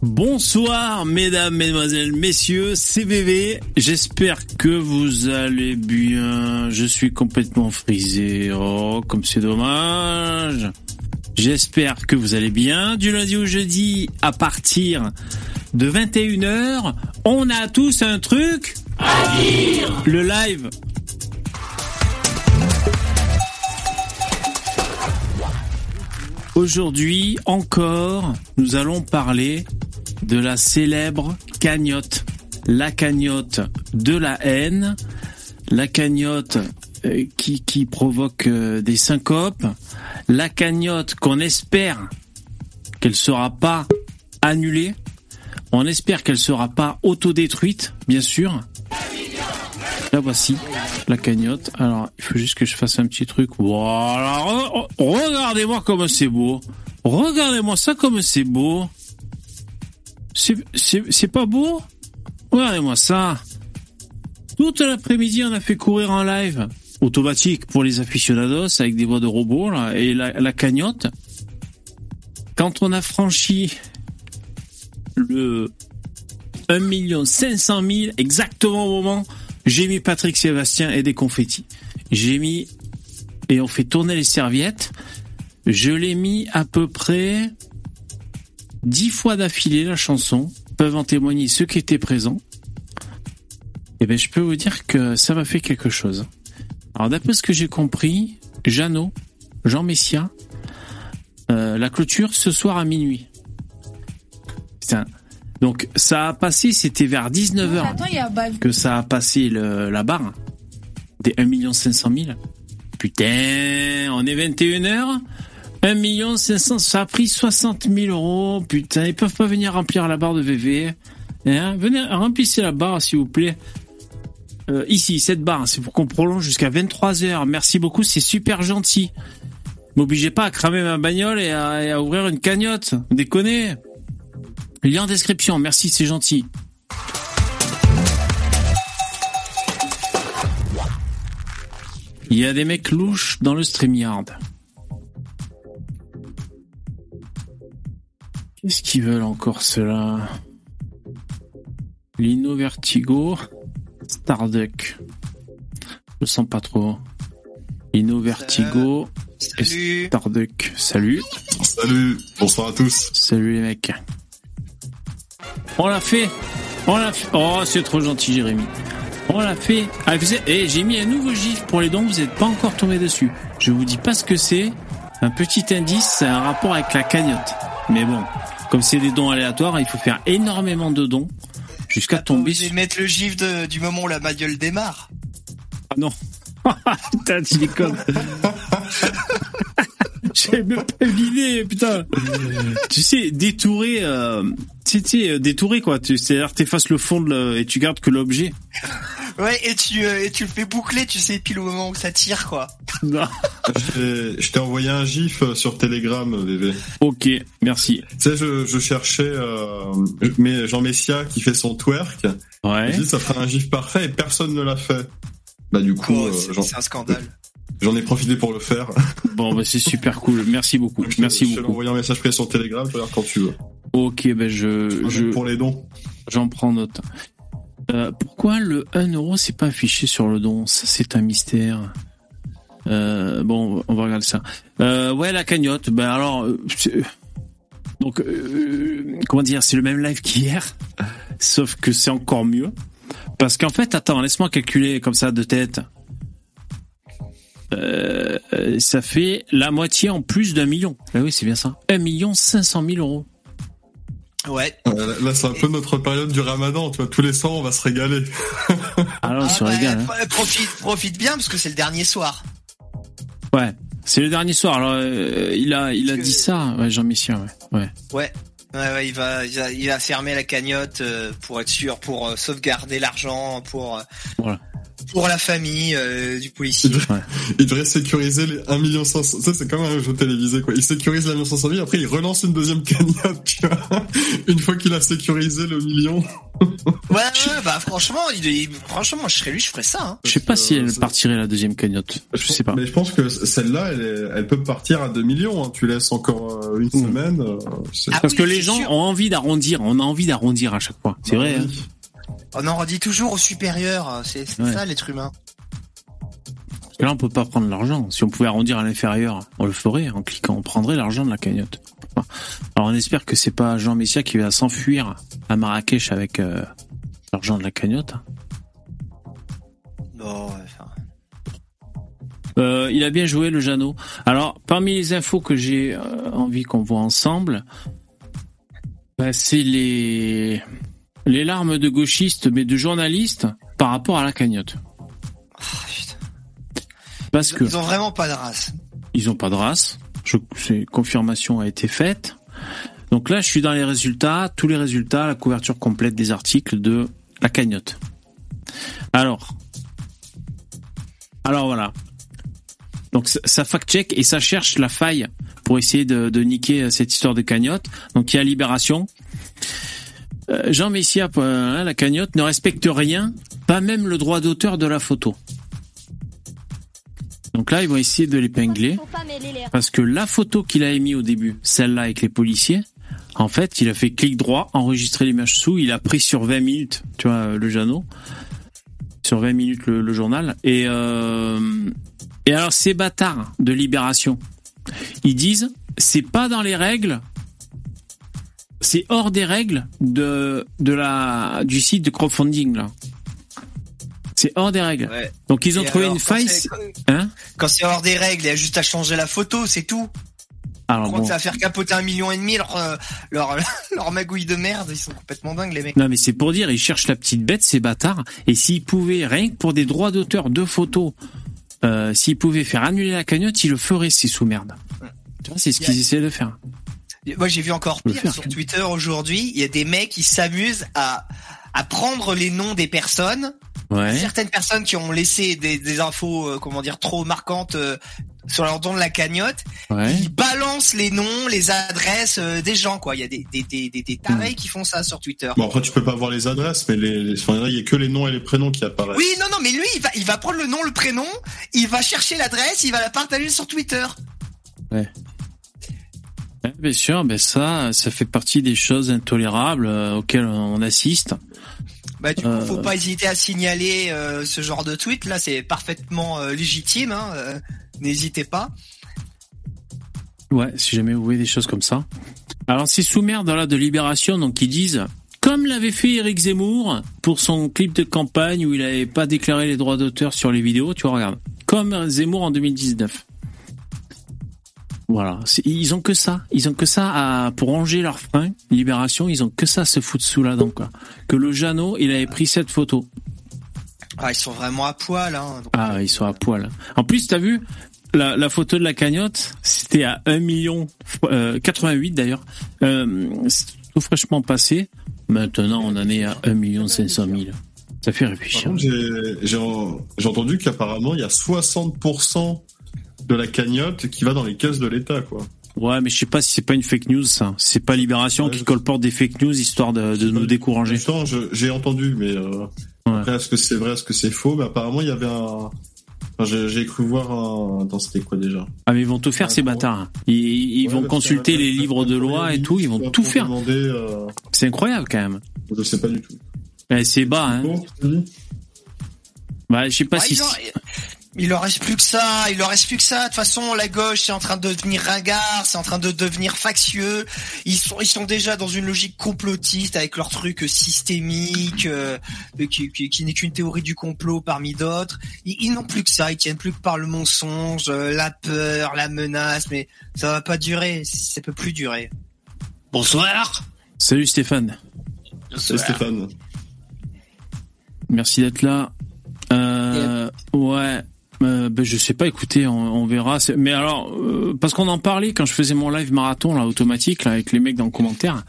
Bonsoir mesdames, mesdemoiselles, messieurs, c'est VV. J'espère que vous allez bien. Je suis complètement frisé. Oh, comme c'est dommage. J'espère que vous allez bien. Du lundi au jeudi, à partir de 21h, on a tous un truc à dire. Le live. Aujourd'hui encore, nous allons parler de la célèbre cagnotte. La cagnotte de la haine, la cagnotte euh, qui, qui provoque euh, des syncopes, la cagnotte qu'on espère qu'elle sera pas annulée, on espère qu'elle sera pas autodétruite, bien sûr. La voici, la cagnotte. Alors, il faut juste que je fasse un petit truc. Voilà, regardez-moi comme c'est beau. Regardez-moi ça comme c'est beau. C'est pas beau Regardez-moi ça. Toute l'après-midi, on a fait courir en live automatique pour les aficionados avec des voix de robots là, et la, cagnotte. Quand on a franchi le 1 500 000 exactement au moment, j'ai mis Patrick Sébastien et des confettis. J'ai mis et on fait tourner les serviettes. Je l'ai mis à peu près dix fois d'affilée la chanson, peuvent en témoigner ceux qui étaient présents. Et eh ben je peux vous dire que ça m'a fait quelque chose. Alors d'après ce que j'ai compris, Jeannot, Jean Messia, euh, la clôture ce soir à minuit. Putain. Donc ça a passé, c'était vers 19h que ça a passé le, la barre des 1 500 000. Putain, on est 21h 1 million 500, ça a pris 60 000 euros. Putain, ils peuvent pas venir remplir la barre de VV. Hein Venez, remplissez la barre, s'il vous plaît. Euh, ici, cette barre, c'est pour qu'on prolonge jusqu'à 23 heures. Merci beaucoup, c'est super gentil. M'obligez pas à cramer ma bagnole et à, ouvrir une cagnotte. Déconnez. Lien en description. Merci, c'est gentil. Il y a des mecs louches dans le StreamYard. Qu'est-ce qu'ils veulent encore cela Lino Vertigo, Starduck. Je sens pas trop. Lino Vertigo Salut. Starduck. Salut. Salut. Bonsoir à tous. Salut les mecs. On l'a fait. On l'a fait. Oh, c'est trop gentil, Jérémy. On l'a fait. Ah, eh, j'ai mis un nouveau gif pour les dons. Vous n'êtes pas encore tombé dessus. Je vous dis pas ce que c'est. Un petit indice, c'est un rapport avec la cagnotte. Mais bon, comme c'est des dons aléatoires, il faut faire énormément de dons jusqu'à tomber. Vous mettre le gif du moment où la bagnole démarre. Ah non. putain, tu déconnes. J'avais même pas l'idée, putain. tu sais, détourer, euh, tu sais, euh, détourer quoi. C'est-à-dire, t'effaces le fond de et tu gardes que l'objet. Ouais, et tu, euh, et tu le fais boucler, tu sais, pile au moment où ça tire, quoi. Non. je t'ai envoyé un gif euh, sur Telegram, bébé. Ok, merci. Tu sais, je, je cherchais euh, mais Jean Messia qui fait son twerk. Ouais. Je dit, ça ferait un gif parfait et personne ne l'a fait. Bah du coup, oh, euh, c'est un scandale. J'en ai profité pour le faire. Bon, bah c'est super cool. Merci beaucoup. Merci beaucoup. Je envoyé un message privé sur Telegram, tu quand tu veux. Ok, ben je, je pour les dons. J'en prends note. Euh, pourquoi le 1 euro c'est pas affiché sur le don? C'est un mystère. Euh, bon, on va regarder ça. Euh, ouais, la cagnotte. Ben alors, donc comment dire, c'est le même live qu'hier, sauf que c'est encore mieux. Parce qu'en fait, attends, laisse-moi calculer comme ça de tête. Ça fait la moitié en plus d'un million. Ben oui, c'est bien ça. Un million cinq cent mille euros. Ouais. là, c'est un peu notre période du ramadan, tu vois, tous les soirs, on va se régaler. Alors, on se ah, régale. Hein. Profite, profite bien, parce que c'est le dernier soir. Ouais, c'est le dernier soir. Alors, euh, il a, il a dit ça, ouais, Jean-Michel, ouais. ouais. Ouais. Ouais, il va, il va fermer la cagnotte euh, pour être sûr, pour euh, sauvegarder l'argent, pour, voilà. Pour la famille euh, du policier. Il devrait sécuriser les 1 million 500. Ça, c'est comme un jeu télévisé, quoi. Il sécurise la million 500 000, après il relance une deuxième cagnotte, tu vois. Une fois qu'il a sécurisé le million. Ouais, ouais, bah franchement, il, il- franchement, je serais lui, je ferais ça. Hein. Je sais pas si elle c'est- partirait la deuxième cagnotte. Je sais pas. Mais je pense que celle-là, elle, est- elle peut partir à 2 millions. hein. Tu laisses encore euh, une Mm. semaine. euh, Ah Parce oui, que les gens sûr. ont envie d'arrondir. On a envie d'arrondir à chaque fois. C'est Bah vrai. hein. On en redit toujours au supérieur. C'est c'est Ouais. ça, l'être humain. Parce que là, on peut pas prendre l'argent. Si on pouvait arrondir à l'inférieur, on le ferait en cliquant. On prendrait l'argent de la cagnotte. Alors on espère que c'est pas Jean Messia qui va s'enfuir à Marrakech avec euh, l'argent de la cagnotte. Non, ouais, enfin, Euh, il a bien joué le Jeannot. Alors parmi les infos que j'ai euh, envie qu'on voit ensemble, bah, c'est les les larmes de gauchistes mais de journalistes par rapport à la cagnotte. ah, putain. Parce que Ils ont vraiment pas de race. ils ont pas de race. Je, confirmation a été faite. Donc là, je suis dans les résultats, tous les résultats, la couverture complète des articles de la cagnotte. Alors, alors voilà. Donc ça, ça fact-check et ça cherche la faille pour essayer de, de niquer euh, cette histoire de cagnotte. Donc il y a Libération. Euh, Jean Messia, euh, hein, la cagnotte ne respecte rien, pas même le droit d'auteur de la photo. Donc là, ils vont essayer de l'épingler. Parce que la photo qu'il a émise au début, celle-là avec les policiers, en fait, il a fait clic droit, enregistrer l'image sous, il a pris sur 20 minutes, tu vois, le Jeannot, sur 20 minutes le, le journal. Et, euh, et alors, ces bâtards de Libération, ils disent, c'est pas dans les règles, c'est hors des règles de, de la, du site de crowdfunding, là. C'est hors des règles. Ouais. Donc, ils ont Et trouvé alors, une quand faille. c'est- Hein Quand c'est hors des règles, il y a juste à changer la photo, c'est tout. alors, Je crois bon. que ça va faire capoter un million et demi leur, euh, leur, leur magouille de merde. Ils sont complètement dingues, les mecs. Non, mais c'est pour dire, ils cherchent la petite bête, ces bâtards. Et s'ils pouvaient, rien que pour des droits d'auteur de photos, euh, s'ils pouvaient faire annuler la cagnotte, ils le feraient, ces sous-merdes. Tu vois, c'est ce qu'ils essaient de faire. Moi, j'ai vu encore pire sur. Twitter aujourd'hui. Il y a des mecs qui s'amusent à, à prendre les noms des personnes. Ouais. Certaines personnes qui ont laissé des, des infos, euh, comment dire, trop marquantes euh, sur leur don de la cagnotte. Ouais. Ils balancent les noms, les adresses euh, des gens, quoi. Il y a des, des, des, des, des tarés qui font ça sur Twitter. Bon, après, tu peux pas voir les adresses, mais les, les- enfin, il y a que les noms et les prénoms qui apparaissent. Oui, non, non, mais lui, il va, il va prendre le nom, le prénom, il va chercher l'adresse, il va la partager sur Twitter. Ouais, bien sûr, ben ça, ça fait partie des choses intolérables euh, auxquelles on assiste. Bah du coup, Euh. faut pas hésiter à signaler euh, ce genre de tweet. Là, c'est parfaitement euh, légitime. Hein, euh, N'hésitez pas. Ouais, si jamais vous voyez des choses comme ça. Alors, ces sous-merdes là de Libération, donc ils disent, comme l'avait fait Eric Zemmour pour son clip de campagne où il avait pas déclaré les droits d'auteur sur les vidéos, tu vois, regarde. Comme Zemmour en 2019. Voilà, ils ont que ça, ils ont que ça à, pour ranger leurs freins. Libération, ils ont que ça à se foutre sous la dent, quoi. Que le Jeannot, il avait pris cette photo. Ah, ils sont vraiment à poil. Hein, donc, Ah, ils sont à poil. En plus, t'as vu la, la photo de la cagnotte, c'était à 1 million euh, 88 d'ailleurs. Euh, c'est tout fraîchement passé. Maintenant, on en est à 1 million 500 000. Ça fait réfléchir. j'ai entendu qu'apparemment, il y a 60% de la cagnotte qui va dans les caisses de l'État, quoi. Ouais, mais je sais pas si c'est pas une fake news, ça. C'est pas Libération Ouais, qui je- colporte des fake news histoire de, de nous décourager. J'ai entendu, mais euh, Ouais. après, est-ce que c'est vrai, est-ce que c'est faux? Mais apparemment, il y avait un. Enfin, j'ai cru voir un. Attends, c'était quoi déjà? Ah, mais ils vont tout faire, ces bâtards. Ils, ils Ouais, vont consulter les livres de loi et tout. Ils vont tout faire. Euh, C'est incroyable, quand même. je sais pas du tout. Eh, C'est bas, hein. Bon, tu dis? Bah, je sais pas Ouais, si. ils ont- Il leur reste plus que ça, il leur reste plus que ça. De toute façon, la gauche, c'est en train de devenir ringard, c'est en train de devenir factieux. Ils sont, ils sont déjà dans une logique complotiste avec leur truc systémique, euh, qui, qui- qui n'est qu'une théorie du complot parmi d'autres. Ils, ils n'ont plus que ça, ils tiennent plus que par le mensonge, euh, la peur, la menace, mais ça va pas durer, ça peut plus durer. Bonsoir. Salut Stéphane. C'est Stéphane. Merci d'être là. Euh, ouais. Euh, ben, je sais pas, écoutez, on, verra. Mais alors, euh, parce qu'on en parlait quand je faisais mon live marathon là automatique là, avec les mecs dans le commentaire,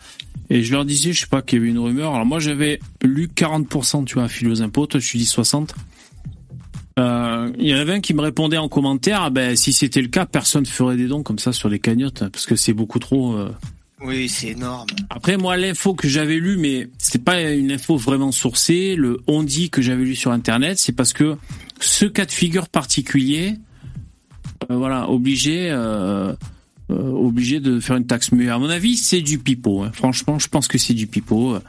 et je leur disais, je sais pas, qu'il y avait une rumeur. Alors moi j'avais lu 40%, tu vois, fil aux impôts. Toi, je suis dit 60. Euh, Il y en avait un qui me répondait en commentaire, ah ben, si c'était le cas, personne ferait des dons comme ça sur des cagnottes, parce que c'est beaucoup trop... Oui, c'est énorme. Après, moi, l'info que j'avais lue, mais c'était pas une info vraiment sourcée, le on dit que j'avais lu sur Internet, c'est parce que ce cas de figure particulier, euh, voilà, obligé... Euh, euh, obligé de faire une taxe. Mais à mon avis, c'est du pipeau. hein. Franchement, je pense que c'est du pipeau. Euh,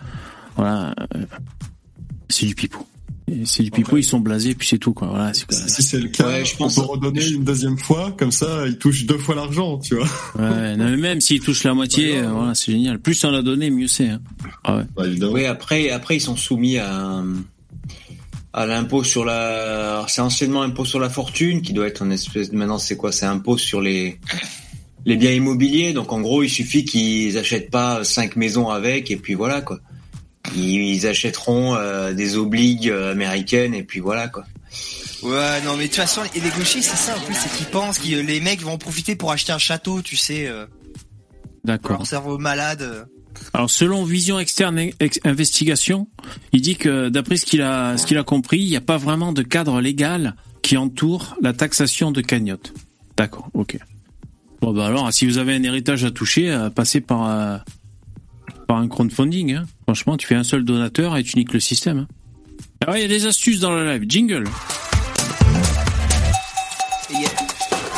Voilà, euh, c'est du pipeau. Et C'est du pipeau, ils sont blasés, puis c'est tout quoi. Voilà, c'est quoi. Si c'est le cas, Ouais, je on peut redonner une deuxième fois, comme ça, il touche deux fois l'argent, tu vois. Ouais, non, mais même s'ils touchent la moitié, Ouais, ouais. voilà, c'est génial. Plus on a donné, mieux c'est. hein. Ah ouais. Bah, évidemment. Oui, après, après ils sont soumis à, à l'impôt sur la. alors, C'est anciennement impôt sur la fortune qui doit être une espèce. de- Maintenant, c'est quoi? C'est impôt sur les les biens immobiliers. Donc, en gros, il suffit qu'ils achètent pas cinq maisons avec et puis voilà quoi. Ils, achèteront euh, des obligues américaines et puis voilà quoi. Ouais, non, mais de toute façon, et les gauchers, c'est ça, en plus, c'est qu'ils pensent que les mecs vont en profiter pour acheter un château, tu sais, euh, D'accord. leur cerveau malade. Alors selon Vision Externe Ex- Investigation, il dit que d'après ce qu'il a ce qu'il a compris, il n'y a pas vraiment de cadre légal qui entoure la taxation de cagnotte. D'accord, ok. Bon bah alors, si vous avez un héritage à toucher, euh, passez par euh, par un crowdfunding. Hein. Franchement, tu fais un seul donateur et tu niques le système. Hein. Alors il y a des astuces dans le live. Jingle. Il y, a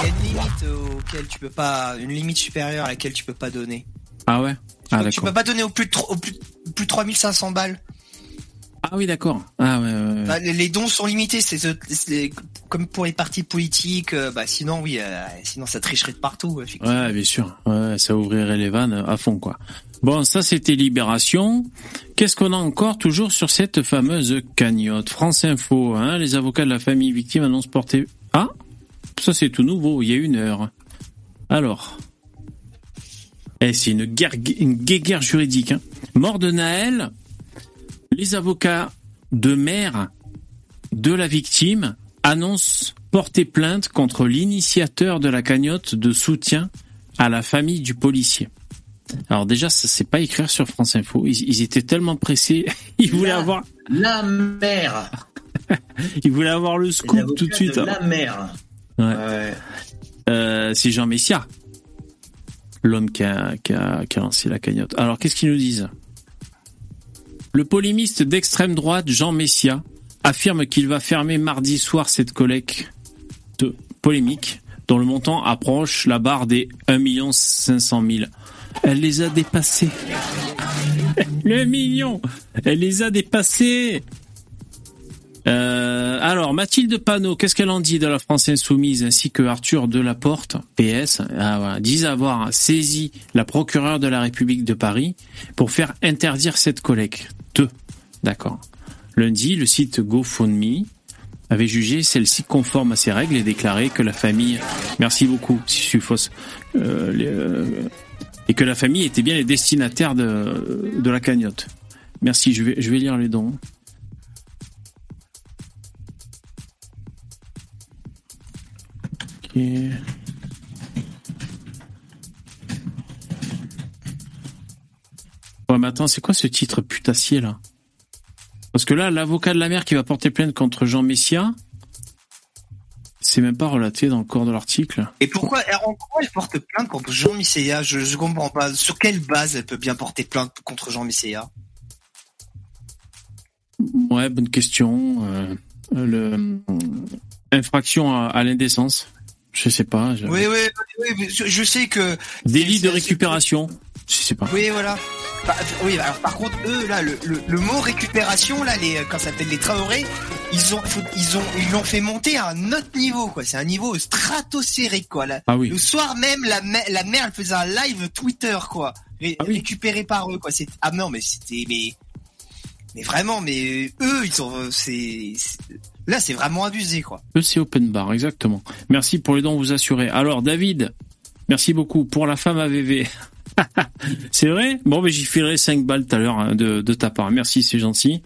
il y a une limite auquel tu peux pas, une limite supérieure à laquelle tu peux pas donner. Ah ouais? Ah tu peux pas donner au plus de, au plus, plus de 3500 balles. Ah oui d'accord. Ah ouais. ouais, ouais. Bah, les, dons sont limités, c'est comme pour les partis politiques. euh, bah sinon oui, euh, sinon ça tricherait de partout. Effectivement. Ouais, bien sûr. Ouais, ça ouvrirait les vannes à fond, quoi. Bon, ça c'était Libération. Qu'est-ce qu'on a encore toujours sur cette fameuse cagnotte? France Info, hein Les avocats de la famille victime annoncent porter... Ah Ça c'est tout nouveau, il y a une heure. Alors... Eh, c'est une guerre, une juridique. Hein. Mort de Naël, les avocats de mère de la victime annoncent porter plainte contre l'initiateur de la cagnotte de soutien à la famille du policier. Alors déjà, ça c'est pas écrire sur France Info. Ils, ils étaient tellement pressés, ils voulaient avoir, La mère. ils voulaient avoir le scoop tout de suite. hein. La mère. Ouais. Ouais. Euh, c'est Jean Messia, l'homme qui a, qui, a, qui a lancé la cagnotte. Alors qu'est-ce qu'ils nous disent? Le polémiste d'extrême droite Jean Messia affirme qu'il va fermer mardi soir cette collecte polémique dont le montant approche la barre des 1 500 000. Elle les a dépassés. Le million Elle les a dépassés euh, alors, Mathilde Panot, qu'est-ce qu'elle en dit de la France Insoumise ainsi que Arthur Delaporte, PS, ah, disent avoir saisi la procureure de la République de Paris pour faire interdire cette collecte. D'accord. Lundi, le site GoFundMe avait jugé celle-ci conforme à ses règles et déclaré que la famille, merci beaucoup, si je suis fausse, euh, euh, et que la famille était bien les destinataires de, la cagnotte. Merci, je vais, je vais lire les dons. Ok. Ouais, mais attends, c'est quoi ce titre putassier là? Parce que là, l'avocat de la mère qui va porter plainte contre Jean Messia, c'est même pas relaté dans le corps de l'article. Et pourquoi, alors, en quoi elle porte plainte contre Jean Misséa je, je comprends pas. Sur quelle base elle peut bien porter plainte contre Jean Misséa Ouais, bonne question. Euh, le infraction à, à l'indécence. Je sais pas. je- Oui, oui, oui, oui, je, sais que. Délit de récupération. Je sais pas. Oui, voilà. Bah, oui, alors par contre, eux, là, le, le, le mot récupération, là, les, quand ça s'appelle les Traoré, ils ont, ils ont, ils l'ont fait monter à un autre niveau, quoi. C'est un niveau stratosphérique, quoi. Là. Ah oui. Le soir même, la, la mère, elle faisait un live Twitter, quoi. Ré- Ah oui. Récupéré par eux, quoi. C'est, ah non, mais c'était, mais, mais vraiment, mais eux, ils sont, c'est, c'est- là, c'est vraiment abusé, quoi. Eux, c'est open bar, exactement. Merci pour les dons vous assurez. Alors, David, merci beaucoup pour la femme AVV. c'est vrai Bon, mais j'y filerai 5 balles tout à l'heure hein, de, ta part. Merci, c'est gentil.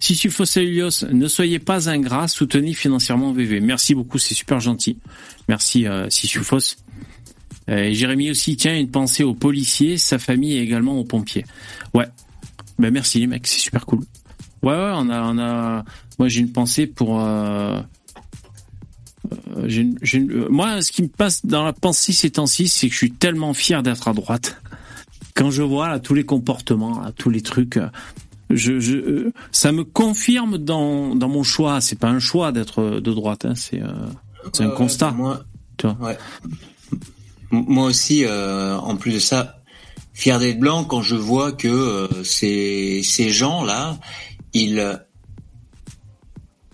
Si tu ne soyez pas ingrat, soutenez financièrement VV. Merci beaucoup, c'est super gentil. Merci, euh, Sissufos. Euh, Jérémy aussi tient une pensée aux policiers, sa famille et également aux pompiers. Ouais. Ben merci les mecs, c'est super cool. Ouais, ouais, on a. Moi, j'ai une pensée pour euh, euh, moi, ce qui me passe dans la pensée ces temps-ci, c'est que je suis tellement fier d'être à droite. Quand je vois là, tous les comportements, là, tous les trucs, euh, je, je, euh, ça me confirme dans, dans mon choix. C'est pas un choix d'être de droite, hein, c'est euh, un constat. Moi, Tu vois. ouais. Moi aussi, euh, en plus de ça, fier d'être blanc quand je vois que euh, ces, ces gens-là, ils, euh,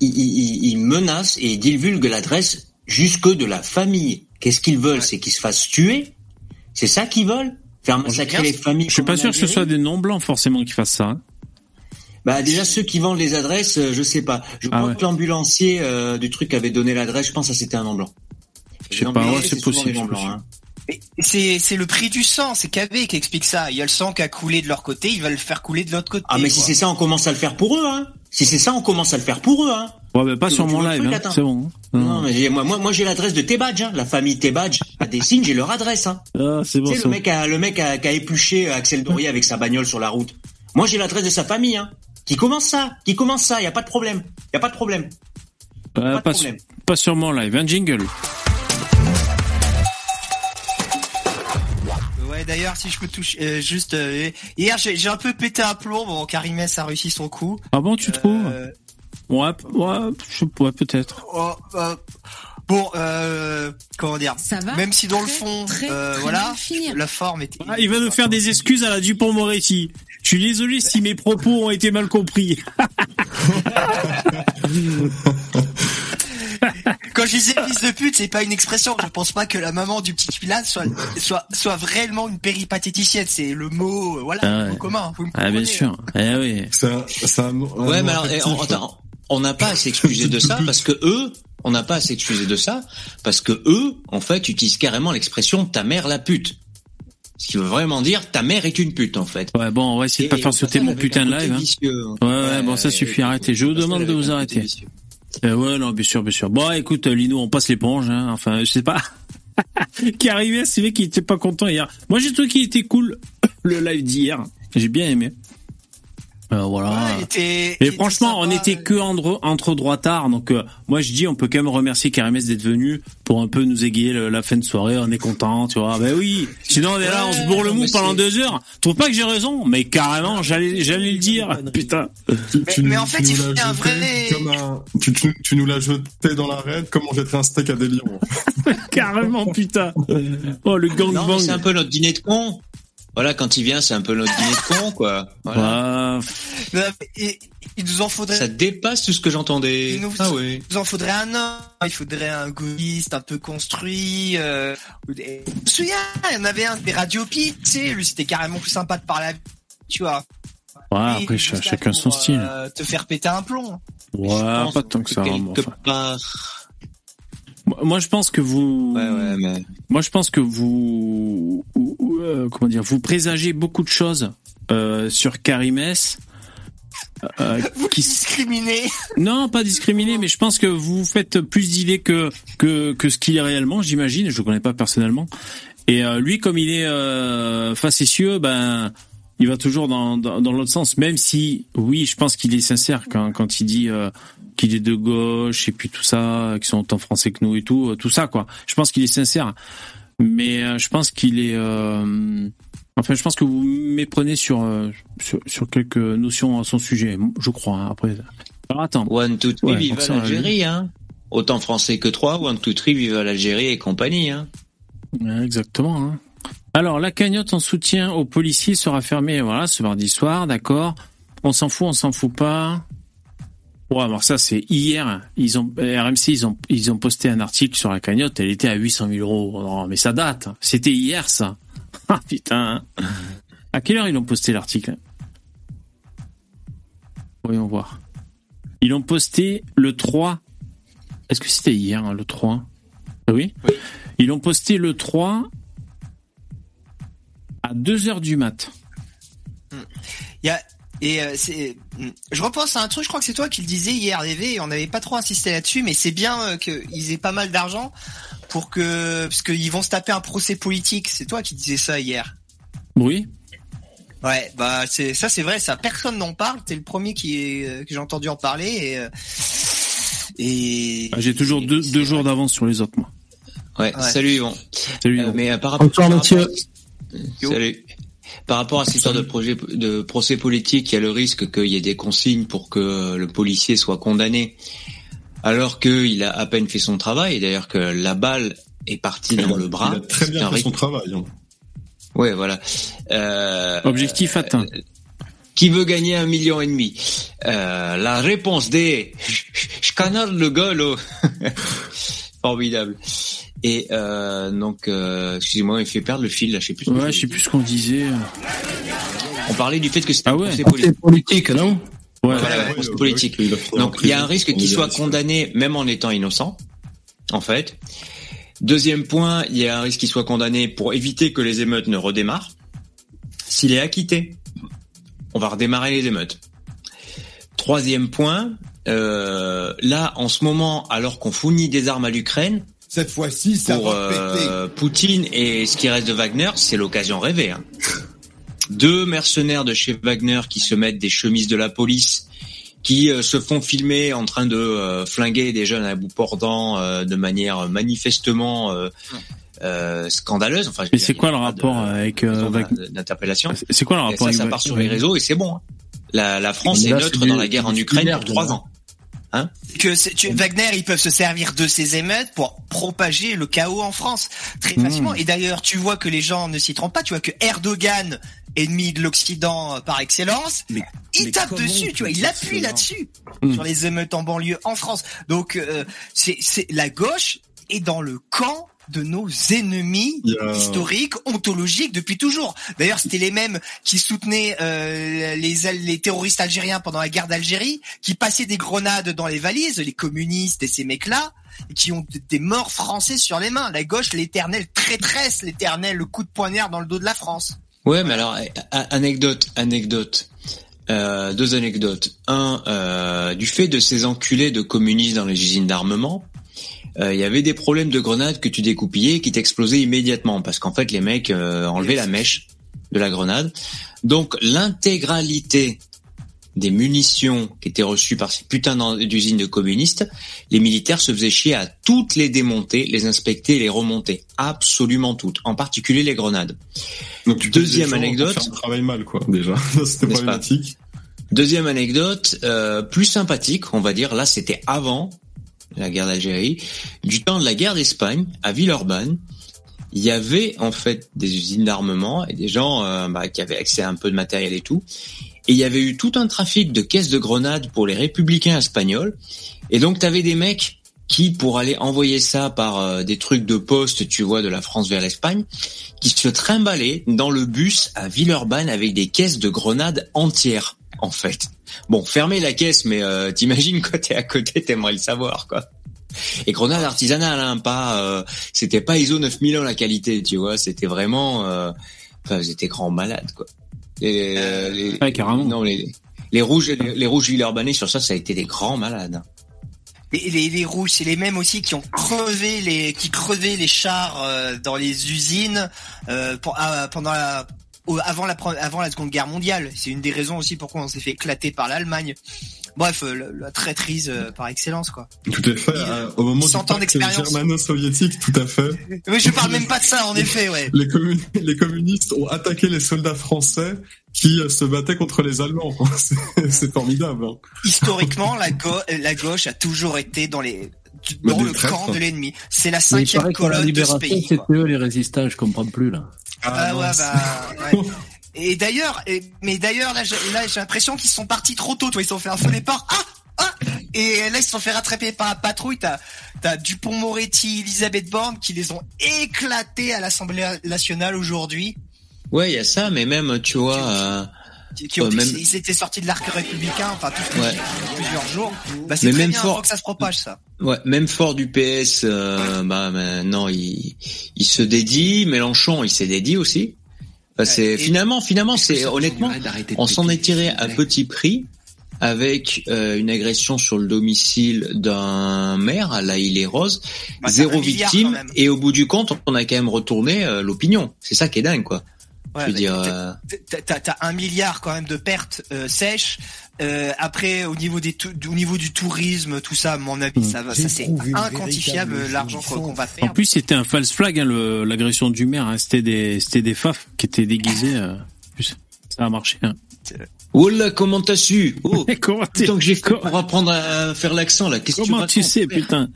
ils, ils- ils menacent et divulguent l'adresse jusque de la famille. Qu'est-ce qu'ils veulent? C'est qu'ils se fassent tuer? C'est ça qu'ils veulent? Faire massacrer bien, les familles Je suis pas sûr que ce soit des non blancs forcément qui fassent ça. hein. Bah déjà ceux qui vendent les adresses, euh, je sais pas. Je Ah crois ouais. que l'ambulancier euh, du truc avait donné l'adresse. Je pense que c'était un non blanc. Je sais pas, ouais, c'est possible, c'est hein. C'est le prix du sang, c'est KB qui explique ça. Il y a le sang qui a coulé de leur côté, ils veulent le faire couler de l'autre côté. Ah mais si c'est ça, on commence à le faire pour eux, hein. Si c'est ça, on commence à le faire pour eux, hein. Ouais, mais pas sur mon live, hein, c'est bon. hein. Non, mais moi, moi, moi, j'ai l'adresse de Tebadge, hein. La famille Tebadge à Dessine, j'ai leur adresse, hein. Ah, c'est bon. tu sais, le mec, a, le mec a, qui a épluché Axel Dorier avec sa bagnole sur la route. Moi, j'ai l'adresse de sa famille, hein. Qui commence ça, qui commence ça, y a pas de problème. Y a pas de problème. Pas de pas, problème. pas sur mon live, un jingle. D'ailleurs, si je peux toucher, euh, juste euh, hier j'ai j'ai un peu pété un plomb. Bon, Karimès a réussi son coup. Ah bon, tu trouves Euh, Ouais, ouais, je pas, peut-être. oh, euh, bon, euh, comment dire Ça va Même si dans le fond, très, euh, très voilà, la forme était. Ah, il va nous faire des excuses à la Dupont-Moretti. Je suis désolé si mes propos ont été mal compris. Quand je disais fils de pute, c'est pas une expression. Je pense pas que la maman du petit Pilat soit soit soit vraiment une péripatéticienne. C'est le mot, euh, voilà, Ah le ouais. mot commun. Vous me Ah, bien sûr. Eh oui. C'est un, c'est un, un Ouais, mot mais alors, affectif, on- attends, on n'a pas à s'excuser de ça parce que eux, on n'a pas à s'excuser de ça parce que eux, en fait, utilisent carrément l'expression ta mère la pute. Ce qui veut vraiment dire ta mère est une pute, en fait. Ouais, bon, on va essayer de pas faire sauter ça, mon putain de live. hein. Ouais, ouais, bon, ça suffit, arrêtez. Je vous demande de vous arrêter. vicieux. Eh ouais, non, bien sûr, bien sûr. Bon, écoute, euh, Lino, on passe l'éponge, hein. Enfin, je sais pas. qui arrivait, c'est vrai qu'il était pas content hier. Moi, j'ai trouvé qu'il était cool, le live d'hier. J'ai bien aimé. Euh, voilà. Ouais, était- Et était franchement, on était que entre, entre droitards, donc euh, moi je dis on peut quand même remercier Karimès d'être venu pour un peu nous égayer le- la fin de soirée, on est content, tu vois. Ben oui, sinon on est là, on se bourre le mou pendant deux heures. Tu trouves pas que j'ai raison Mais carrément, j'allais j'allais le dire, putain. Tu, Mais- tu mais en fait, il fait un jeté vrai- comme un- tu, tu, tu nous l'as jeté dans l'arène comme on jetterait un steak à des lions. carrément, putain. Oh, le gangbang. c'est un peu notre dîner de con. Voilà, quand il vient, c'est un peu notre dîner de con, quoi. Voilà. Ouais, et- il nous en faudrait. Ça dépasse tout ce que j'entendais. Il nous- Ah oui. Il nous en faudrait un homme, il faudrait un gaulliste un peu construit. Euh, je me souviens, il y en avait un des radiopies, tu sais, lui c'était carrément plus sympa de parler à tu vois. ouais après, ch- chacun pour, son style. euh, te faire péter un plomb. Ouais, pas tant que ça. quelque enfin. part. Moi- je pense que vous. Ouais, ouais, mais. Moi, je pense que vous, ou- ou, euh, comment dire, vous présagez beaucoup de choses euh, sur Karimès. Euh, Vous qui... discriminez. Non, pas discriminé, mais je pense que vous faites plus d'idées que que que ce qu'il est réellement, j'imagine. Je le connais pas personnellement. Et euh, lui, comme il est euh, facétieux, ben, il va toujours dans dans, dans l'autre sens. Même si, oui, je pense qu'il est sincère quand quand il dit euh, qu'il est de gauche et puis tout ça, qu'ils sont autant français que nous et tout, euh, tout ça quoi. Je pense qu'il est sincère, mais euh, je pense qu'il est. euh, Enfin, je pense que vous méprenez sur, sur sur quelques notions à son sujet, je crois. hein, après, alors attends. One, two, three, Ouais, vive l'Algérie, hein. Autant français que trois, one, two, three, vive l'Algérie et compagnie, hein. Exactement. hein. Alors, la cagnotte en soutien aux policiers sera fermée, voilà, ce mardi soir, d'accord. On s'en fout, on s'en fout pas. Ouais, alors ça, c'est hier. Ils ont, RMC, ils ont, ils ont posté un article sur la cagnotte. Elle était à 800 000 euros. Non, mais ça date. C'était hier, ça. Ah, putain. À quelle heure ils l'ont posté l'article? Voyons voir. Ils l'ont posté le 3. Est-ce que c'était hier, hein, le 3 Ah Oui? Ils l'ont posté le 3 à 2 heures du mat. Il y a et euh, c'est, je repense à un truc. Je crois que c'est toi qui le disais hier, DV. Et on n'avait pas trop insisté là-dessus, mais c'est bien euh, qu'ils aient pas mal d'argent pour que parce qu'ils vont se taper un procès politique. C'est toi qui disais ça hier. Oui. Ouais, bah c'est ça, c'est vrai. Ça, personne n'en parle. T'es le premier qui est, euh, que j'ai entendu en parler. Et, euh, Et Ah, J'ai toujours deux, deux jours d'avance sur les autres, moi. Ouais, Ouais. salut Yvon. Salut. Euh, Yvon. mais euh, par rapport, Bonsoir, Mathieu. Salut. Par rapport à cette histoire de projet de procès politique, il y a le risque qu'il y ait des consignes pour que le policier soit condamné, alors qu'il a à peine fait son travail. Et d'ailleurs que la balle est partie dans le bras. Il a très bien fait son travail. hein. Ouais, voilà. Euh, Objectif atteint. Qui veut gagner un million et demi? Euh, La réponse D. Je canarde le gars, là. Formidable. Et euh, donc, euh, excusez-moi, il fait perdre le fil, là, je sais plus. ce que Ouais, je sais plus ce qu'on disait. On parlait du fait que c'était Ah ouais. politique. politique, non? Ouais. Voilà, ouais, Ouais, procès ouais, politique. Donc, il y a un risque qu'il soit condamné, même en étant innocent, en fait. Deuxième point, il y a un risque qu'il soit condamné pour éviter que les émeutes ne redémarrent. S'il est acquitté, on va redémarrer les émeutes. Troisième point, euh, là, en ce moment, alors qu'on fournit des armes à l'Ukraine, Cette fois-ci, ça pour va péter. euh, Poutine et ce qui reste de Wagner, c'est l'occasion rêvée. hein. Deux mercenaires de chez Wagner qui se mettent des chemises de la police, qui euh, se font filmer en train de euh, flinguer des jeunes à bout portant euh, de manière manifestement euh, euh, scandaleuse. Enfin, Mais c'est quoi a le rapport de avec euh, d'interpellation C'est quoi le Et rapport ça, avec ça part sur les réseaux et c'est bon. hein. La, la France est neutre dans la guerre en Ukraine pour trois là. Ans. que c'est- tu- Wagner, ils peuvent se servir de ces émeutes pour propager le chaos en France très Mmh. facilement. Et d'ailleurs, tu vois que les gens ne s'y trompent pas. Tu vois que Erdogan, ennemi de l'Occident euh, par excellence, Mais- il mais tape dessus. Tu vois, il appuie là-dessus Mmh. sur les émeutes en banlieue en France. Donc, euh, c'est c'est la gauche est dans le camp de nos ennemis historiques, ontologiques depuis toujours. D'ailleurs, c'était les mêmes qui soutenaient euh, les, les terroristes algériens pendant la guerre d'Algérie, qui passaient des grenades dans les valises, les communistes et ces mecs-là, et qui ont des morts français sur les mains. La gauche, l'éternelle traîtresse, l'éternel coup de poignard dans le dos de la France. Ouais, mais alors anecdote, anecdote. Euh, deux anecdotes. Un, euh, du fait de ces enculés de communistes dans les usines d'armement, euh, il y avait des problèmes de grenades que tu découpillais et qui t'explosaient immédiatement parce qu'en fait les mecs euh, enlevaient la mèche de la grenade. Donc l'intégralité des munitions qui étaient reçues par ces putains d'usines de communistes, les militaires se faisaient chier à toutes les démonter, les inspecter et les remonter. Absolument toutes. En particulier les grenades. Donc, tu Deuxième anecdote. mal, quoi, déjà. C'était pas. Deuxième anecdote, euh, plus sympathique, on va dire. Là, c'était avant la guerre d'Algérie, du temps de la guerre d'Espagne à Villeurbanne. Il y avait en fait des usines d'armement et des gens euh, bah, qui avaient accès à un peu de matériel et tout. Et il y avait eu tout un trafic de caisses de grenades pour les républicains espagnols. Et donc, tu avais des mecs qui, pour aller envoyer ça par euh, des trucs de poste, tu vois, de la France vers l'Espagne, qui se trimballaient dans le bus à Villeurbanne avec des caisses de grenades entières, en fait. Bon, fermez la caisse, mais euh, t'imagines quand t'es à côté, t'aimerais le savoir, quoi. Et grenades artisanales, hein, pas, euh, c'était pas ISO 9001 la qualité, tu vois, c'était vraiment, euh, enfin, c'était grand malade, quoi. Et, euh, les, Ouais, carrément. non, les, les rouges, les, les rouges Villeurbanais sur ça, ça a été des grands malades. Les, les, les rouges, c'est les mêmes aussi qui ont crevé les, qui crevaient les chars euh, dans les usines euh, pour- ah, pendant la, avant la avant la Seconde Guerre mondiale. C'est une des raisons aussi pourquoi on s'est fait éclater par l'Allemagne. Bref, euh, la, la traîtrise euh, par excellence, quoi. Tout à fait. Euh, au moment du 100 ans pacte d'expérience. germano-soviétique, tout à fait. Mais je parle même pas de ça, en effet, ouais. Les, commun- les communistes ont attaqué les soldats français qui euh, se battaient contre les Allemands. C'est- formidable. hein. Historiquement, la, go- la gauche a toujours été dans les Bah, dans le traîtres. camp de l'ennemi. C'est la cinquième colonne de ce libération, pays. c'était eux les résistants, je comprends plus là. Ah ouais, mince. bah, ouais. Et d'ailleurs, et- mais d'ailleurs, là, j'ai là, j'ai l'impression qu'ils sont partis trop tôt, toi, ils ont fait un faux départ. Ah! Ah! Et là, ils se sont fait rattraper par la patrouille. T'as, t'as Dupont-Moretti, Elisabeth Borne qui les ont éclatés à l'Assemblée nationale aujourd'hui. Ouais, il y a ça, mais même, tu vois, euh, Qui, qui ont, Ouais, même- Ils étaient sortis de l'arc républicain, enfin, tout ce que Ouais. plusieurs jours. Bah, c'est même bien, fort- faut que ça se propage, ça. ouais, même fort du PS, euh, bah maintenant il, il se dédie. Mélenchon, il s'est dédié aussi. Enfin, c'est et- finalement, finalement, c'est honnêtement, on s'en est tiré à petit prix avec euh, une agression sur le domicile d'un maire à la île et Rose, Bah, zéro victime, et au bout du compte, on a quand même retourné euh, l'opinion. C'est ça qui est dingue, quoi. Je Ouais, veux dire, t'as- euh, t'as- un milliard quand même de pertes euh, sèches. Euh, après, au niveau des au niveau du tourisme, tout ça, à mon avis, Mm. ça va, ça c'est inquantifiable l'argent qu'on qu'on va En perdre. plus, c'était un false flag, hein, le- l'agression du maire. hein. C'était des, c'était des faf qui étaient déguisés. euh, en plus, ça a marché. Hein. oh là, comment t'as su? Oh, comment que j'ai fait pour apprendre à faire l'accent là. Qu'est-ce que tu comment tu sais, putain?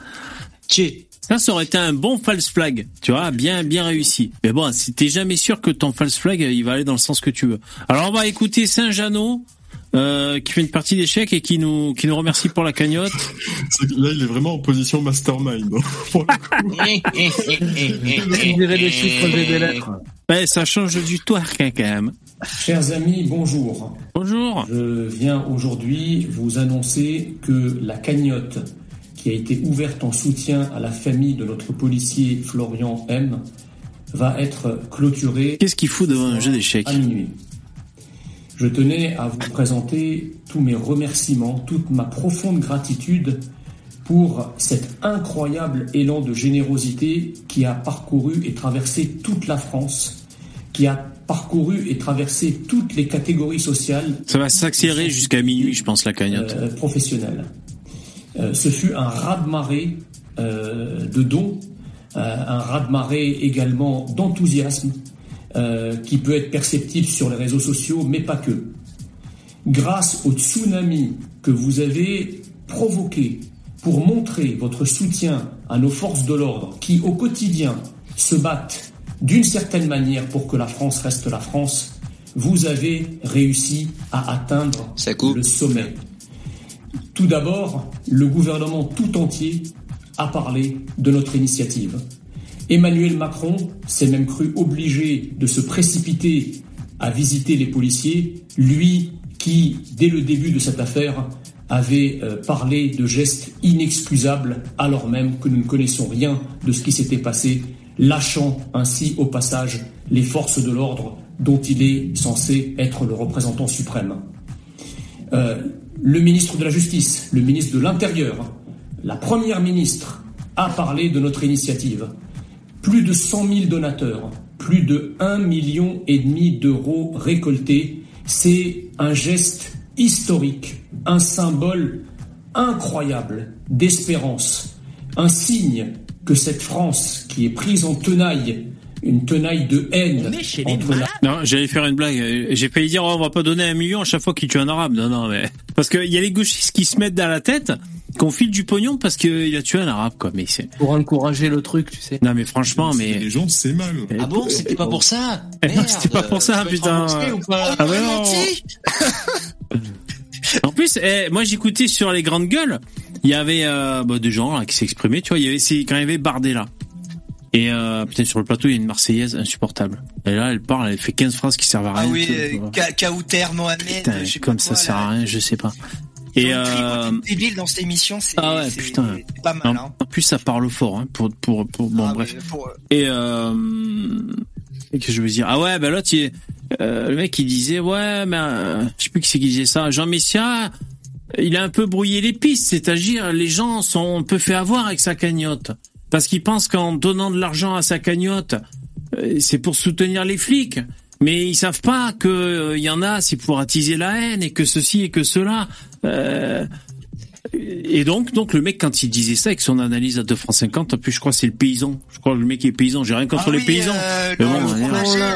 Tché. Ça, ça aurait été un bon false flag, tu vois, bien, bien réussi. Mais bon, si t'es jamais sûr que ton false flag, il va aller dans le sens que tu veux. Alors, on va écouter Saint-Jeannot, euh, qui fait une partie d'échecs et qui nous, qui nous remercie pour la cagnotte. Là, il est vraiment en position mastermind. hein, pour le coup. On dirait des chiffres et des lettres. Ouais, ça change du toit, hein, quand même. Chers amis, bonjour. Bonjour. Je viens aujourd'hui vous annoncer que la cagnotte qui a été ouverte en soutien à la famille de notre policier Florian M va être clôturée Qu'est-ce qu'il fout devant un jeu d'échecs à minuit. Je tenais à vous présenter tous mes remerciements, toute ma profonde gratitude pour cet incroyable élan de générosité qui a parcouru et traversé toute la France, qui a parcouru et traversé toutes les catégories sociales Ça va s'accélérer jusqu'à minuit, je pense, la cagnotte. euh, professionnelle. Euh, ce fut un raz-de-marée euh, de dons, euh, un raz-de-marée également d'enthousiasme qui peut être perceptible sur les réseaux sociaux, mais pas que. Grâce au tsunami que vous avez provoqué pour montrer votre soutien à nos forces de l'ordre qui, au quotidien, se battent d'une certaine manière pour que la France reste la France, vous avez réussi à atteindre Ça le sommet. Tout d'abord, le gouvernement tout entier a parlé de notre initiative. Emmanuel Macron s'est même cru obligé de se précipiter à visiter les policiers, lui qui, dès le début de cette affaire, avait euh, parlé de gestes inexcusables alors même que nous ne connaissons rien de ce qui s'était passé, lâchant ainsi au passage les forces de l'ordre dont il est censé être le représentant suprême. Euh, le ministre de la Justice, le ministre de l'Intérieur, la Première ministre a parlé de notre initiative. Plus de 100 000 donateurs, plus de 1 million et demi d'euros récoltés, c'est un geste historique, un symbole incroyable d'espérance, un signe que cette France qui est prise en tenaille, une tenaille de haine entre la Non, j'allais faire une blague. J'ai failli dire, oh, on va pas donner un million à chaque fois qu'il tue un arabe. Non, non, mais parce qu'il y a les gauchistes qui se mettent dans la tête qu'on file du pognon parce qu'il a tué un arabe, quoi. Mais c'est, Pour encourager le truc, tu sais. non, mais franchement, mais Les gens, c'est mal. Ah bon, c'était pas pour ça Eh non, Merde. c'était pas pour ça, putain. remboursé ou pas Ah ouais, On non. En plus, eh, moi j'écoutais sur les grandes gueules, il y avait euh, bah, des gens là, qui s'exprimaient, tu vois, il y avait c'est quand il y avait Bardella. Et euh, putain sur le plateau il y a une Marseillaise insupportable. Et là elle parle, elle fait 15 phrases qui servent à rien. Ah oui, euh, Kauter, Mohamed, Putain, je comme quoi, ça sert là. à rien, je sais pas. Et euh, débiles dans cette émission, c'est Ah ouais, putain. pas mal. en, Hein. en plus ça parle fort hein, pour pour pour bon Ah, bref. pour- Et euh, et que je veux dire ah ouais ben l'autre il- euh, le mec il disait ouais mais euh, je sais plus qui c'est qui disait ça Jean Messia il a un peu brouillé les pistes c'est-à-dire les gens sont un peu fait avoir avec sa cagnotte parce qu'ils pensent qu'en donnant de l'argent à sa cagnotte euh, c'est pour soutenir les flics. Mais ils savent pas que euh, y en a c'est pour attiser la haine et que ceci et que cela. Euh, et donc, donc le mec quand il disait ça avec son analyse à 2 francs 50, en plus je crois c'est le paysan. Je crois que le mec est paysan. J'ai rien contre Ah les oui, paysans. euh, Mais bon, le ouais. Oh là,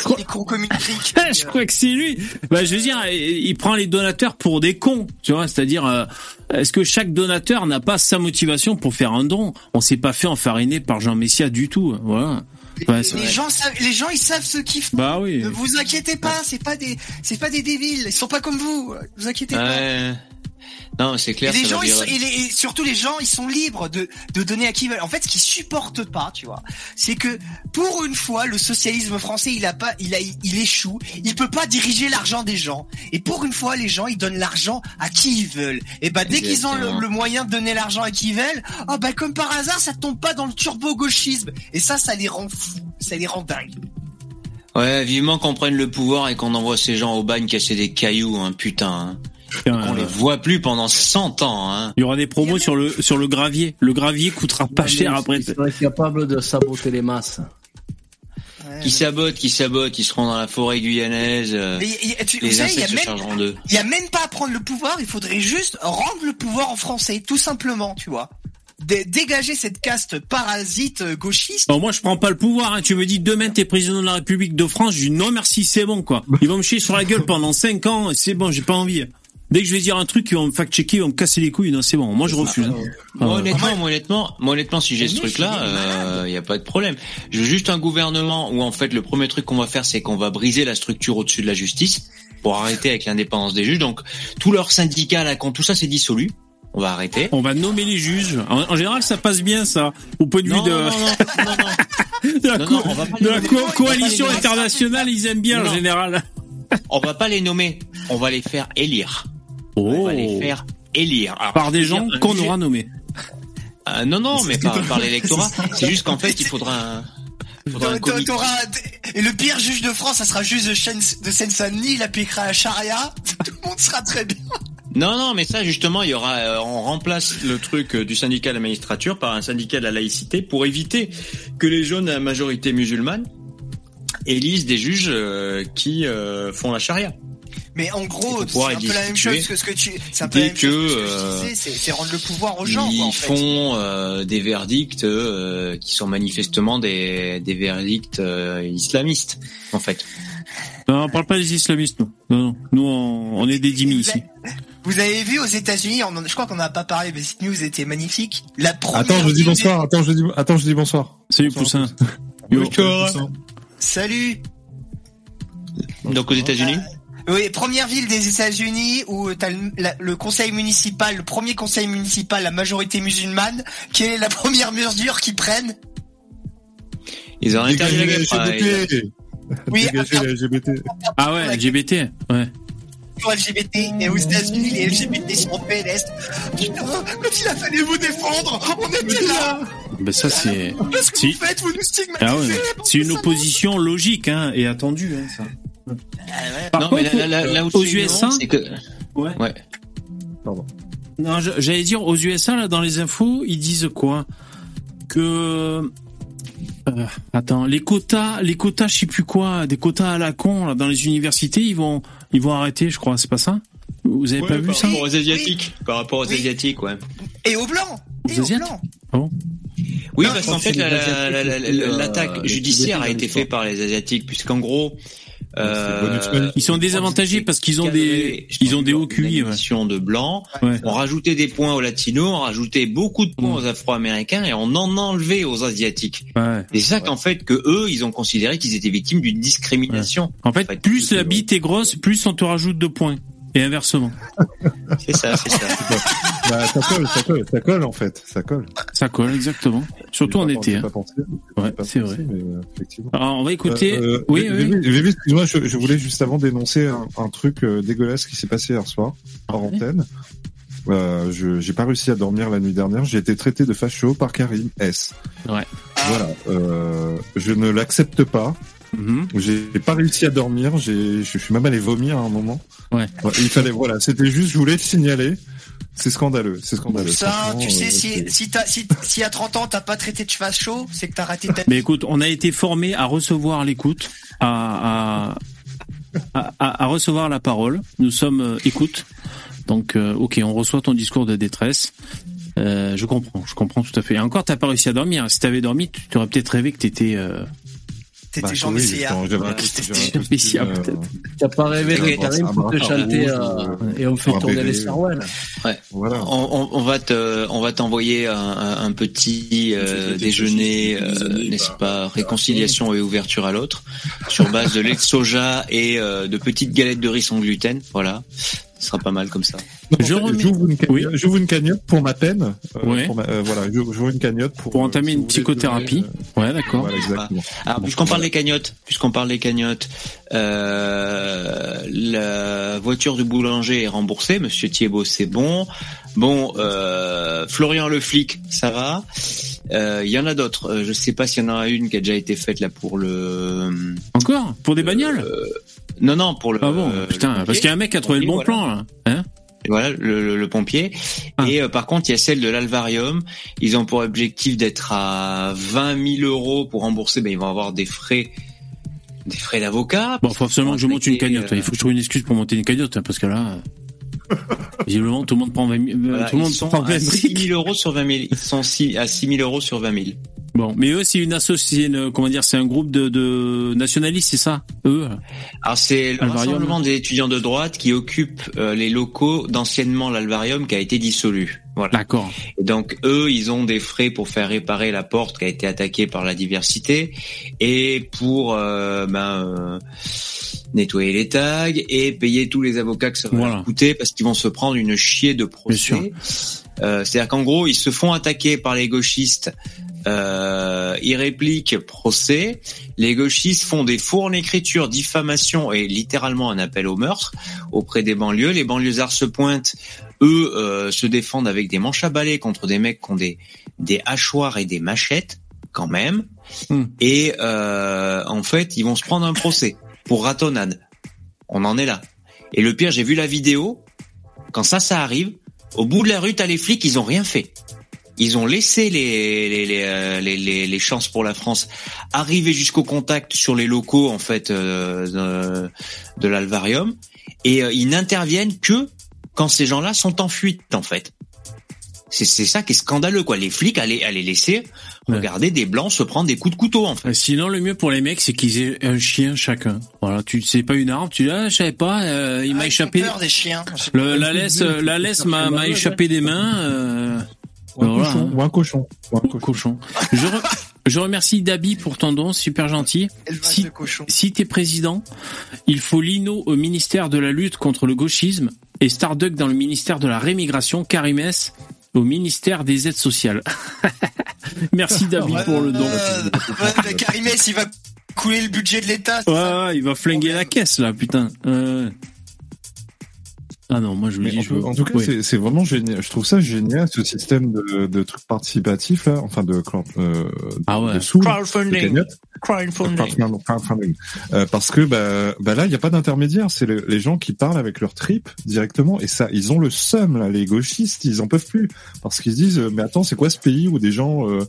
crois- je crois que c'est lui. Bah, je veux dire, il prend les donateurs pour des cons, tu vois. C'est-à-dire, euh, est-ce que chaque donateur n'a pas sa motivation pour faire un don? On s'est pas fait enfariner par Jean Messia du tout. Voilà. Ouais, les vrai. gens savent, les gens ils savent ce qu'ils font. Bah oui. Ne vous inquiétez pas, c'est pas des, c'est pas des débiles. Ils sont pas comme vous. Ne vous inquiétez pas. Non, c'est Et clair, les ça gens, va ils dire... et, les- et surtout les gens, ils sont libres de, de donner à qui ils veulent. En fait, ce qu'ils supportent pas, tu vois, c'est que pour une fois, le socialisme français, il a pas, il a, il échoue. Il peut pas diriger l'argent des gens. Et pour une fois, les gens, ils donnent l'argent à qui ils veulent. Et bah dès qu'ils ont le, le moyen de donner l'argent à qui ils veulent, oh bah comme par hasard, ça tombe pas dans le turbo gauchisme. Et ça, ça les rend fous, ça les rend dingues. Ouais, vivement qu'on prenne le pouvoir et qu'on envoie ces gens au bagne casser des cailloux, hein, putain. hein. Putain, On euh, les voit plus pendant 100 ans, hein. Il y aura des promos sur le sur le gravier. Le gravier coûtera pas Ouais, cher après. Il serait capable de saboter les masses. qui sabotent, qui sabotent, ils seront dans la forêt guyanaise. euh, Mais y- y- tu, vous les savez, il y a insectes se même, chargeront d'eux. il y a même pas à prendre le pouvoir, il faudrait juste rendre le pouvoir en français, tout simplement, tu vois. Dé- dégager cette caste parasite euh, gauchiste. Bon, moi, je prends pas le pouvoir. Hein. Tu me dis demain t'es président de la République de France, je dis non merci, c'est bon quoi. Ils vont me chier sur la gueule pendant 5 ans, c'est bon, j'ai pas envie. Dès que je vais dire un truc, ils vont me fact-checker, ils vont me casser les couilles. Non, c'est bon. Moi, je refuse. hein. Moi, honnêtement, moi, honnêtement, moi, honnêtement, si j'ai ce truc-là, il est il y a pas de problème. Je veux juste un gouvernement où, en fait, le premier truc qu'on va faire, c'est qu'on va briser la structure au-dessus de la justice pour arrêter avec l'indépendance des juges. Donc, tous leurs syndicats, là, quand tout ça s'est dissolu, on va arrêter. On va nommer les juges. En, en général, ça passe bien, ça. Au point de vue de, non, non, non, non, non. de la, non, co- de la co- coalition internationale, ils aiment bien Non. en général. On va pas les nommer, on va les faire élire. On va les faire élire. Alors, Oh. Par des gens qu'on aura nommés. Ah, non, non, mais par, par l'électorat. c'est juste qu'en fait, il faudra un, faudra T'auras- Et le pire juge de France, ça sera juste de, de Seine-Saint-Denis, il appliquera la charia, tout le monde sera très bien. Non, non, mais ça justement, il y aura, euh, on remplace le truc euh, du syndicat de la magistrature par un syndicat de la laïcité pour éviter que les jeunes à majorité musulmane élisent des juges euh, qui euh, font la charia. Mais en gros, c'est un peu la même chose que ce que tu, c'est un peu la même chose que ce que je disais, c'est, rendre le pouvoir aux Ils gens, quoi, en fait. font euh, des verdicts euh, qui sont manifestement des, des verdicts euh, islamistes, en fait. Non, on parle pas des islamistes, nous. Non, non. Nous, on, on est des dîmes ici. Vous avez vu aux États-Unis, je crois qu'on n'a pas parlé, mais cette news était magnifique. La première Attends, je dis bonsoir. Attends, je dis, attends, je dis bonsoir. Salut, Bonsoir. Poussin. Yo. Salut. Donc aux États-Unis, Oui, première ville des États-Unis où t'as le, la- le conseil municipal, le premier conseil municipal, la majorité musulmane. Quelle est la première mesure qu'ils prennent ils ont interdit la les LGBT. Oui, Dégagez les LGBT. Ah ouais, LGBT. Ouais. pour LGBT. Et aux États-Unis, les LGBT sont en PLS. Putain, quand il a fallu vous défendre, on était là. Ben ça, c'est... Qu'est-ce que Si. vous faites? Vous nous stigmatisez. Ah ouais. C'est une opposition logique, hein, et attendue, hein, ça. Par Non, mais là, où aux USA, c'est que Ouais. ouais. Non, j'allais dire aux USA là dans les infos, ils disent quoi? Que euh, attends, les quotas, les quotas, je sais plus quoi, des quotas à la con là, dans les universités, ils vont, ils vont arrêter, je crois, c'est pas ça? Vous avez pas vu par ça? rapport aux asiatiques, par rapport aux Oui. asiatiques, ouais. Et aux blancs. Et Aux blancs. Oui, Non, parce qu'en fait, que la- les la- la- la- Asiatiques, euh, l'attaque judiciaire a été faite par les asiatiques, puisqu'en gros, euh, Ils sont désavantagés parce qu'ils ont des, ils ont des hauts QI. Ouais. de blancs. Ouais. On rajoutait des points aux latinos, on rajoutait beaucoup de points Mm. aux afro-américains et on en enlevait aux asiatiques. Ouais. C'est ça qu'en fait que eux, ils ont considéré qu'ils étaient victimes d'une discrimination. En fait, plus la bite est grosse, plus on te rajoute de points. Et inversement. C'est ça, c'est ça. Bah, ça colle, ça colle, ça colle en fait, ça colle. Ça colle exactement. Surtout en été. Hein. pas pensé, Ouais, j'ai pas c'est vrai. mais, euh, effectivement. Alors, on va écouter. Euh, euh, oui, oui. Vévé, excuse-moi, je, je voulais juste avant dénoncer un, un truc euh, dégueulasse qui s'est passé hier soir, hors Ouais. antenne. Euh, je j'ai pas réussi à dormir la nuit dernière. J'ai été traité de facho par Karim S. Ouais. Voilà. Euh, je ne l'accepte pas. Mhm. J'ai pas réussi à dormir. J'ai, je suis même allé vomir à un moment. Ouais. il fallait, voilà. C'était juste, je voulais le signaler. C'est scandaleux. C'est scandaleux. Ça, tu sais, euh, si, c'est- si t'as, si, si à 30 ans t'as pas traité de face chaud, c'est que t'as raté ta Mais écoute, on a été formé à recevoir l'écoute, à, à, à, recevoir la parole. Nous sommes euh, écoute. Donc, euh, ok, on reçoit ton discours de détresse. Euh, je comprends, je comprends tout à fait. Et encore, t'as pas réussi à dormir. Si t'avais dormi, tu t'aurais peut-être rêvé que t'étais. Euh... T'étais bah, Jean oui, Messia. Ouais, un Messia, peut-être. euh, T'as pas rêvé de Ouais, Karim pour te chanter euh, euh, et on fait tourner les Sarwell. Voilà. On, on- on va te, on va t'envoyer un, un- un petit euh, déjeuner, euh, n'est-ce pas, réconciliation et ouverture à l'autre, sur base de lait de soja et euh, de petites galettes de riz sans gluten. Voilà, ce sera pas mal comme ça. Je fait, J'ouvre une, Oui. cagnotte- j'ouvre une cagnotte pour ma peine. euh, Ouais. pour ma- euh, voilà, j'ouvre une cagnotte pour, Pour euh, entamer si une psychothérapie. donner, euh, Ouais, d'accord. Voilà, exactement. Alors, puisqu'on parle des cagnottes, puisqu'on parle des cagnottes, euh, la voiture du boulanger est remboursée. Monsieur Thiebaud, c'est bon. Bon, euh, Florian le flic, ça va. Euh, Il y en a d'autres. Euh, je sais pas s'il y en a une qui a déjà été faite là pour le. Encore Pour des bagnoles Euh, non, non, pour le. Ah bon, le putain, pompier. parce qu'il y a un mec qui a trouvé le bon Voilà. plan, là. Hein Voilà, le, le- le pompier. Ah. Et euh, par contre, il y a celle de l'Alvarium. Ils ont pour objectif d'être à 20 000 euros pour rembourser. Ben, ils vont avoir des frais des frais d'avocat. Bon, absolument que je monte une cagnotte. euh, Il faut que je trouve une excuse pour monter une cagnotte, hein, parce que là, euh, visiblement, tout le monde prend 20 000, euh, Voilà, tout le monde ils sont prend 20 à 000 6 000 euros sur 20 000. Ils sont à 6 000 euros sur 20 000. Bon, mais eux, c'est une association, comment dire, c'est un groupe de, de nationalistes, c'est ça Eux? Alors c'est le rassemblement des étudiants de droite qui occupe euh, les locaux d'anciennement l'Alvarium qui a été dissolu. Voilà. D'accord. Et donc eux, ils ont des frais pour faire réparer la porte qui a été attaquée par la diversité et pour euh, ben, euh, nettoyer les tags et payer tous les avocats que ça va Voilà. leur coûter parce qu'ils vont se prendre une chier de Bien sûr. Euh, C'est-à-dire qu'en gros, ils se font attaquer par les gauchistes. Euh, ils répliquent procès. Les gauchistes font des faux en écriture, diffamation et littéralement un appel au meurtre auprès des banlieues. Les banlieusards se pointent, eux euh, se défendent avec des manches à balai contre des mecs qui ont des, des hachoirs et des machettes quand même. Hmm. Et euh, en fait, ils vont se prendre un procès pour ratonnade. On en est là. Et le pire, j'ai vu la vidéo. Quand ça, ça arrive, au bout de la rue, t'as les flics, ils ont rien fait. Ils ont laissé les les, les, euh, les, les- chances pour la France arriver jusqu'au contact sur les locaux en fait euh, de, de l'Alvarium et euh, ils n'interviennent que quand ces gens-là sont en fuite en fait. C'est c'est ça qui est scandaleux quoi. Les flics allaient allaient laisser Ouais. regarder des blancs se prendre des coups de couteau en fait. Sinon, le mieux pour les mecs, c'est qu'ils aient un chien chacun. Voilà, tu sais pas une arme, tu dis, ah, je savais pas, euh, il Ah, m'a ils échappé. peur des chiens. Le, la laisse, la laisse m'a m'a échappé des mains. Euh, Ou un Voilà, cochon. Ou un cochon. Ou un cochon. cochon. Je, re- je remercie Dabi pour ton don, super gentil. Si-. Si t'es président, il faut Lino au ministère de la lutte contre le gauchisme et Starduck dans le ministère de la rémigration, Karimès au ministère des aides sociales. Merci Dabi pour le don. Euh, ouais, Karimès, il va couler le budget de l'État. Ouais, ça ouais, il va flinguer la caisse là, putain. Euh... Ah non, moi je me Mais dis, en, je en tout cas, ouais. c'est- vraiment génial. Je trouve ça génial, ce système de, de trucs participatifs, là. Enfin, de, euh, Ah ouais. de sous. Crowdfunding. Crowdfunding. Crowdfunding. Euh, parce que bah, bah là, il n'y a pas d'intermédiaire. C'est le- les gens qui parlent avec leur trip directement. Et ça, ils ont le seum là. Les gauchistes, ils en peuvent plus parce qu'ils se disent euh, mais attends, c'est quoi ce pays où des gens, euh,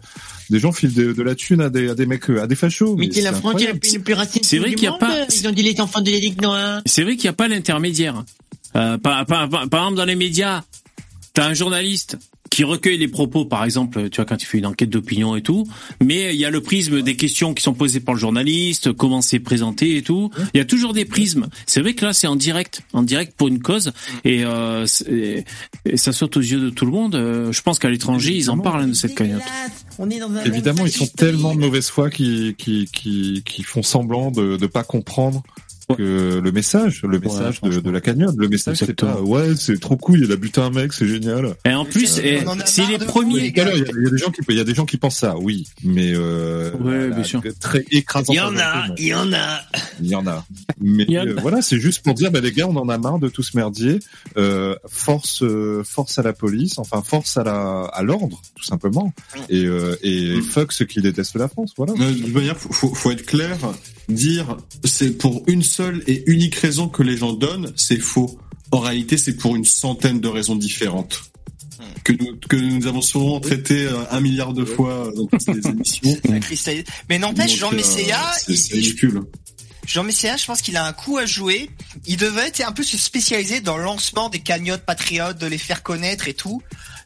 des gens filent de, de la thune à des, à des mecs, euh, à des fachos? Mais c'est la frontière incroyable. la plus, plus raciste C'est vrai qu'il y a pas- Ils ont dit les enfants de l'Éric Noir. C'est vrai qu'il n'y a pas l'intermédiaire. Euh, par, par, par, par exemple, dans les médias, t'as un journaliste qui recueille les propos, par exemple, tu vois, quand tu fais une enquête d'opinion et tout, mais il y a le prisme des questions qui sont posées par le journaliste, comment c'est présenté et tout. Il y a toujours des prismes. C'est vrai que là, c'est en direct, en direct pour une cause, et, euh, et ça saute aux yeux de tout le monde. Euh, Je pense qu'à l'étranger, ils en parlent de cette cagnotte. On est dans un Évidemment, ils sont tellement de mauvaise foi qui qui qui qui font semblant de de pas comprendre que le message, le message de, de la cagnotte, le message c'est pas ouais c'est trop cool, il a buté un mec, c'est génial. Et en plus, c'est les premiers. il y, a- il y a des gens qui il y a des gens qui pensent ça, oui, mais euh, Ouais, la bien sûr. très écrasant. Il y en a, il y en a. il y en a. Mais en a. euh, voilà, c'est juste pour dire bah les gars, on en a marre de tout ce merdier. Euh, force euh, force à la police, enfin force à la à l'ordre tout simplement. Et euh, et Mm. fuck ceux qui détestent la France, voilà. Euh, De toute manière, faut, faut être clair. Dire c'est pour une seule et unique raison que les gens donnent, c'est faux. En réalité, c'est pour une centaine de raisons différentes que nous, que nous avons souvent traité euh, un milliard de fois dans toutes les émissions. Mais n'empêche, Jean euh, Messia, c'est ridicule. Jean Messia, je pense qu'il a un coup à jouer. Il devait être un peu se spécialiser dans le lancement des cagnottes patriotes, de les faire connaître et tout.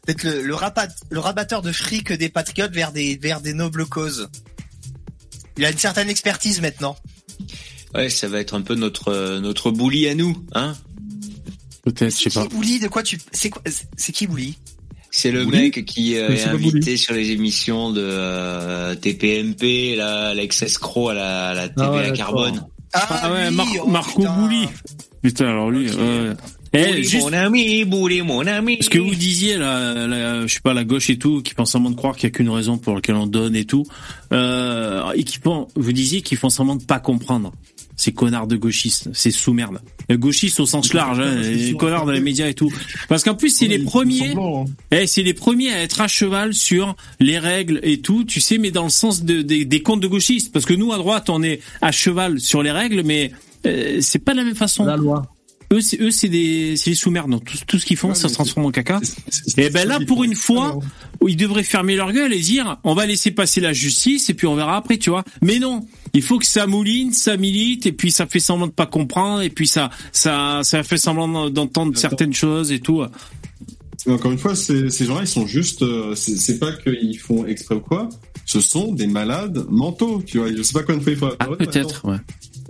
D'être le, le, rabat- le rabatteur de fric des patriotes vers des, vers des nobles causes. Il a une certaine expertise maintenant. Ouais, ça va être un peu notre euh, notre bully à nous, hein. Peut-être, je sais C'est pas. qui De quoi tu, c'est quoi, c'est qui Bouli C'est le Bouli mec qui euh, est invité Bouli. sur les émissions de euh, TPMP, là, l'ex-escroc à la, à la TVA ouais, carbone. Ah ouais, lui, Mar- oh, Marco. Bouli. Putain, alors lui, euh, eh, juste mon ami, Bouli, mon ami. ce que vous disiez là, la- je sais pas, la gauche et tout, qui pense semblant de croire qu'il y a qu'une raison pour laquelle on donne et tout, euh, et qui font, vous disiez qu'ils font semblant de pas comprendre. Ces connards de gauchistes, ces sous-merdes. Gauchistes au sens large, hein, les connards dans les médias et tout. Parce qu'en plus, c'est les premiers, eh, c'est les premiers à être à cheval sur les règles et tout, tu sais, mais dans le sens de, des- des comptes de gauchistes. Parce que nous, à droite, on est à cheval sur les règles, mais euh, c'est pas de la même façon. La loi. Eux, c'est eux, c'est des, c'est des sous-merdes. Tout, tout ce qu'ils font, Ouais, ça se transforme en caca. Et ben là, pour une fois, ils devraient fermer leur gueule et dire, on va laisser passer la justice et puis on verra après, tu vois. Mais non, il faut que ça mouline, ça milite et puis ça fait semblant de pas comprendre et puis ça, ça, ça fait semblant d'entendre certaines choses et tout. Mais encore une fois, ces, ces gens-là, ils sont juste. euh, c'est c'est pas qu'ils font exprès ou quoi. Ce sont des malades mentaux. Tu vois, je sais pas combien de fois il faut. Ah, peut-être, ouais.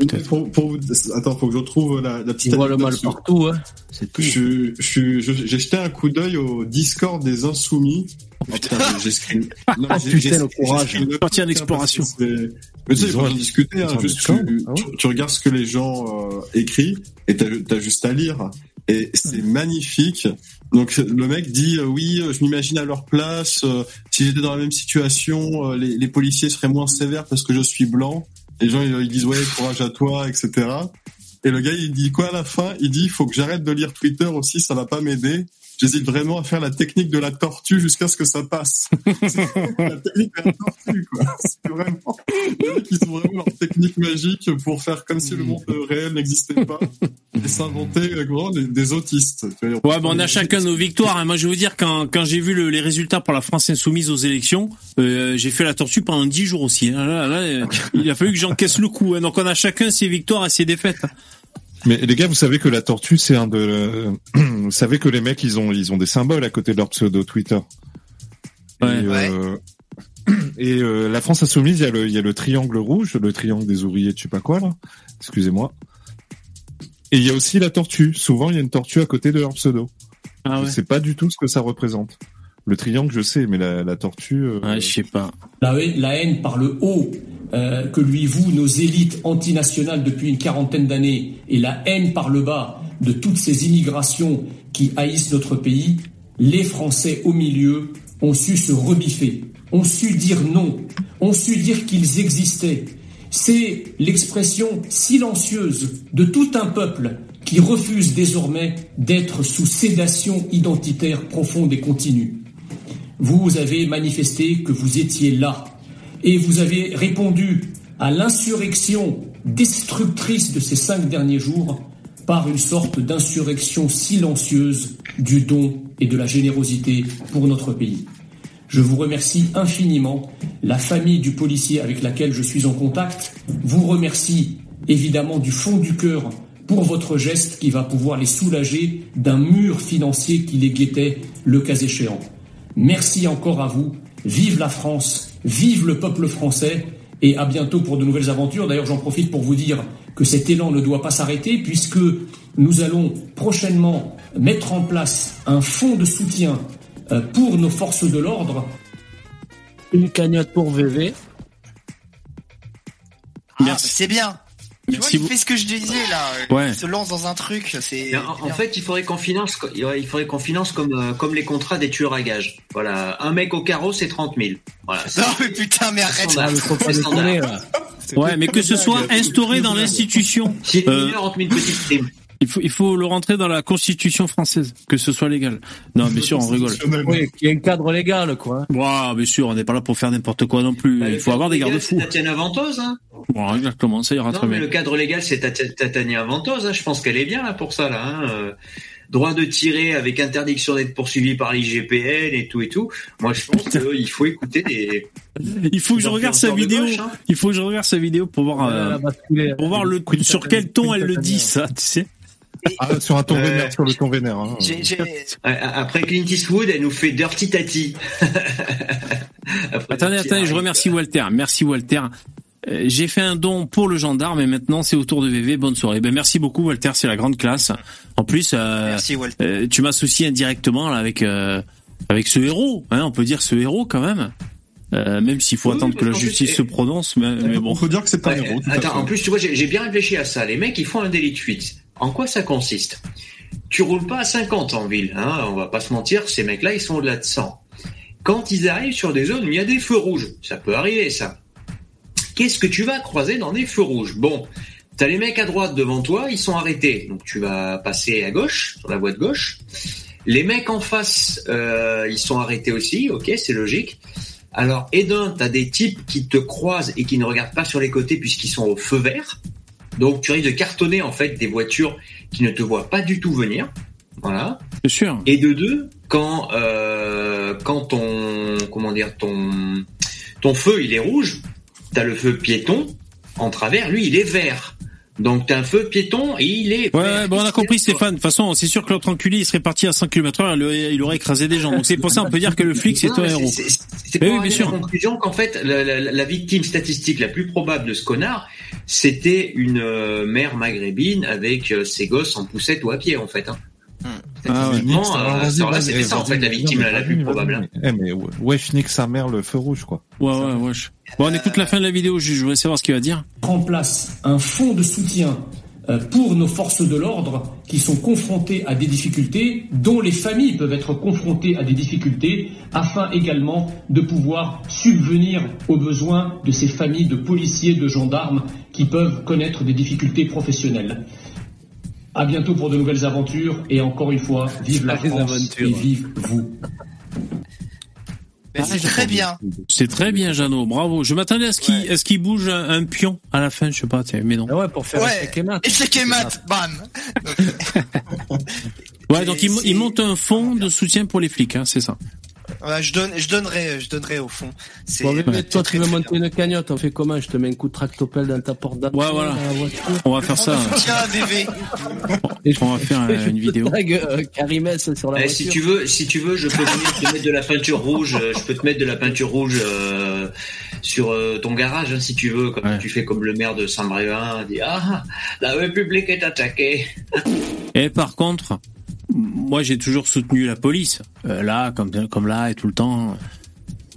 Attends, Pour, pour vous- attends, faut que je retrouve la, la petite. Ils voient le mal partout, hein. C'est tout. Je, je, je- j'ai jeté un coup d'œil au Discord des Insoumis. Oh, putain, j'ai screen. Non, Ah, j'ai- putain, j'ai- le courage. j'ai screen- Parti en exploration. parce que c'est- Mais tu sais, de discuter, hein, juste tu, Ah tu, tu regardes ce que les gens euh, écrivent et t'as, t'as juste à lire. Et c'est magnifique. Donc le mec dit euh, oui, euh, je m'imagine à leur place. euh, si j'étais dans la même situation, euh, les, les policiers seraient moins sévères parce que je suis blanc. Les gens ils, disent ouais courage à toi, etc. Et le gars il dit quoi à la fin? Il dit faut que j'arrête de lire Twitter aussi, ça va pas m'aider. J'hésite vraiment à faire la technique de la tortue jusqu'à ce que ça passe. La technique de la tortue, quoi. C'est vraiment. Les mecs, ils ont vraiment leur technique magique pour faire comme si le monde réel n'existait pas et s'inventer euh, des, des autistes. Ouais, bon, on a chacun nos victoires. hein. Moi, je veux dire, quand, quand j'ai vu le- les résultats pour la France insoumise aux élections, euh, j'ai fait la tortue pendant dix jours aussi. hein. Là, là, il a fallu que j'encaisse le coup. hein. Donc, on a chacun ses victoires et ses défaites. Mais les gars, vous savez que la tortue, c'est un de. vous savez que les mecs, ils ont, ils ont des symboles à côté de leur pseudo Twitter. Ouais. Et, euh, et euh, la France insoumise, il y a le, il y a le triangle rouge, le triangle des ouvriers, je sais pas quoi là. Excusez-moi. Et il y a aussi la tortue. Souvent, il y a une tortue à côté de leur pseudo. Ah Je sais pas du tout ce que ça représente. Le triangle, je sais, mais la, la tortue. euh, Ouais, je sais pas. La haine, la haine par le haut euh, que lui vouent nos élites antinationales depuis une quarantaine d'années et la haine par le bas de toutes ces immigrations qui haïssent notre pays, les Français au milieu ont su se rebiffer, ont su dire non, ont su dire qu'ils existaient. C'est l'expression silencieuse de tout un peuple qui refuse désormais d'être sous sédation identitaire profonde et continue. Vous avez manifesté que vous étiez là et vous avez répondu à l'insurrection destructrice de ces cinq derniers jours par une sorte d'insurrection silencieuse du don et de la générosité pour notre pays. Je vous remercie infiniment. La famille du policier avec laquelle je suis en contact vous remercie évidemment du fond du cœur pour votre geste qui va pouvoir les soulager d'un mur financier qui les guettait le cas échéant. Merci encore à vous. Vive la France, vive le peuple français et à bientôt pour de nouvelles aventures. D'ailleurs, j'en profite pour vous dire que cet élan ne doit pas s'arrêter puisque nous allons prochainement mettre en place un fonds de soutien euh, pour nos forces de l'ordre. Une cagnotte pour VV. Ah, Merci. C'est bien. Tu vois, Merci il fait ce que je disais là. Ouais. Il se lance dans un truc. C'est. En, fait, il faudrait qu'on finance, il faudrait qu'on finance comme euh, comme les contrats des tueurs à gages. Voilà, un mec au carreau, c'est 30 000. Voilà. Non mais putain, mais arrête. Standard. C'est. Ouais, mais que ce soit instauré dans l'institution. Si les Euh, mineurs ont Il faut, il faut le rentrer dans la constitution française, que ce soit légal. Non, bien sûr, on rigole. Oui, qu'il y ait un cadre légal, quoi. Wow, bien sûr, on n'est pas là pour faire n'importe quoi non plus. Bah, il faut avoir des garde-fous. C'est Tatiana Ventose, hein. Bon, exactement, ça ira Non, très mais bien. le cadre légal, c'est Tat- Tatiana Ventose. Hein. Je pense qu'elle est bien là pour ça, là. Hein. Euh, Droit de tirer avec interdiction d'être poursuivi par l'IGPN et tout et tout. Moi, je pense qu'il faut écouter des. Il faut que je regarde sa vidéo. gauche, hein. Il faut que je regarde sa vidéo pour voir, euh, a pour voir le, sur quel ton elle le dit, ça, tu sais. Ah, sur un ton Euh, vénère, sur le ton vénère. Hein. Après Clint Eastwood, elle nous fait Dirty Tati. Après Attendez, attendez, je remercie Walter. Merci Walter. Euh, J'ai fait un don pour le gendarme et maintenant c'est au tour de VV. Bonne soirée. Ben merci beaucoup Walter, c'est la grande classe. En plus, euh, Merci Walter. euh, tu m'associes indirectement là avec euh, avec ce héros. Hein, on peut dire ce héros quand même. Euh, même s'il faut Oui, attendre que la justice plus, se prononce, mais, mais On bon. peut dire que c'est un Ouais, héros. attends, en plus, tu vois, j'ai bien réfléchi à ça. Les mecs, ils font un délit de fuite. En quoi ça consiste? Tu roules pas à 50 en ville, hein, on va pas se mentir, ces mecs-là, ils sont au-delà de 100. Quand ils arrivent sur des zones où il y a des feux rouges, ça peut arriver, ça. Qu'est-ce que tu vas croiser dans des feux rouges? Bon, t'as les mecs à droite devant toi, ils sont arrêtés. Donc tu vas passer à gauche, sur la voie de gauche. Les mecs en face, euh, ils sont arrêtés aussi, ok, c'est logique. Alors, et d'un, t'as des types qui te croisent et qui ne regardent pas sur les côtés puisqu'ils sont au feu vert. Donc, tu risques de cartonner, en fait, des voitures qui ne te voient pas du tout venir. Voilà. C'est sûr. Et de deux, quand euh, quand ton comment dire ton ton feu il est rouge, t'as le feu piéton en travers, lui il est vert. Donc t'as un feu piéton et il est. Ouais, ouais, bon, on a compris Stéphane. De toute façon, c'est sûr que l'autre enculé, il serait parti à 5 km heure, il aurait- écrasé des gens. Donc c'est pour ça on peut dire que le flic, c'est mais héros. C'est pour oui, bien sûr. la conclusion qu'en fait, la, la- la victime statistique la plus probable de ce connard, c'était une euh, mère maghrébine avec euh, ses gosses en poussette ou à pied, en fait. Hein. Ah ouais. Sa- euh, c'était ça, en fait, la victime la plus probable. Eh, mais wesh, nique sa mère, le feu rouge, quoi. Ouais, ouais, ouais. Bon, on écoute la fin de la vidéo, je je voudrais savoir ce qu'il va dire. en place un fonds de soutien euh, pour nos forces de l'ordre qui sont confrontées à des difficultés, dont les familles peuvent être confrontées à des difficultés, afin également de pouvoir subvenir aux besoins de ces familles de policiers, de gendarmes qui peuvent connaître des difficultés professionnelles. À bientôt pour de nouvelles aventures et encore une fois, vive la France aventures. et vive vous. C'est très bien. C'est très bien, Jeannot. Bravo. Je m'attendais à ce qu'il, ce qu'il bouge un, un pion à la fin, je sais pas, tiens, mais non. Ah ouais, pour faire Ouais. un schéma. Et c'est mat, bam. Ouais, donc il monte un fonds de soutien pour les flics, hein, c'est ça. Ouais, je donne, je donnerai, je donnerai au fond. C'est Bon, mais toi, tu veux monter une cagnotte, on fait comment Je te mets un coup de tractopelle dans ta porte d'entrée, Ouais, voilà. On va faire ça. On va faire euh, une vidéo. euh, Karimès sur la Eh, si tu veux, si tu veux, je peux venir te mettre de la peinture rouge. euh, Je peux te mettre de la peinture rouge euh, sur euh, ton garage, hein, si tu veux, comme Ouais. tu fais comme le maire de Saint-Brévin, dit ah la République est attaquée. Et par contre, moi j'ai toujours soutenu la police, euh, là comme comme là et tout le temps.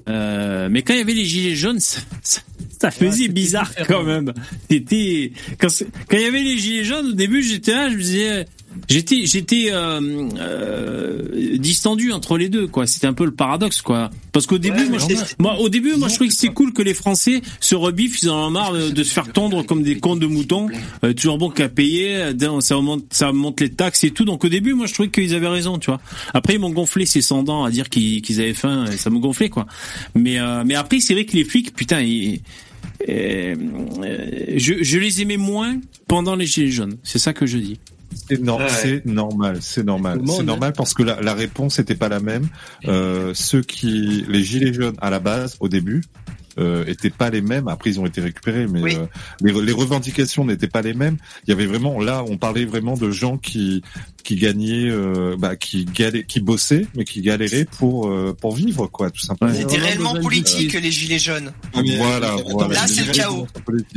Euh, mais quand il y avait les gilets jaunes, ça, ça, ça faisait bizarre différent. quand même. C'était quand quand il y avait les gilets jaunes au début, j'étais là, je me disais, j'étais j'étais euh, euh, distendu entre les deux quoi. C'était un peu le paradoxe quoi. Parce qu'au début, Ouais, moi, au début, moi je trouvais que c'était cool que les Français se rebiffent, ils en ont marre de, se faire tondre comme des cons de moutons. Euh, toujours bon qu'à payer, ça monte, ça monte les taxes et tout. Donc au début, moi je trouvais qu'ils avaient raison, tu vois. Après ils m'ont gonflé ces dents à dire qu'ils avaient faim et ça me gonflait quoi. Mais mais après c'est vrai que les flics, putain, ils, euh, je, je les aimais moins pendant les gilets jaunes. C'est ça que je dis. C'est nor- Ouais. c'est normal, c'est normal, c'est hein. normal parce que la, la réponse n'était pas la même. Euh, ceux qui, les gilets jaunes à la base, au début, étaient pas les mêmes. Après, ils ont été récupérés, mais Oui. euh, les, les revendications n'étaient pas les mêmes. Il y avait vraiment, là, on parlait vraiment de gens qui qui gagnaient, euh, bah, qui galé- qui bossaient, mais qui galéraient pour euh, pour vivre, quoi, tout simplement. C'était vraiment réellement besoin politique, de- les gilets jaunes. Voilà, voilà. Là, c'est le chaos.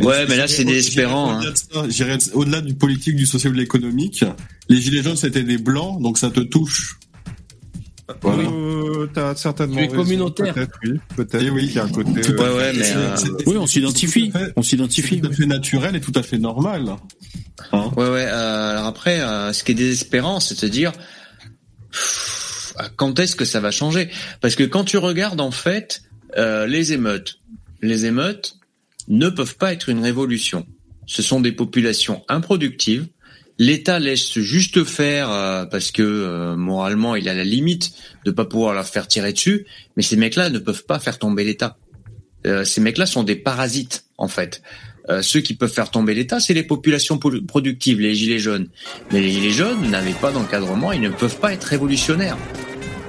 Ouais, mais là, c'est désespérant, au-delà de ça, j'irais Au-delà du politique, du social, de l'économique, les gilets jaunes c'était des blancs, donc ça te touche. Voilà. Euh, t'as certainement Tu communautaire. Peut-être, oui. Peut-être, Eh oui. qu'il y a un côté. euh, Ouais, ouais, mais euh, Oui, on s'identifie. c'est tout à fait- On s'identifie. tout à fait naturel et tout à fait normal. Hein Ouais, ouais. euh, alors après, euh, ce qui est désespérant, c'est de se dire pff, quand est-ce que ça va changer? Parce que quand tu regardes en fait euh, les émeutes, les émeutes ne peuvent pas être une révolution. Ce sont des populations improductives. L'État laisse juste faire euh, parce que euh, moralement il a la limite de pas pouvoir leur faire tirer dessus. Mais ces mecs-là ne peuvent pas faire tomber l'État. Euh, ces mecs-là sont des parasites en fait. Ceux qui peuvent faire tomber l'État, c'est les populations productives, les gilets jaunes. Mais les gilets jaunes n'avaient pas d'encadrement, ils ne peuvent pas être révolutionnaires.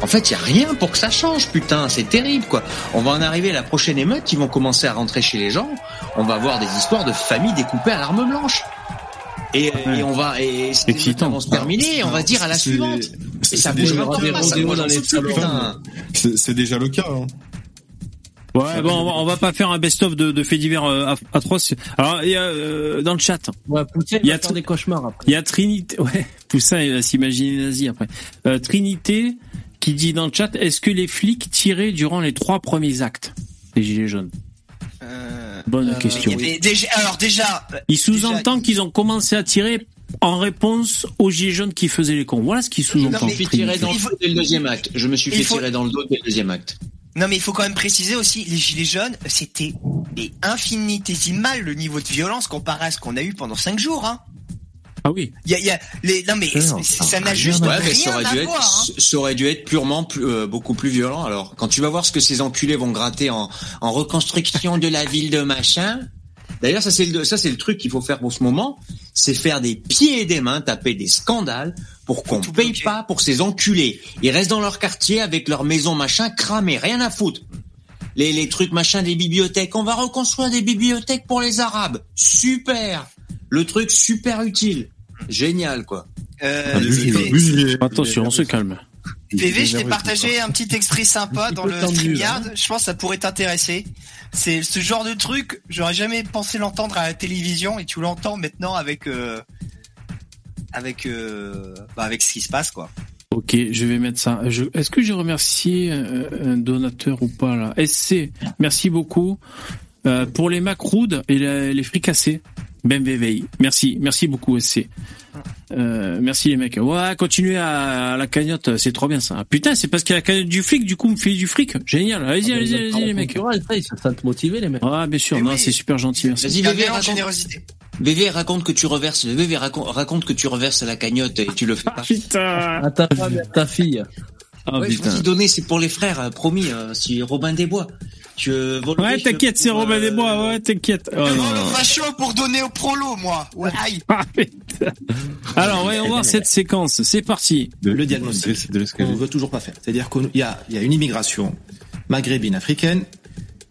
En fait, il y a rien pour que ça change, putain, c'est terrible quoi. On va en arriver à la prochaine émeute, ils vont commencer à rentrer chez les gens, on va avoir des histoires de familles découpées à l'arme blanche. Et, et on va et ces émeutes Excitant. vont se terminer, et on va dire à la C'est- suivante. c'est- Et ça c'est bougera déjà- pas, des ça dans les. C'est c'est déjà le cas. Hein. Ouais, bon, on va, on va pas faire un best-of de, de faits divers euh, atroces. Alors, il y a euh, dans le chat, Ouais, Il y a des cauchemars après. il y a Trinité. Ouais, tout ça, il va s'imaginer nazi après. Euh, Trinité qui dit dans le chat est-ce que les flics tiraient durant les trois premiers actes des gilets jaunes? Euh, Bonne Euh, question. il y avait déjà, alors déjà, euh, Il sous-entend qu'ils ont commencé à tirer en réponse aux gilets jaunes qui faisaient les cons. Voilà ce qu'il Je sous-entend. me suis fait tirer Trinité. dans le Il faut- dos dès le deuxième acte. Je me suis fait faut- tirer dans le dos dès le deuxième acte. non mais il faut quand même préciser aussi, les gilets jaunes, c'était infinitésimal le niveau de violence comparé à ce qu'on a eu pendant cinq jours. Hein. Ah oui. Il y a, y a les, non mais ça ça a n'a rien juste Ouais, rien ça aurait à dû voir. être, hein. ça aurait dû être purement plus, euh, beaucoup plus violent. Alors, quand tu vas voir ce que ces enculés vont gratter en, en reconstruction de la ville de machin, D'ailleurs, ça c'est le, ça c'est le truc qu'il faut faire pour ce moment, c'est faire des pieds et des mains, taper des scandales pour qu'on paye bloquer. pas pour ces enculés. Ils restent dans leur quartier avec leur maison machin cramée, rien à foutre. Les, les trucs machin des bibliothèques, on va reconstruire des bibliothèques pour les Arabes. Super. Le truc super utile. Génial quoi. Euh, PV, Attention, on se calme. PV, je t'ai partagé un petit extrait sympa dans le StreamYard. hein. Je pense que ça pourrait t'intéresser. C'est ce genre de truc, j'aurais jamais pensé l'entendre à la télévision et tu l'entends maintenant avec euh, avec euh, bah, avec ce qui se passe quoi. Ok, je vais mettre ça. Je- Est-ce que j'ai remercié euh, un donateur ou pas là? SC, merci beaucoup euh, pour les macroudes et les fricassés. Ben VVI. Merci, merci beaucoup SC. Euh, merci les mecs. Ouais, continuez à, à la cagnotte, c'est trop bien ça. Putain, c'est parce qu'il y a la cagnotte du flic, du coup, me fait du fric. Génial. Allez-y, allez-y, allez-y les mecs. Ils se sentent motivés, les mecs. Ah, bien sûr, Eh non, oui. c'est super gentil, merci. Vas-y VV raconte, générosité. VV raconte que tu reverses, VV raconte, raconte que tu reverses à la cagnotte et tu le fais pas. Putain. À ta femme et à ta fille. Ah, ouais, je putain. vous ai donné, c'est pour les frères, euh, promis, euh, c'est Robin des Bois. Voler Ouais, t'inquiète, c'est euh, des Bois, ouais, t'inquiète. Oh, le facho pour donner au prolo, moi. Ouais, aïe. Ah. Alors, voyons voir cette séquence. C'est parti. de- Le diagnostic. qu'on veut toujours pas faire. C'est-à-dire qu'il y a, il y a une immigration maghrébine africaine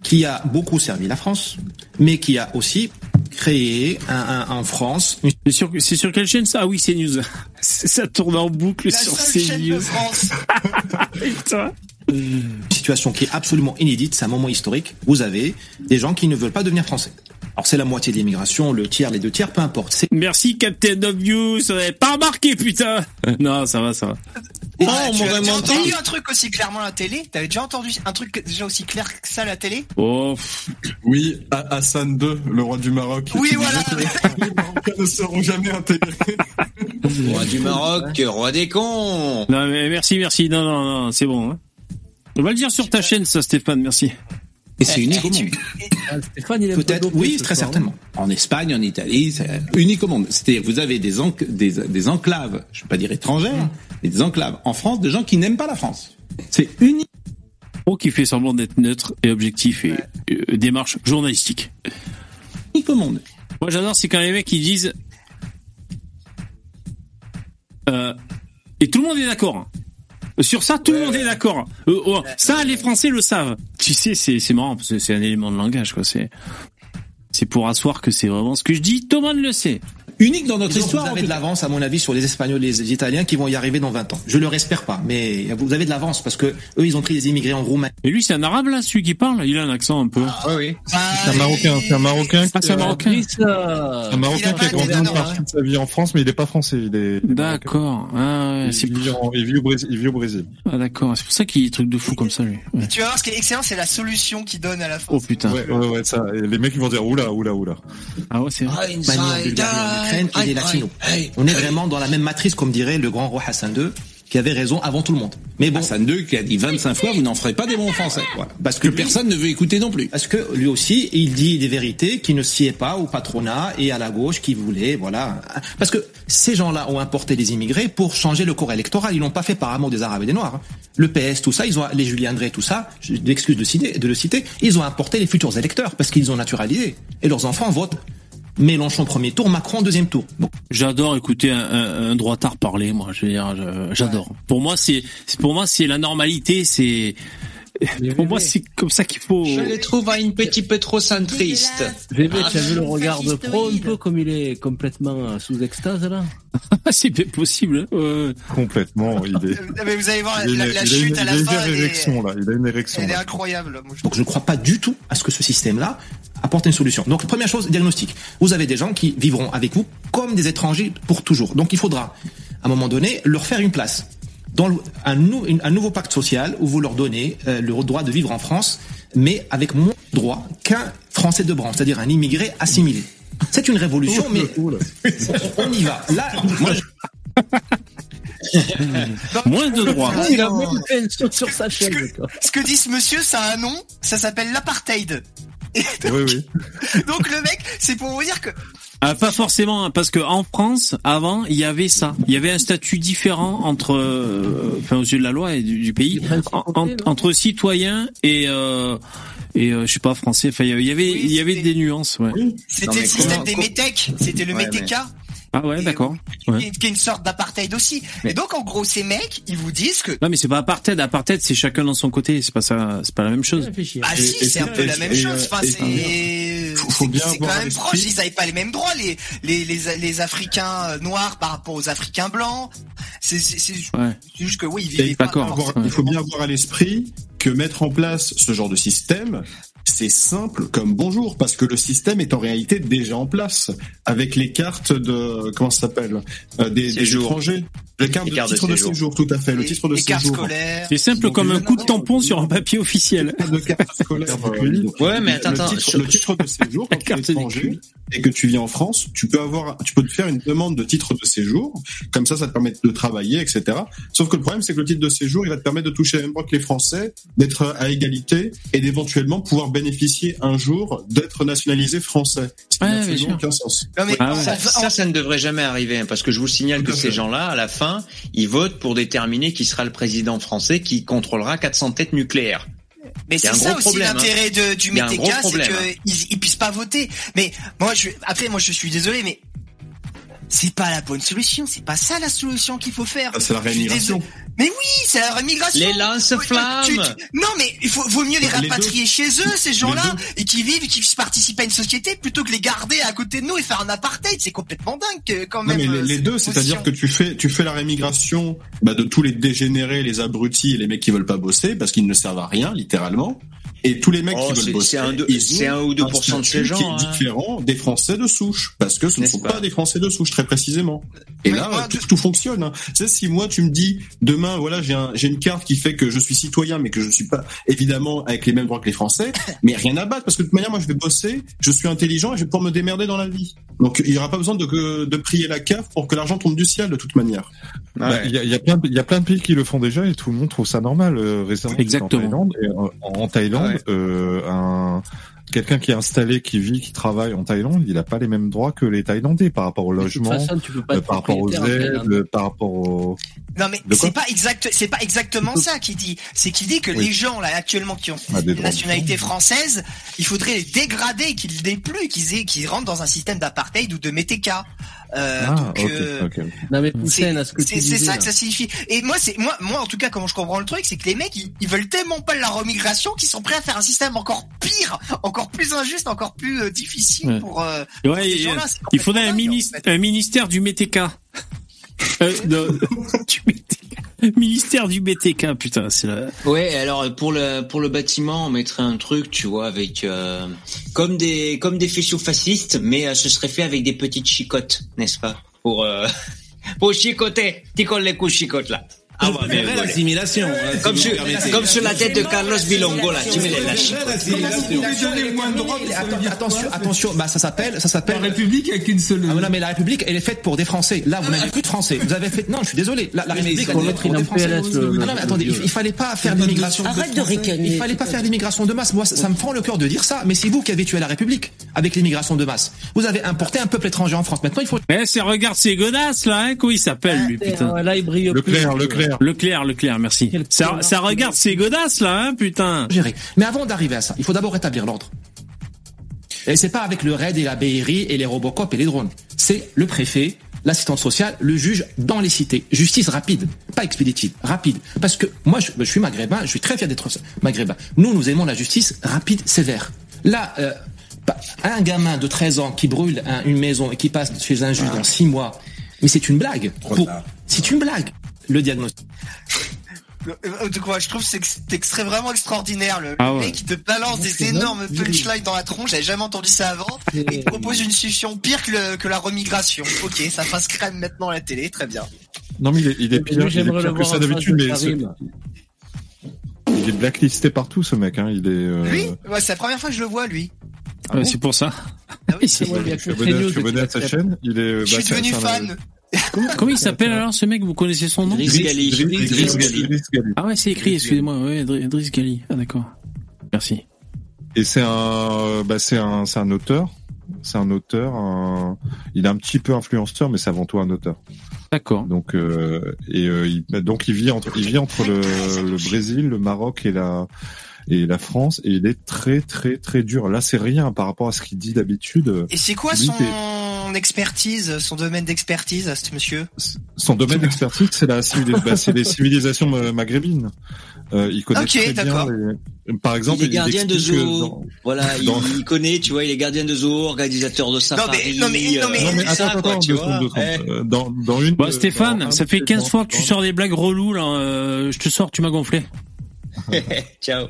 qui a beaucoup servi la France, mais qui a aussi créé un, un- en France C'est sur, quelle chaîne ça? Ah oui, c'est News. Ça tourne en boucle La sur seule chaîne de CNews. France. Putain. situation qui est absolument inédite, c'est un moment historique. Vous avez des gens qui ne veulent pas devenir français. Alors c'est la moitié de l'immigration, le tiers, les deux tiers, peu importe. Merci Captain Obvious. Ça n'avait pas remarqué, putain. Non, ça va, ça va. Oh, Ouais, on tu m'aurait as déjà entendu un truc aussi clairement à la télé? T'avais déjà entendu un truc déjà aussi clair que ça à la télé? Oh, Oui, Ha- Hassan II, le roi du Maroc. Oui, voilà. que Les Marocains ne seront jamais intégrés. Roi du Maroc, roi des cons. non, mais merci, merci. Non, non, non, c'est bon. hein. On va le dire sur ta chaîne, ça, Stéphane. Merci. Et c'est unique au monde. Ah, Stéphane, il est peut-être, oui, très certainement. En Espagne, en Italie, c'est unique au monde. C'est-à-dire que vous avez des, enc- des, des enclaves, je ne veux pas dire étrangères, mais des enclaves en France de gens qui n'aiment pas la France. C'est unique. Oh, qui fait semblant d'être neutre et objectif et euh, démarche journalistique. Unique au monde. Moi, j'adore, c'est quand les mecs ils disent. Euh, et tout le monde est d'accord. Sur ça, tout le monde est d'accord. Euh, oh, ça, les Français le savent. Tu sais, c'est c'est marrant parce que c'est un élément de langage, quoi. C'est c'est pour asseoir que c'est vraiment ce que je dis. Tout le monde le sait. Unique dans notre histoire. vous avez de l'avance, à mon avis, sur les Espagnols et les Italiens qui vont y arriver dans 20 ans. Je le espère pas, mais vous avez de l'avance parce que eux, ils ont pris des immigrés en Roumanie. Et lui, c'est un arabe là, celui qui parle? Il a un accent un peu. Oui, oui. Bah, C'est un Marocain, c'est un Marocain. Ah, c'est un qui- Marocain. Euh, Un Marocain qui a grandi une partie de sa vie en France, mais il est pas français. Il est. est D'accord. Ah, ouais, Il vit, en- il vit au Brésil. Il vit au Brésil. ah, d'accord. C'est pour ça qu'il y a des trucs de fou comme ça, lui. Ouais. Tu vas voir ce qui est excellent, c'est la solution qu'il donne à la fin. Oh putain. Ouais, ouais, ouais, ça. Et les mecs ils vont dire oula, oula, oula. Ah ouais, c'est vrai. Est latino. On est vraiment dans la même matrice, comme dirait le grand roi Hassan II, qui avait raison avant tout le monde. Mais bon, Hassan II qui a dit 25 fois, vous n'en ferez pas des bons français. Voilà. Parce que que lui- personne ne veut écouter non plus. Parce que lui aussi, il dit des vérités qui ne sied pas au patronat et à la gauche qui voulait, voilà. Parce que ces gens-là ont importé des immigrés pour changer le corps électoral. Ils l'ont pas fait par amour des Arabes et des Noirs. hein. Le PS, tout ça, ils ont, les Julien André, tout ça, je m'excuse de, citer- de le citer, ils ont importé les futurs électeurs parce qu'ils ont naturalisé. Et leurs enfants votent Mélenchon premier tour, Macron deuxième tour. Bon, J'adore écouter un, un, un droitard parler, moi. Je veux dire, je- j'adore. Pour moi, c'est, pour moi, c'est la normalité. C'est, pour moi, c'est comme ça qu'il faut. Je les trouve un petit peu trop centriste. VV, tu as vu le regard de pro un peu comme il est complètement sous extase là c'est bien possible. hein. Complètement. Il est. Mais vous allez voir Il la, il a une, chute à il la a une est, érection là. Il a une érection. elle est incroyable. Moi, je Donc je ne crois pas du tout à ce que ce système-là apporte une solution. Donc première chose, diagnostic. Vous avez des gens qui vivront avec vous comme des étrangers pour toujours. Donc il faudra, à un moment donné, leur faire une place dans un, nou- une- un nouveau pacte social où vous leur donnez euh, le droit de vivre en France, mais avec moins de droits qu'un Français de branche, c'est-à-dire un immigré assimilé. C'est une révolution, mais on y va. Là, moi, je- Moins de droits. Ah, Il a même saute sur sa quoi. Ce que dit ce monsieur, ça a un nom, ça s'appelle l'apartheid. Et Oui, oui. donc le mec, c'est pour vous dire que Ah, pas forcément, hein, parce que en France, avant, il y avait ça. Il y avait un statut différent entre, euh, enfin, aux yeux de la loi et du, du pays, en- en- entre citoyens et et euh, je sais pas français. Enfin, il y avait, il y avait des nuances. Ouais. C'était le système des métèques, c'était le Ouais, météka. Ah ouais, d'accord. Qui Ouais. est- qui est une sorte d'apartheid aussi. Et donc, en gros, ces mecs, ils vous disent que Non, mais c'est pas apartheid. Apartheid, c'est chacun dans son côté. C'est pas ça. C'est pas la même chose. Ah si, c'est un peu la même et, chose. Enfin, c'est faut bien c'est quand même proche. Ils avaient pas les mêmes droits, les les les, les Africains euh, noirs par rapport aux Africains blancs. C'est c'est Ouais. juste que oui, ils vivaient pas. avoir- il faut bien avoir à l'esprit que mettre en place ce genre de système, c'est simple comme bonjour, parce que le système est en réalité déjà en place, avec les cartes de, comment ça s'appelle, Euh, des, des étrangers. Les cartes Les de cartes de titre de séjour. séjour, tout à fait, le Les- titre de séjour. scolaires. C'est simple comme un coup de tampon sur un papier officiel. de carte scolaire. euh, Ouais, mais attends, le attends, titre, le titre de séjour, quand tu es étranger et que tu vis en France, tu peux avoir, tu peux te faire une demande de titre de séjour. Comme ça, ça te permet de travailler, etc. Sauf que le problème, c'est que le titre de séjour, il va te permettre de toucher les mêmes droits que les Français, d'être à égalité et d'éventuellement pouvoir bénéficier un jour d'être nationalisé français. Ce qui Ouais, n'a bien absolument sûr. aucun sens. ça, ça, ça ne devrait jamais arriver, hein, parce que je vous signale que ces gens-là, à la fin, ils votent pour déterminer qui sera le président français qui contrôlera 400 têtes nucléaires. Mais c'est un ça gros aussi problème, l'intérêt hein. de, du Il y a un gros Météka, c'est hein. qu'ils ils puissent pas voter. Mais moi, je, après, moi, je suis désolé, mais c'est pas la bonne solution. C'est pas ça la solution qu'il faut faire. Ah, c'est la désolé. Mais oui, c'est la rémigration. Les lance-flammes. Tu- Non, mais il faut, vaut mieux les rapatrier chez eux, ces gens-là, et qui vivent, et qui puissent participer à une société, plutôt que les garder à côté de nous et faire un apartheid. C'est complètement dingue, que- quand Non, même. mais euh, les, les cette deux, c'est-à-dire que tu fais, tu fais la rémigration bah, de tous les dégénérés, les abrutis et les mecs qui veulent pas bosser parce qu'ils ne servent à rien, littéralement. Et tous les mecs Oh, qui veulent bosser, c'est un un ou deux pour cent de ces gens, qui est hein. différent des Français de souche, parce que ce ne sont pas pas des Français de souche, très précisément. Et là, tout, tout fonctionne. Hein. Tu sais, si moi tu me dis demain, voilà, j'ai un, j'ai une carte qui fait que je suis citoyen, mais que je ne suis pas évidemment avec les mêmes droits que les Français, mais rien à battre, parce que de toute manière, moi, je vais bosser, je suis intelligent et je vais pouvoir me démerder dans la vie. Donc, il n'y aura pas besoin de, prier la cave pour que l'argent tombe du ciel, de toute manière. Bah, Il y, a, il y a plein, de- il y a plein de pays qui le font déjà et tout le monde trouve ça normal. Euh, récemment, Exactement. En Thaïlande, et, euh, en Thaïlande, euh, un quelqu'un qui est installé, qui vit, qui travaille en Thaïlande, il n'a pas les mêmes droits que les Thaïlandais par rapport au logement, façon, tu peux pas euh, par rapport aux aides, par rapport au. Non mais c'est pas exact, c'est pas exactement ça qu'il dit. C'est qu'il dit que Oui. les gens là actuellement qui ont Ah, des une nationalité française, il faudrait les dégrader, qu'ils l'aient plus, qu'ils aient, qu'ils rentrent dans un système d'apartheid ou de météka. Euh, Ah, donc, ok, euh, ok. Non mais c'est ce ça que ça signifie. Et moi, c'est moi, moi en tout cas, comment je comprends le truc, c'est que les mecs, ils, ils veulent tellement pas la remigration qu'ils sont prêts à faire un système encore pire, encore plus injuste, encore plus euh, difficile Ouais. pour. euh, pour Ouais, ces gens-là. euh, C'est il faudrait un, en ministère, fait. un ministère du BTK. Euh, de- du BTK. Ministère du BTK, putain, c'est la... Ouais, alors pour le pour le bâtiment, on mettrait un truc, tu vois, avec euh, comme des comme des faisceaux fascistes, mais euh, ce serait fait avec des petites chicottes, n'est-ce pas? Pour euh, pour chicoter, tu colles les coups chicottes là. Ah ouais, bien rigolé. Assimilation. hein, Comme si sur, me comme sur la tête de Carlos Bilongo là, tu mets les. Attends, attention, attention, bah ça s'appelle, ça s'appelle. La République avec une seule. Ah mais non, mais la République, elle est faite pour des Français. Là, vous n'avez plus de Français. Vous avez fait. Non, je suis désolé. La, mais République, il elle est mettre faite pour une des Français. Ah non, mais attendez, il, il fallait pas faire l'immigration. Arrête de ricaner. Il fallait pas faire l'immigration de masse. Moi, ça, ça me fend le cœur de dire ça. Mais c'est vous qui avez tué la République avec l'immigration de masse. Vous avez importé un peuple étranger en France. Maintenant, il faut. Eh, c'est regarde ces godasses là, hein, comment il s'appelle lui, putain Là, il brille plus. Leclerc, Leclerc. Leclerc, Leclerc, merci. Ça, ça regarde ces godasses là, hein, putain. Mais avant d'arriver à ça, il faut d'abord rétablir l'ordre. Et c'est pas avec le RAID et la BRI et les Robocop et les drones. C'est le préfet, l'assistante sociale, le juge dans les cités. Justice rapide, pas expéditive, rapide. Parce que moi, je, je suis maghrébin, je suis très fier d'être maghrébin. Nous, nous aimons la justice rapide, sévère. Là, euh, pas- un gamin de 13 ans qui brûle un- une maison et qui passe chez un juge dans 6 mois, mais c'est une blague. Pour- C'est une blague. Le diagnostic. Euh, De quoi Je trouve que c'est ex- c'est extrait vraiment extraordinaire. Le Ah ouais. mec qui te balance des énormes punchlines dans la tronche. J'avais jamais entendu ça avant. Et il te propose une solution pire que, le- que la remigration. Ok, ça fasse crème maintenant à la télé. Très bien. Non, mais il est, il est Mais pire, il est que ça d'habitude, de mais ce- il est blacklisté partout, ce mec. Hein. Il est. euh, Lui ouais, C'est la première fois que je le vois, lui. Ouais, c'est pour ça. Ah oui, C'est- Ouais, Je suis que abonné, à sa chaîne. Il est. Je bah, suis devenu fan. Comment, comment il s'appelle alors ce mec Vous connaissez son nom? Driss Gali. Ah ouais, c'est écrit, excusez-moi. Ouais, Dr- Driss Gali. Ah d'accord. Merci. Et c'est un, bah, c'est un, c'est un auteur C'est un auteur. un- Il est un petit peu influenceur, mais c'est avant tout un auteur. D'accord. Donc euh, et euh, il, donc il vit entre il vit entre le, le Brésil, le Maroc et la et la France et il est très très très dur. Là c'est rien par rapport à ce qu'il dit d'habitude. Et c'est quoi son expertise, son domaine d'expertise à ce monsieur? Son domaine d'expertise c'est la bah, c'est les civilisations ma- maghrébines. Euh, il connaît Ok, très bien. les- Par exemple, il est gardien de zoo. dans- Voilà, il, dans- il connaît, tu vois, il est gardien de zoo, organisateur de safari. non, mais- non, mais- Non, mais euh, ça, attends, quoi, attends, tu deux vois. secondes, deux secondes. Eh, Euh, Dans, dans une. Bah euh, Stéphane, un ça fait ses 15 fois que tu sors des blagues reloues là. euh, je te sors, tu m'as gonflé. Ciao.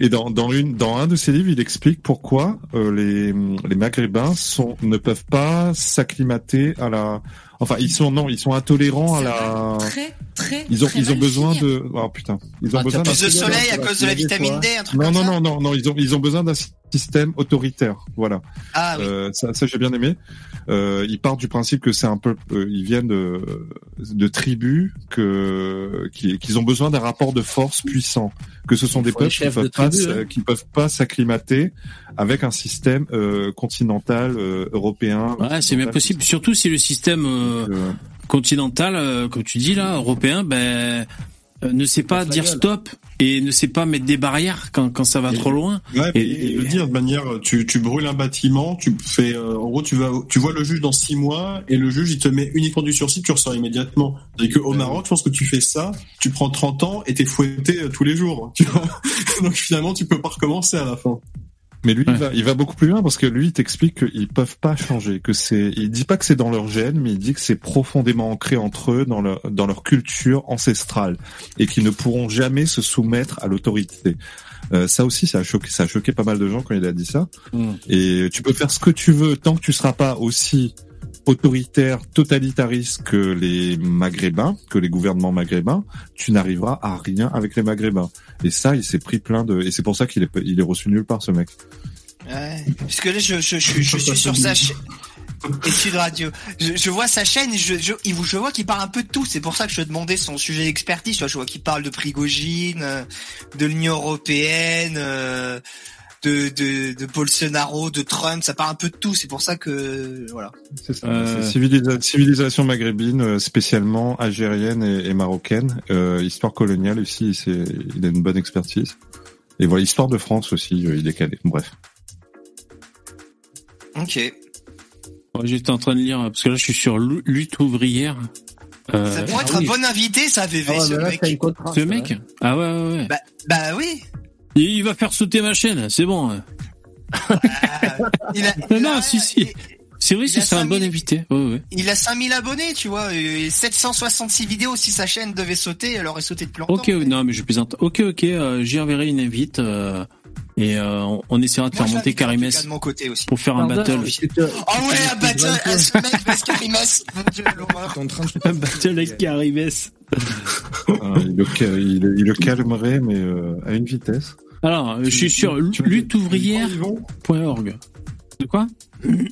Et dans, dans une dans un de ses livres, il explique pourquoi euh, les les Maghrébins sont ne peuvent pas s'acclimater à la. Enfin, ils sont non, ils sont intolérants à la. Très, très. Ils ont très ils ont besoin finir. de. Oh putain, ils ont Ah, besoin. Plus de soleil à cause de la vitamine D, un truc Non comme non ça non non non, ils ont ils ont besoin d'un système autoritaire. Voilà. Ah oui. Euh, ça, ça j'ai bien aimé. Euh, ils partent du principe que c'est un peu, euh, ils viennent de, de tribus que qui, qu'ils ont besoin d'un rapport de force puissant, que ce sont des peuples qui peuvent s- hein. qui peuvent pas s'acclimater avec un système euh, continental euh, européen. Ouais, c'est bien possible. Surtout si le système euh, Euh, continental, euh, comme tu dis là, européen, ben euh, ne sait pas dire gueule. stop et ne sait pas mettre des barrières quand, quand ça va Et- trop loin. Ouais, Et- et, et le dire de manière, tu, tu brûles un bâtiment, tu fais, euh, en gros, tu vas, tu vois le juge dans six mois et le juge il te met uniquement du sursis, tu ressors immédiatement. Et que au Maroc, je pense que tu fais ça, tu prends 30 ans et t'es fouetté euh, tous les jours, tu vois. Donc finalement, tu peux pas recommencer à la fin. Mais lui, Ouais. il, va, il va beaucoup plus loin parce que lui, il t'explique qu'ils peuvent pas changer, que c'est, il dit pas que c'est dans leur gène, mais il dit que c'est profondément ancré entre eux dans leur, dans leur culture ancestrale et qu'ils ne pourront jamais se soumettre à l'autorité. Euh, ça aussi, ça a choqué, ça a choqué pas mal de gens quand il a dit ça. Mm. Et tu peux faire ce que tu veux tant que tu seras pas aussi autoritaire, totalitariste que les Maghrébins, que les gouvernements maghrébins, tu n'arriveras à rien avec les Maghrébins. Et ça, il s'est pris plein de, et c'est pour ça qu'il est, il est reçu nulle part, ce mec. Ouais. Parce que là, je, je, je, je suis sur sa chaîne. Étude radio. Je, je vois sa chaîne et je, je, il vous- je vois qu'il parle un peu de tout. C'est pour ça que je demandais son sujet d'expertise. Tu vois, Je vois qu'il parle de Prigogine, euh, de l'Union Européenne, euh, de, de, de Bolsonaro, de Trump. Ça parle un peu de tout. C'est pour ça que, voilà. C'est ça. Euh, c'est civilisa- civilisation maghrébine, euh, spécialement algérienne et, et marocaine. Euh, histoire coloniale aussi, c'est, il a une bonne expertise. Et voilà, histoire de France aussi, euh, il est calé. Bref. Ok. Ouais, J'étais en train de lire parce que là je suis sur Lu- lutte ouvrière. Euh, ça pourrait être ah un oui. bon invité, ça, VV, Ah ouais, ce là, mec. ce mec Ah ouais ouais ouais. Bah, bah oui. Il, il va faire sauter ma chaîne, c'est bon. Il a, Non, il non, a- si, si. C'est vrai, c'est un bon 5000 invité. Ouais, ouais. Il a 5000 abonnés, tu vois, et 766 vidéos. Si sa chaîne devait sauter, elle aurait sauté depuis longtemps. Ok, non mais je plaisante. Ok, ok, euh, j'y enverrai une invite euh, et euh, on, essaiera de Moi, faire monter aussi. pour faire un battle. Oh ouais, un battle, à ce mec, parce qu'Arimès, mon dieu, l'horreur. Un battle avec Karimès. Euh, il, le, ca- il, le- il le calmerait, mais euh, à une vitesse. Alors, je suis sur lutteouvrière.org. De quoi Oui,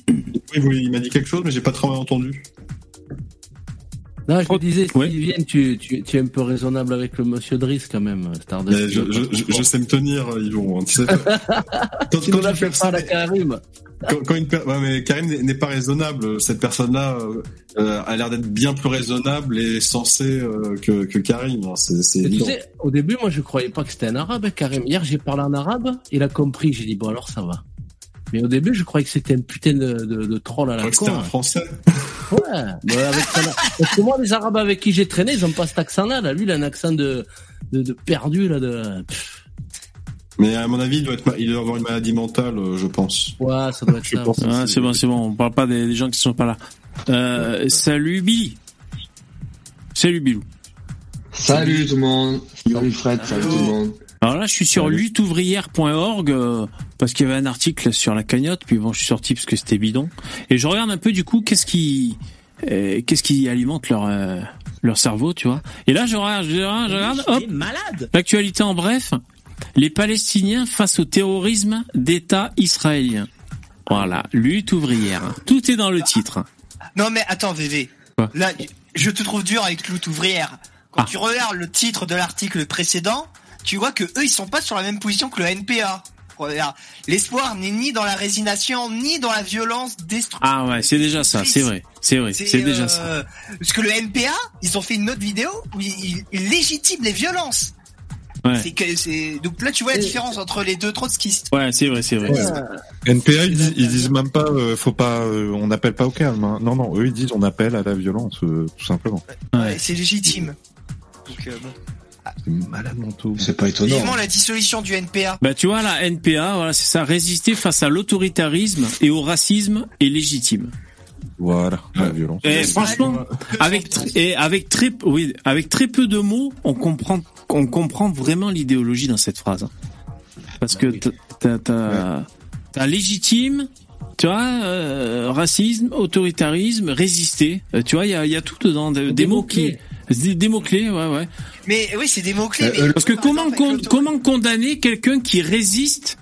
oui, il m'a dit quelque chose, mais j'ai pas trop entendu. Non, je me disais, Ouais. viens, tu, tu, tu es un peu raisonnable avec le monsieur Driss quand même, Stardust. Mais je, je, je, je sais me tenir, Yvon. hein, tu sais. Quand, Tu quand une fait personne est- Karim. quand, quand une per- ouais, mais Karim n'est- pas raisonnable. Cette personne-là euh, euh, a l'air d'être bien plus raisonnable et sensée euh, que, que Karim. hein. C'est c'est tu sais, au début, moi, je croyais pas que c'était un arabe, hein, Karim. Hier, j'ai parlé en arabe, il a compris. J'ai dit, bon, alors ça va. Mais au début, je croyais que c'était un putain de, de, de troll à Je la con. c'était un. Français. Ouais, mais avec son- Parce que moi, les arabes avec qui j'ai traîné, ils ont pas cet accent-là. Là. Lui, il a un accent de, de, de perdu, là, de... Pff, Mais à mon avis, il doit, être, il doit avoir une maladie mentale, euh, je pense. Ouais, ça doit être Je ça. pense. ah, C'est bon, c'est bon. On parle pas des, des gens qui sont pas là. Euh, salut Billy. Salut Bilou. Salut tout le monde. Salut Fred, salut tout le monde. Alors là, je suis sur lutteouvrière.org euh, parce qu'il y avait un article sur la cagnotte. Puis bon, je suis sorti parce que c'était bidon. Et je regarde un peu du coup qu'est-ce qui euh, qu'est-ce qui alimente leur euh, leur cerveau, tu vois. Et là, je regarde, je regarde, je regarde, hop, malade. l'actualité en bref. Les Palestiniens face au terrorisme d'État israélien. Voilà, lutte ouvrière. Tout est dans le titre. Non mais attends, VV. Quoi Là, je te trouve dur avec lutte ouvrière. Quand Ah. tu regardes le titre de l'article précédent, tu vois que eux, ils sont pas sur la même position que le NPA. L'espoir n'est ni dans la résignation, ni dans la violence destructrice. Ah ouais, c'est déjà ça, c'est vrai, c'est vrai, c'est déjà ça. euh, Parce que le NPA, ils ont fait une autre vidéo où ils, ils légitiment les violences. Ouais. C'est que c'est donc là tu vois la différence entre les deux trotskistes. Ouais, c'est vrai, c'est vrai. NPA, ils, disent- ils disent même pas, euh, faut pas, euh, on n'appelle pas au calme. hein. Non, non, eux ils disent on appelle à la violence, euh, tout simplement. Ouais, c'est légitime. Donc, euh, bon. C'est malade mentaux. C'est pas étonnant. Vivement la dissolution du NPA. Bah tu vois la NPA, voilà, c'est ça, résister face à l'autoritarisme et au racisme est légitime. Voilà, la violence. Et franchement, avec et avec très oui, avec très peu de mots, on comprend on comprend vraiment l'idéologie dans cette phrase. Parce que t'as- légitime, tu vois, euh, racisme, autoritarisme, résister. Euh, tu vois, il y a il y a tout dedans de- des, mots qui des, des mots clés, ouais ouais. Mais oui, c'est des mots clés. Euh, Parce que comment con- comment condamner quelqu'un qui résiste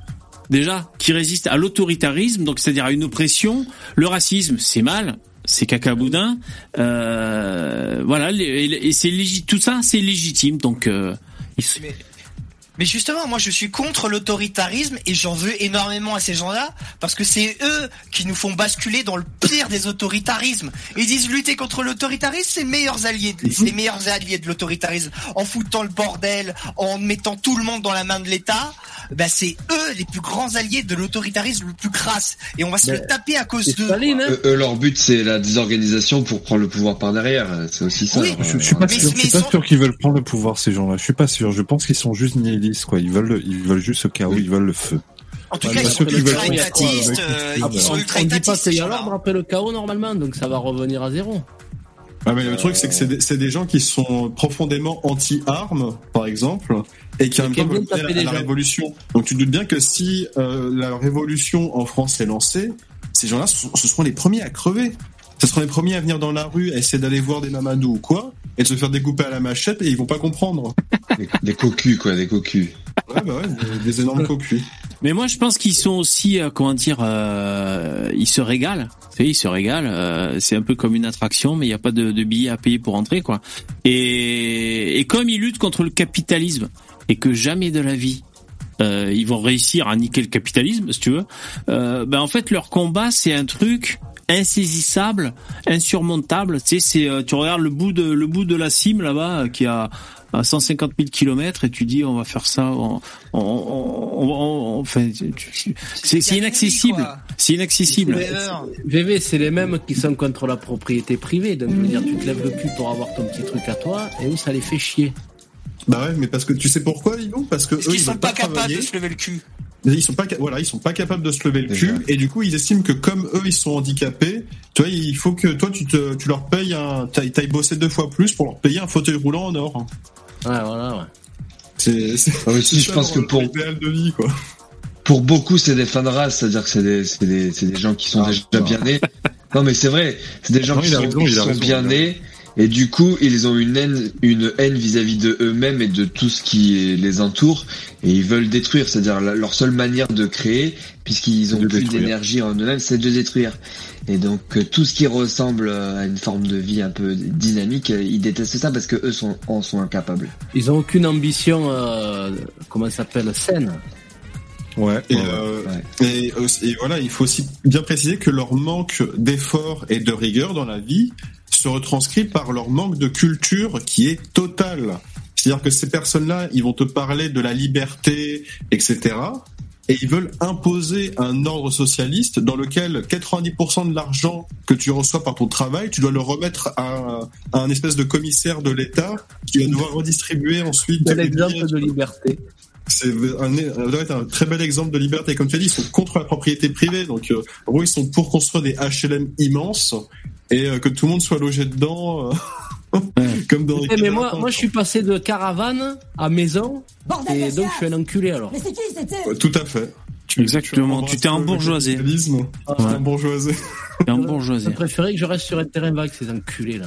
déjà qui résiste à l'autoritarisme, donc c'est-à-dire à une oppression, le racisme, c'est mal, c'est cacaboudin, euh, voilà, et, c'est légitime, tout ça, c'est légitime, donc euh, il se- Mais, mais justement, moi, je suis contre l'autoritarisme et j'en veux énormément à ces gens-là parce que c'est eux qui nous font basculer dans le pire des autoritarismes. Ils disent lutter contre l'autoritarisme, c'est les meilleurs alliés, de- c'est les meilleurs alliés de l'autoritarisme. En foutant le bordel, en mettant tout le monde dans la main de l'État, bah c'est eux les plus grands alliés de l'autoritarisme le plus crasse. Et on va se Mais le taper à cause d'eux. Hein Eux, eux, leur but c'est la désorganisation pour prendre le pouvoir par derrière. C'est aussi ça. Oui, Je, je suis pas Mais- sûr, mais je suis pas sont- sûr qu'ils veulent prendre le pouvoir ces gens-là. Je suis pas sûr. Je pense qu'ils sont juste nihilistes quoi. Ils veulent, ils veulent juste ce chaos. Ils veulent le feu. En tout Ouais, cas, ils sont ceux qui veulent ultra étatistes, avec- euh, Ah, ils bah, sont on, ultra on dit pas étatistes. qu'il y a l'ordre après le chaos normalement, donc ça va revenir à zéro. Ah, mais le truc, c'est que c'est des, des gens qui sont profondément anti-armes, par exemple, et qui en même à les la gens. révolution. Donc tu te doutes bien que si euh, la révolution en France est lancée, ces gens-là, ce, ce seront les premiers à crever. Ce seront les premiers à venir dans la rue, à essayer d'aller voir des mamadou ou quoi, et de se faire découper à la machette, et ils vont pas comprendre. Des, des cocus quoi, des cocus. Ouais, bah ouais, des, des énormes cocus. Mais moi, je pense qu'ils sont aussi, euh, comment dire, euh, ils se régalent. Vous savez, ils se régalent. euh, c'est un peu comme une attraction, mais il n'y a pas de, de billets à payer pour entrer, quoi. Et, et comme ils luttent contre le capitalisme et que jamais de la vie euh, ils vont réussir à niquer le capitalisme, si tu veux. Euh, ben en fait, leur combat, c'est un truc insaisissable, insurmontable. Tu sais, c'est euh, tu regardes le bout de le bout de la cime là-bas euh, qui a à 150 000 kilomètres et tu dis on va faire ça. On, on, on, on- enfin, c'est c'est inaccessible. C'est inaccessible. VV, c'est les mêmes qui sont contre la propriété privée. Donc, je veux dire, tu te lèves le cul pour avoir ton petit truc à toi, et eux, ça les fait chier? Bah ouais, mais parce que tu sais pourquoi, Lilou Parce que Parce eux, qu'ils ils sont pas pas capables de se lever le cul. Ils sont pas, voilà, ils sont pas capables de se lever le cul, et du coup, ils estiment que comme eux, ils sont handicapés, tu vois, il faut que toi, tu te, tu leur payes un, t'ailles t'ailles bosser deux fois plus pour leur payer un fauteuil roulant en or. Ouais, voilà, ouais. C'est, c'est, Ah oui, si, c'est je pense que pour- de vie, quoi. Pour beaucoup, c'est des fins de race, c'est-à-dire que c'est des, c'est des, c'est des gens qui sont Ah, déjà bien nés. Non, mais c'est vrai, c'est des gens Non, qui sont, raison, qui il a sont raison, bien nés. Et du coup, ils ont une haine, une haine vis-à-vis de eux-mêmes et de tout ce qui les entoure, et ils veulent détruire. C'est-à-dire leur seule manière de créer, puisqu'ils ont De plus détruire. d'énergie en eux-mêmes, c'est de détruire. Et donc euh, tout ce qui ressemble à une forme de vie un peu dynamique, euh, ils détestent ça parce que eux sont en sont incapables. Ils ont aucune ambition, euh, comment ça s'appelle, saine. Ouais. Et, ouais, ouais. euh, Ouais. et, aussi- et voilà, il faut aussi bien préciser que leur manque d'effort et de rigueur dans la vie se retranscrit par leur manque de culture qui est totale. C'est-à-dire que ces personnes-là, ils vont te parler de la liberté, etc. Et ils veulent imposer un ordre socialiste dans lequel 90% de l'argent que tu reçois par ton travail, tu dois le remettre à, à un espèce de commissaire de l'État qui va devoir redistribuer ensuite. Quel les exemple billets. de liberté. C'est un très bel exemple de liberté. Comme tu as dit, ils sont contre la propriété privée. Donc, euh, en gros, ils sont pour construire des HLM immenses et euh, que tout le monde soit logé dedans. euh, comme dans les Eh, mais cabanes. moi, moi, je suis passé de caravane à maison, et donc je suis un enculé alors. Mais c'est qui c'était Ouais, Tout à fait. Tu- Exactement, tu t'es capitalisme. Tu t'es Ouais. embourgeoisé. T'es embourgeoisé. J'aurais préféré que je reste sur un terrain vague, ces enculés là.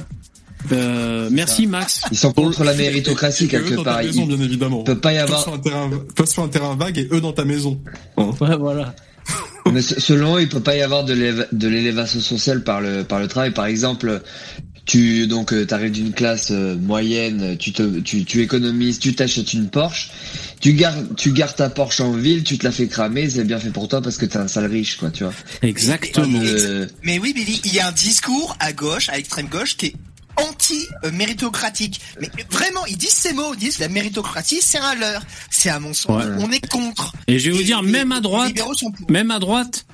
Euh, merci Max. Ils sont contre la méritocratie quelque dans ta part. maison, Il bien évidemment. peut pas y avoir sur un terrain, toi sur un terrain vague et eux dans ta maison. Ouais, voilà. Mais se- selon eux, il peut pas y avoir de l'éva- de l'élévation sociale par le par le travail. Par exemple, tu donc euh, t'arrives d'une classe euh, moyenne, tu te, tu, tu économises, tu t'achètes une Porsche, tu gardes, tu gardes ta Porsche en ville, tu te la fais cramer, c'est bien fait pour toi parce que t'es un sale riche, quoi, tu vois. Exactement. Euh, Mais oui, Billy, il y a un discours à gauche, à l'extrême gauche, qui est anti-méritocratique. Mais vraiment, ils disent ces mots, ils disent la méritocratie, c'est un leurre, c'est un mensonge. Ouais. On est contre. Et je vais vous dire, même à droite, même à droite,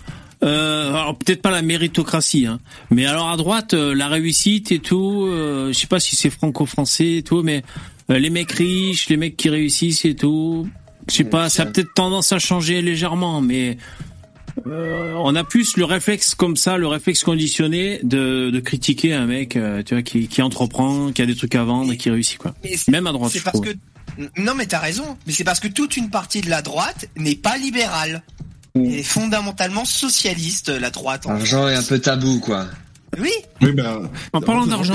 euh, alors peut-être pas la méritocratie, hein, mais alors à droite, euh, la réussite et tout, euh, je sais pas si c'est franco-français et tout, mais euh, les mecs riches, les mecs qui réussissent et tout, je sais pas, ça a peut-être tendance à changer légèrement, mais euh, on a plus le réflexe comme ça, le réflexe conditionné de, de critiquer un mec, euh, tu vois, qui, qui entreprend, qui a des trucs à vendre et qui réussit quoi. Même à droite, C'est parce trouve. que non mais t'as raison, mais c'est parce que toute une partie de la droite n'est pas libérale. Elle est fondamentalement socialiste, la droite. en L'argent est un peu tabou, quoi. Oui. Oui, ben, En parlant d'argent.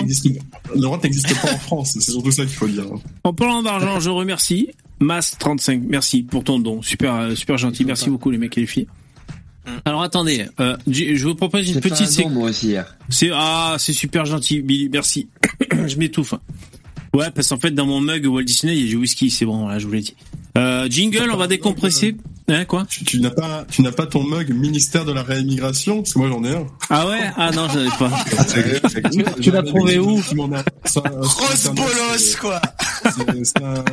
droite n'existe pas en France, c'est surtout ça qu'il faut dire. En parlant d'argent, je remercie Mas35. Merci pour ton don. Super, euh, super gentil. Merci beaucoup les mecs et les filles. Alors attendez, euh, je vous propose une petite séquence. moi aussi hier. C'est ah, c'est super gentil, Billy. Merci. je m'étouffe. Ouais, parce qu'en fait dans mon mug Walt Disney, il y a du whisky. C'est bon, là, je vous l'ai dit. Euh, jingle, on va décompresser. Hein, quoi? Tu, tu n'as pas, tu n'as pas ton mug ministère de la réimmigration Parce que moi j'en ai un. Ah ouais? Ah non, j'en ai pas. Tu l'as trouvé où? Grosse bolos, quoi. C'est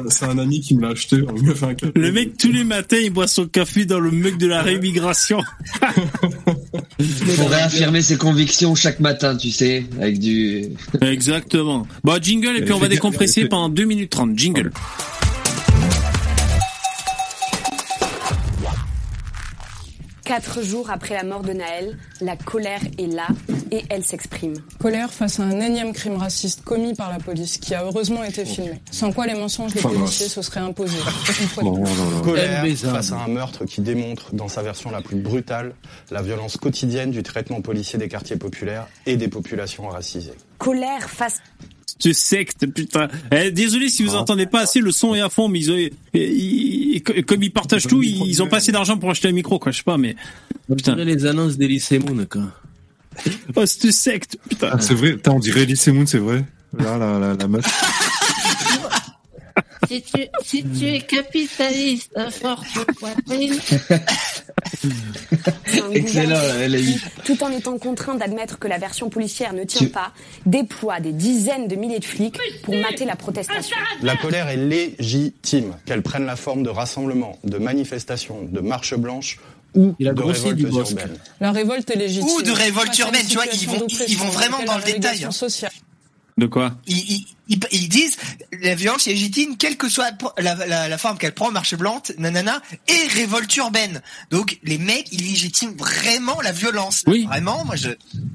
c'est un, ami qui me l'a acheté. Il m'a fait un cadeau. Le mec tous les matins, il boit son café dans le mug de la rémigration. Pour réaffirmer ses convictions chaque matin, tu sais, avec du. Exactement. Bon, jingle et puis on va décompresser pendant 2 minutes 30. Jingle. Quatre jours après la mort de Naël, la colère est là et elle s'exprime. Colère face à un énième crime raciste commis par la police, qui a heureusement été filmé. Sans quoi les mensonges des policiers se seraient imposés. Colère face à un meurtre qui démontre, dans sa version la plus brutale, la violence quotidienne du traitement policier des quartiers populaires et des populations racisées. Colère face Ce secte, putain. Eh, désolé si vous entendez pas assez, le son est à fond, mais ils ont, ils- ils- comme ils partagent tout, ils, ils ont pas assez d'argent pour acheter un micro, quoi. Je sais pas, mais putain. les annonces d'Elysée Moon, quoi. Oh, cette secte, putain. Ah, c'est vrai, Putain, on dirait Elise Moon, c'est vrai. Là, la, la, la meuf. Si tu, si tu es capitaliste, forte poitrine. Excellent, elle a eu. tout en étant contraint d'admettre que la version policière ne tient Tu- pas, déploie des dizaines de milliers de flics pour mater la protestation. La colère est légitime, qu'elle prenne la forme de rassemblements, de manifestations, de marches blanches ou Il a de grossi révoltes du bosque. urbaines. La révolte est légitime. Ou de révolte urbaine, tu vois, ils vont- d'oppression ils vont vraiment dans le détail, hein. sociale De quoi Ils, ils, ils- disent la violence est légitime, quelle que soit la, la, la forme qu'elle prend, marche blanche, nanana, et révolte urbaine. Donc les mecs, ils légitiment vraiment la violence. Oui. Vraiment, moi je,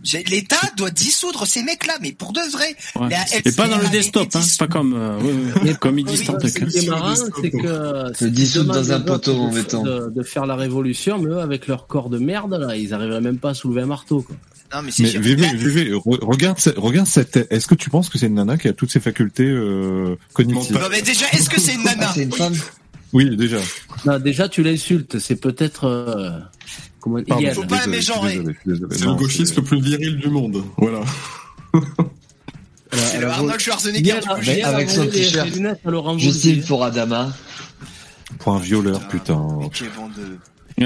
j'ai- l'État doit dissoudre ces mecs-là, mais pour de vrai. Ouais. Et pas dans le desktop, hein. C'est pas comme, euh, ouais, ouais, comme ils disent tant Ce qui est marrant, c'est que. Le dissoudre dans un poteau en de- mettant. De, de faire la révolution, mais eux, avec leur corps de merde, là, ils arriveraient même pas à soulever un marteau, quoi. Non, mais c'est Mais sûr. Vivi, Là, Vivi, re- regarde, cette- regarde cette. Est-ce que tu penses que c'est une nana qui a toutes ses facultés euh, cognitives? Non, mais déjà, est-ce que c'est une nana? C'est une femme. Oui, déjà. Non, déjà, tu l'insultes. C'est peut-être. euh, comment Pardon, Yann. Faut pas la mégenrer. C'est le gauchiste le plus viril du monde. Voilà. C'est le Arnold Schwarzenegger du. Avec on son t-shirt. Justine pour Adama. Pour un violeur, putain. Mais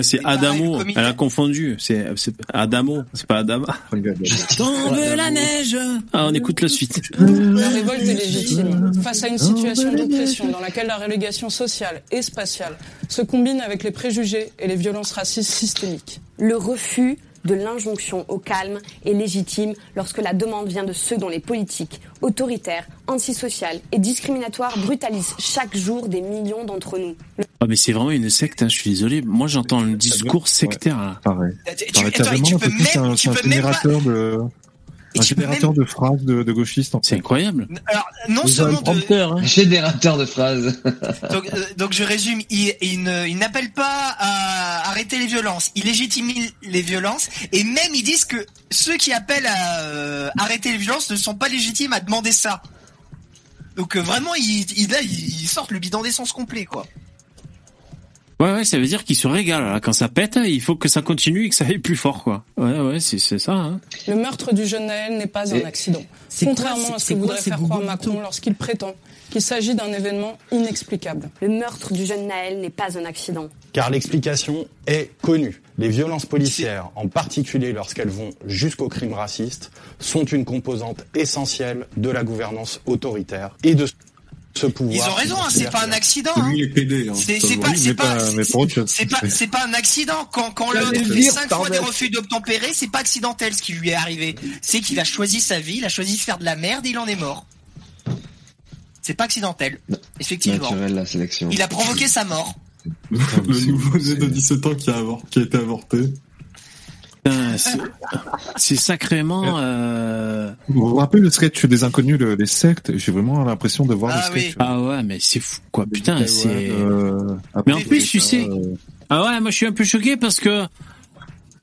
C'est pareil, Adamo. Elle a confondu. C'est c'est Adamo. C'est pas Adama. Tombe la neige. Ah, on écoute la suite. La révolte est légitime. Face à une situation d'oppression dans laquelle la relégation sociale et spatiale se combine avec les préjugés et les violences racistes systémiques. Le refus de l'injonction au calme est légitime lorsque la demande vient de ceux dont les politiques autoritaires, antisociales et discriminatoires brutalisent chaque jour des millions d'entre nous. Ah, mais c'est vraiment une secte, hein, je suis désolé. Moi, j'entends le discours sectaire, là. Pareil. Tu- tu- Pareil, attends, tu peux même- un, tu c'est un peux même pas- générateur de. Et Un générateur de phrases de, de gauchistes. En C'est incroyable. Alors, non seulement de, hein. Générateur de phrases. donc, euh, donc je résume, il, il ne- il n'appelle pas à arrêter les violences, il légitime les violences, et même ils disent que ceux qui appellent à euh, arrêter les violences ne sont pas légitimes à demander ça. Donc euh, vraiment, ils, ils, là, ils sortent le bidon d'essence complet, quoi. Ouais, ouais, ça veut dire qu'il se régale. Là. Quand ça pète, il faut que ça continue et que ça aille plus fort, quoi. Ouais, ouais, c'est c'est ça. Hein. Le meurtre du jeune Naël n'est pas un accident. quoi, Contrairement à ce que quoi voudrait faire croire Macron lorsqu'il prétend qu'il s'agit d'un événement inexplicable. Le meurtre du jeune Naël n'est pas un accident. Car l'explication est connue. Les violences policières, en particulier lorsqu'elles vont jusqu'au crime raciste, sont une composante essentielle de la gouvernance autoritaire et de ce pouvoir. Ils ont raison, hein, c'est pas un accident. Lui, hein. il est pédé. Hein. C'est pas, c'est c'est c'est un accident. Quand, quand il fait cinq fois des refus d'obtempérer, c'est pas accidentel ce qui lui est arrivé. C'est qu'il a choisi sa vie, il a choisi de faire de la merde et il en est mort. C'est pas accidentel. Effectivement. Naturel, la sélection. Il a provoqué sa mort. le nouveau né de 17 ans qui a, avor- qui a été avorté. Putain, c'est- C'est sacrément. Euh... Vous vous rappelez le sketch des inconnus, le- les sectes? J'ai vraiment l'impression de voir Ah le sketch. Ah ouais, mais c'est fou, quoi. Putain, Ouais, c'est. euh, Mais en plus, tu sais. euh, Ah ouais, moi je suis un peu choqué parce que.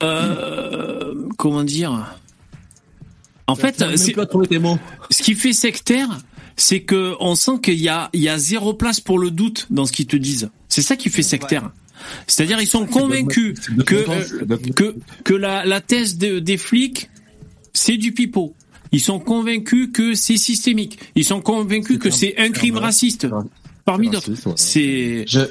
Euh, comment dire? En fait, c'est- pas mots. ce qui fait sectaire, c'est que on sent qu'il y a, il y a zéro place pour le doute dans ce qu'ils te disent. C'est ça qui fait sectaire. C'est-à-dire, ils sont convaincus que, que, que la, la thèse de- des flics, c'est du pipeau. Ils sont convaincus que c'est systémique. Ils sont convaincus que c'est un crime raciste. Parmi d'autres. C'est. Je,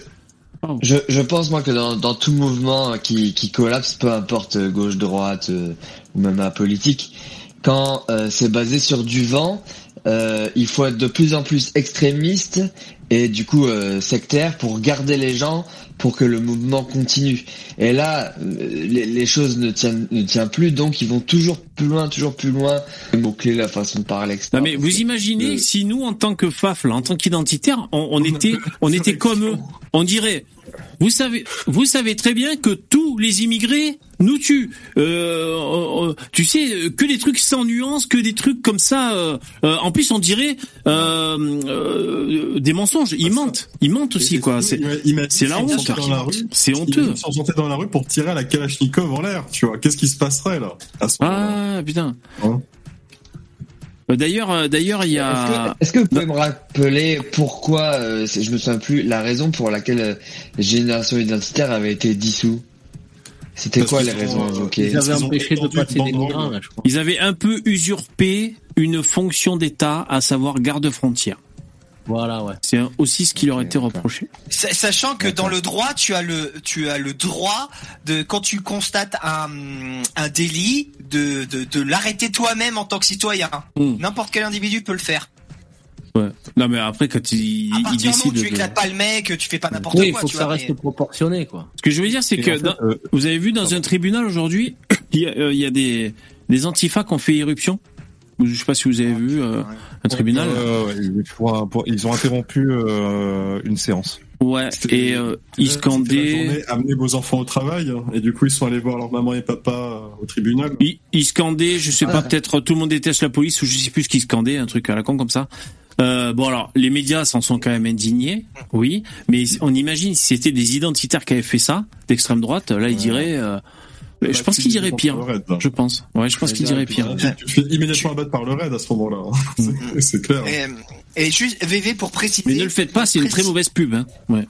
je, je pense moi que dans, dans tout mouvement qui, qui collapse, peu importe euh, gauche, droite euh, ou même un politique, quand euh, c'est basé sur du vent, euh, il faut être de plus en plus extrémiste et du coup euh, sectaire pour garder les gens pour que le mouvement continue. Et là, euh, les, les choses ne tiennent, ne tiennent plus, donc ils vont toujours plus loin, toujours plus loin. Les mots-clés, la façon de parler, etc. Non mais vous imaginez si nous en tant que FAF, là, en tant qu'identitaire, on, on était, on était comme eux. On dirait, vous savez, vous savez très bien que tous les immigrés nous tuent. Euh, euh, tu sais, que des trucs sans nuance, que des trucs comme ça. euh, euh, en plus, on dirait euh, euh, des mensonges. Ils mentent, ils mentent aussi quoi. C'est c'est la honte. C'est honteux. Ils sont sortis dans la rue pour tirer à la Kalachnikov en l'air, tu vois. Qu'est-ce qui se passerait là à ce Ah putain. Euh, D'ailleurs, euh, d'ailleurs, il y a. Est-ce que vous pouvez me rappeler pourquoi, euh, je me souviens plus, la raison pour laquelle euh, Génération Identitaire avait été dissous? C'était quoi euh, invoquées ils avaient Ils ont empêché de étendu passer une des banderole. migrants, là, je crois. Ils avaient un peu usurpé une fonction d'État, à savoir garde-frontière. Voilà, ouais. C'est aussi ce qui leur était reproché. Sa- Sachant que dans le droit, tu as le, tu as le droit de, quand tu constates un, un délit, de, de, de l'arrêter toi-même en tant que citoyen. Hmm. N'importe quel individu peut le faire. Ouais. Non, mais après, quand il, À il partir du moment où décide tu de... éclates pas le mec, tu fais pas n'importe Oui, il quoi. faut tu que ça vois, reste mais- proportionné, quoi. Ce que je veux dire, c'est que en fait, dans- vous avez vu dans un tribunal aujourd'hui, il y a, euh, il y a des, des antifas qui ont fait irruption. Je sais pas si vous avez vu euh, un tribunal. euh, ils- pour- pour- ils ont interrompu euh, une séance. Ouais, et euh, ils scandaient. amener vos enfants au travail, hein. et du coup ils sont allés voir leur maman et papa euh, au tribunal. Ils, ils scandaient, je sais pas, Ah. peut-être tout le monde déteste la police ou je sais plus ce qu'ils scandaient, un truc à la con comme ça. Euh, bon alors, les médias s'en sont quand même indignés, oui, mais on imagine si c'était des identitaires qui avaient fait ça, d'extrême droite, là ils diraient, euh, je pense qu'ils diraient pire, je pense. Ouais, je pense qu'ils diraient pire. Tu te fais immédiatement abattre par le raid à ce moment-là. hein. C'est- C'est clair. Et, et juste, VV, pour préciser. Mais ne le faites pas, c'est une très mauvaise pub. Hein. Ouais.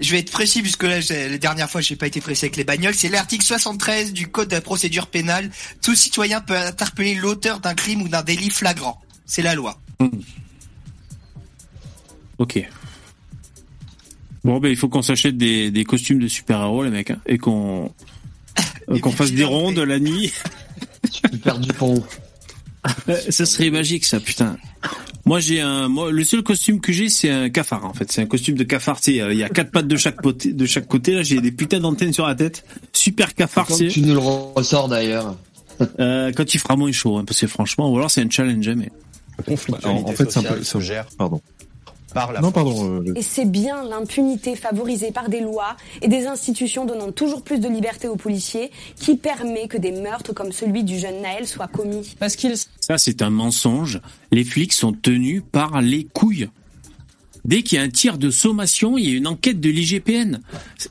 Je vais être précis puisque là, la dernière fois, j'ai pas été précis avec les bagnoles. C'est l'article 73 du Code de la procédure pénale. Tout citoyen peut interpeller l'auteur d'un crime ou d'un délit flagrant. C'est la loi. Ok. Bon, ben il faut qu'on s'achète des, des costumes de super-héros, les mecs, hein, et qu'on euh, qu'on fasse des rondes la nuit. Super Dupont. Euh, ça serait magique, ça, putain. Moi, j'ai un, moi, le seul costume que j'ai, c'est un cafard, en fait. C'est un costume de cafard, tu sais, euh, il y a quatre pattes de chaque côté, de chaque côté, là, j'ai des putains d'antennes sur la tête. Super cafard, c'est. tu nous le ressors d'ailleurs. Euh, quand il fera moins chaud, hein, parce que franchement, ou alors c'est un challenge, hein, mais. En, en fait, c'est un peu. se gère Pardon. Par la Non, pardon. euh, Et c'est bien l'impunité favorisée par des lois et des institutions donnant toujours plus de liberté aux policiers qui permet que des meurtres comme celui du jeune Naël soient commis. Parce qu'ils Ça, c'est un mensonge. Les flics sont tenus par les couilles. Dès qu'il y a un tir de sommation, il y a une enquête de l'IGPN.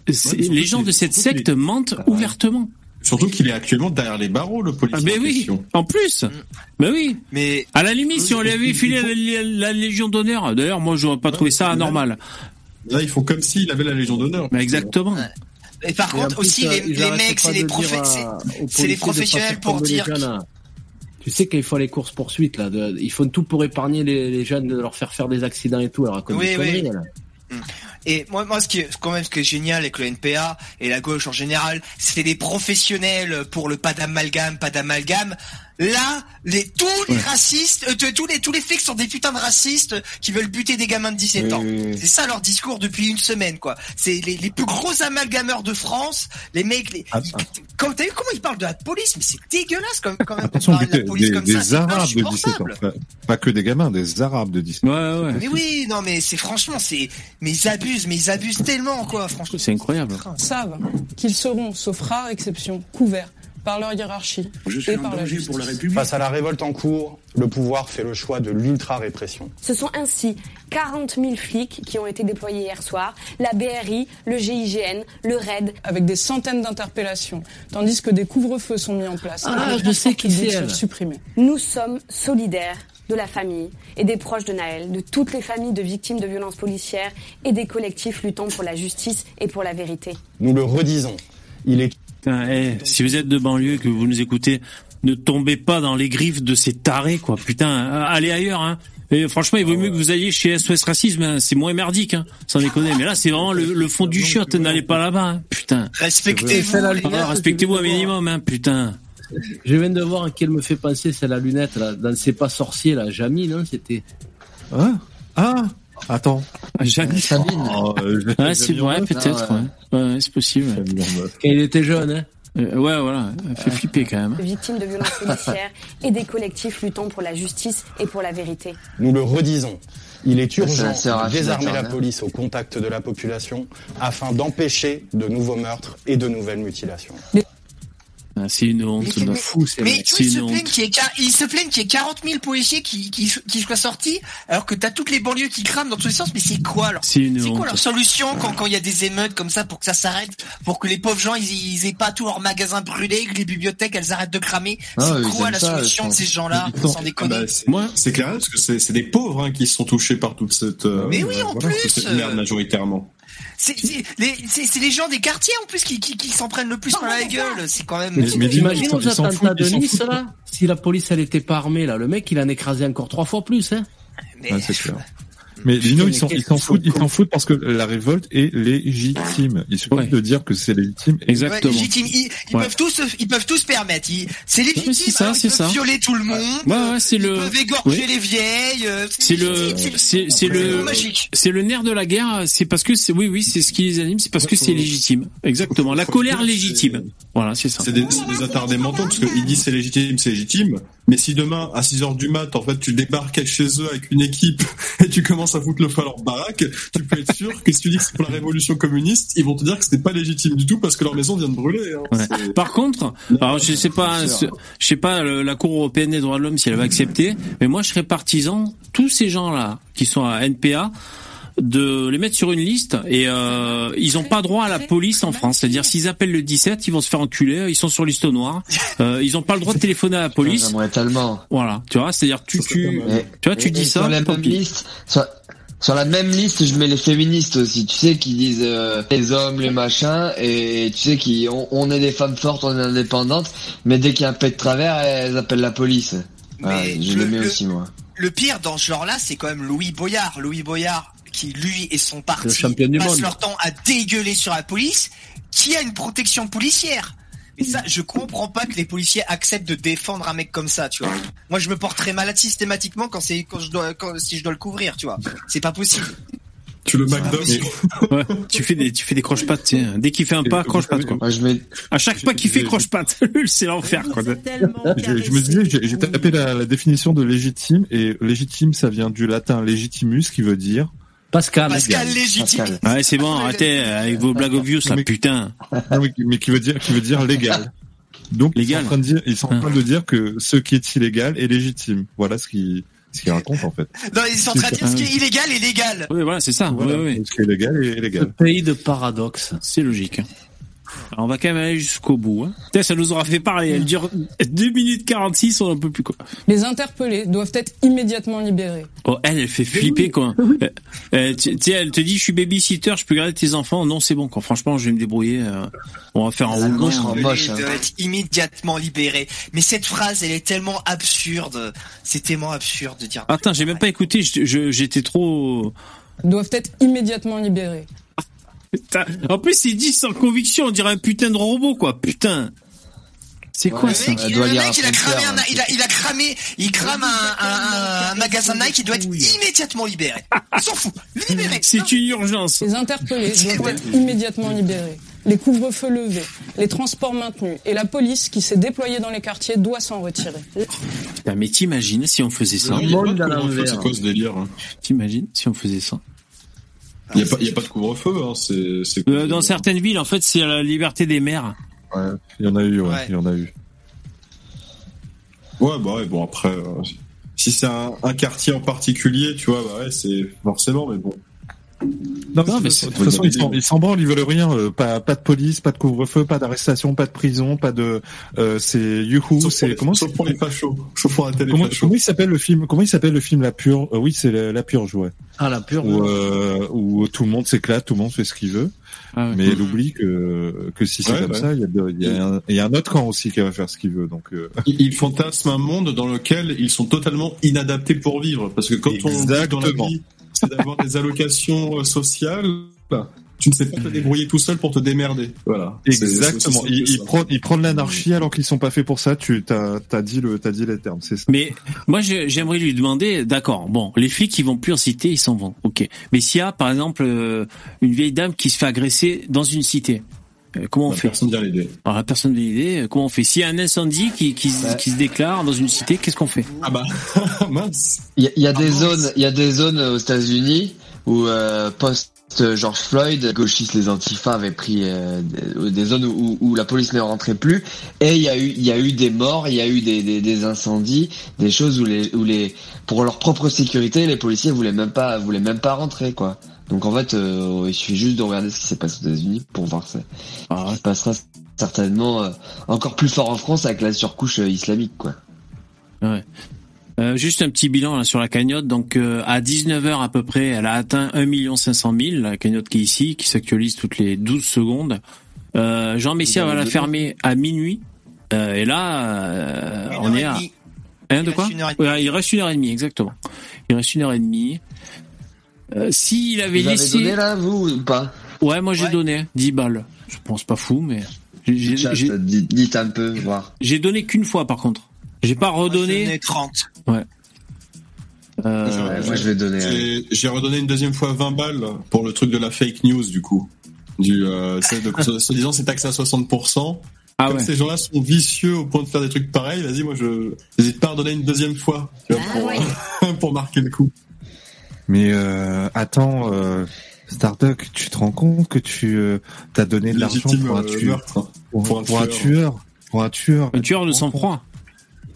Les gens de cette secte mentent ouvertement. Surtout qu'il est actuellement derrière les barreaux, le policier. Ah, mais en oui, question. en plus. Mais oui. Mais À la limite, si on lui avait filé la, la- la Légion d'honneur, d'ailleurs, moi, j'aurais pas trouvé ça anormal. Là, ils font comme s'il avait la Légion d'honneur. Mais exactement. Et par contre plus, aussi les, mecs, c'est les, professionnels pour dire. là. Tu sais qu'ils font les courses poursuites là, de- ils font tout pour épargner les, les jeunes, de leur faire faire des accidents et tout. Alors, Oui, des oui. conneries, là. Et moi, moi, ce qui est quand même ce qui est génial avec le NPA et la gauche en général, c'était des professionnels pour le pas d'amalgame, pas d'amalgame. Là, les tous les racistes, euh, tous les tous les flics sont des putains de racistes qui veulent buter des gamins de 17 Oui, ans. oui, oui. C'est ça leur discours depuis une semaine, quoi. C'est les, les plus gros amalgameurs de France, les mecs. Les, Ah, ils- comme t'as vu comment ils parlent de la police, mais c'est dégueulasse quand même. Quand même Attention, parler de la des, police des- comme des ça, c'est Arabes de 17 ans. pas que des gamins, des Arabes de 17 ans. Ouais, ouais. Mais oui, non, mais c'est franchement, c'est, mais ils abusent, mais ils abusent tellement, quoi, franchement. C'est incroyable. savent qu'ils seront, sauf rare exception, couverts par leur hiérarchie et par la justice. Face à la révolte en cours, le pouvoir fait le choix de l'ultra-répression. Ce sont ainsi 40 000 flics qui ont été déployés hier soir, la BRI, le GIGN, le RAID. Avec des centaines d'interpellations, tandis que des couvre-feux sont mis en place. Ah, je sais qui c'est, supprimés. Nous sommes solidaires de la famille et des proches de Naël, de toutes les familles de victimes de violences policières et des collectifs luttant pour la justice et pour la vérité. Nous le redisons, il est Putain, eh, si vous êtes de banlieue et que vous nous écoutez, ne tombez pas dans les griffes de ces tarés, quoi. Putain, euh, allez ailleurs, hein. Et franchement, il vaut mieux que vous ayez chez SOS Racisme, hein. c'est moins merdique, hein. sans déconner. Mais là, c'est vraiment le, le fond du chiotte, n'allez pas là-bas, hein. putain. Respectez-vous. Ah, Respectez-vous un minimum, hein, putain. Je viens de voir à qui elle me fait penser, c'est la lunette là, dans C'est pas sorcier là, Jamie, non C'était. Hein? Ah Attends. Jamie. Oh, euh, je- Ouais, c'est vrai, peut-être, Ah, ouais. ouais. Ouais, c'est possible. Quand il était jeune, hein Euh, ouais, voilà, ça fait flipper quand même. Victimes de violences policières et des collectifs luttant pour la justice et pour la vérité. Nous le redisons. Il est c'est urgent la sœur de désarmer la Turner. police au contact de la population afin d'empêcher de nouveaux meurtres et de nouvelles mutilations. Ah, C'est une honte, Mais- de mais- fou, c'est Mais tu vois, c'est ils se honte. qu'il y ait, ils se plaignent qu'il y ait 40 000 policiers qui, qui, qui soient sortis, alors que t'as toutes les banlieues qui crament dans tous les sens, mais c'est quoi leur, C'est une c'est quoi honte. leur solution quand, quand il y a des émeutes comme ça pour que ça s'arrête, pour que les pauvres gens, ils, ils aient pas tous leurs magasins brûlés, que les bibliothèques, elles arrêtent de cramer? Ah, c'est quoi la solution de ces gens-là? Sans déconner? Ah bah, c'est- c'est clair, parce que c'est c'est des pauvres hein, qui sont touchés par toute cette. euh, Mais oui, en voilà, plus, cette euh, merde majoritairement. C'est les, les gens des quartiers en plus qui, qui, qui s'en prennent le plus par la gueule. C'est quand même. T'imagines aux ils s'en attentats de Nice là Si la police elle était pas armée là, le mec il en écrasait encore trois fois plus, hein Ouais, c'est clair. Mais Lino, ils s'en ils s'en foutent, ils s'en foutent parce que la révolte est légitime. Il suffit de dire que c'est légitime. Ouais, légitime. Ils, ils Ouais. peuvent tous, se- ils peuvent tous se permettre. Ils- C'est légitime. c'est ça, alors c'est ils peuvent ça. violer tout le monde. Ouais, ouais, c'est ils le- peuvent égorger les vieilles. euh, C'est le, c'est, le, c'est le nerf de la guerre. C'est parce que c'est, oui, oui, c'est ce qui les anime. C'est parce que c'est légitime. Exactement. La colère légitime. Voilà, c'est ça. C'est des, c'est des attardés mentaux parce qu'ils disent c'est légitime, c'est légitime. Mais si demain à 6 heures du mat, en fait, tu débarques chez eux avec une équipe et tu commences à foutre le feu à leur baraque, tu peux être sûr que si tu dis que c'est pour la révolution communiste, ils vont te dire que c'était pas légitime du tout parce que leur maison vient de brûler. hein. Ouais. Par contre, alors je sais pas, je sais pas la Cour européenne des droits de l'homme si elle va accepter, mais moi je serais partisan tous ces gens là qui sont à NPA de les mettre sur une liste et euh, ils ont pas droit à la police en France. C'est-à-dire s'ils appellent le 17, ils vont se faire enculer, ils sont sur liste noire. Euh, ils ont pas le droit de téléphoner à la police. Voilà, tu vois, c'est-à-dire tu tu Et- tu vois, tu dis ça, Sur la même liste, sur, sur la même liste, je mets les féministes aussi. Tu sais, qui disent euh, les hommes, les machins, et tu sais qui on, on est des femmes fortes, on est indépendantes, mais dès qu'il y a un peu de travers, elles appellent la police. Ah, je le- le mets aussi moi. Le pire dans ce genre-là, c'est quand même Louis Boyard. Louis Boyard, qui lui et son parti Le champion du passent monde. leur temps à dégueuler sur la police, qui a une protection policière. Et ça, je comprends pas que les policiers acceptent de défendre un mec comme ça, tu vois. Moi, je me porterais malade systématiquement quand c'est quand je dois quand si je dois le couvrir, tu vois. C'est pas possible. Tu le McDo. Ouais, tu fais des tu fais des croche-pattes, sais. Dès qu'il fait un pas, croche-patte quoi. Je À chaque pas qu'il fait croche-patte, c'est l'enfer quoi. Je, je me disais, j'ai j'ai tapé la, la définition de légitime et légitime, ça vient du latin legitimus, qui veut dire Pascal. Pascal légitime. Ouais, c'est bon, arrêtez avec vos blagues obvious là, Mais- putain. Ah oui, mais qui veut dire qui veut dire légal. Donc Légal. ils sont en train de dire, ils sont en train de dire que ce qui est illégal est légitime. Voilà ce qui ce qu'ils racontent en fait. Non, ils sont en train de dire ce qui est illégal est légal. Oui, voilà, c'est ça. Voilà, Oui, oui. Ce qui est légal est Ce légal. pays de paradoxe. C'est logique. Alors, on va quand même aller jusqu'au bout. Hein. Putain, ça nous aura fait parler. Elle dure 2 minutes 46, on en peut plus quoi. Les interpellés doivent être immédiatement libérés. Oh, elle, elle fait flipper quoi. Euh, euh, tu tu sais, elle te dit, je suis babysitter, je peux garder tes enfants. Non, c'est bon quoi. Franchement, je vais me débrouiller. euh, on va faire un Les roulement. interpellés doivent être immédiatement libérés. Mais cette phrase, elle est tellement absurde. C'est tellement absurde de dire. Attends, j'ai même pas écouté. J'étais trop. Doivent être immédiatement libérés. Putain. En plus, il dit sans conviction. On dirait un putain de robot quoi. Putain. C'est quoi ça mec, il, le mec, il a cramé, un, il, a, il a cramé, il crame un, un, un magasin Nike qui doit être immédiatement libéré. Il s'en fout. Libéré. C'est une urgence. Les interpellés doivent être immédiatement libérés. Les couvre-feux levés, les transports maintenus et la police qui s'est déployée dans les quartiers doit s'en retirer. Putain, mais t'imagines si on faisait ça Il hein? T'imagines si on faisait ça? Il n'y a, pas- il y a pas de couvre-feu. Hein. C'est Euh, Dans certaines villes, en fait, c'est la liberté des maires. Ouais, il y en a eu, ouais, Ouais. il y en a eu. Ouais, bah ouais, bon après, euh, si c'est un, un quartier en particulier, tu vois, bah ouais, c'est forcément, mais bon. Non, Non, mais de toute façon, ils s'en, ils s'en branlent, ils veulent rien. euh, pas, pas de police, pas de couvre-feu, pas d'arrestation, pas de prison, pas de. Euh, c'est Youhou, Sauf pour c'est les- comment sauf pour les fachos. Sauf pour la télé Comment, comment il s'appelle le film Comment il s'appelle le film La Purge Euh, Oui, c'est la, la Purge, ouais. Ah, la pure. Où, euh, où tout le monde s'éclate, tout le monde fait ce qu'il veut. Ah ouais. Mais elle oublie que que si c'est Ouais, comme ouais. ça, il y a, de- il y, a un- il y a un autre camp aussi qui va faire ce qu'il veut. Donc euh, Ils fantasment un monde dans lequel ils sont totalement inadaptés pour vivre. Parce que quand on vit dans la vie, c'est d'avoir des allocations euh, sociales, tu ne sais pas te débrouiller tout seul pour te démerder. Voilà. Exactement, ils, prennent ils prennent l'anarchie alors qu'ils sont pas faits pour ça. Tu t'as t'as dit le t'as dit les termes, c'est ça. Mais moi, j'aimerais lui demander, d'accord, bon, les flics, ils vont plus en cité, ils s'en vont, ok. Mais s'il y a, par exemple, euh, une vieille dame qui se fait agresser dans une cité, comment on Bah, fait Personne vient l'aider. Alors, la personne vient l'aider, euh, comment on fait S'il y a un incendie qui, qui, se- qui se déclare dans une cité, qu'est-ce qu'on fait Ah bah, mince. Il y a, il y a des zones, il y a des zones aux États-Unis où euh, post George Floyd, les gauchistes, les antifas avaient pris euh, des, des zones où, où la police ne rentrait plus, et il y a eu, il y a eu des morts, il y a eu des, des, des incendies, des choses où les, où les, pour leur propre sécurité, les policiers voulaient même pas, voulaient même pas rentrer quoi. Donc en fait, euh, il suffit juste de regarder ce qui s'est passé aux États-Unis pour voir ça. Ah Ce qui se passera certainement euh, encore plus fort en France avec la surcouche euh, islamique quoi. Ouais. Euh, juste un petit bilan là, sur la cagnotte. Donc euh, à 19h à peu près, elle a atteint 1 500 000, la cagnotte qui est ici, qui s'actualise toutes les 12 secondes. Euh, Jean Messia va la fermer à minuit. Euh, et là, euh, on est à... Hein, de quoi reste une heure et demie. Ouais, Il reste une heure et demie, exactement. Il reste une heure et demie. Euh, S'il avait Vous avez laissé... donné là vous ou pas Ouais, moi j'ai donné 10 balles. Je pense pas fou, mais... j'ai- j'ai- j'ai- dites, un peu, voir. J'ai donné qu'une fois par contre. J'ai pas redonné. Donné 30. Ouais. Euh, Ouais, moi je vais donner. J'ai- J'ai redonné une deuxième fois 20 balles pour le truc de la fake news, du coup. Du, euh, c'est de, se, se disant c'est taxé à 60%. Ah Comme ouais. ces gens-là sont vicieux au point de faire des trucs pareils, vas-y, moi je n'hésite pas à redonner une deuxième fois tu vois, pour, pour marquer le coup. Mais euh, attends, euh, Starduck, tu te rends compte que tu euh, t'as donné de l'argent pour un euh, tueur, meurtre. pour, Pour un pour un tueur. tueur, pour un tueur. Un tueur de sang-froid.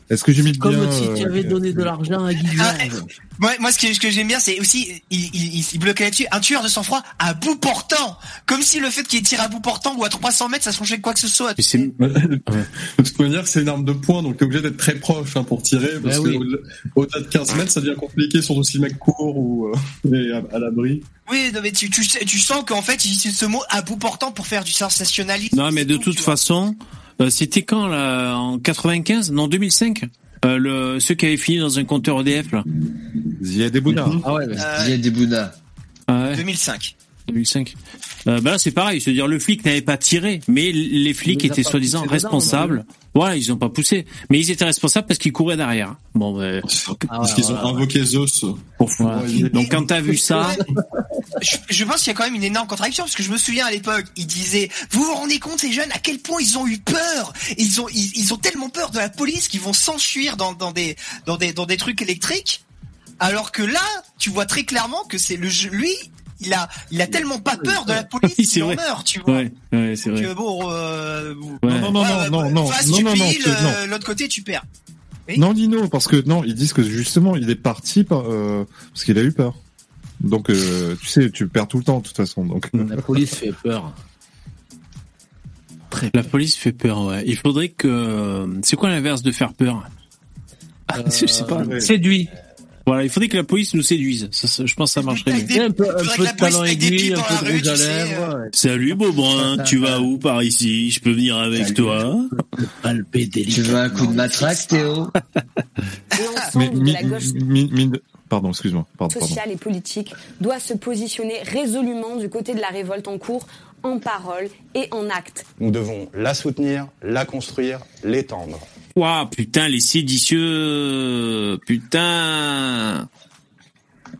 Est-ce que j'ai mis bien Comme si tu euh, avais donné de l'argent à Guy Ah. Moi, moi, ce que, ce que j'aime bien, c'est aussi, il, il, il, il bloquait là-dessus, un tueur de sang-froid à bout portant. Comme si le fait qu'il tire à bout portant ou à 300 mètres, ça changeait quoi que ce soit. Mais De toute manière, c'est une arme de poing, donc t'es obligé d'être très proche hein, pour tirer, parce Ben que oui. au- au-delà de 15 mètres, ça devient compliqué, surtout si le mec court ou euh, est à, à l'abri. Oui, non, mais tu, tu, sais- tu sens qu'en fait, il utilise ce mot à bout portant pour faire du sensationnalisme. Non, mais de toute façon, euh, c'était quand là En 95 Non, 2005 euh, le, Ceux qui avaient fini dans un compteur EDF là. Ziad Ebouna. Ah ouais, mais Euh, Il y a des Bouna. Ah ouais, 2005. 2005. Euh, bah là, c'est pareil. C'est-à-dire, le flic n'avait pas tiré, mais les flics étaient soi-disant responsables. Voilà, ils ont pas poussé, mais ils étaient responsables parce qu'ils couraient derrière. Bon, bah, Parce ouais, qu'ils ont ouais. invoqué Zeus pour voilà. foudroyer. Donc quand t'as vu ça, Je, je pense qu'il y a quand même une énorme contradiction parce que je me souviens à l'époque, ils disaient, vous vous rendez compte ces jeunes à quel point ils ont eu peur Ils ont ils, ils ont tellement peur de la police qu'ils vont s'enfuir dans, dans des dans des dans des trucs électriques. Alors que là, tu vois très clairement que c'est le jeu- lui, il a il a tellement pas peur de la police C'est qu'il en vrai. meurt, tu vois. ouais, ouais, c'est vrai. euh, bon, euh, Ouais. Non, non, non, ouais, non, non, face, non, tu non, non, piles, tu- non. euh, l'autre côté tu perds. Oui. Non, Nino, parce que non, ils disent que justement, il est parti par, euh, parce qu'il a eu peur. Donc, euh, tu sais, tu perds tout le temps de toute façon. Donc, la police fait peur. très La police fait peur, ouais. Il faudrait que... C'est quoi l'inverse de faire peur? Je sais pas. Euh, Séduit. Voilà, il faudrait que la police nous séduise. Ça, ça- je pense que ça marcherait un peu, un peu de talent aiguille, un peu de rouge à lèvres. ouais. Salut Beaubrun, tu vas où par ici? Je peux venir avec toi Palper Tu veux un coup de matraque, Théo? Mais mi- mi- Pardon, excuse-moi. Pardon, pardon. sociale et politique doit se positionner résolument du côté de la révolte en cours en parole et en acte. Nous devons la soutenir, la construire, l'étendre. Ouah, putain, les séditieux Putain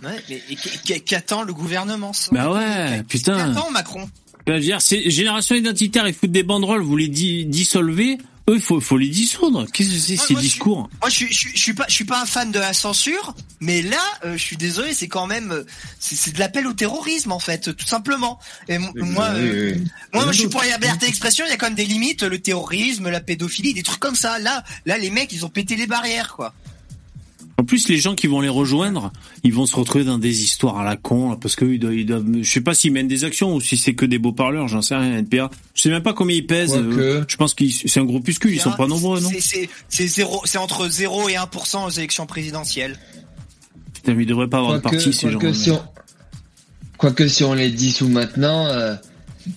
Ouais, mais qu'attend le gouvernement ça? Bah ouais, putain Qu'attend Macron? Je veux dire, c'est génération identitaire, ils foutent des banderoles, vous les di- dissolvez, eux, il faut, faut les dissoudre. Qu'est-ce que c'est ces moi, je discours Moi, je suis, je, suis- je suis pas, je suis pas un fan de la censure, mais là, euh, je suis désolé, c'est quand même, euh, c'est c'est de l'appel au terrorisme en fait, tout simplement. Et moi, euh, moi, moi, je suis pour la liberté d'expression. Il y a quand même des limites, le terrorisme, la pédophilie, des trucs comme ça. Là, là, les mecs, ils ont pété les barrières, quoi. En plus, les gens qui vont les rejoindre, ils vont se retrouver dans des histoires à la con, là, parce que ils doivent, ils doivent- je sais pas s'ils mènent des actions ou si c'est que des beaux parleurs, j'en sais rien, NPA. Je sais même pas combien ils pèsent. Euh, Je pense qu'ils, c'est un groupuscule, ils sont pas nombreux, non? C'est- entre 0 et 1% aux élections présidentielles. Putain, mais ils devraient pas avoir de parti, ces gens. quoique si on, quoique si on les dissout maintenant, euh,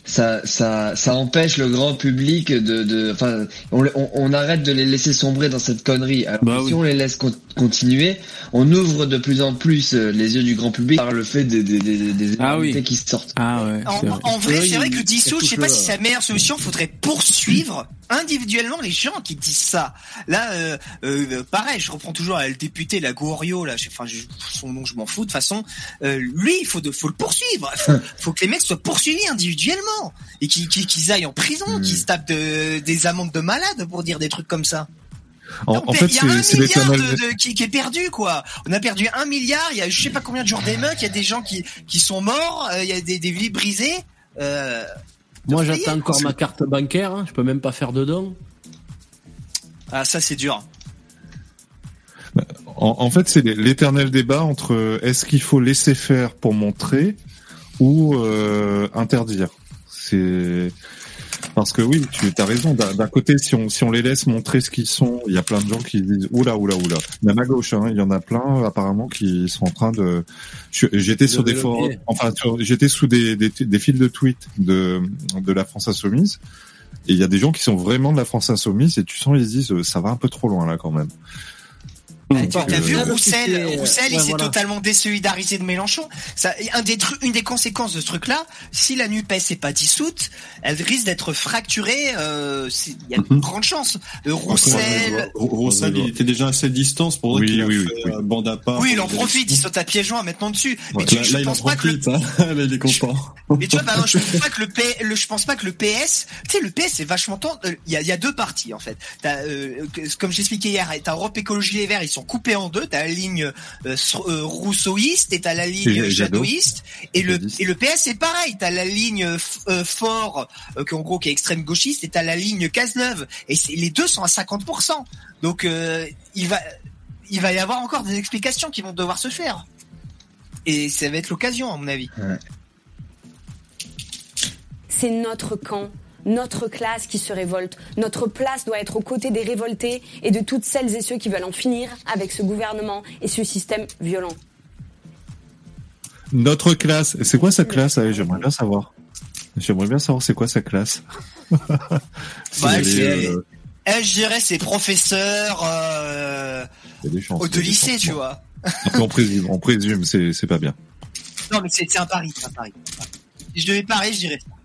ça, ça, ça empêche le grand public de, de, enfin, on, on, on arrête de les laisser sombrer dans cette connerie. Alors, Bah si oui. on les laisse continuer, on ouvre de plus en plus euh, les yeux du grand public par le fait des, des, des, des Ah oui. qui sortent. Ah ouais. En, vrai. en vrai, Oui, c'est vrai que dissoudre, je sais pas si c'est la meilleure solution. Faudrait poursuivre individuellement les gens qui disent ça. Là, euh, euh, pareil, je reprends toujours le député, la Goriot, là, enfin, je- son nom, je m'en fous de toute façon. Euh, lui, il faut, de, faut le poursuivre. Faut, faut que les mecs soient poursuivis individuellement et qu'ils qu'ils- qu'ils aillent en prison, qu'ils se tapent de- des amendes de malades pour dire des trucs comme ça. En, Non, en mais fait, il y a un c'est l'éternel. de, de- qui, qui est perdu, quoi. On a perdu un milliard. Il y a je sais pas combien de jours d'émeutes. Il y a des gens qui qui sont morts. euh, Il y a des, des vies brisées. Euh, Moi, j'attends encore ma carte bancaire. hein. Je peux même pas faire de dons. Ah, ça c'est dur. En, en fait, c'est l'éternel débat entre euh, est-ce qu'il faut laisser faire pour montrer ou euh, interdire. C'est parce que oui, tu as raison. D'un côté, si on si on les laisse montrer ce qu'ils sont, il y a plein de gens qui disent oula oula oula. Même à gauche, hein, il y en a plein apparemment qui sont en train de. J'étais sur des forums, enfin j'étais sous des, des des fils de tweets de de la France insoumise. Et il y a des gens qui sont vraiment de la France insoumise et tu sens ils se disent euh, ça va un peu trop loin là quand même. Eh, tu as euh, vu Roussel, c'est- Roussel, il s'est voilà. totalement désolidarisé de Mélenchon. Ça, un des trucs, une des conséquences de ce truc-là, si la Nupes n'est pas dissoute, elle risque d'être fracturée. euh, Il y a Mhm. de grandes chances. Euh, Roussel, Rou- Roussel, il était déjà à cette distance pour Oui, qu'il a oui, oui, euh, bande à part. oui, il en profite, il saute à pieds joints maintenant dessus. Mais Ouais, tu, là, je là, il en pense pas que le profite, hein. Là, il est content. Mais tu vois, par exemple, je pense pas que le, P, le- je pense pas que le PS, tu sais, le PS c'est vachement temps. euh, Il y, a, il y a deux parties en fait. T'as, euh, comme j'expliquais hier, t'as Europe Écologie Les Verts, ils sont coupés en deux. T'as la ligne euh, s- euh, rousseauiste et t'as la ligne jadotiste. Et le et le PS c'est pareil. T'as la ligne euh, euh, fort, euh, qui en gros qui est extrême gauchiste, et t'as la ligne Cazeneuve. Et les deux sont à 50%. Donc euh, il va il va y avoir encore des explications qui vont devoir se faire. Et ça va être l'occasion à mon avis. C'est notre camp, notre classe qui se révolte. Notre place doit être aux côtés des révoltés et de toutes celles et ceux qui veulent en finir avec ce gouvernement et ce système violent. Notre classe, c'est quoi sa classe ah, J'aimerais bien savoir. J'aimerais bien savoir c'est quoi sa classe. Bah, euh, Eh, je dirais c'est professeur euh, chances, au de lycée, chances. tu vois. Après, on présume, on présume, c'est pas bien. Non, mais c'est c'est un pari, c'est un pari. Si je devais parier, je dirais ça.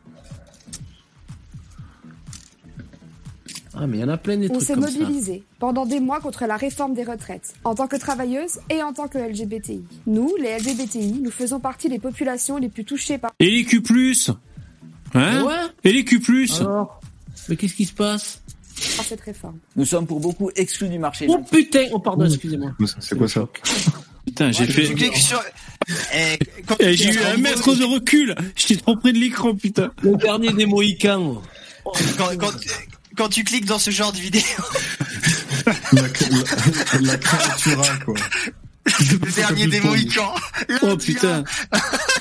Ah, mais il y en a plein des On s'est mobilisé pendant des mois contre la réforme des retraites, en tant que travailleuses et en tant que LGBTI. Nous, les LGBTI, nous faisons partie des populations les plus touchées par... Et les Q+. Hein Ouais. Et les Q+. Alors, mais qu'est-ce qui se passe par cette réforme. Nous sommes pour beaucoup exclus du marché. Oh putain, oh pardon, excusez-moi. C'est quoi ça Putain, j'ai fait... Sur... Eh, quand Eh, J'ai eu un mètre de recul. J'étais trop près de l'écran, putain. Le dernier des Mohicans. quand, quand, quand tu cliques dans ce genre de vidéo, La, la, la créatura, quoi. le dernier des Mohicans. Oh putain.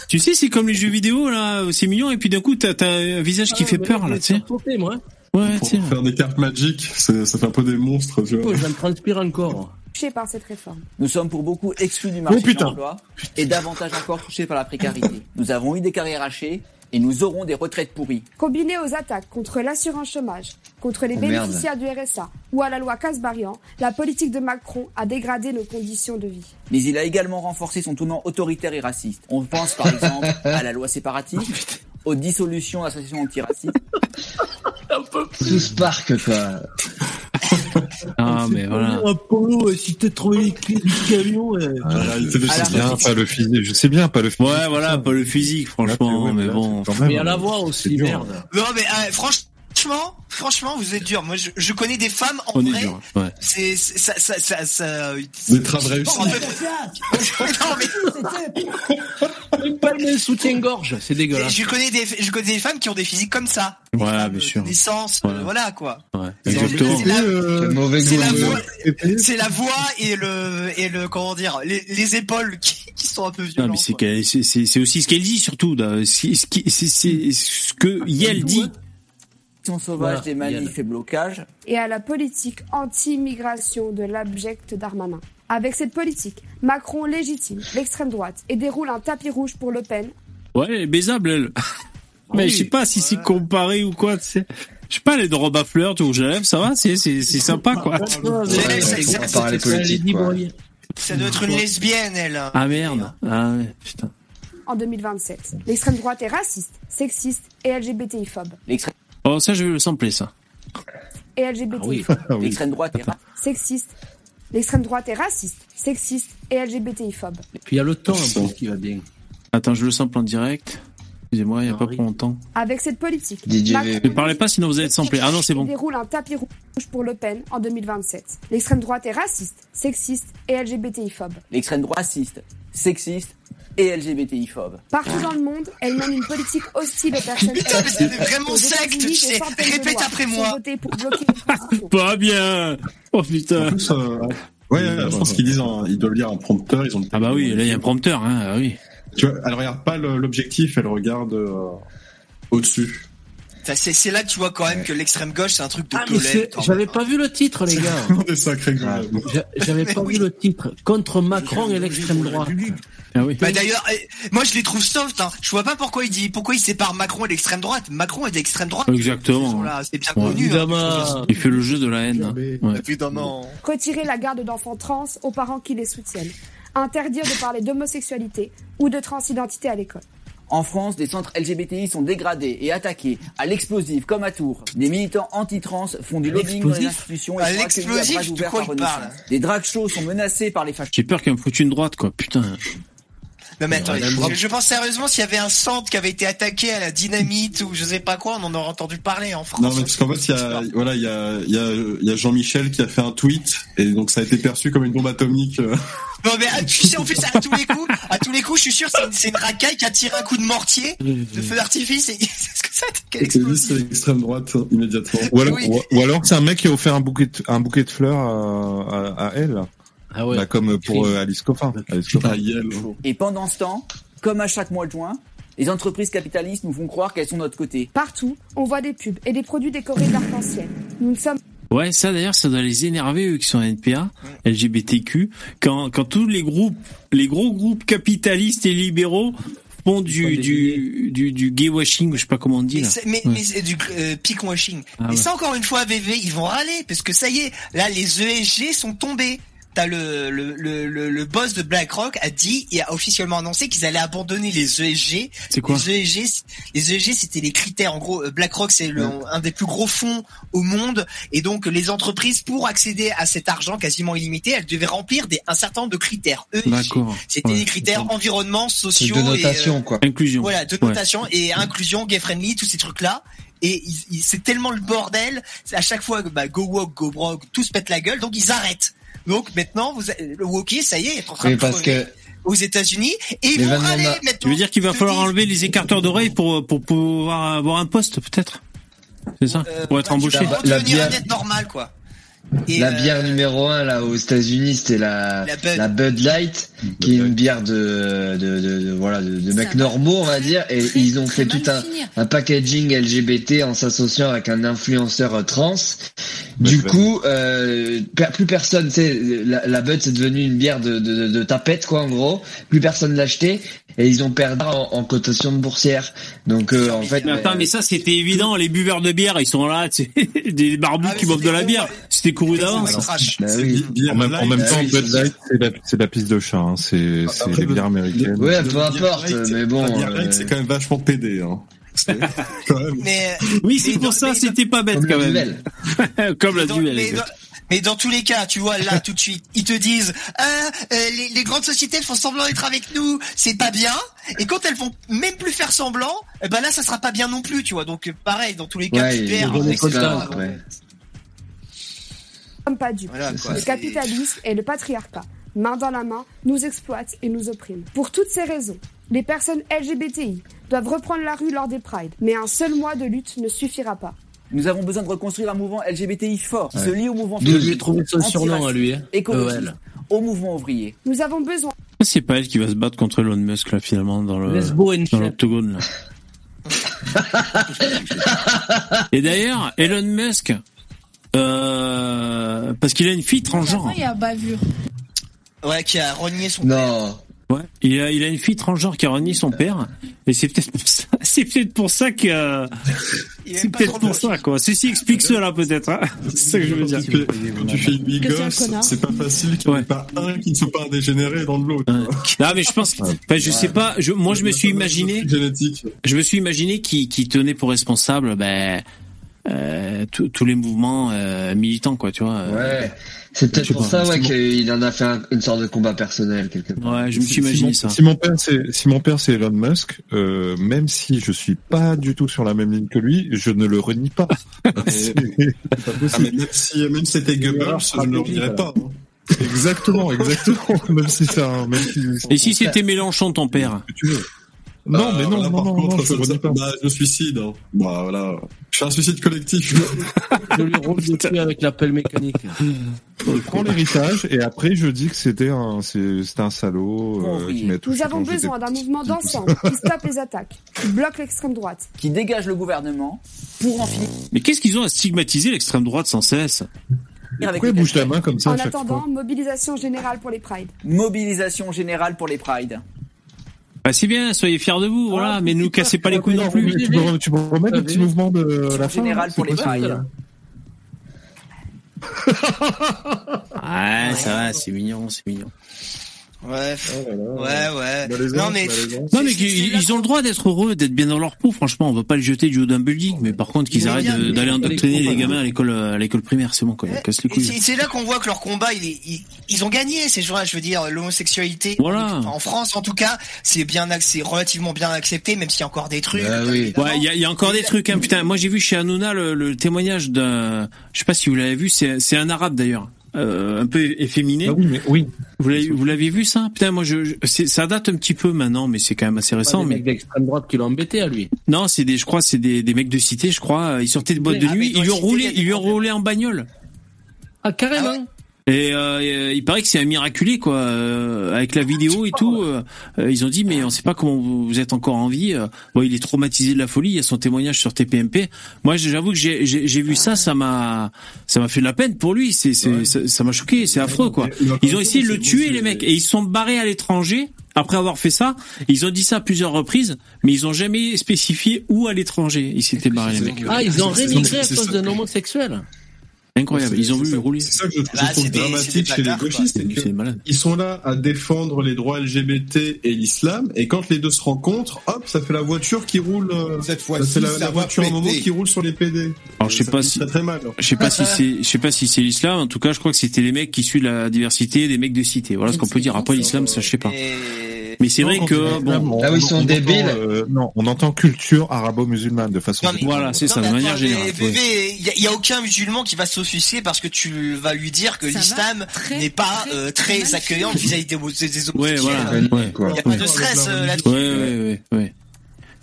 tu sais, c'est comme les jeux vidéo, là, c'est mignon, et puis d'un coup, t'as un visage qui Ah, fait peur, je là, tu sais. moi. Ouais, Pour tiens. faire des cartes magiques, ça fait un peu des monstres, tu vois. Oh, j'en transpire encore. touchés par cette réforme. Nous sommes pour beaucoup exclus du marché Oh, de l'emploi et davantage encore touchés par la précarité. Nous avons eu des carrières hachées et nous aurons des retraites pourries. Combiné aux attaques contre l'assurance chômage, contre les Oh, merde. bénéficiaires du RSA ou à la loi Casbarian, la politique de Macron a dégradé nos conditions de vie. Mais il a également renforcé son tournant autoritaire et raciste. On pense par exemple à la loi séparatiste, aux dissolutions d'associations antiracistes. Tout Spark, quoi. Ah, mais voilà. Apollo, si t'as trouvé les clés du camion, euh, C'est bien, pas le physique. Je sais bien, pas le physique. Ouais, voilà, pas le physique, franchement, mais bon. mais à la voix aussi, merde. Non mais euh, franchement, franchement, vous êtes dur. Moi, je, je connais des femmes en On est vrai. dur, ouais. C'est c'est- ça, ça, ça, ça. Des réussite. En fait- non mais pas le même soutien-gorge, c'est dégueulasse. je connais des, je connais des femmes qui ont des physiques comme ça. Voilà, bien sûr. Naissance, euh, voilà quoi. Ouais, exactement. C'est la, c'est goût. la voix, c'est la voix et le et le comment dire les, les épaules qui, qui sont un peu violentes. mais c'est c'est c'est- c'est aussi ce qu'elle dit surtout. C'est ce c'est- c'est que Yel dit. Sauvage Voilà, des manifs et blocages. Et à la politique anti-immigration de l'abject Darmanin. Avec cette politique, Macron légitime l'extrême droite et déroule un tapis rouge pour Le Pen. Ouais, elle est baisable, elle. Mais je sais pas si c'est comparé ou quoi, tu sais. Je sais pas, les de robe à fleurs, à lèvres, ça va, c'est, c'est, c'est sympa, quoi. Ça doit être une lesbienne, elle. Ah merde. Ah ouais, putain. En 2027, l'extrême droite est raciste, sexiste et LGBTI-phobe. L'extrême Oh, ça, je vais le sampler, ça. Et LGBTI. oui. l'extrême droite est Sexiste. L'extrême droite est raciste, sexiste et LGBTI-phobe. Puis il y a le temps en plus qui va bien. Attends, je le sample en direct. Excusez-moi, il y a pas pour longtemps. Avec cette politique, DJ Macron Ne parlez pas, sinon vous allez être samplé. Ah non, c'est bon. déroule un tapis rouge pour Le Pen en 2027. L'extrême droite est raciste, sexiste et LGBTI-phobe. l'extrême droite raciste, sexiste et LGBTI-phobe. Partout dans le monde, elle mène une politique hostile aux personnes Putain, mais c'est LGBT. vraiment Aux secte, tu sais. Répète après moi. pour bloquer. Pas bien. Oh putain. En plus, euh, ouais, je pense qu'ils disent, ils doivent lire un prompteur, ils ont. Ah bah oui, là il y a un prompteur, hein. Ah oui. Tu vois, elle regarde pas l'objectif, elle regarde euh, au-dessus. Ça, C'est là que tu vois quand même que l'extrême gauche c'est un truc de Ah, j'avais pas vu le titre, les gars. J'a- J'avais pas vu le titre. Contre Macron et l'extrême droite. Ah oui. Bah d'ailleurs, eh, moi je les trouve soft. Hein. Je vois pas pourquoi il dit, pourquoi il sépare Macron et l'extrême droite. Macron est d'extrême droite. Exactement. C'est bien Ouais. connu. hein. Il fait le jeu de la haine. hein. Ouais. Évidemment. Retirer la garde d'enfants trans aux parents qui les soutiennent. Interdire de parler d'homosexualité ou de transidentité à l'école. En France, des centres LGBTI sont dégradés et attaqués à l'explosif comme à Tours. Des militants anti-trans font du lobbying dans les institutions À et à l'explosif, de quoi il parle Des drag shows sont menacés par les fascistes. J'ai peur qu'il me foute une droite, quoi. Putain. Non mais attends, je, je pense sérieusement s'il y avait un centre qui avait été attaqué à la dynamite ou je sais pas quoi, on en aurait entendu parler en France. Non, mais parce qu'en fait, il y a, voilà, il y a, il y a, il y a Jean-Michel qui a fait un tweet, et donc ça a été perçu comme une bombe atomique. euh. Non mais ah, tu sais en plus à tous les coups, à tous les coups, je suis sûr c'est une, racaille qui a tiré un coup de mortier, de feu d'artifice et c'est ce que ça c'est l'extrême droite, immédiatement. Ou alors, Oui. ou, ou alors c'est un mec qui a offert un bouquet, de, un bouquet de fleurs à, à, à elle. Ah ouais. Bah, comme pour euh, Alice Coffin. Alice Coffin. Yel. Et pendant ce temps, comme à chaque mois de juin, les entreprises capitalistes nous font croire qu'elles sont de notre côté. Partout, on voit des pubs et des produits décorés d'arc-en-ciel. Nous ne sommes Ouais, ça d'ailleurs, ça doit les énerver eux qui sont NPA, LGBTQ, quand quand tous les groupes, les gros groupes capitalistes et libéraux font du du du, du gay washing, je sais pas comment on dit Mais là. c'est, mais, Ouais. mais du euh, peak washing. Ah et ouais. ça encore une fois, VV, ils vont râler parce que ça y est, là les ESG sont tombés. T'as le, le, le, le, le boss de BlackRock a dit et a officiellement annoncé qu'ils allaient abandonner les ESG. C'est quoi Les ESG, c- les ESG c'était les critères. En gros, euh, BlackRock c'est le, un des plus gros fonds au monde et donc les entreprises pour accéder à cet argent quasiment illimité, elles devaient remplir des, un certain nombre de critères. ESG. C'était Ouais. des critères environnement, sociaux de et, euh, notation, quoi. Inclusion. voilà, de Ouais. notation et inclusion, gay friendly, tous ces trucs-là. Et ils- ils- c'est tellement le bordel, à chaque fois, bah, go woke, go broke, tout se pète la gueule, donc ils arrêtent. Donc maintenant, vous, le wokisme, ça y est, est en train de parce que aux États-Unis. Et ils vont râler n'a- maintenant. Tu veux dire qu'il va falloir enlever les écarteurs d'oreilles pour pour pouvoir avoir un poste peut-être? C'est ça? Euh, Pour être embauché. redevenir bière- un être normal, quoi. Et, la euh, bière numéro un là aux États-Unis, c'était la, La Bud. Bud Light, qui est une bière de, de, de, de- voilà de, de mecs normaux on va dire, et ils ont fait tout un, un packaging LGBT en s'associant avec un influenceur euh, trans. Du coup, euh, plus personne, sais, la, la Bud c'est devenu une bière de, de, de, de tapette quoi en gros. Plus personne l'achetait et ils ont perdu en, en cotation de boursière. Donc euh, en fait, Mais attends, mais ça c'était évident. Les buveurs de bière, ils sont là, des barbus qui boivent de la bière. C'était couru d'avance. Bah oui. En même, en même Bah temps, oui, Bud c'est Light, c'est la, c'est la piste de chat. Hein. C'est c'est Après, les le- bières américaines. Ouais, peu importe, mais bon. euh, c'est quand même vachement pédé. Hein. C'est quand même. Mais, Oui, c'est pour ça, c'était pas bête Comme quand la même. Comme la dans, duel. mais, dans, dans tous les cas, tu vois, là, tout de suite, ils te disent, ah, euh, les, les grandes sociétés elles font semblant d'être avec nous, c'est pas bien. Et quand elles vont même plus faire semblant, eh ben là, ça sera pas bien non plus, tu vois. Donc, euh, pareil, dans tous les cas, Ouais, tu perds. Sommes pas dupes. Voilà, quoi, le capitalisme et le patriarcat, main dans la main, nous exploitent et nous oppriment. Pour toutes ces raisons, les personnes LGBTI doivent reprendre la rue lors des prides, mais un seul mois de lutte ne suffira pas. Nous avons besoin de reconstruire un mouvement LGBTI fort, qui Ouais. se lie au mouvement féministe, lui trouver son surnom à lui, hein. écologiste, EL. au mouvement ouvrier. Nous avons besoin C'est pas elle qui va se battre contre Elon Musk là finalement dans le dans l'octogone là. Et d'ailleurs, Elon Musk, euh, parce qu'il a une fille transgenre. Il y a bavure. Ouais, qui a renié son Non. Ouais, il a, il a une fille transgenre qui a renié son père, et c'est peut-être pour ça, c'est peut-être pour ça que, euh, c'est peut-être pour ça quoi. Ceci explique cela peut-être. Hein. C'est ça que je veux dire. Quand tu fais une big Que gosse, connard. c'est pas facile qu'il n'y ait pas un qui ne soit pas un dégénéré dans de l'autre. Non mais je pense, enfin, je sais pas. Je, moi je me suis imaginé, Génétique. je me suis imaginé qui, qui tenait pour responsable, ben, euh, tous tous les mouvements euh, militants quoi, tu vois. euh, Ouais. C'est peut-être pour pas, ça ouais qu'il en a fait un- une sorte de combat personnel quelque part. Ouais, je me Si- suis si imaginé mon- ça. Si mon père c'est si mon père c'est Elon Musk, euh, même si je suis pas du tout sur la même ligne que lui, je ne le renie pas. C'est- c'est pas Ah, mais même si, même si c'était Goebbels, je ne le redirais pas. hein. Exactement, exactement. même si c'est un, même si. Et si c'était Mélenchon ton père? Tu veux. Non, Ah, mais non, voilà, non, par non, contre, non, je ça- pas. bah, je me suicide. Hein. Bah, voilà. Je fais un suicide collectif. Je lui roule dessus avec la pelle mécanique. Je prends l'héritage et après je dis que c'était un, c'était un salaud euh, qui m'a touché Nous avons besoin d'un mouvement d'ensemble qui stoppe les attaques, qui bloque l'extrême droite. Qui dégage le gouvernement pour en finir Mais qu'est-ce qu'ils ont à stigmatiser l'extrême droite sans cesse? Pourquoi il bouge la main comme ça En attendant, fois? mobilisation générale pour les prides. Mobilisation générale pour les prides. Bah c'est bien, soyez fiers de vous, voilà, mais ne nous cassez pas les couilles non plus. Tu peux, tu peux remettre le petit mouvement de la fin Générale là, pour les prides. Ouais, ça va, c'est mignon, c'est mignon. Ouais, ouais, ouais. Malaisant, Non mais. Non mais ils ont le droit d'être heureux, d'être bien dans leur peau. Franchement, on va pas les jeter du haut d'un building, mais par contre qu'ils arrêtent d'aller endoctriner les gamins à l'école, à l'école primaire. C'est bon, quoi. Ils cassent les couilles. c'est là qu'on voit que leur combat, il est, ils, ils ont gagné ces gens-là. Je veux dire, l'homosexualité. Voilà. En France, en tout cas, c'est bien, ac- c'est relativement bien accepté, même s'il y a encore des trucs. Bah oui. Ouais, il y a, il y a encore des trucs, hein, putain. Moi, j'ai vu chez Hanouna le, le témoignage d'un, je sais pas si vous l'avez vu, c'est un arabe d'ailleurs, euh, un peu efféminé. Ah oui, mais oui. Vous l'avez, vous l'aviez vu ça? Putain, moi, je, je- c'est, ça date un petit peu maintenant, mais c'est quand même assez Pas récent. des Mais mecs d'extrême droite qui l'ont embêté à lui. non, c'est des, je crois, c'est des, des mecs de cité, je crois. Ils sortaient de boîte de Ah, nuit, ils lui ont roulé, ils lui ont roulé en bagnole. Ah, carrément. Et euh, et, il paraît que c'est un miraculé quoi, euh, avec la vidéo et tout. euh, euh, ils ont dit mais on sait pas comment vous, êtes encore en vie. euh. bon, il est traumatisé de la folie. Il y a son témoignage sur TPMP. Moi, j'avoue que j'ai j'ai j'ai vu ça, ça m'a ça m'a fait de la peine pour lui. C'est c'est ça ça m'a choqué. C'est affreux quoi. Ils ont essayé de le tuer les mecs et ils se sont barrés à l'étranger. Après avoir fait ça, ils ont dit ça à plusieurs reprises, mais ils ont jamais spécifié où à l'étranger ils s'étaient barrés les mecs. Ah, ils ont rémigré à cause d'un homosexuel. Incroyable. Ils ont C'est le rouler. C'est ça que je, je Bah, trouve c'est des- c'est dramatique chez les gauchistes, c'est C'est ils sont là à défendre les droits LGBT et l'islam, et quand les deux se rencontrent, hop, ça fait la voiture qui roule. euh, Cette ça fois-ci, fait la, voiture à Momo péter. qui roule sur les PD. Alors, je sais pas si- Très très mal. Je sais pas si c'est, je sais pas si c'est l'islam. En tout cas, je crois que c'était les mecs qui suivent la diversité des mecs de cité. Voilà ce qu'on peut dire. Après l'islam, ça je sais pas. Et- Mais c'est vrai que bon, Ah ils sont débiles. entend, euh, non, on entend culture arabo-musulmane de façon. Non, mais- voilà, c'est ça de manière générale. ouais. Il y, a- il y a aucun musulman qui va s'offusquer parce que tu vas lui dire que l'islam n'est pas très, euh, très très mal accueillant vis-à-vis des, des, Ouais, homosexuels. voilà. Ouais. Il n'y a pas de stress euh, là-dessus. Ouais, ouais, ouais.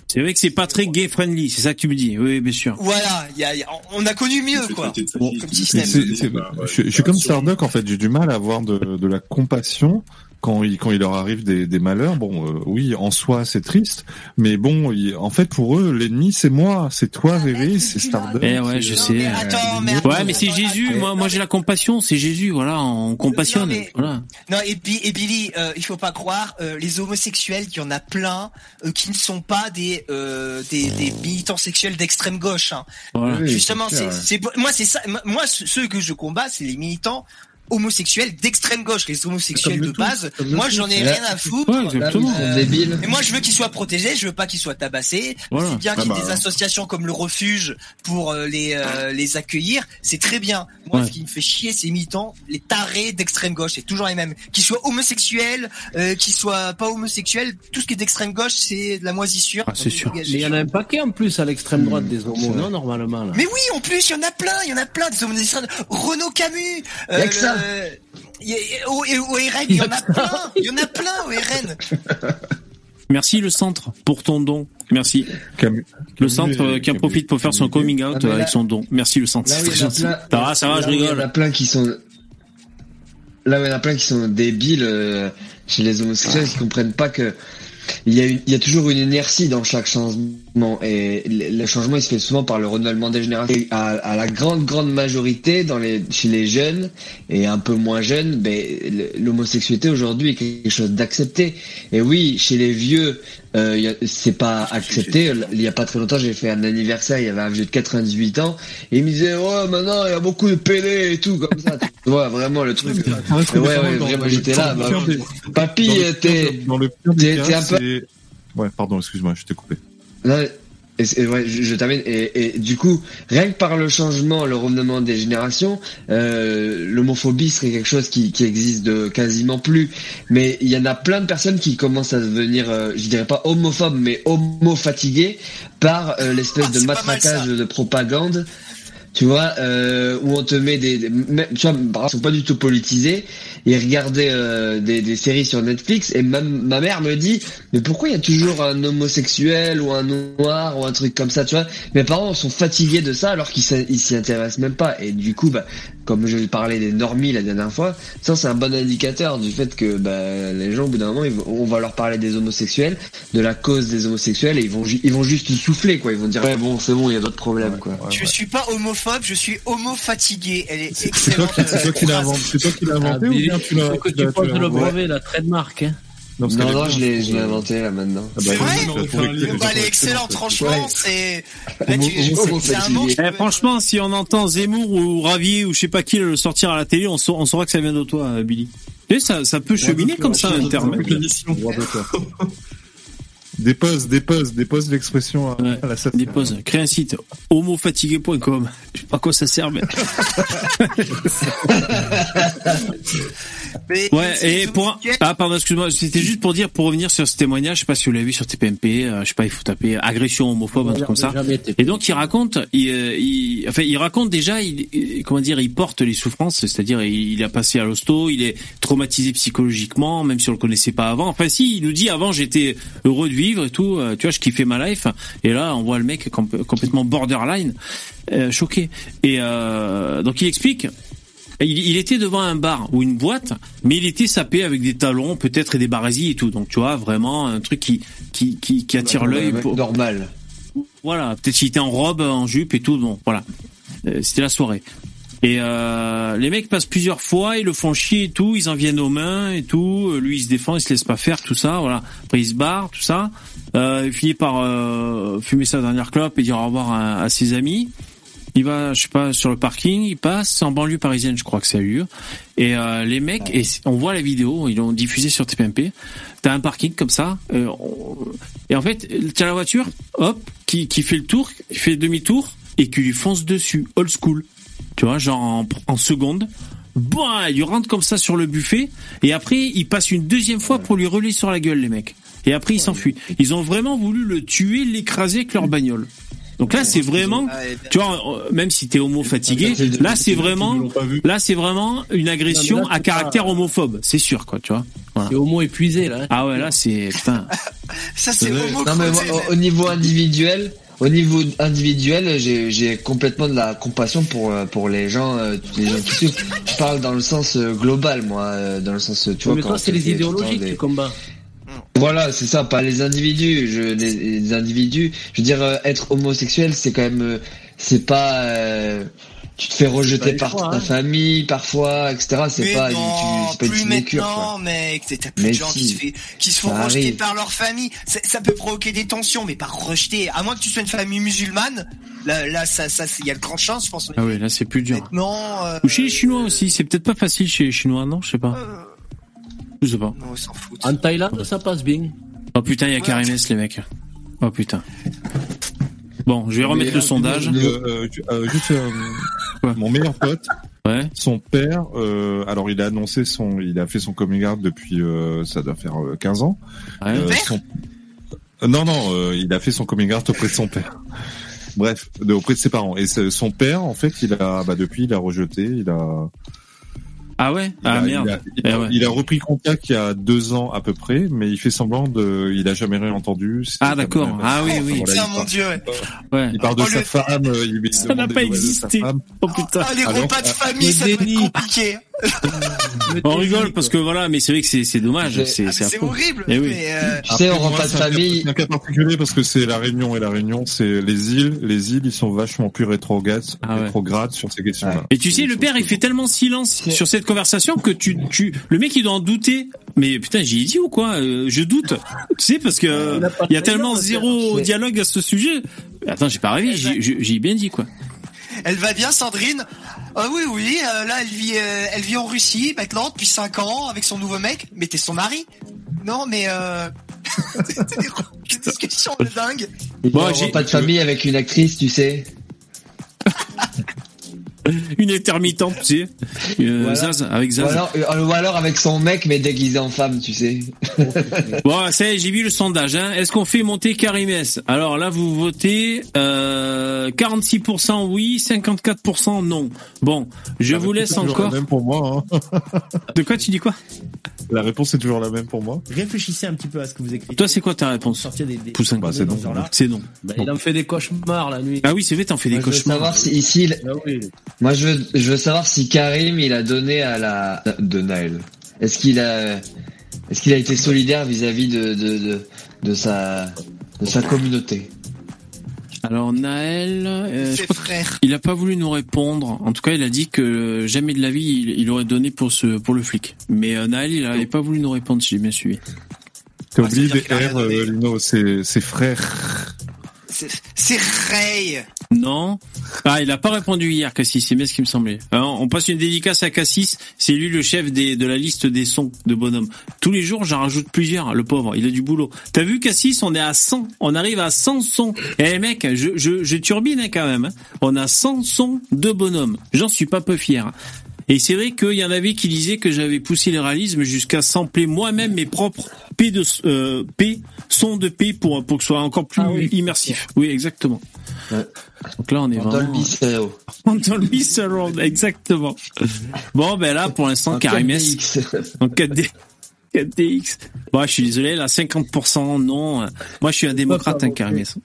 C'est vrai que c'est pas très gay friendly, c'est ça que tu me dis. Oui, bien sûr. Voilà, il y a, il y a- on a connu mieux, quoi. Comme c'est- je, je suis comme Stardock en fait, j'ai du mal à avoir de, de la compassion quand il quand il leur arrive des, des malheurs. Bon, euh, oui, en soi c'est triste, mais bon, il- en fait pour eux l'ennemi c'est moi, c'est toi Vévé, c'est Stardock. Eh ouais, je sais. euh, ouais, mais c'est Jésus. Moi, moi, j'ai la compassion. C'est Jésus. Voilà, on compassionne. Voilà. Non, et, et Billy, euh, il faut pas croire, euh, les homosexuels, il y en a plein, euh, qui ne sont pas des, euh, des, des militants sexuels d'extrême gauche. hein. Voilà. Justement, c'est moi, c'est ça. Moi, ce- ceux que je combats, c'est les militants homosexuels d'extrême gauche, les homosexuels de base. Moi, j'en ai rien à foutre. Ouais, exactement. Euh, Débile. Et moi, je veux qu'ils soient protégés. Je veux pas qu'ils soient tabassés. Voilà. C'est bien Ah qu'il y ait bah. des associations comme le Refuge pour euh, les euh, les accueillir. C'est très bien. Moi, Ouais. ce qui me fait chier, c'est militants, les tarés d'extrême gauche. C'est toujours les mêmes. Qu'ils soient homosexuels, euh, qu'ils soient pas homosexuels, tout ce qui est d'extrême gauche, c'est de la moisissure. Ah, c'est sûr. Mais il y en a un paquet en plus à l'extrême droite des homos, non, normalement, là. Mais oui, en plus, il y en a plein, il y en a plein des homosexuels. Renaud Camus, euh, Y a- au, et au RN, il y en a plein, il y en a plein au RN. Merci le centre pour ton don. Merci. le centre euh, qui en profite pour faire son coming out Ah, là- avec son don. Merci le centre. C'est très gentil. plein- Ça va, ça va, je où Il y en rigole. a plein qui sont. Là où il y en a plein qui sont débiles euh, chez les homosexuels qui comprennent pas que il y, a une- il y a toujours une inertie dans chaque changement et le changement il se fait souvent par le renouvellement des générations. Et à, à la grande grande majorité dans les chez les jeunes et un peu moins jeunes, ben l'homosexualité aujourd'hui est quelque chose d'accepté. Et oui, chez les vieux, euh, c'est pas accepté. Il y a pas très longtemps, j'ai fait un anniversaire, il y avait un vieux de 98 ans et il me disait ouais maintenant il y a beaucoup de pédés et tout comme ça. tu vois vraiment le truc. Ah, Et ouais ouais vraiment j'étais là. bah, papy t'es de- dans le pire des t'es- un peu Ouais, pardon, excuse-moi, je t'ai coupé. Non, et, c'est- ouais, je, je termine. Et, et du coup, rien que par le changement, le renouvellement des générations, euh, l'homophobie serait quelque chose qui, qui existe de quasiment plus. Mais il y en a plein de personnes qui commencent à devenir, euh, je dirais pas homophobes, mais homo-fatigués par euh, l'espèce de matraquage de propagande. Tu vois, euh, où on te met des, des- même- tu vois, par exemple, ils sont pas du tout politisés. Ils regardaient euh, des, des séries sur Netflix et ma, ma mère me dit, mais pourquoi il y a toujours un homosexuel ou un noir ou un truc comme ça, tu vois? Mes parents sont fatigués de ça alors qu'ils s'y intéressent même pas. Et du coup, bah, comme je parlais des normies la dernière fois, ça c'est un bon indicateur du fait que bah, les gens au bout d'un moment, ils on va leur parler des homosexuels, de la cause des homosexuels et ils vont, ils vont juste souffler quoi. Ils vont dire ouais bon c'est bon, il y a d'autres problèmes quoi. Je suis pas homophobe, je suis homo fatigué. Elle est C'est toi excellente. qui, c'est toi qui l'as inventé, c'est toi qui l'as Ah, inventé ou Billy, bien tu l'as faut que tu tu tu l'as le brevet, la trademark, hein. Non non, bien, je l'ai, inventé là maintenant. Ah bah, C'est vrai Bah, elle est excellente, franchement. C'est tu- c'est un mot. Eh, franchement, si on entend Zemmour ou Ravier ou je sais pas qui le sortir à la télé, on, saura, que ça vient de toi, Billy. Et ça, ça peut cheminer comme ça, Internet. Dépose, dépose, dépose l'expression à, à la salle. Dépose, crée un site homofatigué.com. Je sais pas à quoi ça sert, mais. Mais Ouais, et pour ah pardon, excuse-moi, c'était juste pour dire pour revenir sur ce témoignage, je sais pas si vous l'avez vu sur TPMP, euh, je sais pas, il faut taper agression homophobe un truc comme ça. Et donc il raconte, il, euh, il- enfin il raconte déjà, il, il- comment dire, il porte les souffrances, c'est-à-dire il, il a passé à l'hosto, il est traumatisé psychologiquement, même si on le connaissait pas avant. Enfin si, il nous dit avant j'étais heureux de vivre et tout, euh, tu vois, je kiffais ma life, et là on voit le mec com- complètement borderline, euh, choqué. Et euh, donc il explique. Il, il était devant un bar ou une boîte, mais il était sapé avec des talons, peut-être et des barésies et tout. Donc tu vois, vraiment un truc qui qui qui, qui attire l'œil. pour- Normal. Voilà, peut-être qu'il était en robe, en jupe et tout. Bon, voilà, Euh, c'était la soirée. Et euh, les mecs passent plusieurs fois, ils le font chier et tout, ils en viennent aux mains et tout. Euh, Lui, il se défend, il se laisse pas faire, tout ça. Voilà. Après, il se barre, tout ça. Euh, il finit par euh, fumer sa dernière clope et dire au revoir à, à ses amis. Il va, je sais pas, sur le parking, il passe en banlieue parisienne, je crois que ça a eu. Et euh, les mecs, et on voit la vidéo, ils l'ont diffusée sur TPMP. T'as un parking comme ça, euh, et en fait, t'as la voiture, hop, qui, qui fait le tour, qui fait demi-tour, et qui lui fonce dessus, old school. Tu vois, genre en, en seconde. Bah, il rentre comme ça sur le buffet, et après, il passe une deuxième fois pour lui relayer sur la gueule, les mecs. Et après, il s'enfuit. Ils ont vraiment voulu le tuer, l'écraser avec leur bagnole. Donc là, c'est vraiment, tu vois, euh, même si t'es homo fatigué, là, c'est vraiment, là, c'est vraiment une agression à caractère homophobe. C'est sûr, quoi, tu vois. Voilà. C'est homo épuisé, là. Ah ouais, là, c'est, putain. Ça, c'est homo Non mais au niveau individuel, au niveau individuel, j'ai complètement de la compassion pour euh, pour les gens, euh, les gens qui souffrent. Je parle dans le sens euh, global, moi, dans le sens, tu vois. mais toi, c'est les idéologies des- tu combats. Voilà, c'est ça, pas les individus. Je, les, les individus, je veux dire, euh, être homosexuel, c'est quand même, euh, c'est pas, euh, tu te fais rejeter par choix, ta hein. famille parfois, etc. C'est pas, non, tu, pas une plus sinécure, maintenant, quoi. mec. T'as plus Mais de gens qui se, fait, qui se font rejeter arrive. par leur famille. Ça, ça peut provoquer des tensions, mais pas rejeter. À moins que tu sois une famille musulmane. Là, là, ça, ça, il y a de grandes chances, je pense. Ah oui, là, c'est plus dur. Non, euh, Ou chez les Chinois aussi, c'est peut-être pas facile chez les Chinois, non? Je sais pas. Je sais pas. non, s'en foutent. En Thaïlande, ça passe bien. Oh putain, il y a Karimès, les mecs. Oh putain. Bon, je vais remettre Mais, le euh, sondage. le- euh, ju- euh, juste, euh, mon meilleur pote, Ouais. son père, euh, alors il a annoncé son, il a fait son coming out depuis, euh, ça doit faire euh, 15 ans. Ouais. Euh, son- Euh, Non, non, euh, il a fait son coming out auprès de son père. Bref, de, auprès de ses parents. Et c'est- son père, en fait, il a, bah, depuis, il a rejeté, il a, Ah ouais? il Ah a- merde. Il a, il Eh a- ouais. il a repris contact il y a deux ans à peu près, mais il fait semblant de, il a jamais rien entendu. Ah d'accord. Ah oui, oui. Voilà, Putain, il mon dieu, ouais. Ouais. Il parle de Oh, sa le- femme, il, Ça n'a pas existé. Oh putain. Ah, les Alors, repas de euh, famille, le ça doit être déni. compliqué. On rigole parce que voilà, mais c'est vrai que c'est, c'est dommage. C'est- C'est, Ah, horrible. Eh oui. Mais, euh, Tu sais, on moi, repas de famille. C'est un cas particulier parce que c'est la Réunion et la Réunion, c'est les îles. Les îles, ils sont vachement plus rétrogrades, Ah ouais. rétrogrades sur ces questions-là. Et tu sais, le père, il fait tellement silence sur cette conversation que tu, tu, le mec, il doit en douter. Mais putain, j'ai dit ou quoi? Euh, Je doute. Tu sais, parce que euh, Il pas y a tellement zéro dialogue à ce sujet. Attends, j'ai pas rêvé. J'ai, bien dit quoi. Elle va bien, Sandrine? Ah oui, oui, euh, là, elle vit, euh, elle vit en Russie maintenant depuis 5 ans avec son nouveau mec. Mais t'es son mari Non, mais euh... Une discussion de dingue. Bon, j'ai- repas de famille avec une actrice, tu sais. Une intermittente, tu sais. Euh, Voilà. Zaz, avec Ou Zaz. alors, euh, ou alors avec son mec, mais déguisé en femme, tu sais. Bon, ça y est, j'ai vu le sondage. Hein. Est-ce qu'on fait monter Karimès Alors là, vous votez euh, 46% oui, 54% non. Bon, je La vous laisse encore. La même pour moi. Hein. De quoi tu dis quoi? La réponse est toujours la même pour moi. Réfléchissez un petit peu à ce que vous écrivez. Toi, c'est quoi ta réponse? Sortir des, des Poussin. Bah, c'est non. C'est non. Bah, il en fait des cauchemars la nuit. Ah oui, c'est vrai, t'en fais des Moi, je veux cauchemars. savoir si ici, Ah oui. Moi je veux, je veux savoir si Karim il a donné à la de Naël. Est-ce qu'il a, est-ce qu'il a été solidaire vis-à-vis de, de, de, de sa, de sa communauté? Alors Naël, euh, je il a pas voulu nous répondre. En tout cas, il a dit que jamais de la vie il, il aurait donné pour ce pour le flic. Mais euh, Naël, il avait pas voulu nous répondre, si j'ai bien suivi. T'as oublié des R, euh, Lino, c'est ses frères. C'est Ray. Non. Ah, il a pas répondu hier, Cassis. C'est bien ce qui me semblait. Alors, on passe une dédicace à Cassis. C'est lui le chef des, de la liste des sons de bonhomme. Tous les jours, j'en rajoute plusieurs. Le pauvre, il a du boulot. T'as vu, Cassis On est à 100. On arrive à 100 sons. Eh mec, je, je, je turbine hein, quand même. hein. On a 100 sons de bonhomme. J'en suis pas peu fier. Et c'est vrai qu'il y en avait qui disaient que j'avais poussé le réalisme jusqu'à sampler moi-même mes propres P de euh, P, sons de P pour pour que ce soit encore plus Ah oui. immersif. Oui, exactement. Donc là, on est En vraiment Dolby Stereo. en Dolby Surround, exactement. Bon, ben là, pour l'instant, 4DX. en 4D. 4DX. Bon, je suis désolé, là, 50% non. Moi, je suis un démocrate, hein, Karimès.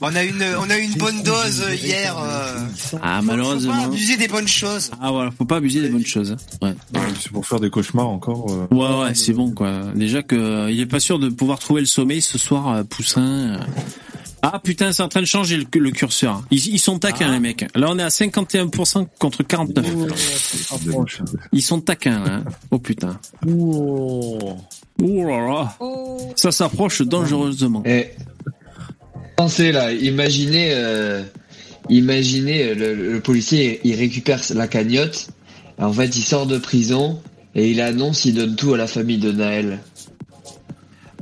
On a une, on a eu une bonne dose hier. euh. Ah, Faut pas malheureusement. abuser des bonnes choses. Ah, voilà, faut pas abuser des bonnes choses. hein. Ouais. C'est pour faire des cauchemars encore. euh. Ouais, ouais, c'est bon, quoi. Déjà que, euh, il est pas sûr de pouvoir trouver le sommeil ce soir, euh, Poussin. Ah, putain, c'est en train de changer le, le curseur. Ils, ils sont taquins, les mecs. Là, on est à 51% contre 49. Ils sont taquins, là. hein. Oh, putain. Oh. Oh là là. Ça s'approche dangereusement. Et pensez là, imaginez, euh, imaginez euh, le, le policier, il récupère la cagnotte. En fait, il sort de prison et il annonce, il donne tout à la famille de Naël.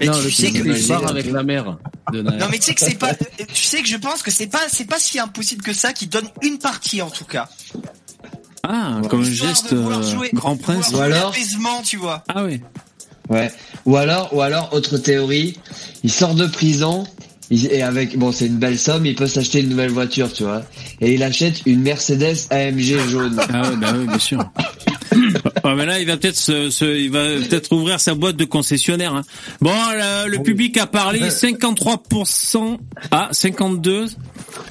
Mais non, tu sais que- il part avec la mère de Naël. Non mais tu sais que c'est pas, tu sais que je pense que c'est pas, c'est pas si impossible que ça qui donne une partie en tout cas. Ah, comme un geste euh, jouer- grand prince. Ou alors tu vois. Ah oui. Ouais. Ou alors, ou alors, autre théorie, il sort de prison Et avec, bon, c'est une belle somme, il peut s'acheter une nouvelle voiture, tu vois. Et il achète une Mercedes AMG jaune. Ah ouais, bah oui, bien sûr. Ouais, mais là, il va peut-être se, se- il va peut-être ouvrir sa boîte de concessionnaire. hein. Bon, le, le public a parlé 53% à 52.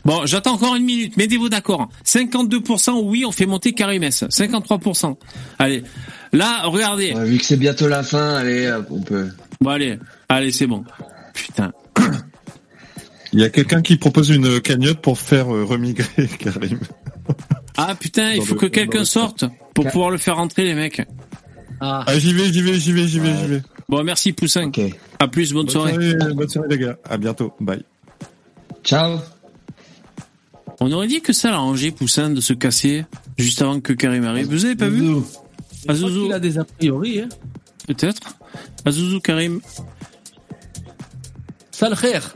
Bon, j'attends encore une minute. Mettez-vous d'accord. 52% oui, on fait monter Karimès. 53%. Allez, là, regardez. Ouais, vu que c'est bientôt la fin, allez, on peut. Bon, allez, allez, c'est bon. Putain. Il y a quelqu'un qui propose une cagnotte pour faire euh, remigrer Karim. Ah putain, il Dans faut le- que quelqu'un sorte pour pouvoir le faire rentrer, les mecs. Ah, Ah, j'y vais, j'y vais, j'y vais, j'y vais, j'y vais. Bon, merci Poussin. À plus, bonne, Bonne soirée. soirée, bonne soirée les gars. À bientôt. Bye. Ciao. On aurait dit que ça l'arrangeait, Poussin, de se casser juste avant que Karim arrive. Vous avez pas vu Azouzou, qu'il a des a priori, hein. peut-être. Azouzou, Karim. Sale khair.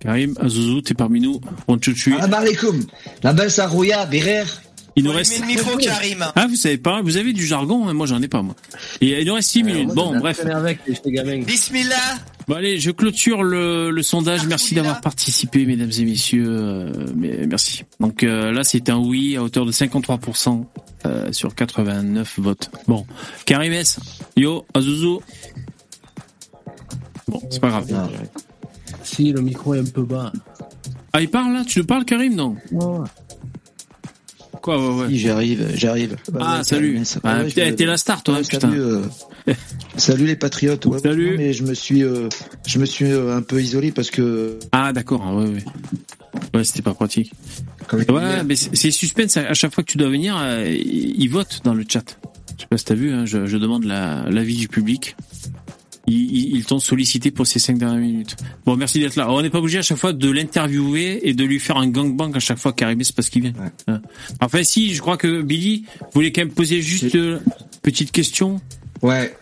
Karim, Azouzou, t'es parmi nous. On te tue. Salam alaikum. La belle Sarouya, Birer. Il nous reste. micro, Karim. Ah, vous savez pas, vous avez du jargon, hein, moi j'en ai pas, moi. Et il nous reste 6 minutes. Bon, bref. Bismillah. Bon, allez, je clôture le, le sondage. Merci d'avoir participé, mesdames et messieurs. Euh, mais, merci. Donc euh, là, c'est un oui à hauteur de 53% euh, sur 89 votes. Bon, Karim S, yo, Azouzou. Bon, c'est pas grave. Si, le micro est un peu bas. Ah, il parle là Tu le parles, Karim Non Quoi, ouais, ouais. Si, j'arrive, j'arrive. Ah, ouais, salut. Karim, ça- Ah, ouais, putain, t'es la star, toi, ouais, putain. Salut, euh, salut les patriotes. Ouais, Salut. mais je me suis, euh, je me suis euh, un peu isolé parce que. Ah, d'accord, ouais, ouais. Ouais, c'était pas pratique. Ouais, mais c'est c'est suspense. À chaque fois que tu dois venir, euh, ils votent dans le chat. Je sais pas si t'as vu, hein, je, je demande la- l'avis du public. Ils, t'ont sollicité pour ces cinq dernières minutes. Bon, merci d'être là. On n'est pas obligé à chaque fois de l'interviewer et de lui faire un gangbang à chaque fois qu'arrive, c'est parce qu'il vient. Hein. Enfin, si, je crois que Billy voulait quand même poser juste euh, petite question? Ouais.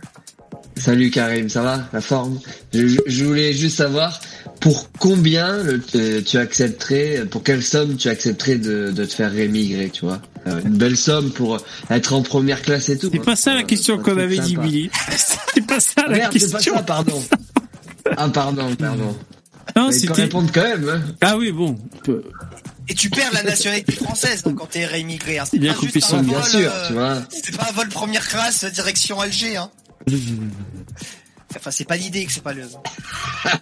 Salut Karim, ça va? La forme? Je, je voulais juste savoir pour combien le- euh, tu accepterais, pour quelle somme tu accepterais de, de te faire rémigrer, tu vois? Euh, Une belle somme pour être en première classe et tout. C'est pas ça la question qu'on avait dit, Billy. C'est pas ça la Merde, c'est question. pas ça, pardon. Ah pardon, pardon. Non, Mais il peut répondre quand même. hein. Ah oui, bon. Et tu perds la nationalité française hein, quand t'es réimmigré. Hein. C'est Bien pas coupé juste son- un bien vol, sûr, euh, tu vois. C'est pas un vol première classe euh, direction Alger. Hein. Enfin, c'est pas l'idée que c'est pas le.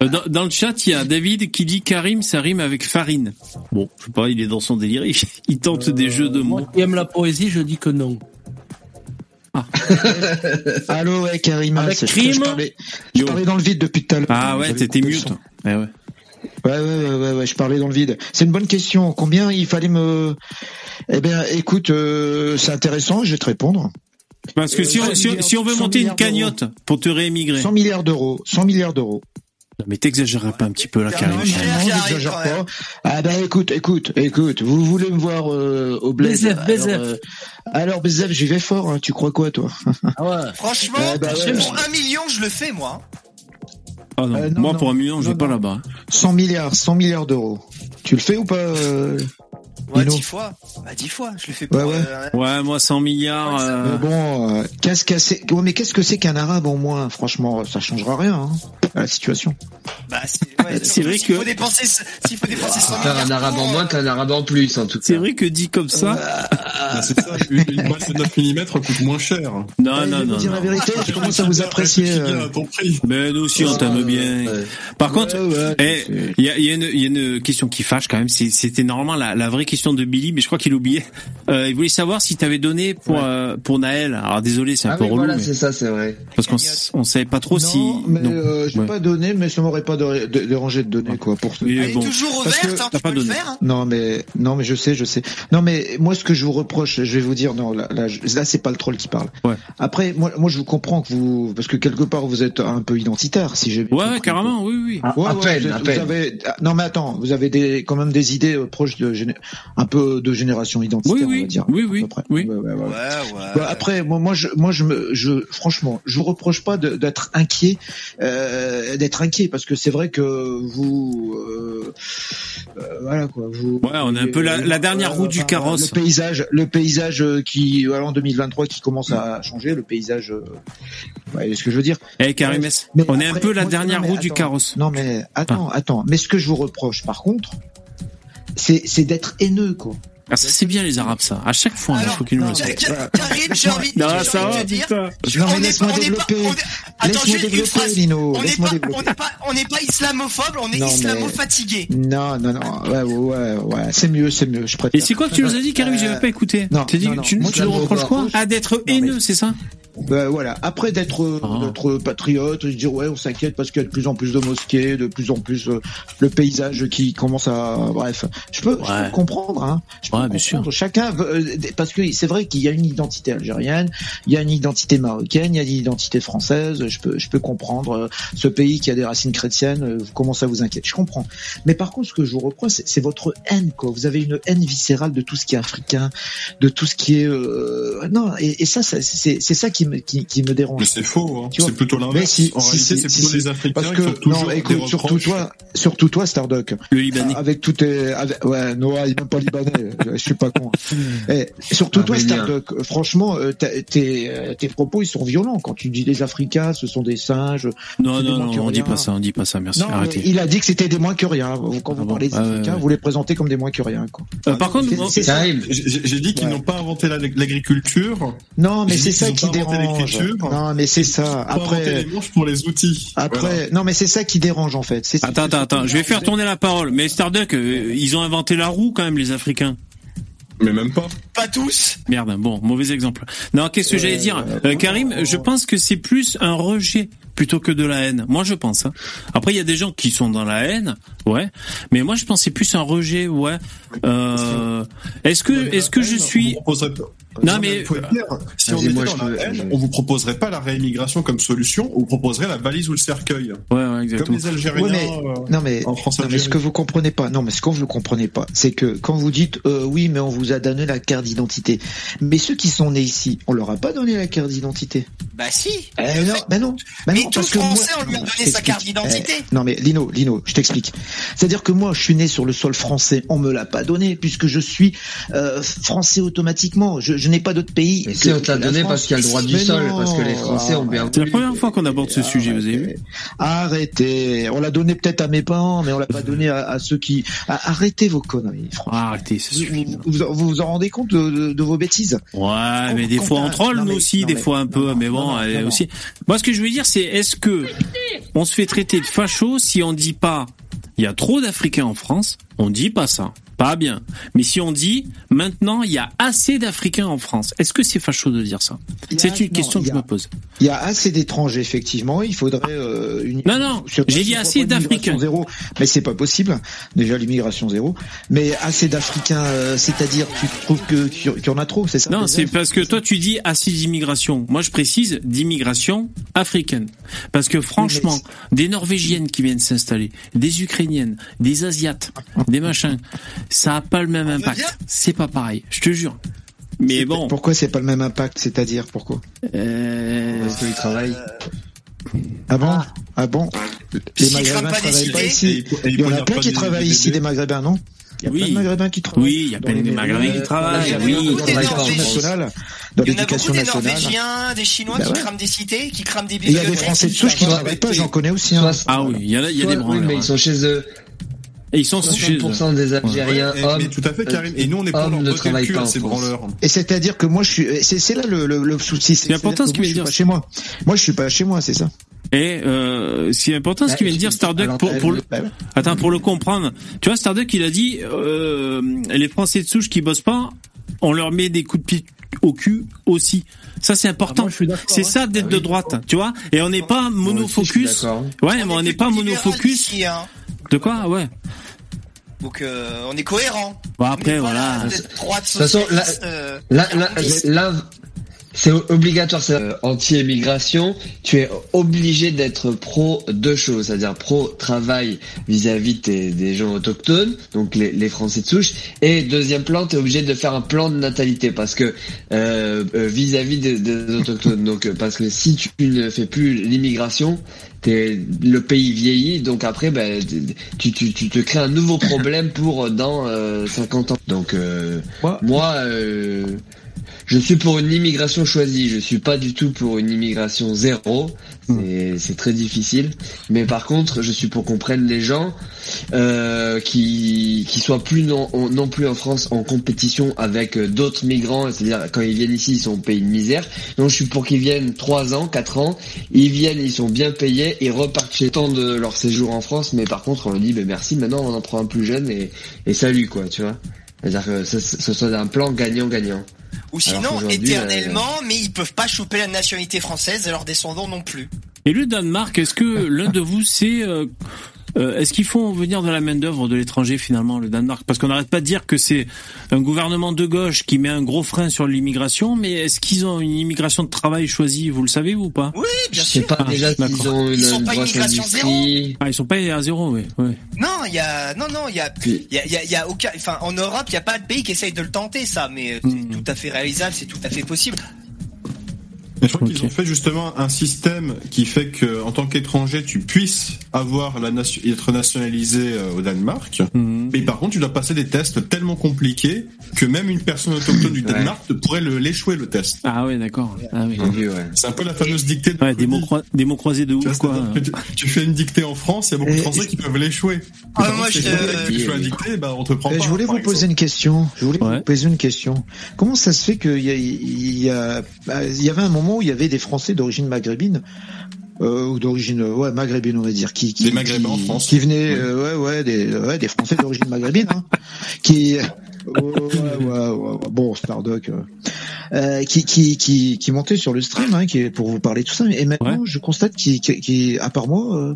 Euh, Dans, dans le chat, il y a David qui dit Karim, ça rime avec farine. Bon, je sais pas, il est dans son délire. Il, il tente des jeux de mots. Moi qui aime la poésie, je dis que non. Allô, ouais, Karim. Avec c'est- crime Je parlais, je parlais dans le vide depuis tout à l'heure. Ah ouais, t'étais mute. ouais. Ouais, ouais, ouais, ouais, ouais, je parlais dans le vide. C'est une bonne question. Combien il fallait me... Eh bien, écoute, euh, c'est intéressant, je vais te répondre. Parce que si on, si, on- si on veut 100 monter une cagnotte pour te réémigrer. 100 milliards d'euros. 100 milliards d'euros. Non, mais t'exagéreras pas un petit peu là, Karim. Non, j'exagère pas. Ah ben écoute, écoute, écoute, vous voulez me voir euh, au bled Bézef, alors, Bézef. euh, alors Bézef, j'y vais fort, hein, tu crois quoi toi? Ah ouais. Franchement, Ouais, bah ouais. pour un million, je le fais moi. Ah non, Euh, non, moi non. pour un million, je vais Non, pas là-bas. 100 milliards, 100 milliards d'euros. Tu le fais ou pas euh, Ouais, Dino dix fois. Bah, dix fois, je le fais pour. Ouais, ouais. euh, Ouais, moi 100 milliards. euh, Mais bon, euh, qu'est-ce que c'est ouais, mais qu'est-ce que c'est qu'un arabe au moins? Franchement, ça changera rien hein, à la situation. Bah, c'est ouais, C'est vrai s'il que- faut dépenser, s'il faut dépenser 100 Faire milliards. un arabe en moins qu'un arabe en plus, en tout cas. C'est vrai que dit comme ça. Bah, c'est ça, une, balle de 9 mm coûte moins cher. Non, non, vais non. vous dire non. la vérité, je commence à vous apprécier. Euh. Mais nous aussi, on t'aime bien. Par contre, ouais, eh, il y, a, il y a une- il y a une question qui fâche quand même. C'était normalement la, la vraie question de Billy, mais je crois qu'il oubliait. Euh, il voulait savoir si t'avais donné pour euh, pour Naël. Alors désolé, c'est un Ah peu oui, relou, voilà, mais- c'est ça, c'est vrai. parce qu'on on savait pas trop si. non, mais non. euh, je Ouais. pas donné, mais ça m'aurait pas dé- dé- dérangé de donner quoi pour Oui, Elle bon. est toujours ouverte, hein, t'as tu pas peux le donné. faire. hein. Non mais non mais je sais je sais non mais moi ce que je vous reproche je vais vous dire non là là, c'est pas le troll qui parle Ouais. après moi moi je vous comprends que vous parce que quelque part vous êtes un peu identitaire si j'ai bien Ouais, compris. carrément, oui, oui. À, Ouais, à ouais, peine, vous, à vous peine. avez non mais attends vous avez des quand même des idées euh, proches de un peu de génération identitaire Oui, on oui, va dire oui, à oui, peu près. oui. Ouais, ouais, ouais, ouais. Ouais, ouais. Bah, après, moi, moi, je, moi, je me, je, franchement, je vous reproche pas de- d'être inquiet, euh, d'être inquiet, parce que c'est vrai que vous, euh, euh, voilà quoi. Vous- Ouais, on est un peu la, la dernière Euh, roue du carrosse. Le paysage, le paysage qui, voilà, en 2023, qui commence à changer. Le paysage, ouais, ce que je veux dire? Eh, Karim on est un peu la moi, dernière non, roue du carrosse. Non mais attends, attends. Mais ce que je vous reproche, par contre, c'est d'être haineux, quoi. Ah, ça c'est bien les Arabes, ça. À chaque fois, il faut qu'ils nous le sortent. Karim, j'ai envie, Non, j'ai ça envie va, de te dire. Non on n'est laisse-moi pas- on n'est développer. pas- on est- Attends, Laisse-moi juste une développer, phrase. Lino. On n'est Laisse-moi pas, développer. on n'est pas, on n'est pas islamophobe, on est Non, mais- islamo-fatigué. Non, non, non. Ouais, ouais, ouais, ouais. C'est mieux, c'est mieux. Je préfère. Et c'est quoi que tu nous as dit, Karim J'ai même pas écouté. non, T'as dit, non, non. tu, nous reproches quoi Ah, d'être haineux, c'est ça Ben, voilà. Après d'être euh, Ah. d'être patriote, je dire ouais, on s'inquiète parce qu'il y a de plus en plus de mosquées, de plus en plus euh, le paysage qui commence à bref. Je peux, je comprendre hein. Je Ouais, bien sûr. Chacun veut, euh, parce que c'est vrai qu'il y a une identité algérienne, il y a une identité marocaine, il y a une identité française. Je peux je peux comprendre euh, ce pays qui a des racines chrétiennes, euh, comment ça vous inquiète? Je comprends. Mais par contre, ce que je vous reproche, c'est- c'est votre haine quoi. Vous avez une haine viscérale de tout ce qui est africain, de tout ce qui est euh, non et, et ça, ça, c'est c'est ça qui me qui, qui me dérange. Mais c'est faux, hein. C'est plutôt l'inverse. si, en si, réalité, si, c'est si, plutôt si. les Africains Parce que non, écoute, surtout toi, surtout toi, Starduck. Le Libanais. Avec tout tes, avec, ouais, Noah, il est même pas libanais. Je suis pas con. Et surtout toi, Arménien. Starduck. Franchement, euh, tes, euh, tes propos, ils sont violents. Quand tu dis les Africains, ce sont des singes. Non, non, non, on dit pas ça, on dit pas ça, merci, Non, arrêtez. il a dit que c'était des moins que rien. Quand vous Ah bon parlez des Ah Africains, ouais. vous les présentez comme des moins que rien. Quoi. Euh, par contre, C'est- J'ai dit qu'ils Ouais. n'ont pas inventé la- l'agriculture. Non, mais c'est ça qui dérange. Non, mais c'est ça. Après, les manches pour les outils. après, non, mais c'est ça qui dérange en fait. Attends, attends, attends, je vais faire tourner la parole. Mais Starduck, euh, ils ont inventé la roue quand même, les Africains. Mais même pas. Pas tous. Merde, bon, mauvais exemple. Non, qu'est-ce que j'allais dire Euh, Karim, je pense que c'est plus un rejet plutôt que de la haine. Moi, je pense. hein. Après, il y a des gens qui sont dans la haine, ouais. Mais moi, je pense que c'est plus un rejet, ouais. Euh, est-ce que, est-ce que je suis... Non, mais- dire, si on était moi, dans je la haine, on vous proposerait pas la réimmigration comme solution, on vous proposerait la valise ou le cercueil. Ouais, ouais, Comme exactement. les Algériens Ouais, mais- euh, Non mais, en France non, mais ce que vous comprenez pas, non mais ce que vous comprenez pas, c'est que quand vous dites euh, oui mais on vous a donné la carte d'identité, mais ceux qui sont nés ici, on leur a pas donné la carte d'identité. Bah si. Eh non, ben non, Mais non, tout parce que moi, Français, on lui a non, donné sa carte d'identité. Eh, non mais Lino, Lino, je t'explique. C'est-à-dire que moi, je suis né sur le sol français, on me l'a pas donné puisque je suis euh, français automatiquement. Je, je n'ai pas d'autre pays. Mais que- si on te l'a donné France. parce qu'il y a le droit du Mais sol, non. parce que les Français ont bien C'est la première fois qu'on aborde ce sujet, vous avez vu Arrêtez. On l'a donné peut-être à mes parents, mais on l'a pas donné à, à ceux qui. arrêtez vos conneries. franchement. Arrêtez, ça suffit. Vous, vous, en rendez compte de, de- de vos bêtises? Ouais, mais des fois on troll, nous aussi, non, des mais- fois un peu, mais bon, non, non, non. aussi. Moi, ce que je veux dire, c'est est-ce que on se fait traiter de facho si on dit pas il y a trop d'Africains en France, on dit pas ça. Pas bien. Mais si on dit maintenant il y a assez d'Africains en France, est-ce que c'est facho de dire ça? C'est une non, question que je me pose. Il y a assez d'étrangers, effectivement. Il faudrait euh, une. Non, non, j'ai dit assez d'Africains. Zéro, mais c'est pas possible. Déjà l'immigration zéro, mais assez d'Africains, euh, c'est-à-dire tu trouves que qu'il y en a trop, c'est ça Non, c'est parce que toi tu dis assez d'immigration. Moi je précise d'immigration africaine. Parce que franchement, des Norvégiennes qui viennent s'installer, des Ukrainiennes, des Asiates, des machins, ça a pas le même impact. C'est pas pareil, je te jure. Mais bon. Pourquoi c'est pas le même impact C'est-à-dire pourquoi Euh... Parce qu'ils travaillent. Ah bon? Ah bon? Les Maghrébins pas des travaillent pas ici. Et il et y en a plein qui des- travaillent des ici, des Maghrébins, non? Il y a Oui. plein de Maghrébins qui travaillent. Oui, il y a dans plein de Maghrébins qui dans travaillent, oui. Dans Des l'éducation nationale. Dans Il y en a beaucoup l'éducation des nationale. Norvégiens, des Chinois Bah qui ouais. crament des cités, qui crament des Et il y a des bibliothèques. Français de souche qui travaillent pas, j'en connais aussi. Hein. Ah oui, il y a, il y a des branleurs. Oui, mais ils sont chez eux. Et ils sont chez eux. 60% des Algériens Ouais, hommes. mais tout à fait, Karim. Et nous, on est pour leur botter le cul pas à ces branleurs. Et c'est-à-dire que moi, je suis, c'est, c'est là le, le, le souci. C'est important ce qu'il vient de dire. chez moi. Moi, je suis pas chez moi, c'est ça. Et euh, ce qui est important, ce qu'il vient de dire Starduck, pour, pour le... Attends, pour le comprendre, tu vois, Starduck, il a dit, euh, les Français de souche qui bossent pas, on leur met des coups de pied au cul aussi. Ça, c'est important. d'accord, c'est hein. ça d'être de droite, tu vois. Et on n'est pas monofocus. d'accord. Ouais, mais on n'est pas monofocus. ici, hein. De quoi? Ouais. Donc euh, on est cohérent. Bon, après, voilà. De toute façon, là- euh, Là, là, arabiste. là, C'est obligatoire, c'est euh, anti-émigration. Tu es obligé d'être pro deux choses, c'est-à-dire pro travail vis-à-vis des, des gens autochtones, donc les, les Français de souche. Et deuxième plan, tu es obligé de faire un plan de natalité parce que euh, vis-à-vis des, des autochtones. Donc parce que si tu ne fais plus l'immigration, le pays vieillit, donc après, ben, tu, tu, tu te crées un nouveau problème pour dans euh, 50 ans. Donc euh, moi, euh, je suis pour une immigration choisie. Je suis pas du tout pour une immigration zéro. C'est c'est très difficile. Mais par contre, je suis pour qu'on prenne les gens euh, qui qui soient plus non, non plus en France en compétition avec euh, d'autres migrants. C'est-à-dire quand ils viennent ici, ils sont au pays de misère. Donc je suis pour qu'ils viennent trois ans, quatre ans. Ils viennent, ils sont bien payés et repartent chez temps de leur séjour en France. Mais par contre, on leur dit, ben merci. Maintenant, on en prend un plus jeune et et salut quoi, tu vois. C'est-à-dire que ce, ce soit un plan gagnant-gagnant. Ou sinon, éternellement, mais ils peuvent pas choper la nationalité française et leurs descendants non plus. Et le Danemark, est-ce que l'un de vous sait, euh, euh, est-ce qu'ils font venir de la main d'œuvre de l'étranger finalement, le Danemark? Parce qu'on n'arrête pas de dire que c'est un gouvernement de gauche qui met un gros frein sur l'immigration, mais est-ce qu'ils ont une immigration de travail choisie? Vous le savez ou pas? Oui, bien Je sais sûr. pas déjà ont une, Ils sont une pas immigration industrie. Ah, ils sont pas à zéro, oui. oui. Non, il y a, non, non, il y a, il y a, il y a, il y a aucun, enfin, en Europe, il y a pas de pays qui essaye de le tenter, ça, mais euh, c'est tout à fait réalisable, c'est tout à fait possible. Mais je crois qu'ils ont fait justement un système qui fait que, en tant qu'étranger, tu puisses avoir la nation, être nationalisé euh, au Danemark. Mais par contre, tu dois passer des tests tellement compliqués que même une personne autochtone du Danemark pourrait l'échouer le test. Ah ouais, d'accord. Ah oui. C'est un peu la fameuse dictée. De Ouais, des mots, croi- des mots croisés de ouf, quoi. tu, tu fais une dictée en France, il y a beaucoup de Français qui peuvent l'échouer. Ah, moi, je- la dictée, bah, on te prend Euh, pas. je voulais vous poser une question. Je voulais vous poser une question. Comment ça se fait qu'il y a, y a, bah, il y avait un moment où il y avait des Français d'origine maghrébine, euh, ou d'origine, ouais, maghrébine, on va dire, qui, qui, Des Maghrébins qui- en France. qui venaient, euh, ouais, ouais, des, ouais, des Français d'origine maghrébine, hein, qui, ouais, ouais, ouais, ouais, bon, Stardock, euh, euh, qui, qui, qui, qui montaient sur le stream, hein, qui, pour vous parler de tout ça. Et maintenant, je constate qu'il, qu'il- qu'il- à part moi, euh,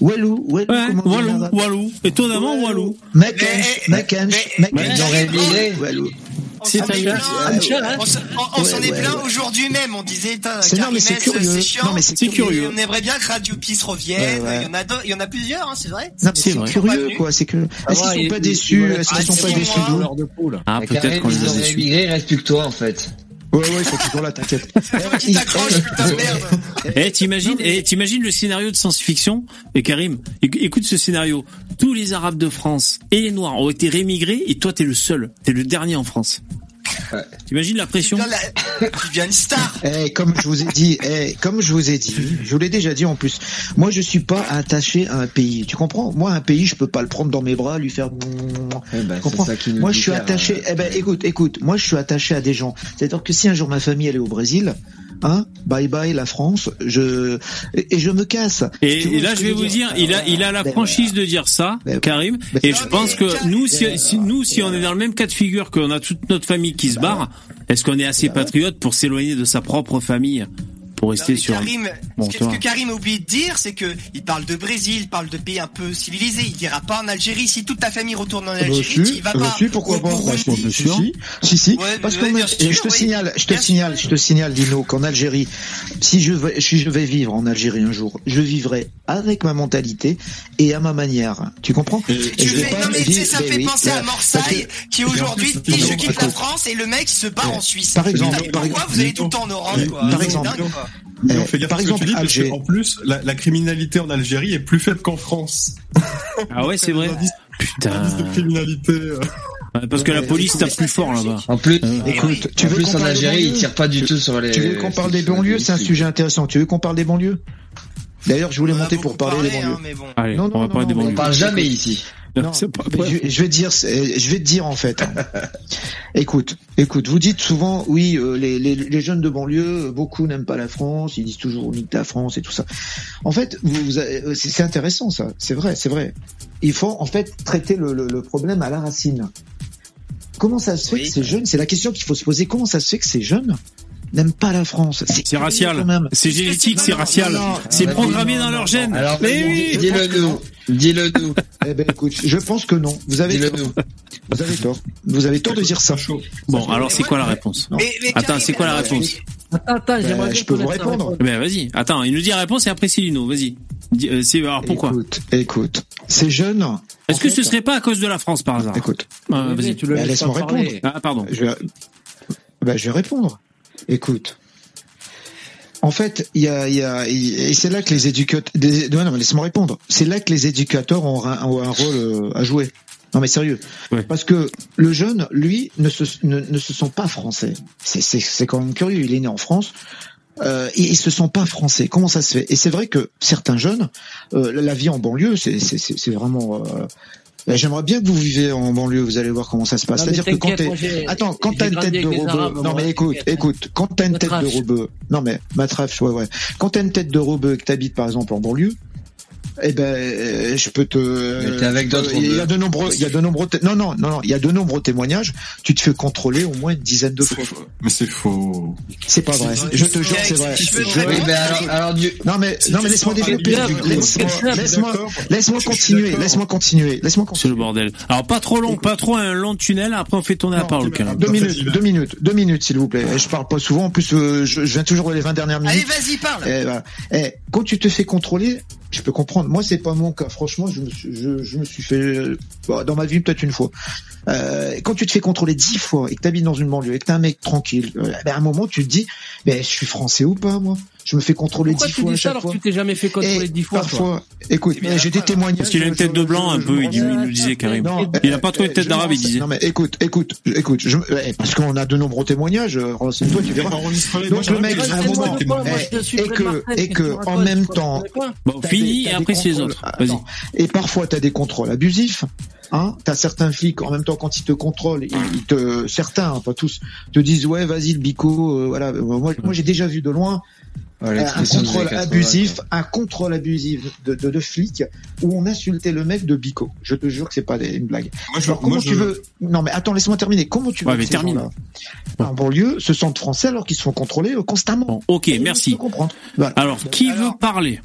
Walou, Walou, dit Walou, Walou. Étonnamment, Walou. Macench, Macench, mais ils ont révisé. Walou. C'est. On s'en on s'en Ouais, est ouais, ouais. aujourd'hui même. On disait, C'est- non, mais c'est curieux. c'est chiant. Non, mais c'est C'est curieux. On aimerait bien que Radio Peace revienne. Ouais, ouais. Il y en a, d'autres- il y en a plusieurs, hein, c'est vrai. Non, mais c'est curieux, quoi. C'est que, est-ce qu'ils sont pas déçus? Est-ce qu'ils sont pas déçus Ah, peut-être qu'on les a déçus. il reste plus que toi en fait. Ouais, ouais, ils sont toujours là, t'inquiète. Qui t'accroche, putain de merde. Eh, t'imagines, eh, t'imagines le scénario de science-fiction Et Karim, éc- écoute ce scénario. Tous les Arabes de France et les Noirs ont été rémigrés et toi t'es le seul. T'es le dernier en France. T'imagines la pression Tu deviens une star. Eh, comme je vous ai dit, eh, comme je vous ai dit, je vous l'ai déjà dit en plus. Moi, je suis pas attaché à un pays. Tu comprends? Moi, un pays, je peux pas le prendre dans mes bras, lui faire. Eh ben, Tu comprends? c'est ça qui nous Moi, je suis attaché. euh, Eh ben, écoute, écoute. Moi, je suis attaché à des gens. C'est-à-dire que si un jour ma famille elle est au Brésil, hein, bye bye la France, je et, et je me casse. Et, là, je vais vous dire, il a, il a la Ben, franchise de dire ça, Karim. Et je pense que nous, si, si- nous, si on est dans le même cas de figure, qu'on a toute notre famille qui se barre, est-ce qu'on est assez patriote pour s'éloigner de sa propre famille, pour rester sur un- Karim, Bon, ce, que, toi. ce que Karim a oublié de dire, c'est que il parle de Brésil, il parle de pays un peu civilisés. Il dira pas en Algérie. Si toute ta famille retourne en Eh ben, Algérie, tu vas pas. si, pourquoi Au pas. Bah, si, si, si, si. Ouais, parce ouais, que bien moi, sûr, je te oui. signale, je te signale, je te signale, Dino, qu'en Algérie, si je vais, si je vais vivre en Algérie un jour, je vivrai avec ma mentalité et à ma manière. Tu comprends? Et Tu je vais fais, pas non mais tu sais, dire, ça fait oui, penser à Morsaille, qui aujourd'hui Non, dit je non, quitte la. France et le mec se barre en Suisse. Par exemple, pourquoi exemple, vous allez tout le temps en orange quoi? Par exemple. Mais on Eh, fait gaffe par à ce que exemple, tu dis, parce Alger. qu'en plus, la, la criminalité en Algérie est plus faible qu'en France. Ah ouais, c'est vrai. Putain. de criminalité. euh. Parce que la police tape plus fort là-bas. En plus, Écoute, tu en veux plus en parle des Algérie, ils banlieues tirent pas du tout sur les. Tu veux qu'on parle des banlieues C'est un sujet intéressant. Tu veux qu'on parle des banlieues? D'ailleurs, je voulais monter pour parler des banlieues. hein, mais bon. Allez, Non, on non, va non, parler des non, banlieues. On parle jamais ici. Non, pas je, je vais te dire, je vais te dire en fait. écoute, écoute, vous dites souvent, oui, euh, les, les, les jeunes de banlieue, euh, beaucoup n'aiment pas la France, ils disent toujours nique ta France et tout ça. En fait, vous, vous avez- euh, c'est intéressant ça, c'est vrai, c'est vrai. Il faut en fait traiter le, le, le problème à la racine. Comment ça se fait que ces jeunes, c'est la question qu'il faut se poser, comment ça se fait que ces jeunes n'aiment pas la France? C'est racial. quand même. C'est génétique, c'est racial. C'est programmé non, dans non, leur non, gène. Alors, Mais oui. dis-le nous. Dis-le nous. Eh ben écoute, je pense que non. Vous avez tort. nous. Vous avez tort. Vous avez tort de dire ça. Bon, alors c'est quoi la réponse? Mais- mais Attends, c'est quoi la réponse? Attends, attends, j'aimerais Bah, bien je peux vous répondre. réponse. Ben vas-y. Attends, il nous dit la réponse et après c'est Lino. Vas-y. Euh, c'est alors pourquoi? Écoute, écoute, ces jeunes. Est-ce que fait, ce serait pas à cause de la France par hasard? Écoute, Euh, Vas-y. tu le Bah, laisses laisse-moi répondre. Ah pardon. je vais, bah, je vais répondre. Écoute. En fait, il y a, il y a, et c'est là que les éducateurs, non, non, laisse-moi répondre. C'est là que les éducateurs ont un, ont un rôle euh, à jouer. Non, mais sérieux. Ouais. Parce que le jeune, lui, ne se, ne, ne se sent pas français. C'est, c'est, c'est quand même curieux. Il est né en France. Euh, ils se sent pas français. Comment ça se fait? Et c'est vrai que certains jeunes, euh, la- vie en banlieue, c'est, c'est, c'est, c'est vraiment. euh, bah, J'aimerais bien que vous vivez en banlieue. Vous allez voir comment ça se passe. C'est-à-dire que quand t'es, attends, quand t'as une tête de Arabes, non mais écoute, écoute, quand t'as une tête de rebeu, non mais matraf, ouais ouais, quand t'as une tête de rebeu et que t'habites par exemple en banlieue, eh ben, euh, je peux te. Mais t'es avec d'autres Il y a de nombreux, il y a de nombreux, non non non non, il y a de nombreux témoignages. Tu te fais contrôler au moins une dizaine de fois. Mais c'est faux. C'est pas vrai. Je te jure, c'est vrai. Non mais non mais laisse-moi développer. Laisse-moi laisse-moi laisse-moi continuer. Laisse-moi continuer. Laisse-moi C'est continuer. le bordel. Alors pas trop long, pas trop un long tunnel. Après on fait tourner la parole. Deux minutes, deux minutes, deux minutes, s'il vous plaît. Je parle pas souvent. En plus, euh, je, viens toujours les 20 dernières minutes. Allez, vas-y, parle. Eh, voilà. Eh, quand tu te fais contrôler, je peux comprendre. Moi, c'est pas mon cas. Franchement, je me suis, je, je me suis fait euh, bon, dans ma vie peut-être une fois. Euh, quand tu te fais contrôler dix fois et que t'habites dans une banlieue et que t'es un mec tranquille, euh, ben, à un moment, tu te dis, ben, je suis français ou pas, moi? Je me fais contrôler Pourquoi dix tu fois dis ça chaque alors fois. que tu t'es jamais fait contrôler dix fois toi parfois, écoute, C'est j'ai des témoignages. Parce qu'il a une tête de blanc un peu. Il, nous disait Karim. Il a pas trop une tête d'arabe. Il disait. Non mais écoute, écoute, écoute, je, eh, parce qu'on a de nombreux témoignages. euh, Renseigne-toi, tu verras. Donc le mec, à un moment, eh, et que, et que, en même temps, Bon, T'as fini. Et t'as après c'est les autres. Et parfois, tu as des contrôles abusifs. Hein t'as certains flics en même temps quand ils te contrôlent, ils, te certains, hein, pas tous, te disent ouais vas-y le bico, euh, voilà. Moi, moi j'ai déjà vu de loin Euh, un contrôle années 80, abusif, quoi. un contrôle abusif de, de, de flics où on insultait le mec de bico. Je te jure que c'est pas des- une blague. Moi, je- Alors, comment moi, tu je- veux Non mais attends, laisse-moi terminer. Comment tu veux Ouais, que mais ces gens-là, en banlieue se sentent français alors qu'ils se font contrôler euh, constamment? Bon, ok, Et merci. Comprendre. Voilà. Alors, qui veut parler?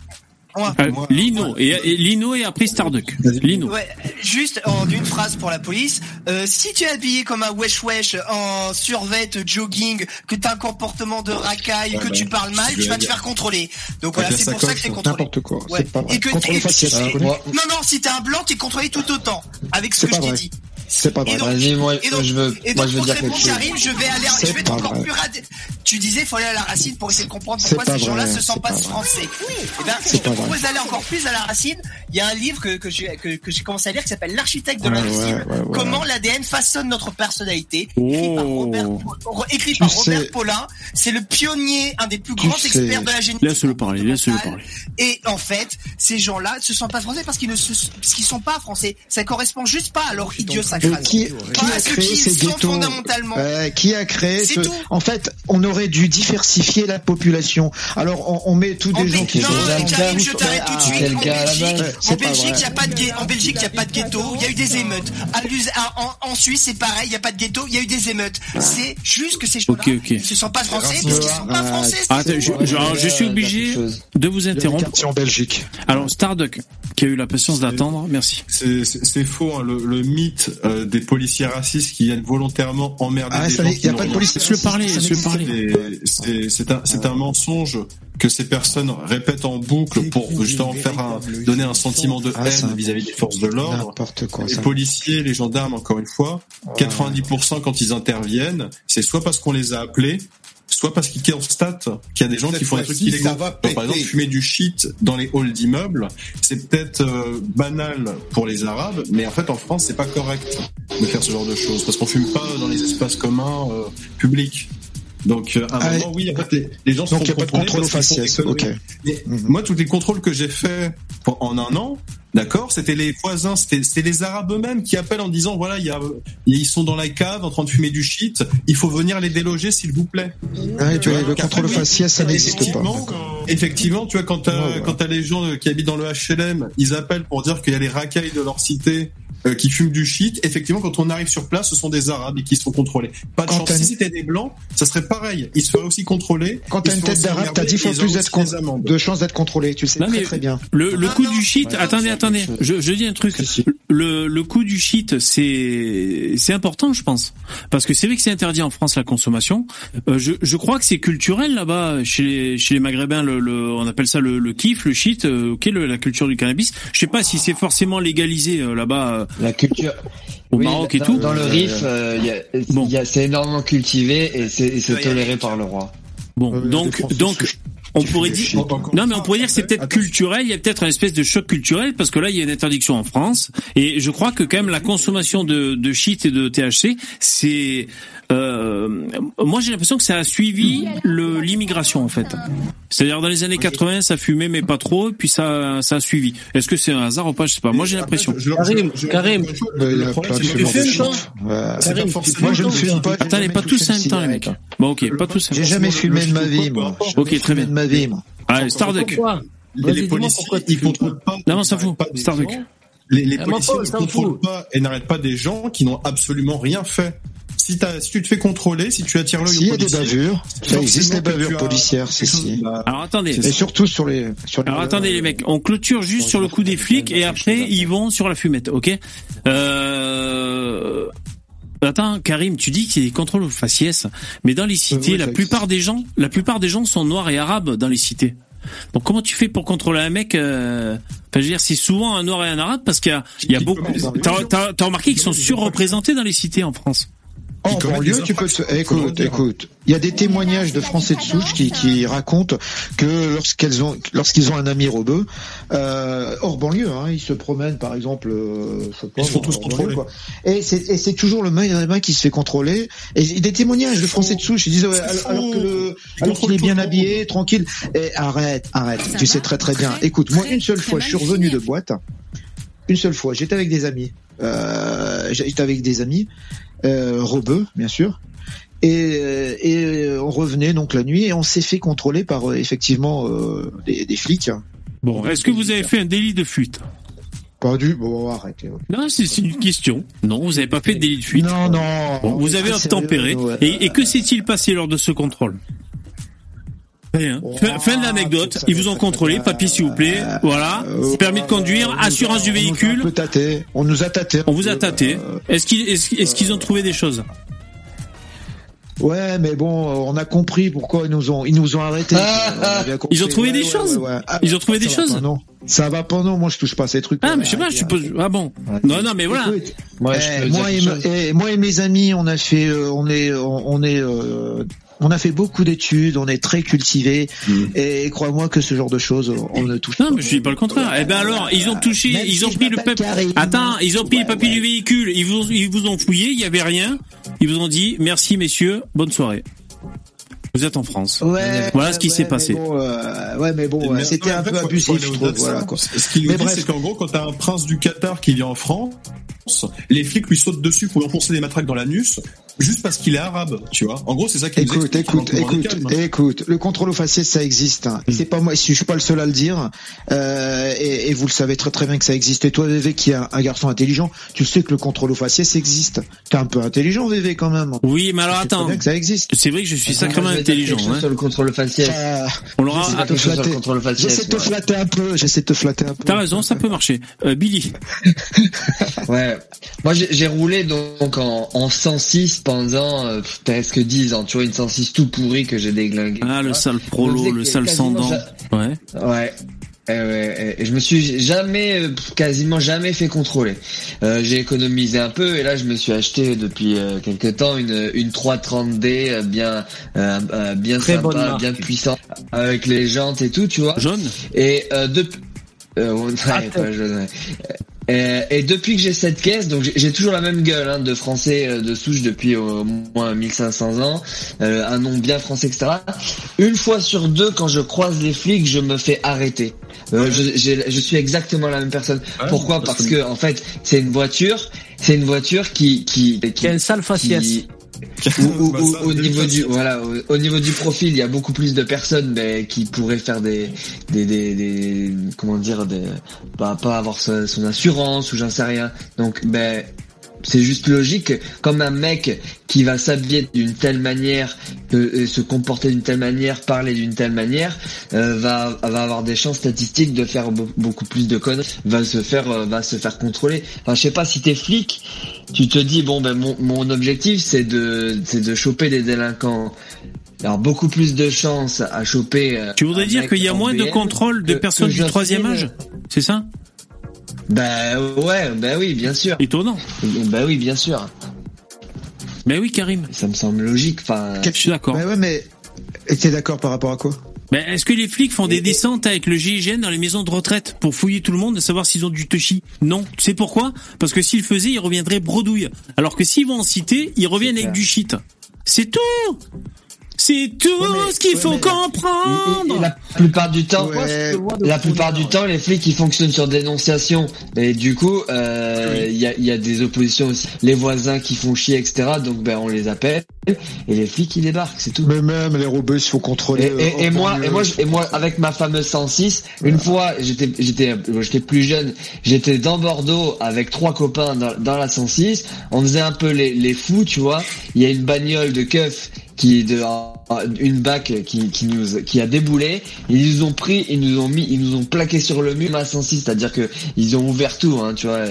Moi. Euh, Lino et, et Lino et après Starduck. Lino. Ouais, juste en une phrase pour la police. Euh, si tu es habillé comme un wesh wesh en survêt jogging, que tu as un comportement de racaille, Ouais, que bah, tu parles mal, tu vas te faire contrôler. Donc voilà, c'est pour ça que t'es contrôlé. N'importe quoi. Ouais. C'est pas vrai. Et que et- Non, non, si t'es un blanc, t'es contrôlé tout autant. Avec ce que je t'ai dit. C'est pas vrai. Et donc- Vas-y, moi, et donc- je veux, Et moi, donc, je veux dire quelque chose. Karim, je vais aller, je vais être pas encore vrai. plus radé. Tu disais, il faut aller à la racine pour essayer de comprendre pourquoi ces gens-là se sentent pas français. Eh ben, C'est si je te propose d'aller encore plus à la racine, il y a un livre que, que j'ai, que, que j'ai commencé à lire qui s'appelle L'architecte de Ouais, l'invisible. ouais, ouais, ouais. Comment l'ADN façonne notre personnalité. Oh. Écrit par Robert, écrit Tu par sais- Robert Paulin. C'est le pionnier, un des plus grands sais- experts de la génétique. Laisse-le parler, laisse-le parler. Et en fait, ces gens-là ne se sentent pas français parce qu'ils ne se, parce qu'ils sont pas français. Ça correspond juste pas à leur Et qui, a ce créé ces sont ghettos fondamentalement. Euh, Qui a créé ce... tout. En fait, on aurait dû diversifier la population. Alors, on, on met tous des gens qui non, sont mais Karim, je t'arrête tout de suite. quel En Belgique, il y a pas de ghetto. En Belgique, il y a pas de ghetto. Il y a eu des émeutes. À Luz- à- en, en Suisse, c'est pareil. Il y a pas de ghetto. Il y a eu des émeutes. C'est juste que ces gens-là, ils se sentent pas français parce qu'ils sont pas Ah, français. Ah, je, suis obligé de vous interrompre. en Belgique. Alors, Starduck, qui a eu la patience d'attendre, merci. C'est- faux, hein, le, le mythe euh, des policiers racistes qui viennent volontairement emmerder Ah, des ça gens n'est- qui y a pas de fait. Laisse-le parler, parler. C'est un, c'est un mensonge que ces personnes répètent en boucle pour justement faire un, donner un sentiment de haine vis-à-vis des forces de l'ordre. Les policiers, les gendarmes, encore une fois, 90% quand ils interviennent, c'est soit parce qu'on les a appelés, soit parce qu'ils constatent qu'il y a des gens Cette qui font des trucs illégaux. ça va Donc, par exemple, fumer du shit dans les halls d'immeubles, c'est peut-être euh, banal pour les Arabes, mais en fait en France c'est pas correct de faire ce genre de choses parce qu'on fume pas dans les espaces communs euh, publics. Donc euh, à un Ah, moment, oui, en fait, les, les gens se Donc, font il n'y a pas de contrôler contrôle faciès. des Ok. Mhm. moi, tous les contrôles que j'ai faits en un an, d'accord, c'était les voisins, c'était les Arabes eux-mêmes qui appellent en disant voilà, il y a, ils sont dans la cave en train de fumer du shit, il faut venir les déloger s'il vous plaît. Ah, et puis, vois, le contrôle faciès, ça n'existe pas. effectivement, tu vois, quand t'as Ouais, les gens qui habitent dans le HLM, ils appellent pour dire qu'il y a les racailles de leur cité euh, qui fument du shit, effectivement, quand on arrive sur place, ce sont des Arabes et qui sont contrôlés. Pas de Quand chance. Si c'était des Blancs, ça serait pareil. Ils se feraient aussi contrôler. Quand t'as une tête d'arabe, t'as regarder, 10 fois plus de chances d'être contrôlé. Tu le sais Non, très très bien. Le, le coup du shit, attendez, attendez, je, je dis un truc. Le, le coup du shit, c'est c'est important, je pense, parce que c'est vrai que c'est interdit en France la consommation. Euh, je, je crois que c'est culturel là-bas chez les, chez les Maghrébins. Le, le- on appelle ça le, le kiff, le shit. euh, ok, le- la culture du cannabis. Je sais pas si c'est forcément légalisé euh, là-bas. Euh, La culture. au Oui, Maroc et dans, tout. Dans le Rif, euh, y a- c'est énormément cultivé et c'est toléré par le roi. Bon, donc, donc, on pourrait dire, non, mais on pourrait dire que c'est peut-être culturel. Il y a peut-être une espèce de choc culturel parce que là, il y a une interdiction en France. Et je crois que quand même la consommation de, de shit et de THC, c'est, euh, moi j'ai l'impression que ça a suivi le l'immigration en fait. C'est-à-dire dans les années 80, ça fumait mais pas trop, puis ça, ça a suivi. Est-ce que c'est un hasard ou pas Je sais pas. Moi j'ai l'impression. Karim, Karim, Moi, je ne fume pas. Attendez, pas tous en même temps les mecs. Bon, ok, pas tous. en J'ai même temps. jamais fumé de ma vie, moi. Ok, très bien. de ma vie, moi. Allez, Starduck. Les, policiers, ils contrôlent pas. Non, on s'en fout. Starduck. Les, Eh, policiers ne contrôlent pas et n'arrêtent pas des gens qui n'ont absolument rien fait. Si, tu te fais contrôler, si tu attires l'œil S'il y a des bavures, ça existe tu bavures policières, c'est si. Alors attendez. Et surtout sur les, sur les. Alors attendez les mecs, on clôture juste sur le coup des flics et après ils vont sur la fumette, ok? Euh... Attends, Karim, tu dis qu'il y a des contrôles aux faciès, mais dans les cités, oui, la plupart des gens, la plupart des gens sont noirs et arabes dans les cités. Donc comment tu fais pour contrôler un mec euh... Enfin, je veux dire, c'est souvent un noir et un arabe parce qu'il y a, il y a beaucoup. T'as remarqué qu'ils sont surreprésentés dans les cités en France. En banlieue, tu peux te... Écoute, écoute. Il y a des témoignages de Français de souche qui, qui racontent que lorsqu'elles ont, lorsqu'ils ont un ami rebeu, euh, hors banlieue, hein, ils se promènent, par exemple, euh, je sais pas, Ils se font tous contrôler. quoi. Et c'est, et c'est toujours le maghrébin qui se fait contrôler. Et des témoignages de Français de souche, ils disent, ouais, alors, alors que le, alors qu'il est bien habillé, tranquille. Et arrête, arrête. Tu sais très très bien. Écoute, moi, une seule fois, je suis revenu de boîte. Une seule fois, j'étais avec des amis. Euh, j'étais avec des amis, euh, rebeux, bien sûr. Et, euh, et euh, on revenait donc la nuit et on s'est fait contrôler par euh, effectivement euh, des, des flics. Bon, est-ce que vous avez fait un délit de fuite? Pas du. Bon, arrêtez. Non, c'est une question. Non, vous n'avez pas fait de délit de fuite? Non, non. Bon, vous avez obtempéré. sérieux, ouais. Et, et que s'est-il passé lors de ce contrôle? Rien. Fin, fin de l'anecdote. Ils vous ont contrôlé. Papier, s'il vous plaît. Voilà. Permis de conduire. Assurance du On nous a un véhicule. On nous a tâté. On vous a tâté. Est-ce qu'ils est-ce, qu'ils ont trouvé des choses Ouais, mais bon, on a compris pourquoi ils nous ont, ils nous ont arrêtés. On. Ils ont trouvé Ouais, des ouais, choses ouais, ouais. Ah, Ils ont trouvé des choses Non, ça va pas. Non, moi je touche pas à ces trucs. Ah, mais je sais pas. Je suppose. Ah bon. Non, non, mais voilà. Écoute, Moi, eh, peux moi, et, moi mes amis, on a fait, euh, on est, on, on est, euh, on a fait beaucoup d'études, on est très cultivés, et crois-moi que ce genre de choses, on ne touche Non, mais je dis pas le contraire. Eh ben alors, ils ont touché, Même ils ont pris le papier. Attends, ils ont pris Ouais, le papier ouais. du véhicule. Ils vous, ils vous ont fouillé. Il y avait rien. Ils vous ont dit merci messieurs, bonne soirée. Vous êtes en France. Ouais, voilà ce qui ouais, s'est mais passé. bon, euh, ouais, mais bon, Mais c'était en un fait, peu abusif, je trouve. Voilà, quoi. Ce qu'il nous Mais dit, bref. c'est qu'en gros, quand t'as un prince du Qatar qui vient en France, les flics lui sautent dessus pour lui enfoncer des matraques dans l'anus, juste parce qu'il est arabe, tu vois. En gros, c'est ça qui nous Écoute, écoute, est écoute, calme, hein. écoute. Le contrôle au faciès, ça existe. hein. C'est pas moi, je suis pas le seul à le dire. Euh, et, et vous le savez très très bien que ça existe. Et toi, VV, qui est un, un garçon intelligent, tu sais que le contrôle au faciès existe. T'es un peu intelligent, VV, quand même. Oui, mais alors attends. bien que ça existe. C'est vrai que je suis sacrément intelligent. chose hein. Sur le contrôle faciès. Euh, On l'aura. Sur le flatter. J'essaie de te flatter un peu. J'essaie de te flatter un peu. T'as raison, ça peut marcher. Euh, Billy. Ouais. Moi, j'ai roulé donc en, en 106 pendant euh, presque 10 ans. Tu vois, une 106 tout pourri que j'ai déglingué. Ah, le sale prolo, le sale sans dents. Ouais. Ouais. Eh ouais, et je me suis jamais, euh, quasiment jamais fait contrôler. Euh, j'ai économisé un peu et là je me suis acheté depuis euh, quelque temps une une 330D euh, bien euh, euh, bien Très sympa, bien puissante avec les jantes et tout, tu vois. Jaune? Et euh, depuis euh, ouais, pas jaune, ouais. Euh, et depuis que j'ai cette caisse, donc j'ai- toujours la même gueule hein, de français euh, de souche depuis au moins 1500 ans, euh, un nom bien français, etc. Une fois sur deux, quand je croise les flics, je me fais arrêter. Euh, je, suis exactement la même personne. Ouais, Pourquoi? parce Parce que- en fait, c'est une voiture, c'est une voiture qui qui Qui a un sale faciès. qui- Au, au- au- au niveau du voilà, au, au niveau du profil, il y a beaucoup plus de personnes mais qui pourraient faire des des des, des- comment dire des pas pas avoir sa- son assurance ou j'en sais rien. Donc ben c'est juste logique que comme un mec qui va s'habiller d'une telle manière, et se comporter d'une telle manière, parler d'une telle manière, euh, va va avoir des chances statistiques de faire be- beaucoup plus de conneries, va se faire euh, va se faire contrôler. Enfin, je sais pas si t'es flic, tu te dis bon ben mon mon objectif c'est de c'est de choper des délinquants. Alors beaucoup plus de chances à choper. euh, Tu voudrais dire qu'il y a moins de contrôle de que- personnes que du troisième âge? C'est ça? Bah ouais, bah oui, bien sûr. Étonnant. Bah oui, bien sûr. Mais oui, Karim. Ça me semble logique. Enfin, Je suis d'accord. Bah ouais, mais t'es d'accord par rapport à quoi? Mais est-ce que les flics font des descentes avec le GIGN dans les maisons de retraite pour fouiller tout le monde et savoir s'ils ont du touchy Non. Tu sais pourquoi? Parce que s'ils le faisaient, ils reviendraient bredouille. Alors que s'ils vont en cité, ils reviennent avec du shit. C'est tout C'est tout ce qu'il faut comprendre Et la plupart du temps, Ouais. la plupart du temps, les flics ils fonctionnent sur dénonciation. Et du coup, euh, il y, a, il y a des oppositions aussi. Les voisins qui font chier, etc. Donc ben on les appelle et les flics ils débarquent, c'est tout. Mais même les robots, il faut contrôler. Et, et- et euh, moi, et moi, et moi, avec ma fameuse 106, une fois, j'étais, j'étais, j'étais plus jeune, j'étais dans Bordeaux avec trois copains dans, dans la 106. On faisait un peu les, les fous, tu vois. Il y a une bagnole de keuf qui est de une bac qui, qui nous qui a déboulé. Ils nous ont pris ils nous ont mis ils nous ont plaqué sur le mur. Ma 106 c'est à dire que ils ont ouvert tout hein, tu vois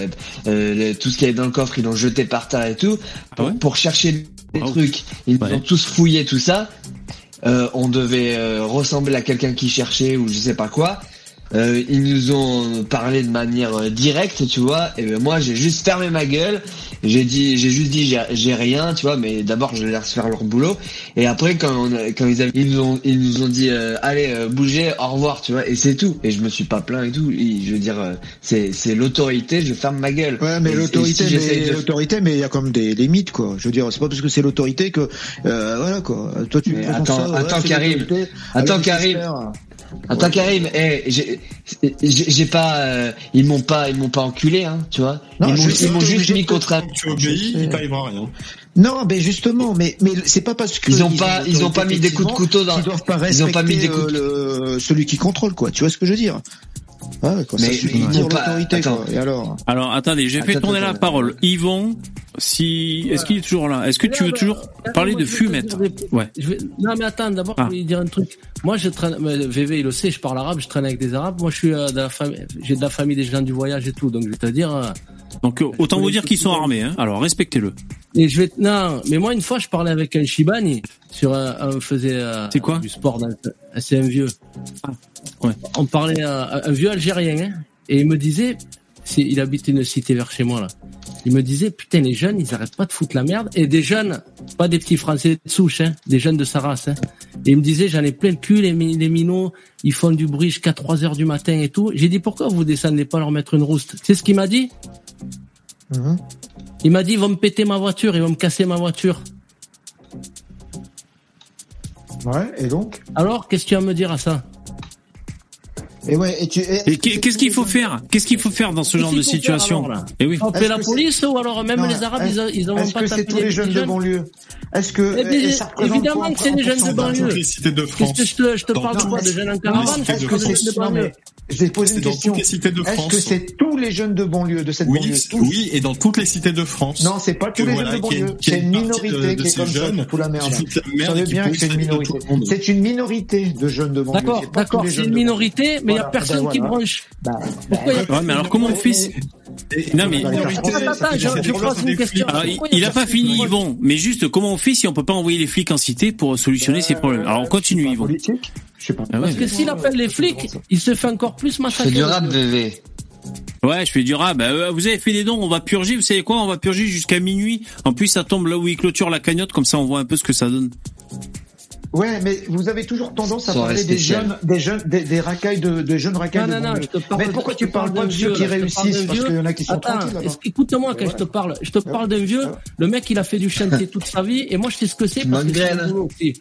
euh, les- tout ce qui avait dans le coffre ils l'ont jeté par terre et tout. Pour, pour chercher des trucs. Ils nous ont tous fouillé tout ça. Euh, on devait euh, ressembler à quelqu'un qui cherchait ou je sais pas quoi. Euh, ils nous ont parlé de manière euh, directe, tu vois. Et ben moi, j'ai juste fermé ma gueule. J'ai dit, j'ai juste dit, j'ai- rien, tu vois. Mais d'abord, je laisse faire leur boulot. Et après, quand on a- quand ils, avaient- ils nous ont, ils nous ont dit, euh, allez, euh, bougez, au revoir, tu vois. Et c'est tout. Et je me suis pas plaint et tout. Et je veux dire, euh, c'est c'est l'autorité. Je ferme ma gueule. Ouais, mais l'autorité, si mais de- l'autorité, mais il y a quand même des limites, quoi. Je veux dire, c'est pas parce que c'est l'autorité que, euh, voilà, quoi. Toi, tu Mais attends, ça, ouais, attends, l'autorité. Attends, Alors, Karim. j'espère. Attends Karim, eh, j'ai j'ai- j'ai pas, euh, ils m'ont pas, ils m'ont pas enculé, hein, tu vois. Non, ils m'ont ils juste mis contre un. Tu obéis, il t'arrivera rien. Non, mais justement, mais mais c'est pas parce que Ils ont pas- ils ont pas mis des coups de couteau dans- Ils doivent pas ils respecter ont pas mis des coups de- euh, le- celui qui contrôle, quoi. Tu vois ce que je veux dire? Ouais, quoi, ça Mais suffit ils de dire l'autorité, quoi. Et alors Alors attendez, j'ai fait tourner attends, la parole. Yvon, si est-ce qu'il est toujours là? Est-ce que tu veux toujours parler de fumette? Ouais. Je vais- Non mais attends, d'abord Ah. je voulais dire un truc. Moi je traîne, mais VV il le sait, je parle arabe, je traîne avec des arabes. Moi je suis euh, de la famille, j'ai de la famille des gens du voyage et tout, donc je vais te dire. Euh, Donc euh, autant vous dire qu'ils sont armés. Hein. Alors respectez-le. Et je vais non, mais moi une fois je parlais avec un Shibani sur un, un faisait euh, quoi du sport c'est un vieux. ouais. On parlait euh, un vieux algérien hein, et il me disait il habite une cité vers chez moi là. Il me disait putain les jeunes ils arrêtent pas de foutre la merde et des jeunes pas des petits français de souche hein, des jeunes de sa race hein. Et il me disait j'en ai plein le cul les, mi- les minots ils font du bruit jusqu'à 3 heures du matin et tout. J'ai dit pourquoi vous descendez pas leur mettre une rouste? C'est ce qu'il m'a dit? Mhm. il m'a dit, ils vont me péter ma voiture, ils vont me casser ma voiture. Ouais, et donc? Alors, qu'est-ce que tu vas me dire à ça? Et ouais, et tu. Et qu'est-ce qu'il faut faire? Qu'est-ce qu'il faut faire dans ce genre de situation? alors, là? Eh oui. Appeler la Est-ce que police ou alors même Non, les Arabes, est-ce- ils, ils en vont Est-ce pas que c'est taper tous des les jeunes de banlieue? Est-ce que et représente évidemment que c'est des en jeunes de banlieue. Toutes les cités de Qu'est-ce France. que je te, je te Dans- parle de quoi mais De jeunes en les caravane de que des de banlieue je C'est une dans question. toutes les cités de Est-ce que c'est tous les jeunes de banlieue de cette Oui, banlieue? c'est- tous oui, et dans toutes les cités de France. Non, c'est pas tous les voilà, jeunes de banlieue. C'est une une minorité de- de qui est comme jeunes fout la merde. et bien que c'est une minorité. C'est une minorité de jeunes de banlieue. D'accord, pas d'accord, les c'est une minorité, mais il n'y a personne ben qui voilà. branche. Bah, Pourquoi il y a- Ouais, mais alors comment on fait si- Non mais il, Pourquoi il y a pas fini Yvon, mais juste comment on fait si on peut pas envoyer les flics en cité pour solutionner ces problèmes? Alors on continue Yvon. politique? Je sais pas. Ah. Parce que s'il appelle les flics, il se fait encore plus massacrer. C'est. Ouais, je fais du rap. Bah, euh, vous avez fait des dons, on va purger. Vous savez quoi? On va purger jusqu'à minuit. En plus, ça tombe là où il clôture la cagnotte, comme ça on voit un peu ce que ça donne. Ouais, mais vous avez toujours tendance à parler des jeunes, des jeunes, des, des racailles de, des jeunes racailles Non, de non, non, je te parle Mais pourquoi tu parles parle pas d'un de vieux, qui réussissent? Parce qu'il y en a qui sont Attends, écoute-moi quand je te parle. Je te parle d'un vieux. Le mec, il a fait du chantier toute sa vie, et moi, je sais ce que c'est parce que mon boulot aussi.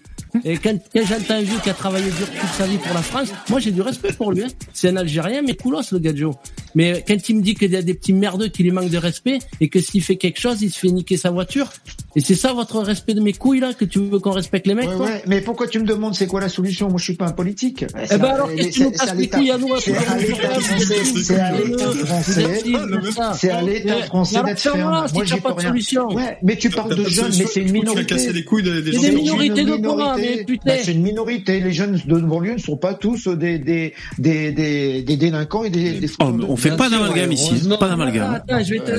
Et quand, quand j'entends un vieux qui a travaillé dur toute sa vie pour la France, moi j'ai du respect pour lui. hein. C'est un Algérien, mais coulos le gadjo. Mais quand il me dit qu'il y a des petits merdeux qui lui manquent de respect et que s'il fait quelque chose, il se fait niquer sa voiture. Et c'est ça votre respect de mes couilles là, que tu veux qu'on respecte les mecs Ouais, quoi ouais, mais pourquoi tu me demandes c'est quoi la solution? Moi, je suis pas un politique. Eh ben alors, qu'est-ce que tu nous casses les couilles à nous, C'est à l'État français, c'est à l'État français, c'est à l'État français d'être ferme. Moi, j'y peux rien. Ouais, mais tu parles de jeunes, mais c'est une minorité. Tu vas casser les couilles des, gens C'est une minorités de minorité. quoi, mais putain. Bah, C'est une minorité. Les jeunes de banlieue ne sont pas tous des des des des, des délinquants et des. Oh, on fait pas d'amalgame ici, pas d'amalgame.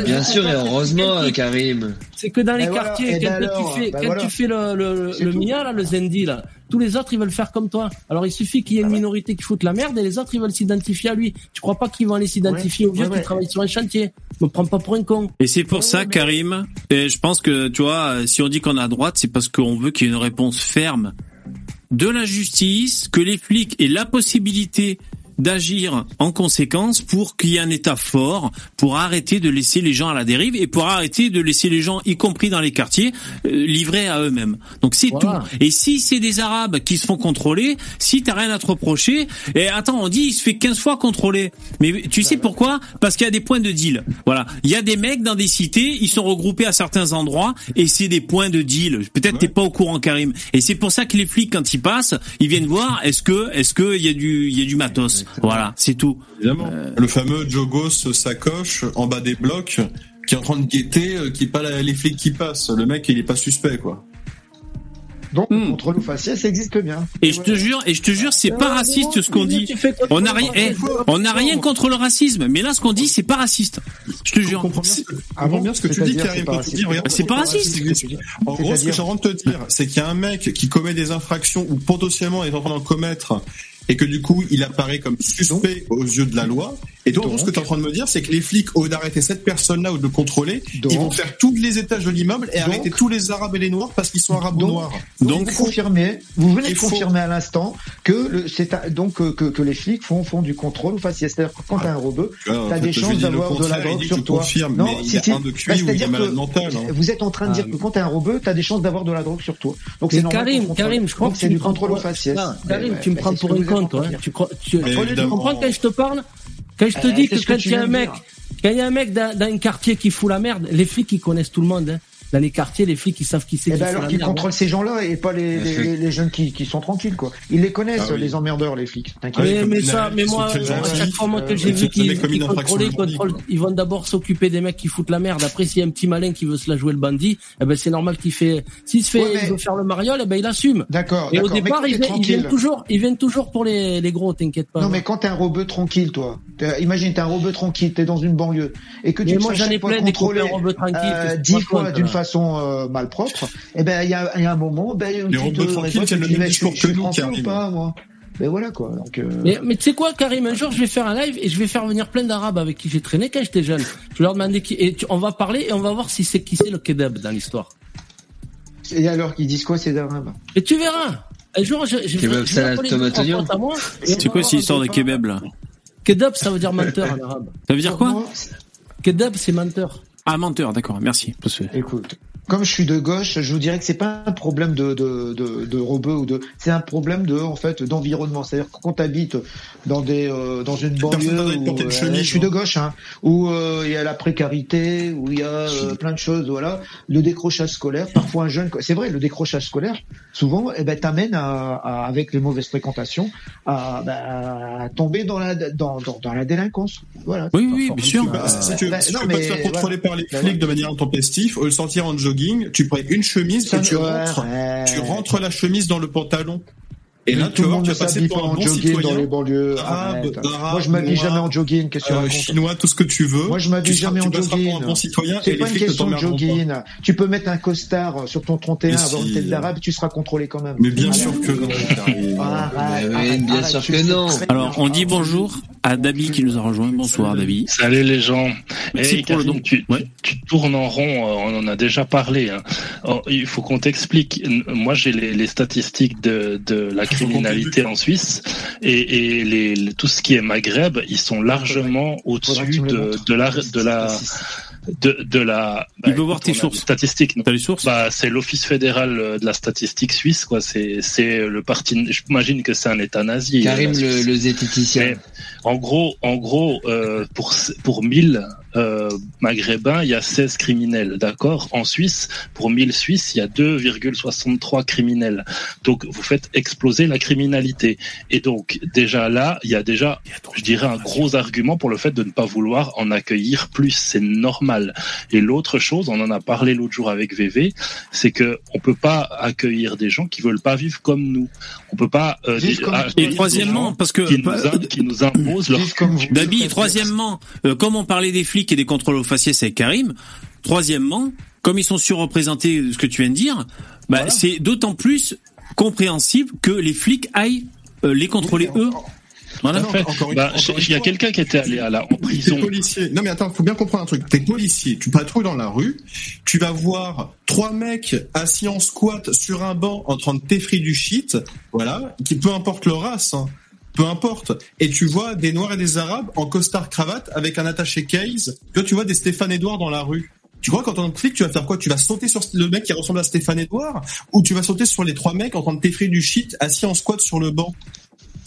Bien sûr et heureusement, Karim. C'est que dans les voilà, quartiers, quand, ben alors, tu fais, ben quand tu fais le, le, le mien, là, le Zendi, là, tous les autres, ils veulent faire comme toi. Alors, il suffit qu'il y ait une minorité qui foute la merde et les autres, ils veulent s'identifier à lui. Tu crois pas qu'ils vont aller s'identifier aux vieux ouais, qui ouais. travaillent sur un chantier? Me prends pas pour un con. Et c'est pour ça, Karim, et je pense que, tu vois, euh, si on dit qu'on est à droite, c'est parce qu'on veut qu'il y ait une réponse ferme de la justice, que les flics aient la possibilité d'agir en conséquence pour qu'il y ait un État fort, pour arrêter de laisser les gens à la dérive et pour arrêter de laisser les gens, y compris dans les quartiers, euh, livrés à eux-mêmes. Donc c'est Voilà. tout. Et si c'est des Arabes qui se font contrôler, si t'as rien à te reprocher, et attends, on dit il se fait 15 fois contrôler. Mais tu sais pourquoi? Parce qu'il y a des points de deal. Voilà. Il y a des mecs dans des cités, ils sont regroupés à certains endroits, et c'est des points de deal. Peut-être t'es pas au courant, Karim. Et c'est pour ça que les flics, quand ils passent, ils viennent voir est-ce que, est-ce que il y a du, il y a du matos? Voilà, c'est tout. Évidemment. Le fameux Jogos sacoche en bas des blocs qui est en train de guetter, euh, qui est pas la- les flics qui passent. Le mec, il est pas suspect, quoi. Donc, le contrôle faciès, ça existe bien. Et je te jure, et je te jure, c'est pas raciste ce qu'on dit. On n'a rien, eh, on n'a rien contre le racisme, mais là, ce qu'on dit, c'est pas raciste. Je te jure. Avant bien ce que tu dis, Karim, c'est pas raciste. regarde, C'est pas raciste. En gros, ce que j'ai envie de te dire, c'est qu'il y a un mec qui commet des infractions ou potentiellement est en train d'en commettre et que du coup, il apparaît comme suspect aux yeux de la loi. Et en gros, ce que tu es en train de me dire, c'est que les flics, au lieu d'arrêter cette personne-là ou de le contrôler, ils vont faire tous les étages de l'immeuble et arrêter tous les arabes et les noirs parce qu'ils sont arabes ou noirs. Donc, vous confirmez, vous venez de faut- confirmer à l'instant que le, donc euh, que, que les flics font font du contrôle aux faciès. C'est-à-dire que quand t'as un en t'as des chances d'avoir de la drogue sur toi. confirme, mais il y a un de QI ou il est c'est-à-dire malade mental, hein. Vous êtes en train de dire que quand t'as un rebeu, t'as des chances d'avoir de la drogue sur toi. Donc c'est. Karim. Karim, je crois Donc que c'est tu du contrôle faciès. Non, Karim, tu me prends pour que toi. hein. Tu, comprends quand je te parle? Quand je te Euh, dis que ce que quand tu il y a viens un de mec, dire. quand il y a un mec dans, dans un quartier qui fout la merde, les flics ils connaissent tout le monde. Hein. Dans les quartiers, les flics ils savent qui c'est Eh qui ben alors qu'ils merde. hein. contrôlent ces gens-là et pas les, les, les- les jeunes qui, qui sont tranquilles quoi. Ils les connaissent Ah oui. les emmerdeurs les flics. T'inquiète. Mais, mais ça, mais moi, à chaque fois moi que Euh, j'ai vu qu'ils contrôlaient, contrôlent, ils vont d'abord s'occuper des mecs qui foutent la merde. Après, s'il y a un petit malin qui veut se la jouer le bandit, eh ben c'est normal qu'il fait. S'il se fait, Ouais, mais- il veut faire le mariole, eh ben il assume. D'accord. Et au départ, quand ils, viennent- ils tranquille- viennent toujours, ils viennent toujours pour les, les gros. T'inquiète pas. Non mais quand t'es un rebeu tranquille toi, imagine t'es un rebeu tranquille, t'es dans une banlieue et que tu Mais te moi, j'en ai plein des rebeux tranquilles, euh, dix fois façon euh, malpropre, et ben il y a, il y a un moment, ben Les tu te révoltes, tu le dis, même mais je ou pas moi Ben voilà quoi. Donc euh, Mais, mais tu sais quoi, Karim, un jour je vais faire un live et je vais faire venir plein d'Arabes avec qui j'ai traîné quand j'étais jeune. Je vais leur demander qui, et tu- on va parler et on va voir si c'est qui c'est le kebab dans l'histoire. et alors qu'ils disent quoi ces arabes Et tu verras. Un jour, je, je, Kebab, je tomate, oignon. C'est quoi cette histoire de kebab là? Kebab, ça veut dire menteur en arabe. Ça veut dire quoi? Moi, Kebab, c'est menteur. Ah menteur, d'accord, merci. Écoute, comme je suis de gauche, je vous dirais que c'est pas un problème de de de, de rebeu ou de, c'est un problème de en fait d'environnement. C'est-à-dire que quand t'habites dans des euh, dans une banlieue où de euh, chemise, je suis de gauche, hein, où euh, il y a la précarité, où il y a euh, plein de choses, voilà, le décrochage scolaire. Parfois un jeune, c'est vrai, le décrochage scolaire, souvent, eh ben t'amène à, à- avec les mauvaises fréquentations à, bah, à tomber dans la dans, dans dans la délinquance. Voilà. Oui, oui, bien sûr. Bah, si tu, bah, si tu non, veux pas te faire contrôler voilà. par les Bah, flics de manière intempestive, au lieu de sortir en jogging, tu prends une chemise et tu rentres, ouais. tu rentres la chemise dans le pantalon. Et là, tout tu le vois, monde tu ne vas passer s'habille pour pas un en bon jogging dans les banlieues. Arabe, Moi, je m'habille jamais en jogging. Qu'est-ce que tu euh, racontes chinois, tout ce que tu veux. Moi, je m'habille jamais en jogging. pour un bon citoyen et C'est pas une question de pas. jogging. Tu peux mettre un costard sur ton 31, Mais avoir une si. tête d'arabe, tu seras contrôlé quand même. Mais bien sûr que non. Arrête, arrête, bien sûr que Alors, on dit bonjour à Dabi qui nous a rejoint. Bonsoir, Dabi. Salut les gens. Merci pour le Karim, don. tu, tournes en rond, euh, on en a déjà parlé. hein. Oh, il faut qu'on t'explique. Moi, j'ai les, les statistiques de, de la criminalité en Suisse et, et les, les- tout ce qui est Maghreb, ils sont largement au-dessus de, la de la de, de la. Il veut voir tes sources. Statistiques. T'as les sources Bah, c'est l'office fédéral euh, de la statistique suisse, quoi. C'est, c'est le parti. J'imagine que c'est un État nazi. Karim euh, la le, le zététicien. Mais en gros, en gros, euh, pour pour 1000 euh, maghrébins, il y a 16 criminels, d'accord? En Suisse, pour 1000 Suisses, il y a 2,63 criminels. Donc, vous faites exploser la criminalité. Et donc, déjà là, il y a déjà, je dirais, un gros argument pour le fait de ne pas vouloir en accueillir plus. C'est normal. Et l'autre chose, on en a parlé l'autre jour avec VV, c'est que on peut pas accueillir des gens qui veulent pas vivre comme nous. On peut pas. euh, Et troisièmement, parce que- qui nous, im- qui nous imposent leur Dabi, troisièmement, euh, comme on parlait des flics et des contrôles aux faciès avec Karim, troisièmement, comme ils sont surreprésentés de ce que tu viens de dire, bah, c'est d'autant plus compréhensible que les flics aillent euh, les contrôler eux. Fait. Encore une Bah, encore il y a quelqu'un qui était allé à la, en prison. policier. Non mais attends, faut bien comprendre un truc. T'es policier, tu patrouilles dans la rue, tu vas voir trois mecs assis en squat sur un banc en train de t'effrer du shit, voilà, qui peu importe leur race, hein, peu importe. Et tu vois des noirs et des arabes en costard cravate avec un attaché case. Toi tu vois des Stéphane Edouard dans la rue. Tu crois qu'en tant que flic, tu vas faire quoi? Tu vas sauter sur le mec qui ressemble à Stéphane Edouard ou tu vas sauter sur les trois mecs en train de t'effrer du shit assis en squat sur le banc?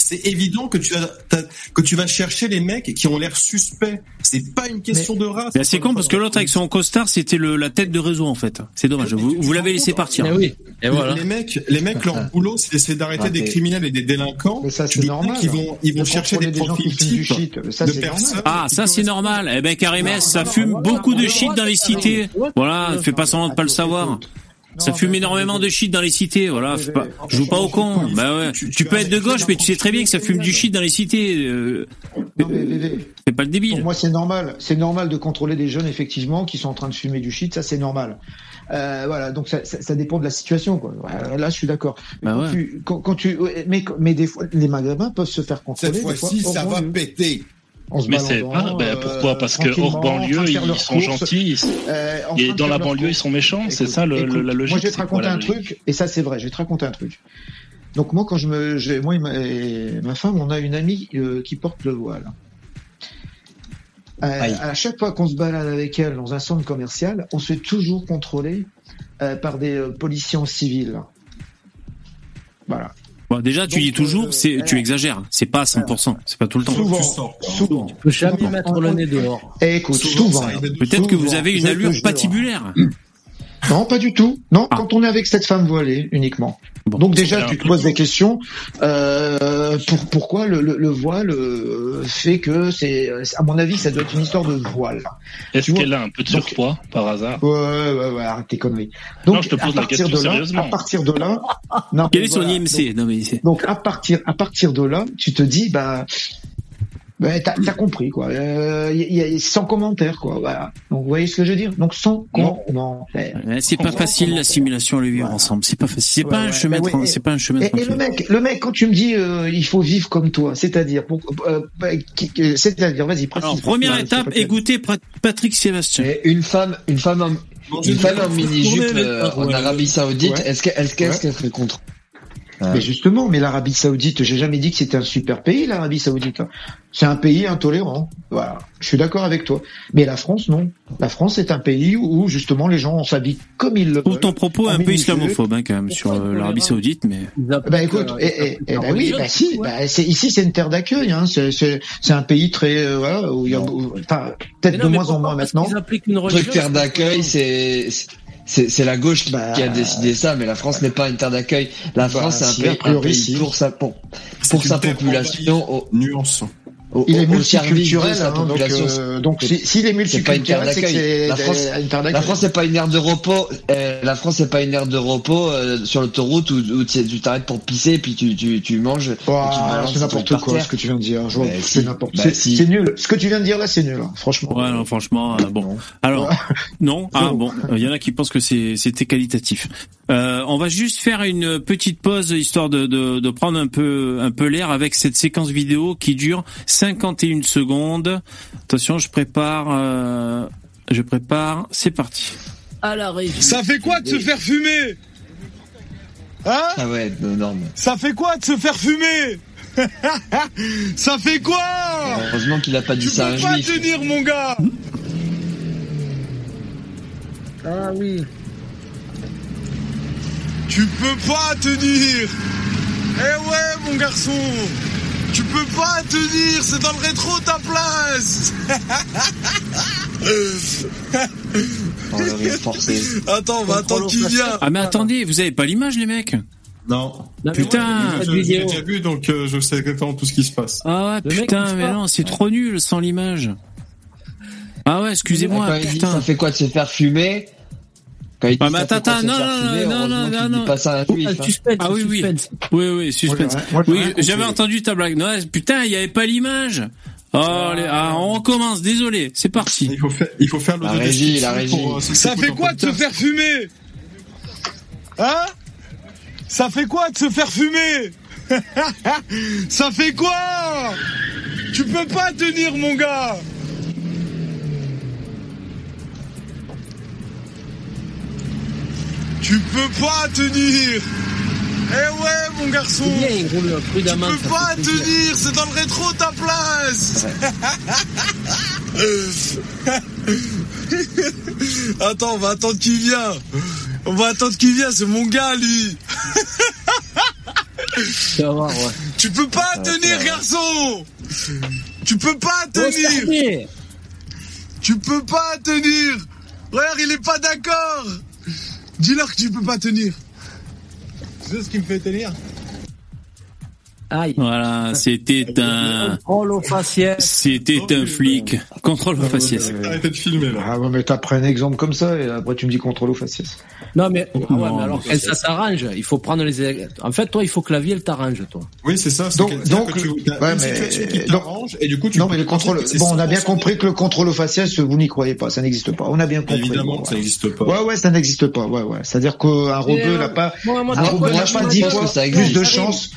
C'est évident que tu vas t'as- que tu vas chercher les mecs qui ont l'air suspects. C'est pas une question de race. C'est con parce que l'autre avec son costard, c'était le, la tête de réseau en fait. C'est dommage. Vous, vous l'avez laissé partir. Eh oui. Et voilà. Les mecs, les mecs, leur boulot, c'est d'essayer d'arrêter Ah, des criminels et des délinquants. Mais ça, c'est normal. Ils vont, ils vont De chercher des profils qui fument du types shit. Ça, de personnes. Ah, ça c'est normal. Eh ben Karimès, ça fume beaucoup de shit dans les cités. Voilà, fais pas semblant de pas le savoir. Ça fume énormément de shit dans les cités, voilà. pas- joue pas au con. Bah ouais. Tu peux être de gauche, mais tu sais très bien que ça fume du shit dans les cités. euh, Fais pas le débile. Pour moi, c'est normal. C'est normal de contrôler des jeunes, effectivement, qui sont en train de fumer du shit. Ça, c'est normal. Euh, voilà. Donc, ça, ça, ça dépend de la situation, quoi. Ouais, Là, je suis d'accord. Mais, Bah quand ouais. quand, quand tu, mais, mais des fois, les Maghrébins peuvent se faire contrôler. Cette fois-ci, ça va banlieue. péter. En se Mais c'est pas, ben, euh, pourquoi Parce que hors en banlieue, ils sont courses. gentils. ils- Euh, en et dans la banlieue, ils sont méchants. C'est ça le, écoute, le- la logique. Moi, je vais te raconter un truc, et ça, c'est vrai. Je vais te raconter un truc. Donc moi, quand je me, je- moi et ma, et ma femme, on a une amie euh, qui porte le voile. Euh, à chaque fois qu'on se balade avec elle dans un centre commercial, on se fait toujours contrôler euh, par des euh, policiers en civil. Voilà. Bon, déjà, tu dis toujours, c'est, tu exagères. C'est pas à 100%. C'est pas tout le temps. Souvent, souvent. Tu peux jamais mettre le nez dehors. Et écoute, souvent. Peut-être que vous avez une allure patibulaire. Non, pas du tout. Non, Ah. quand on est avec cette femme voilée uniquement. Donc déjà, tu te poses des questions. Euh, pour pourquoi le, le, le voile euh, fait que c'est, à mon avis, ça doit être une histoire de voile. Est-ce qu'elle a un peu de Donc- surpoids par hasard? Ouais, ouais, ouais, arrête tes conneries. Donc, Non, je te pose à la partir question de là, sérieusement. à partir de là, non, Quel est son voilà. IMC Non mais c'est- Donc à partir, à partir de là, tu te dis, bah, bah t'as, t'as compris quoi. Euh, y- y a- sans commentaire quoi. Voilà. Donc vous voyez ce que je veux dire? Donc sans commentaire. C'est pas facile l'assimilation, le vivre ensemble. C'est pas facile. C'est pas un ouais, chemin. oui, C'est pas un chemin Et, et le mec, le mec, quand tu me dis euh, il faut vivre comme toi, c'est-à-dire, pour, euh, bah, c'est-à-dire, vas-y, précise. Alors première Ouais, étape, Pra- Patrick Sébastien. Et une femme, une femme en, une femme en mini-jupe euh, en Arabie Saoudite, Ouais. est-ce qu'elle est-ce qu'elle serait contre? Mais justement, mais l'Arabie Saoudite, j'ai jamais dit que c'était un super pays, l'Arabie Saoudite. C'est un pays intolérant. Voilà. Je suis d'accord avec toi. Mais la France, non. La France est un pays où, justement, les gens s'habillent comme ils le veulent. ton propos un peu islamophobe hein, quand même sur euh, l'Arabie Saoudite, mais Bah écoute, et, et, et bah oui, bah si, bah c'est ici c'est une terre d'accueil, hein. C'est c'est c'est un pays très euh, voilà où il y a enfin peut-être de moins en moins maintenant. Ils appliquent une Truc religion. terre d'accueil, c'est c'est c'est la gauche qui, Bah, qui a décidé ça, mais la France n'est pas une terre d'accueil. La Bah, France c'est un si, un pays pour sa pour, pour sa population au, Nuance. Au, Il est multiculturel, hein, donc, population. euh, donc s'il est c'est pas une terre multiculturel, c'est que La France, une terre la. France c'est pas une aire de repos. euh, la France c'est pas une aire de repos euh, sur l'autoroute où, où tu t'arrêtes pour pisser puis tu tu tu manges. et balances c'est n'importe quoi ce que tu viens de dire. Bah, c'est si. n'importe. Bah, c'est si. c'est nul. Ce que tu viens de dire là, c'est nul. hein, Franchement. ouais, non, franchement, euh, bon. Alors non, ah bon, il y en a qui pensent que c'est c'était qualitatif. Euh, on va juste faire une petite pause histoire de, de, de prendre un peu un peu l'air avec cette séquence vidéo qui dure 51 secondes. Attention, je prépare, euh, je prépare. C'est parti. Alors, Ça fait quoi de se faire fumer Hein Ah ouais, énorme. Ça fait quoi de se faire fumer Ça fait quoi Heureusement qu'il a pas dit Tu ça à un peux pas juif. tenir mon gars Ah oui. Tu peux pas tenir Eh ouais, mon garçon Tu peux pas tenir, c'est dans le rétro ta place Oh, le rire forcé. Attends, on va attendre qu'il vient Ah mais attendez, vous avez pas l'image les mecs Non. Putain Je- J'ai déjà vu, donc euh, je sais exactement tout ce qui se passe. Ah ouais, putain, mais non, c'est trop nul sans l'image. Ah ouais, excusez-moi, putain. ça fait quoi de se faire fumer Quand il dit Ah mais attends, attends, non, non, non, non, non, non. à un juif, hein. Ah oui, oui. Oui, oui, suspense. Moi, j'avais entendu ta blague. Non, putain, il y avait pas l'image. Oh, les- ah, on recommence, désolé. C'est parti. Il faut faire, il faut faire La régie, la régie. pour, euh, Ça fait quoi de se faire fumer? Hein? Ça fait quoi de se faire fumer? Ça fait quoi? Tu peux pas tenir mon gars Tu peux pas tenir Eh ouais mon garçon C'est bien, il roule Tu peux pas tenir, c'est dans le rétro ta place Attends, on va attendre qu'il vient. On va attendre qu'il vient, c'est mon gars lui. Tu vas voir, ouais. Tu peux pas tenir, garçon. Tu peux pas tenir. Tu peux pas tenir. Regarde, il est pas d'accord. Dis-leur que tu peux pas tenir. Tu sais ce qui me fait tenir? Aïe. Voilà, c'était un, Contrôle au faciès. c'était un flic. Contrôle au faciès. Arrêtez de filmer là. Ah ouais, mais t'as pris un exemple comme ça et après tu me dis contrôle au faciès. Non, mais, ah ouais, Non, mais alors, ça t'arrange, il faut prendre les. En fait, toi, il faut que la vie, elle t'arrange, toi. Oui, c'est ça. Donc- que- donc, que tu as ouais, une mais- situation qui donc- t'arrange et du coup tu Non, mais le contrôle. que Bon, on a bien 100% compris que le contrôle au faciès, vous n'y croyez pas, ça n'existe pas. On a bien compris. Évidemment, Bon, ça n'existe pas. Ouais, ouais, ça n'existe pas. Ouais, ouais. C'est-à-dire qu'un robot n'a pas, Moi, moi, un robot n'a pas dix que fois plus de chances.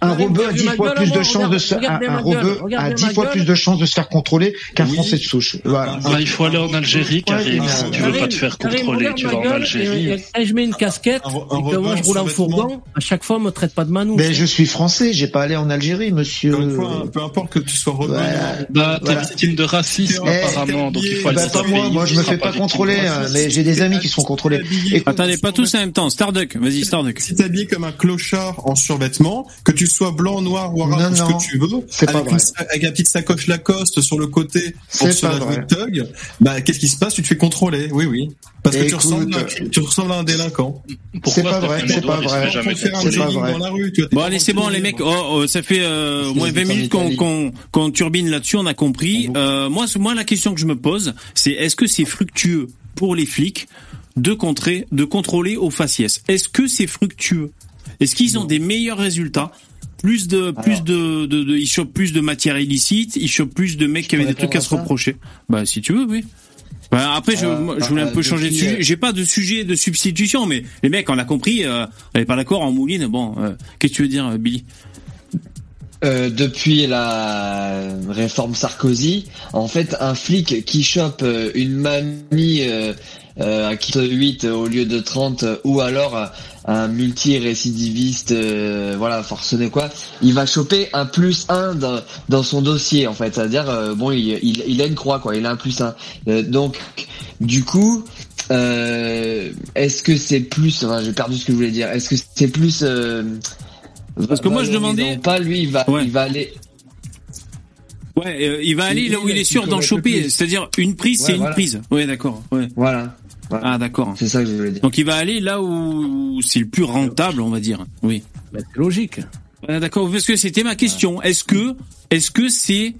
Un robot a regarde dix ma fois gueule, plus de chances de se, un, robot a fois plus de chances de faire contrôler qu'un. Français de souche. Voilà. Bah, il faut aller en Algérie, Karim. Si tu veux pas te faire contrôler, tu vas en Algérie. Quand je mets une casquette, et que moi je roule en fourgon, à chaque fois, on me traite pas de manouche. Mais je suis français, j'ai pas allé en Algérie, monsieur. Fois, peu importe que tu sois. Voilà. Bah, t'es victime de racisme, Eh, apparemment, donc il faut aller Bah, dans pas un moi, moi je me fais pas contrôler, hein, mais j'ai des amis qui sont contrôlés. Attendez, pas tous en même temps. Starduck, vas-y, Starduck. Si t'es habillé comme un clochard en survêtement, que tu sois blanc, noir ou arabe, Non, ce non. que tu veux, avec, une avec la petite sacoche Lacoste sur le côté pour se thug, bah qu'est-ce qui se passe? Tu te fais contrôler, oui, oui. Parce que tu ressembles, à, tu ressembles à un délinquant. c'est pas vrai, c'est pas vrai. Faut faire un C'est pas jogging vrai. dans la rue, tu vois, t'es Bon, allez, c'est bon, les mecs. Oh, oh, ça fait euh, au moins que 20 c'est minutes qu'on turbine là-dessus, on a compris. Euh, moi, moi, la question que je me pose, c'est est-ce que c'est fructueux pour les flics de contrer, de contrôler au faciès? Est-ce que c'est fructueux? Est-ce qu'ils ont des meilleurs résultats plus de plus de, de, de ils chopent plus de matière illicite, ils chopent plus de mecs qui avaient des trucs à se à reprocher. Bah si tu veux, oui. Bah, après, je, Euh, moi, je voulais un euh, peu changer de depuis, sujet. euh, J'ai pas de sujet de substitution, mais les mecs, on a compris. Euh, on est pas d'accord en mouline. Bon, euh, qu'est-ce que tu veux dire, Billy? Euh, depuis la réforme Sarkozy, en fait, un flic qui chope une mamie euh, euh, qui 8 au lieu de 30 euh, ou alors un multi-récidiviste, euh, voilà, forcené quoi, il va choper un plus 1 dans, dans son dossier en fait. C'est-à-dire, euh, bon, il, il, il a une croix quoi, il a un plus 1. Euh, donc, du coup, euh, est-ce que c'est plus, enfin, j'ai perdu ce que je voulais dire, est-ce que c'est plus... euh, Parce que moi, je demandais- pas, lui, il va, Ouais. il va aller... Ouais, il va aller là où il est sûr d'en choper. C'est-à-dire une prise, Ouais, c'est une prise. Ouais, d'accord. Ouais. Voilà. Voilà. Ah, d'accord. C'est ça que je voulais dire. Donc il va aller là où c'est le plus rentable, on va dire. Oui. Bah, c'est logique. Ouais, d'accord. Parce que c'était ma question. Est-ce que, est-ce que c'est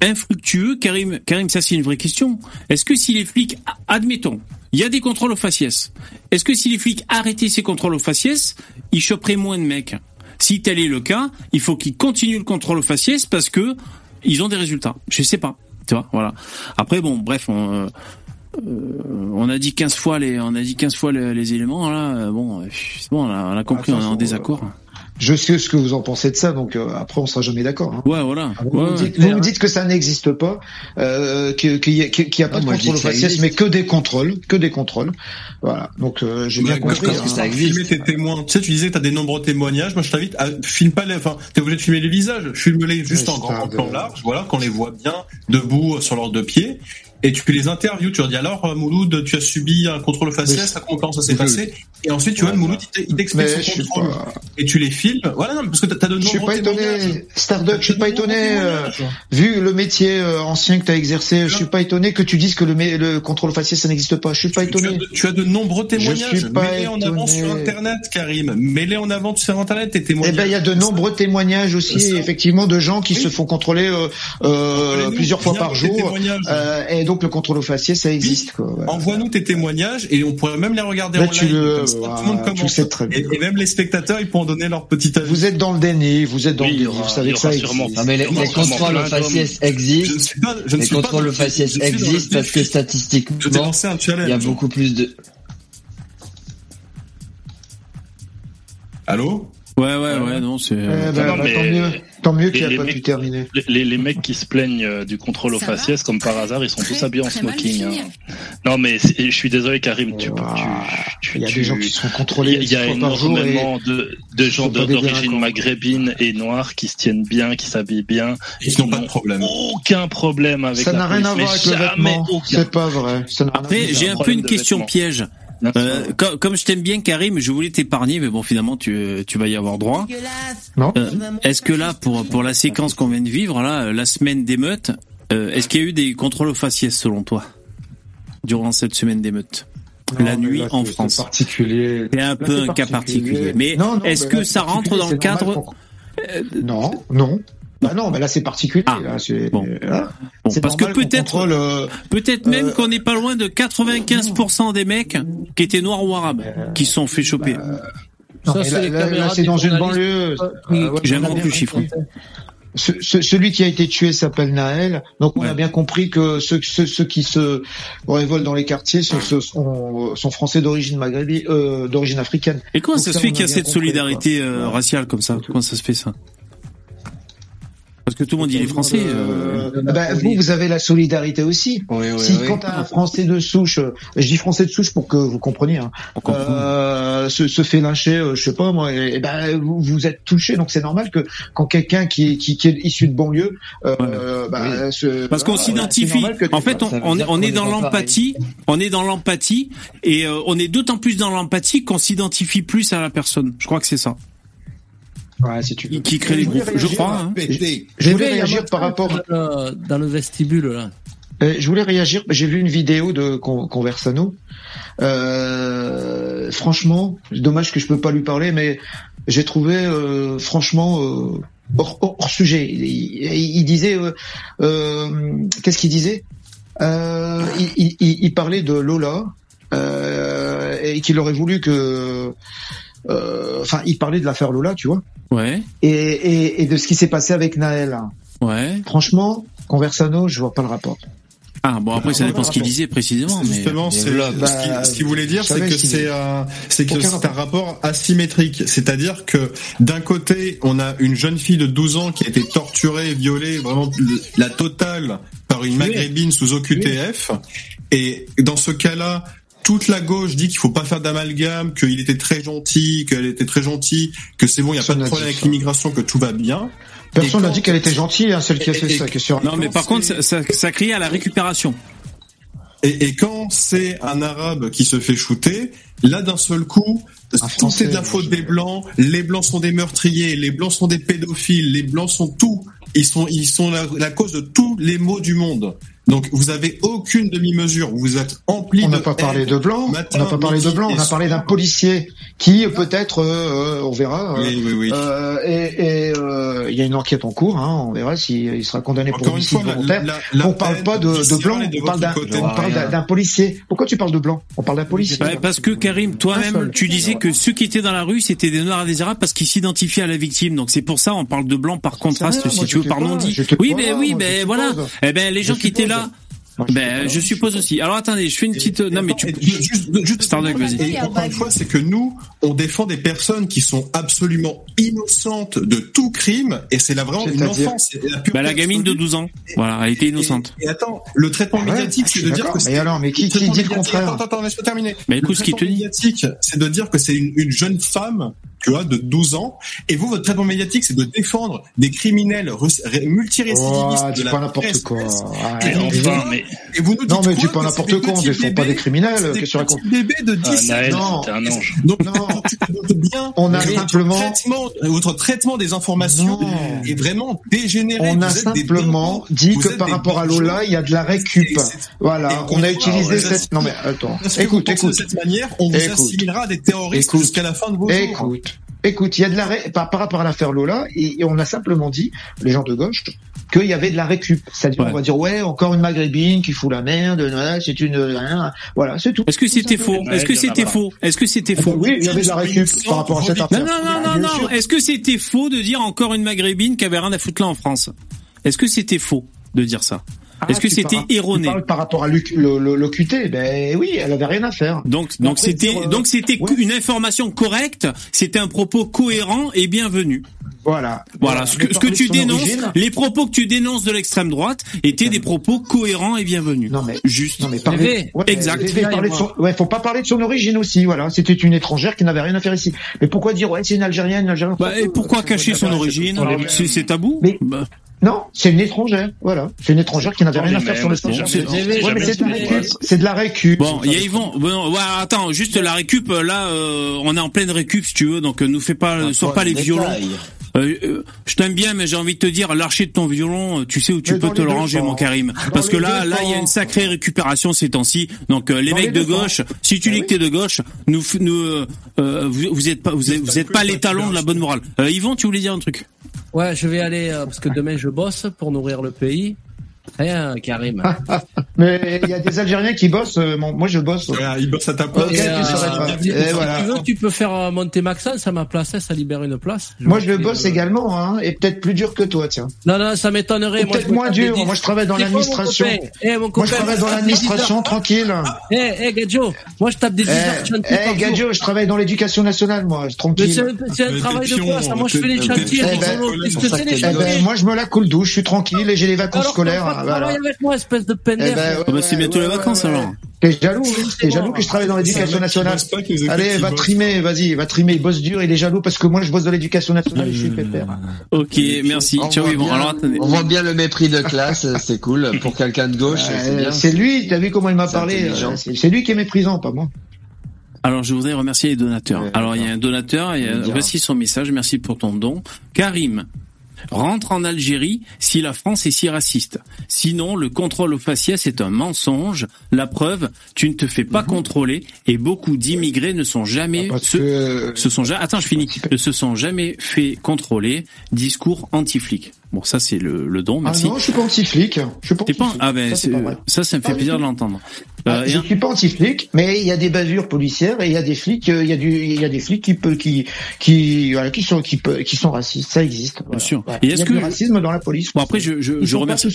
infructueux, Karim, Karim, ça c'est une vraie question. Est-ce que si les flics, admettons, il y a des contrôles aux faciès. Est-ce que si les flics arrêtaient ces contrôles aux faciès, ils choperaient moins de mecs? Si tel est le cas, il faut qu'ils continuent le contrôle aux faciès parce que ils ont des résultats. Je sais pas. Tu vois, voilà. Après, bon, bref, on, euh, on a dit 15 fois les, on a dit 15 fois les, les éléments, là. euh, Bon, euh, c'est bon, on a, on a compris, on est en désaccord. Je sais ce que vous en pensez de ça, donc euh, après on sera jamais d'accord. hein. Ouais, voilà. Vous, Ouais, me ouais. dites, vous me dites que ça n'existe pas, euh, que- qu'il n'y a, qu'il y a pas Ah, de contrôle au que ça faciès, existe. mais que des contrôles, que des contrôles. Voilà, donc euh, j'ai bien Bah, compris. hein. tu vas filmer tes témoins, tu sais, tu disais que t'as des nombreux témoignages. Moi, je t'invite à filme pas les, enfin, t'es obligé de filmer les visages. Filme-les juste Ouais, en grand plan de- large, voilà, qu'on les voit bien debout euh, sur leurs deux pieds. Et tu les interviews. Tu leur dis alors, euh, Mouloud, tu as subi un contrôle faciès, Mais- comment ça s'est passé Et ensuite, tu vois, Mouloud, il t'explique je son contrôle. Et tu les filmes. Voilà, non, parce que t'as t'as de Je suis nombreux pas étonné, Starduck, je suis pas étonné, euh, vu le métier euh, ancien que tu as exercé, je suis pas étonné que tu dises que le, contrôle faciès ça n'existe pas. Je suis pas Tu as, étonné. de, tu as de nombreux témoignages. suis pas Mets-les en avant sur Internet, Karim. Mets-les en avant sur Internet, tes Eh témoignages. ben, il y a de nombreux témoignages aussi, Ça. effectivement, de gens qui Oui. se font contrôler euh, euh, plusieurs fois par jour. et donc le contrôle au faciès, ça existe. Quoi. Envoie-nous tes témoignages et on pourrait même les regarder Là, en tu live. le- tout le voilà, monde tu le sais très bien. Et, et même les spectateurs, ils pourront donner leur petit avis. Vous êtes dans le déni, vous êtes dans Oui, le déni, aura- vous savez il y que ça existe. Non mais les, les contrôles faciès Je ne existent. suis pas, je ne Les suis contrôles faciès je existent parce que statistiquement, il y a beaucoup plus de. Allô? Ouais, ouais, ouais, non, c'est. Eh euh, ben, Non, bah, mais- tant mieux, tant mieux qu'il les- a les pas mecs- pu terminer. Les, les, les mecs qui se plaignent euh, du contrôle au Ça va faciès, comme par hasard, ils sont tous Très, habillés en smoking. hein. Non, mais je suis désolé, Karim. Tu, Ah, tu, tu, Il y a tu- des gens qui se font il y y a énormément de, de gens sont d'origine maghrébine et noire qui se tiennent bien, qui s'habillent bien. Qui n'ont pas de problème. Aucun problème avec ça la n'a rien à voir avec le vêtement. C'est pas vrai. Ça n'a Après, j'ai un peu une question piège. Euh, comme, comme je t'aime bien, Karim, je voulais t'épargner, mais bon, finalement, tu, tu vas y avoir droit. Non. Euh, est-ce que là, pour, pour la séquence qu'on vient de vivre, là, euh, la semaine d'émeute, euh, est-ce qu'il y a eu des contrôles au faciès, selon toi, durant cette semaine d'émeute? Non, La nuit là, en c'est- France. C'est particulier. C'est un Là, peu c'est un cas particulier. Mais Non, non, est-ce mais que là, ça rentre dans le cadre qu'on- Non, non. Bah non, mais là c'est particulier. Ah, là, c'est- bon. là, Bon, c'est parce que peut-être- contrôle, euh, Peut-être même Euh, qu'on n'est pas loin de 95% des mecs qui étaient noirs ou arabes, qui se sont fait choper. non, Ça, mais c'est là, c'est dans une banlieue. Oui, Euh, ouais, J'aime bien le chiffre. compris. Ce- ce- celui qui a été tué s'appelle Naël, donc on Ouais. a bien compris que ceux, ceux, ceux qui se révoltent dans les quartiers sont, sont, sont, sont français d'origine maghrébine, euh, d'origine africaine. Et comment Donc ça se fait qu'il y a cette compris, solidarité euh, raciale comme ça? Comment ça se fait ça? Parce que tout le monde dit les Français. euh, Euh, bah, vous, vous avez la solidarité aussi. Oui, oui, si oui. quand un Français de souche, euh, je dis Français de souche pour que vous compreniez, hein, euh, se, se fait lyncher, euh, je sais pas moi, et, et ben vous, vous êtes touché, donc c'est normal que quand quelqu'un qui, est- qui, qui est issu de banlieue, euh, bah, se- Parce qu'on voilà, s'identifie. En fait, on, on on est dans l'empathie. On est dans l'empathie et euh, on est d'autant plus dans l'empathie qu'on s'identifie plus à la personne. Je crois que c'est ça Ouais, si tu veux. qui, crée les groupes. Je crois. hein. Je voulais réagir par rapport. Dans le, dans le vestibule, là. Euh, je voulais réagir. J'ai vu une vidéo de Con- Conversano. Euh, franchement, dommage que je peux pas lui parler, mais j'ai trouvé euh, franchement euh, hors, hors- sujet. Il, il- il disait, euh, euh, qu'est-ce qu'il disait? Euh, il, il- il- il parlait de Lola euh, et qu'il aurait voulu que, euh, enfin, il parlait de l'affaire Lola, tu vois, Ouais. et, et, et de ce qui s'est passé avec Naël. Ouais. Franchement, Conversano, je vois pas le rapport. Ah bon après ça dépend ce qu'il disait précisément. Mais... Justement, c'est Bah, ce qu'il voulait dire, c'est que c'est un, c'est que c'est un rapport asymétrique. C'est-à-dire que d'un côté, on a une jeune fille de 12 ans qui a été torturée, violée, vraiment la totale par une maghrébine sous OQTF. Et dans ce cas-là, toute la gauche dit qu'il faut pas faire d'amalgame, qu'il était très gentil, qu'elle était très gentille, que c'est bon, il y a pas Personne de problème dit avec l'immigration, que tout va bien. Personne n'a dit qu'elle était gentille, hein, celle qui a fait Et- ça, qui est sur Non mais par contre ça, ça, ça crie à la récupération. Et, et quand c'est un arabe qui se fait shooter, là d'un seul coup, tout est de la faute des blancs. Les blancs sont des meurtriers, les blancs sont des pédophiles, les blancs sont tout. Ils sont, ils sont la, la cause de tous les maux du monde. Donc vous avez aucune demi-mesure. Vous êtes empli On n'a pas parlé de blanc, matin, on n'a pas parlé de blanc, on a parlé d'un policier qui peut-être, euh, euh, on verra. euh, Oui, oui, oui. euh, et et, euh, il y a une enquête en cours, hein, on verra s'il il sera condamné pour Encore homicide volontaire. la- la on parle pas de, blanc, de on parle d'un, policier. Pourquoi tu parles de blanc? On parle d'un policier. Ouais, parce que Karim, toi-même, tu disais que ceux qui étaient dans la rue, c'était des Noirs et des Arabes parce qu'ils s'identifiaient à la victime. Donc c'est pour ça on parle de blanc par contraste, si tu veux, par non-dit. j'étais Oui, pas ben là, oui, moi, ben voilà. Eh ben les gens qui étaient suppose. Moi, je Ben, je suppose aussi. Alors attendez, je fais une petite. Non mais tu. Et juste, juste Starduck, vas-y. Et encore une fois, c'est que nous, on défend des personnes qui sont absolument innocentes de tout crime, et c'est là vraiment une enfance. la, Bah la gamine de absolue. 12 ans. Voilà, elle était Et- innocente. Et, attends, le traitement Ouais, médiatique, je c'est de dire que Mais c'est- alors, mais qui- qui dit le contraire Attends, attends, laisse-moi terminer. Mais le écoute ce traitement te dit. médiatique, c'est de dire que c'est une, une jeune femme tu vois, de 12 ans. Et vous, votre traitement médiatique, c'est de défendre des criminels multirécidivistes Oh, de dis la pas n'importe quoi. Et, Arrête. enfin, mais- et vous nous dites Non, mais dis pas n'importe quoi, on défend pas des criminels, qu'est-ce que tu racontes bébés de Ah, 17 Naël, ans. c'était un ange. Donc, donc, tu te doutes bien On a simplement- votre traitement, votre traitement des informations Non. est vraiment dégénéré. On a simplement bons- dit que par rapport à Lola, il y a de la récup. Voilà, on a utilisé Ah, cette... Non mais attends, écoute, écoute. de cette manière, on vous Écoute. assimilera des terroristes Écoute. jusqu'à la fin de vos jours. Écoute, écoute, il y a de la ré- par, par rapport à l'affaire Lola, et, et on a simplement dit, les gens de gauche, qu'il y avait de la récup. C'est-à-dire, on va dire, ouais, encore une maghrébine qui fout la merde, voilà, c'est une, hein, voilà, c'est tout. Est-ce que c'était faux? Ouais, Est-ce que c'était faux? Est-ce que c'était Ah faux? oui, il y avait de la récup par rapport à cette affaire. Non, non, non, non, non. Est-ce que c'était faux de dire encore une maghrébine qui avait rien à foutre là en France? Est-ce que c'était faux de dire ça? Ah, Est-ce que c'était erroné Par rapport à l'OQT, ben oui, elle avait rien à faire. Donc, donc c'était, euh, donc c'était ouais. une information correcte. C'était un propos cohérent et bienvenu. Voilà. Voilà. Ce que, ce que tu dénonces, origine- les propos que tu dénonces de l'extrême droite étaient des propos cohérents et bienvenus. Non mais juste. Non mais parler, ouais, exact. mais parler de son- ouais, faut pas parler de son origine aussi, voilà. C'était une étrangère qui n'avait rien à faire ici. Mais pourquoi dire ouais, c'est une Algérienne, une Algérienne Bah, et pourquoi cacher son origine C'est c'est tabou Mais- Bah, Non, c'est une étrangère, voilà. C'est une étrangère qui n'avait rien à les faire sur le mais c'est de la récup. Bon, il y a Yvon. Bon, ouais, attends, juste la récup. Là, euh, on est en pleine récup, si tu veux. Donc, euh, nous fais pas, sors pas les violons. Euh, euh, je t'aime bien, mais j'ai envie de te dire, l'archer de ton violon, euh, tu sais où tu Mais peux te les le ranger, mon Karim. Dans Parce que les là, là, il y a une sacrée récupération ces temps-ci. Donc, euh, les Dans mecs les de gauche, si tu dis que t'es de gauche, nous, euh, euh, vous, vous êtes pas, vous êtes, vous êtes pas l'étalon de la bonne morale. Euh, Yvon, tu voulais dire un truc? Ouais, je vais aller, euh, parce que demain je bosse pour nourrir le pays. Rien, Karim. Mais il y a des Algériens qui bossent. euh, mon- moi, je bosse. Ouais, il bosse à ta place. tu Et, euh, si- Et si voilà. tu veux, tu peux faire euh, monter Maxence à ma place, hein, ça libère une place. Moi, je vais bosse également, hein, et peut-être plus dur que toi, tiens. Non, non, ça m'étonnerait. Peut-être je moins dur. Moi, je travaille dans l'administration. Eh, Moi, je travaille dans l'administration, 10 heures. tranquille. Eh, eh, Gadjo, moi je tape des 10 heures Eh, chantier eh. Gadjo, je travaille dans l'éducation nationale, moi, tranquille. c'est un, travail de quoi pion, ça Moi je fais les chantiers. Les zonos. Qu'est-ce que c'est les chantiers moi, je me la coule douce, je suis tranquille et j'ai les vacances scolaires. T'as pas de voilà. travail avec moi, espèce de Eh pendex. ben, ouais, Ah bah, c'est bientôt ouais, les vacances ouais. alors. T'es jaloux, hein t'es jaloux que je travaille dans l'éducation nationale. Allez, va trimer, vas-y, va trimer, il bosse dur, il est jaloux parce que moi je bosse dans l'éducation nationale et je suis pépère. Ok, merci. On Ciao voit Yvon. bien- Alors attendez. On voit bien le mépris de classe, c'est cool. Pour quelqu'un de gauche, c'est Euh, bien. C'est lui, t'as vu comment il m'a parlé euh, C'est lui qui est méprisant, pas moi. Alors, je voudrais remercier les donateurs. Ouais, Alors, il y a un donateur, et, euh, voici son message, merci pour ton don. Karim, rentre en Algérie si la France est si raciste. Sinon, le contrôle au faciès est un mensonge. La preuve, tu ne te fais pas contrôler et beaucoup d'immigrés ne sont jamais Mhm. Parce se, que se sont ja- attends, je finis, ne se sont jamais fait contrôler. Discours anti-flic. Bon, ça c'est le, le don, ah merci. non, je suis pas anti-flic. Je suis pas T'es pas, anti-flic. ah ben, Ça, pas ça, ça me fait du plaisir de l'entendre. Ah, Euh, et je un- suis pas anti-flic, mais il y a des bavures policières et il y a des flics, euh, il y a du, il y a des flics qui peut, qui, qui, voilà, qui sont, qui peut, qui sont racistes. Ça existe. Voilà. sûr. Voilà. Et Il y est-ce que- du racisme dans la police. Bon après je je, je remercie.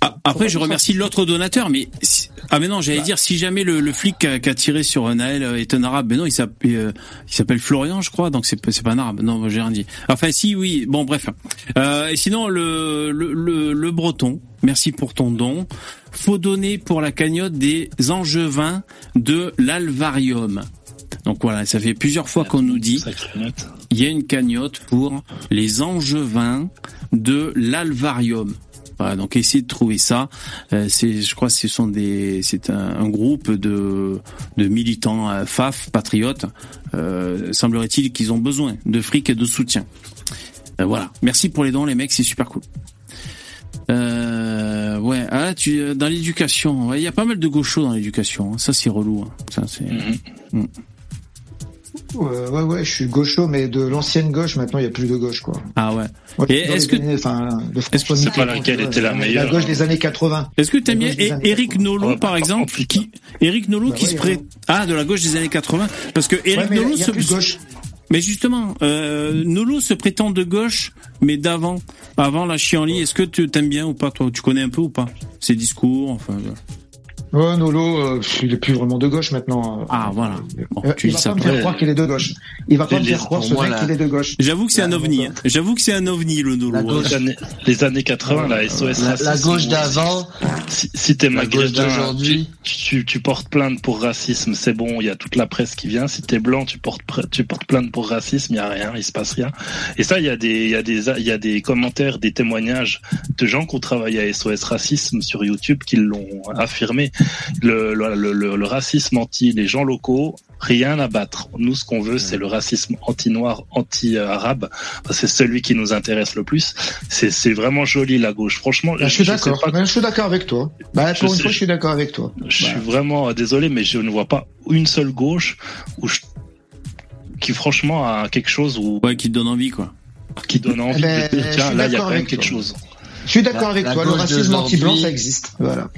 Ah, après je remercie l'autre donateur, mais si- ah mais non j'allais dire si jamais le, le flic qui a, tiré sur Naël est un arabe, mais non il s'appelle euh, il s'appelle Florian je crois, donc c'est pas- c'est pas un arabe. Non j'ai rien dit. Enfin si oui bon bref. Euh, et sinon le, le le le breton, merci pour ton don. Faut donner pour la cagnotte des angevins de l'Alvarium. Donc voilà, ça fait plusieurs fois qu'on nous dit il y a une cagnotte pour les angevins de l'Alvarium. Voilà, donc essayez de trouver ça. Euh, c'est, je crois, que ce sont des, c'est un, un groupe de de militants euh, FAF, patriotes. Euh, semblerait-il qu'ils ont besoin de fric et de soutien. Euh, voilà. Merci pour les dons, les mecs, c'est super cool. Euh, ouais, ah, tu euh, dans l'éducation, ouais, il y a pas mal de gauchos dans l'éducation. hein. Ça c'est relou. hein. Ça c'est. Mhm. Ouais, ouais, ouais, je suis gaucho, mais de l'ancienne gauche, maintenant, il y a plus de gauche, quoi. Ah ouais. Et est-ce que- années- enfin, est-ce que c'est pas laquelle était la meilleure La gauche des années 80. Est-ce que t'aimes bien 80. Nolot, Ouais, par exemple, compliqué. qui Éric Nolot Bah qui ouais, se prête ah de la gauche des années 80 parce que mais Nolot se plus de gauche. Mais justement euh, Nolot se prétend de gauche mais d'avant avant la chienlit est-ce que tu t'aimes bien ou pas toi? Tu connais un peu ou pas ses discours enfin euh. Ouais, Nolo, euh, il est plus vraiment de gauche maintenant. Ah voilà. Euh, tu il dis va ça pas me faire croire qu'il est de gauche. Il va pas me faire croire ce mec qu'il est de gauche. J'avoue que c'est un ovni. hein. J'avoue que c'est un ovni le Nolo. Les années, les années 80, la SOS La- racisme, la gauche si- d'avant, Si, si t'es la gauche maghrébin, d'aujourd'hui. tu, tu, tu portes plainte pour racisme, c'est bon, il y a toute la presse qui vient. Si t'es blanc, tu portes, tu portes plainte pour racisme, il y a rien, il se passe rien. Et ça, il y a des, il y a des, il y a des commentaires, des témoignages de gens qui ont travaillé à SOS Racisme sur YouTube qui l'ont affirmé. Le, le, le, le- le racisme anti les gens locaux, rien à battre. Nous, ce qu'on veut, c'est le racisme anti-noir, anti-arabe. C'est celui qui nous intéresse le plus. C'est, c'est vraiment joli la gauche. Franchement, Bah, je suis d'accord. pas Bah, je suis d'accord avec toi. Bah, Je pour une sais, fois, je- je suis d'accord avec toi. je suis vraiment euh, désolé, mais je ne vois pas une seule gauche où je- qui franchement a quelque chose où ouais, qui te donne envie quoi. Qui donne envie Eh ben, de dire je tiens suis là il y a d'accord quand même avec quelque toi. chose. Je suis d'accord avec la toi. Le racisme anti-blanc, ça existe. Voilà.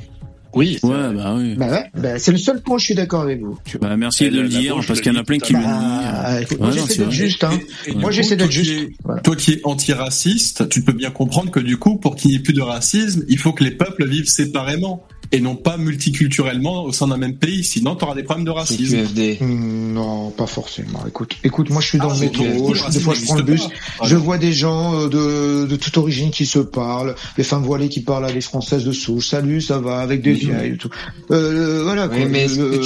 Oui. Ouais, bah oui. Bah ouais. Bah, c'est le seul point où je suis d'accord avec vous. Bah, merci Et de le dire parce le qu'il y en a plein qui le Bah, Ouais, moi, j'essaie d'être juste, hein. Et Moi, j'essaie d'être toi juste. qui es- Voilà. Toi qui es antiraciste, tu peux bien comprendre que du coup, pour qu'il n'y ait plus de racisme, il faut que les peuples vivent séparément et non pas multiculturellement au sein d'un même pays. Sinon, tu auras des problèmes de racisme. QFD. Hmm, Non, pas forcément. Écoute, écoute, moi je suis dans Ah, le métro, le je- des fois je prends le bus, pas. je vois des gens euh, de, de toute origine qui se parlent, des femmes voilées qui parlent à des françaises de souche, salut, ça va, avec des vieilles et tout. Euh, voilà quoi. Mais ce que,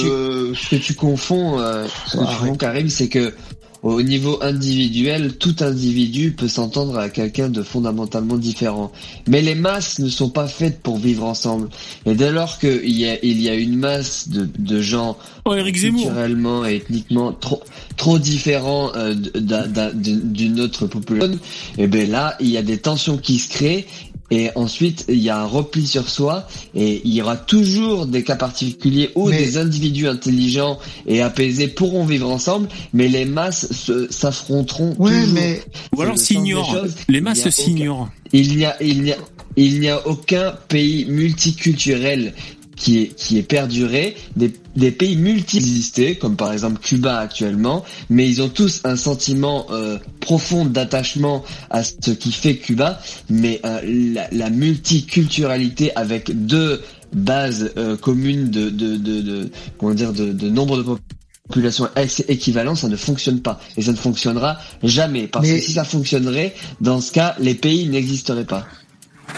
tu, ce que tu confonds, euh, ce que tu confonds, Karim, c'est que au niveau individuel, tout individu peut s'entendre à quelqu'un de fondamentalement différent. Mais les masses ne sont pas faites pour vivre ensemble. Et dès lors qu'il y a, il y a une masse de, de gens Oh, Eric Zemmour. culturellement et ethniquement trop, trop différents euh, d'un- d'un- d'une d'une autre population, et ben là, il y a des tensions qui se créent et ensuite, il y a un repli sur soi et il y aura toujours des cas particuliers où Mais- des individus intelligents et apaisés pourront vivre ensemble, mais les masses se- s'affronteront Ouais, toujours. mais Ou alors s'ignorent. Les masses s'ignorent. Il n'y a, il n'y a, il n'y a aucun pays multiculturel qui est, qui est perduré. Des, des pays multi comme par exemple Cuba actuellement, mais ils ont tous un sentiment euh, profond d'attachement à ce qui fait Cuba, mais euh, la, la multiculturalité avec deux bases euh, communes de, de, de, de- comment dire, de, de nombre de populations ex- équivalent, ça ne fonctionne pas. Et ça ne fonctionnera jamais. Parce Mais- que si ça fonctionnerait, dans ce cas, les pays n'existeraient pas.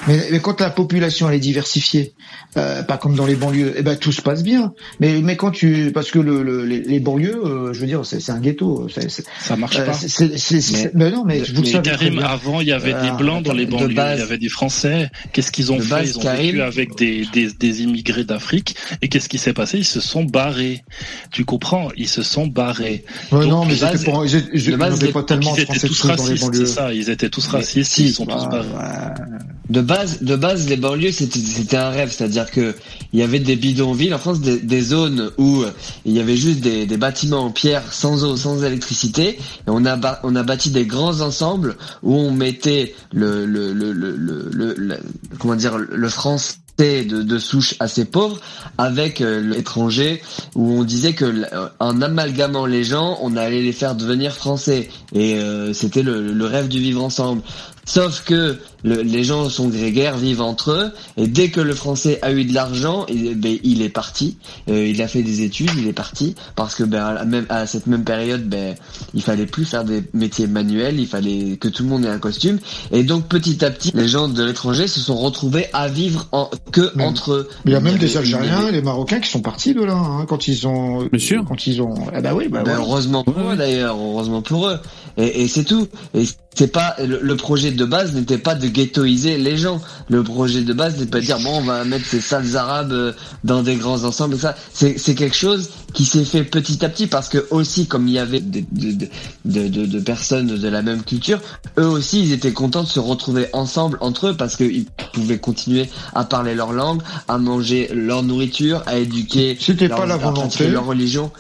Mais, mais quand la population elle est diversifiée, euh, pas comme dans les banlieues, eh ben tout se passe bien. Mais mais quand tu parce que le, le- les, les banlieues, euh, je veux dire, c'est un ghetto. c'est- c'est- Ça marche euh, pas. c'est- c'est- c'est- mais non, mais vous Mais savez Karim, avant, il y avait des Euh, blancs dans les banlieues, base- il y avait des Français. Qu'est-ce qu'ils ont fait? Ils ont Karim- vécu avec des, des, des immigrés d'Afrique. Et qu'est-ce qui s'est passé? Ils se sont barrés. Tu comprends? Ils se sont barrés. Ouais, Donc, non, mais base- étaient- ils de base, pas tellement ils étaient tous racistes, ça. Ils étaient tous Mais racistes. ils sont tous bah, barrés. De base, de base, les banlieues, c'était, un rêve. C'est-à-dire que il y avait des bidonvilles en France, des, zones où euh, il y avait juste des, bâtiments en pierre, sans eau, sans électricité. Et on a, on a bâti des grands ensembles où on mettait le, le, le, le, le, le- comment dire, le français de, de souche assez pauvre avec euh, l'étranger où on disait que euh, en amalgamant les gens on allait les faire devenir français et c'était le rêve du vivre ensemble sauf que le- les gens sont grégaires vivent entre eux et dès que le français a eu de l'argent il, ben, il est parti Euh, il a fait des études il est parti parce que ben, à, la même, à cette même période ben il fallait plus faire des métiers manuels il fallait que tout le monde ait un costume et donc petit à petit les gens de l'étranger se sont retrouvés à vivre en, que Mais- entre eux Il y a même des Algériens, les Marocains qui sont partis de là hein, quand ils ont. Bien sûr. Quand ils ont. Ah bah oui, bah Ben, voilà. heureusement pour eux d'ailleurs, heureusement pour eux. Et, et c'est tout. Et c'est pas le, le projet de base n'était pas de ghettoiser les gens. Le projet de base n'était pas de dire bon on va mettre ces sales arabes euh, dans des grands ensembles ça. C'est quelque chose qui s'est fait petit à petit parce que aussi comme il y avait de, de, de, de, de personnes de la même culture, eux aussi ils étaient contents de se retrouver ensemble entre eux parce qu'ils pouvaient continuer à parler leur langue, à manger leur nourriture, à éduquer, C'était pas la volonté. leur religion.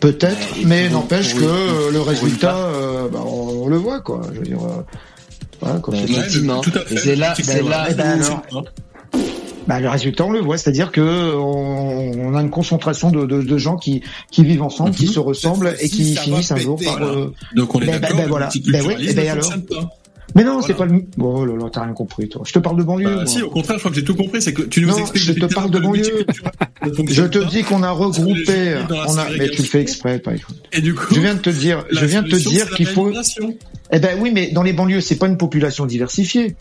Peut-être, mais n'empêche que le résultat, euh, bah, on, on le voit quoi. Je veux dire. euh, voilà, quand Ben, c'est- effectivement. tout à fait. Et c'est là, C'est là ben alors. Bah, le résultat, on le voit, c'est-à-dire que on, on a une concentration de, de, de gens qui, qui vivent ensemble, qui Mhm. se ressemblent et qui ça finissent un jour par. là. euh, Donc on est Ben, ben, d'accord, ben, le voilà. Ben oui, ben alors. Mais non, c'est pas le. Oh là là, t'as rien compris, toi. Je te parle de banlieue. Bah, moi. si, au contraire, je crois que j'ai tout compris. C'est que tu nous Non, expliques. je te parle de banlieue. Je te dis qu'on a regroupé. On a, mais tu le fais exprès, pas écoute. Et du coup, Je viens de te dire, je viens de te dire qu'il faut. Eh ben oui, mais dans les banlieues, c'est pas une population diversifiée.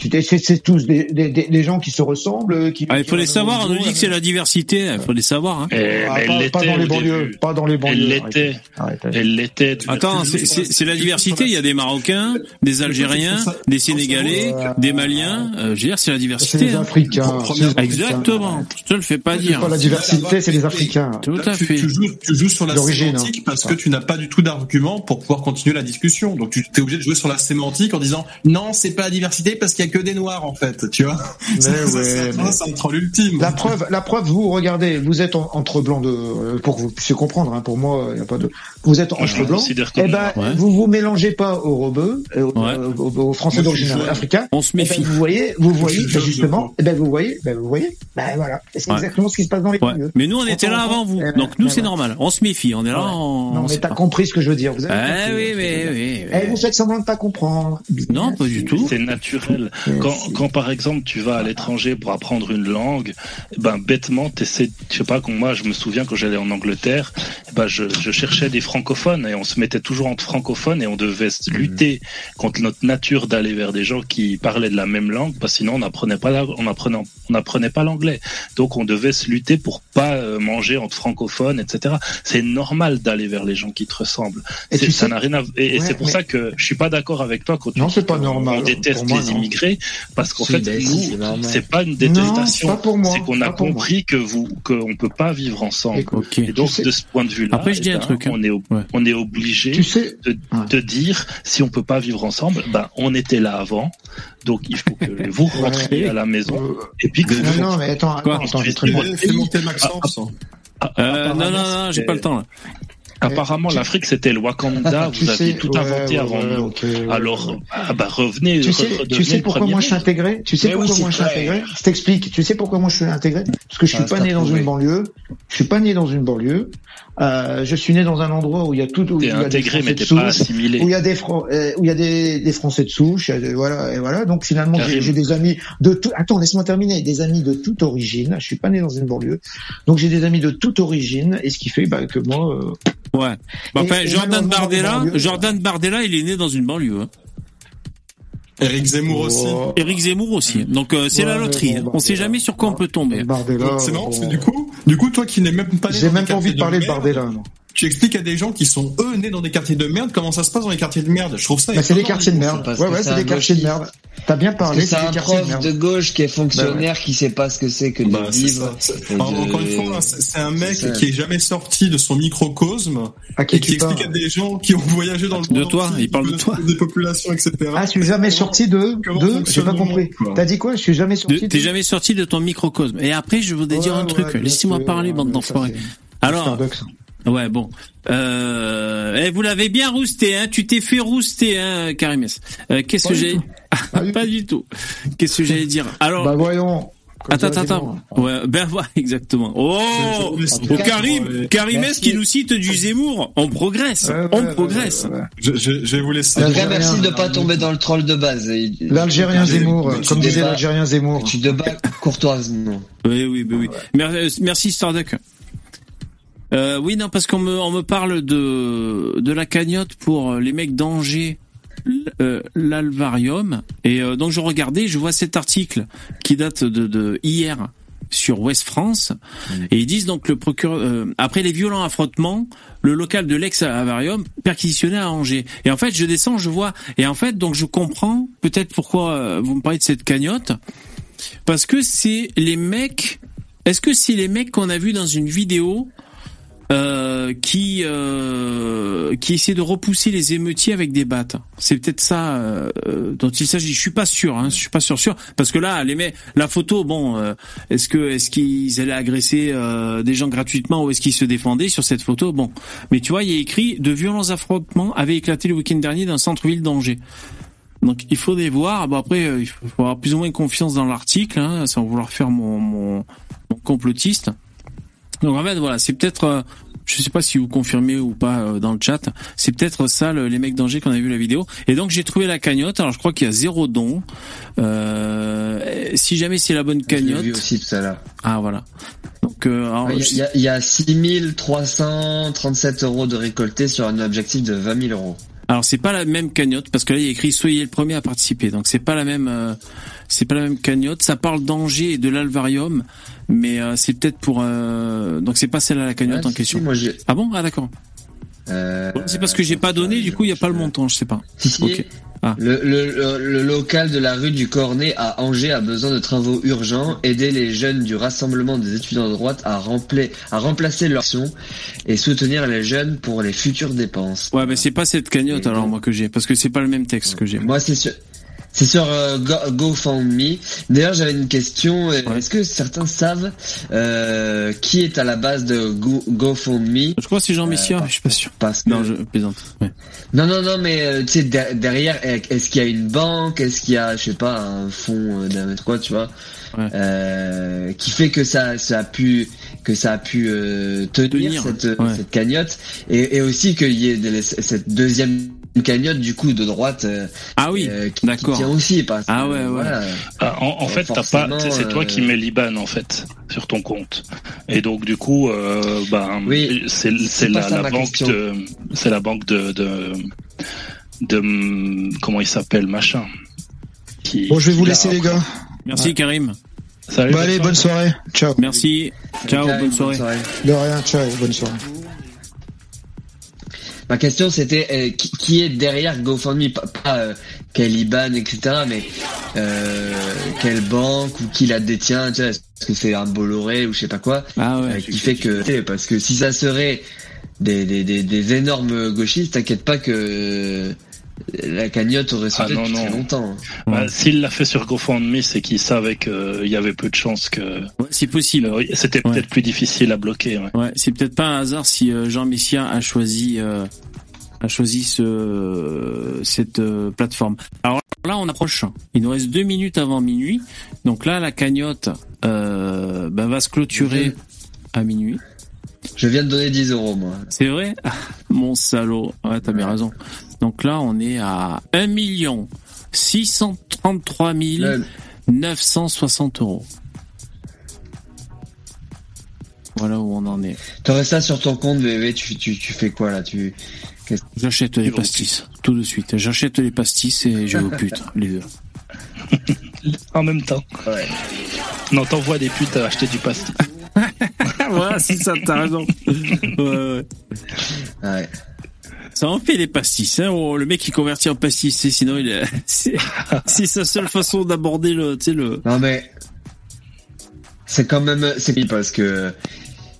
Tu t'es- c'est c'est tous des, des, des, des gens qui se ressemblent, qui. Ah, il faut les savoir, on nous dit que c'est la diversité, il faut les savoir. Hein. Eh, Ah, pas- elle pas l'était dans les banlieues, pas dans les banlieues, Elle l'était. Arrête, arrête. Elle l'était. Attends, c'est- c'est c'est la diversité, il y a des Marocains, des Algériens, des Sénégalais, des Maliens, euh, je veux dire, c'est la C'est diversité. les hein. Africains. c'est les Africains. Exactement, je te le fais pas C'est dire. pas la diversité, c'est les Africains. Tout à fait. tu joues, tu joues sur la sémantique hein. parce que tu n'as pas du tout d'argument pour pouvoir continuer la discussion. Donc tu es obligé de jouer sur la sémantique en disant non, c'est pas la diversité parce qu'il y a que des noirs en fait, tu vois. Mais Ça, ça, ouais, c'est un- mais- c'est un troll ultime. La preuve, la preuve, vous regardez, vous êtes en- entre blancs de, euh, pour que vous puissiez comprendre, hein, pour moi, il y a pas de, vous êtes entre me blancs. considère Eh ben, Ouais. vous vous mélangez pas aux rebeux, euh, aux, Ouais. aux- aux- aux Français d'origine africaine. On se Eh ben, méfie. vous voyez, vous voyez, ben, justement, crois. eh ben, vous voyez, ben, vous voyez, ben voilà, c'est Ouais. exactement ce qui se passe dans les Ouais. milieux. Mais nous, on était là avant vous, ben, donc nous, ben c'est normal. On se méfie, on est là, Ouais. on... Non, on mais t'as compris ce que je veux dire. Vous avez Eh oui, mais oui. Eh, vous faites semblant de pas comprendre. Non, pas du tout. C'est naturel. Quand, quand par exemple tu vas à l'étranger pour apprendre une langue, ben bêtement t'essaies, je sais pas, moi je me souviens quand j'allais en Angleterre, ben je, je cherchais des francophones et on se mettait toujours entre francophones et on devait se lutter contre notre nature d'aller vers des gens qui parlaient de la même langue, parce que sinon on n'apprenait pas, la- on apprenait, on apprenait pas l'anglais. Donc on devait se lutter pour pas euh, manger entre francophones, etc. C'est normal d'aller vers les gens qui te ressemblent. Et tu ça sais- n'a rien à, et, et c'est pour mais- ça que je suis pas d'accord avec toi quand tu Non, dis c'est pas normal. On déteste Pour moi, les non. immigrés parce qu'en fait, ben nous, c'est pas une Non, détestation. c'est qu'on a compris que vous, qu'on peut pas vivre ensemble. Et donc, Tu sais- de ce point de vue-là, Après, je dis eh un ben, truc, hein. on est, Ouais. on est obligé Tu sais, de, Ouais. de dire si on peut pas vivre ensemble, ben on était là avant, donc il faut que vous rentriez à la maison euh, et puis que non, vous non, mais attends, Quoi attends, attends, je te. Fais fais monter Maxence. Ah, Euh, apparemment, non, non, non, j'ai pas le temps là. Apparemment, Tu- l'Afrique c'était le Wakanda, vous aviez sais, tout ouais, inventé ouais, avant nous. ouais, Alors, ah bah revenez. Tu sais, tu sais pourquoi moi je suis intégré Tu sais Mais oui, pourquoi c'est moi je suis intégré Je t'explique. Tu sais pourquoi moi je suis intégré Parce que je suis Ah, pas né dans une banlieue. Je suis pas né dans une banlieue. Euh, je suis né dans un endroit où il y a tout. Où il y a des Français mais de pas assimilé. Où il y a des Fran- euh, où il y a des, des Français de souche. voilà et voilà. Donc finalement j'ai des amis de tout. Attends, laisse-moi terminer. Des amis de toute origine. Je suis pas né dans une banlieue. Donc j'ai des amis de toute origine et ce qui fait bah, que moi. euh, Ouais. Bah, enfin, et Jordan Bardella, Jordan Bardella, il est né dans une banlieue. Hein. Eric Zemmour aussi. oh, Eric Zemmour aussi. Donc euh, c'est Ouais, la loterie. bon, on sait jamais sur quoi on peut tomber. Bardella. C'est marrant parce bon. que du coup, du coup, toi qui n'es même pas né J'ai même pas envie de parler de Bardella. moi. Tu expliques à des gens qui sont eux nés dans des quartiers de merde comment ça se passe dans les quartiers de merde. Je trouve ça. Bah, c'est des étonnant. quartiers de merde. parce Ouais, que ouais, c'est des quartiers de merde. T'as bien parlé, c'est un de prof de gauche qui est fonctionnaire qui sait pas ce que c'est que de Bah, vivre. de- Encore une fois, c'est c'est un mec qui est jamais sorti de son microcosme À qui et qui explique à des gens qui ont voyagé dans le De monde toi, entier, il parle de toi. Des populations, etc. Ah, je suis jamais sorti de, Comment de, j'ai pas compris. T'as dit quoi? Je suis jamais De- sorti de. T'es jamais sorti de ton microcosme. Et après, je voudrais dire Ouais, un truc. ouais, Laissez-moi parler, ouais, bande d'enfoirés. Alors, Starbucks. Ouais, bon. Euh, eh, vous l'avez bien rousté, hein. Tu t'es fait rouster, hein, Karimès. Euh, Qu'est-ce que j'ai. Pas du tout. Qu'est-ce que j'allais dire Alors, Bah, voyons. Attends, attends, attends. Ouais, ben voilà, exactement. Oh, oh Karim, qui nous cite du Zemmour. On progresse, Ouais, ouais, on ouais, progresse. ouais, ouais. Je, je, je vais vous laisser. Merci de pas tomber dans le troll de base. Et- L'Algérien Zemmour, comme disait l'Algérien Zemmour. Tu débats courtoisement. Oui, oui, oui, oui. Euh, Merci Starduck. Euh, oui, non, parce qu'on me, on me parle de, de la cagnotte pour les mecs d'Angers, euh, l'Alvarium. Et euh, donc je regardais, je vois cet article qui date de, de hier sur Ouest France. Et ils disent donc le procureur, euh, après les violents affrontements, le local de l'ex-Alvarium perquisitionné à Angers. Et en fait, je descends, je vois. Et en fait, donc je comprends peut-être pourquoi euh, vous me parlez de cette cagnotte. Parce que c'est les mecs. Est-ce que c'est les mecs qu'on a vus dans une vidéo euh, qui euh, qui essaient de repousser les émeutiers avec des battes C'est peut-être ça euh, euh, dont il s'agit. Je suis pas sûr. Hein, je suis pas sûr sûr parce que là, les mecs, la photo, bon, euh, est-ce que est-ce qu'ils allaient agresser des gens gratuitement ou est-ce qu'ils se défendaient sur cette photo? Bon, mais tu vois, il y a écrit de violents affrontements avaient éclaté le week-end dernier dans le centre-ville d'Angers. Donc il faudrait voir. Bon après, il faut avoir plus ou moins confiance dans l'article, hein, sans vouloir faire mon, mon, mon complotiste. Donc en fait voilà, c'est peut-être euh, Je sais pas si vous confirmez ou pas euh, dans le chat. C'est peut-être ça, le- les mecs d'Angers qu'on a vu la vidéo. Et donc j'ai trouvé la cagnotte. Alors je crois qu'il y a zéro don. Euh, si jamais c'est la bonne cagnotte. vu aussi tout à l'heure. Ah voilà. Donc euh, alors, Il y a- il y, a, il y a 6337 euros de récoltés sur un objectif de 20 000 euros. Alors c'est pas la même cagnotte parce que là il y a écrit soyez le premier à participer. Donc c'est pas la même euh, c'est pas la même cagnotte. Ça parle d'Angers et de l'Alvarium, mais euh, c'est peut-être pour euh, donc c'est pas celle à la cagnotte Ouais, en si, question. moi, Ah bon? Ah d'accord. Euh, Bon, c'est parce que j'ai pas donné, du coup il y a pas le montant, je sais pas. Si, si. Ok. Ah. Le, le, le, le local de la rue du Cornet à Angers a besoin de travaux urgents. Aider les jeunes du Rassemblement des étudiants de droite à, remplir, à remplacer leur action et soutenir les jeunes pour les futures dépenses. Ouais, mais c'est pas cette cagnotte alors moi que j'ai parce que c'est pas le même texte que j'ai. Moi, c'est sûr. C'est sur euh, Go- GoFundMe. D'ailleurs, j'avais une question. euh, Est-ce que certains savent euh, qui est à la base de Go GoFundMe? Je crois que c'est Jean Messia, je suis pas sûr. Parce que... Non, je plaisante. Ouais. Non, non, non, mais euh, tu sais, der- derrière, est-ce qu'il y a une banque? Est-ce qu'il y a, je sais pas, un fonds euh, d'un quoi, tu vois? Euh, Qui fait que ça, ça a pu, que ça a pu euh, tenir, Tenir, cette, ouais. cette cagnotte, et, et aussi qu'il y ait de- cette deuxième cagnotte du coup de droite. euh, Ah oui, euh, qui, qui d'accord. tient aussi, parce que, Ah ouais, ouais. voilà. Ah, en, en fait, t'as pas, c'est toi euh, qui mets l'IBAN en fait sur ton compte, et donc du coup, euh, ben, Oui, c'est c'est c'est pas la, ça la ma banque question. de, c'est la banque de, de, de, comment il s'appelle, machin. Qui, Bon, je vais qui vous l'a laisser les gars. Merci Karim. Salut. Bah allez, bonne soirée. Ciao. Merci. Ciao, Karim, bonne soirée. De rien, ciao, bonne soirée. Ma question c'était euh, qui, qui est derrière GoFundMe, pas, pas euh, quel IBAN, etc. Mais euh, quelle banque ou qui la détient, tu vois, est-ce que c'est un Bolloré ou je sais pas quoi, Ah ouais. euh, qui fait que, parce que si ça serait des, des, des, des énormes gauchistes, t'inquiète pas que euh, la cagnotte aurait sauté Ah non, non. longtemps. Bah, S'il l'a fait sur GoFundMe, c'est qu'il savait qu'il y avait peu de chances que. c'est possible. Euh, C'était peut-être plus difficile à bloquer. Ouais. Ouais, c'est peut-être pas un hasard si euh, Jean Messia a choisi euh, a choisi ce cette euh, plateforme. Alors là, on approche. Il nous reste deux minutes avant minuit. Donc là, la cagnotte euh, ben, va se clôturer à minuit. Je viens de donner 10 euros moi. C'est vrai? Ah, Mon salaud. Ouais, t'as bien raison. Donc là, on est à 1 million 633 960 euros. Voilà où on en est. T'aurais ça sur ton compte, bébé, tu, tu, tu fais quoi là tu... J'achète les pastis, tout de suite. J'achète les pastis et je vais aux putes, les deux. En même temps. Ouais. Non, t'envoies des putes à acheter du pastis. voilà, c'est ça, t'as raison. Ouais, ouais. Ouais. Ça en fait les pastis, hein. Oh, le mec qui convertit en pastis, c'est sinon il est, c'est, sa seule façon d'aborder le, tu sais, le. Non mais c'est quand même c'est pire parce que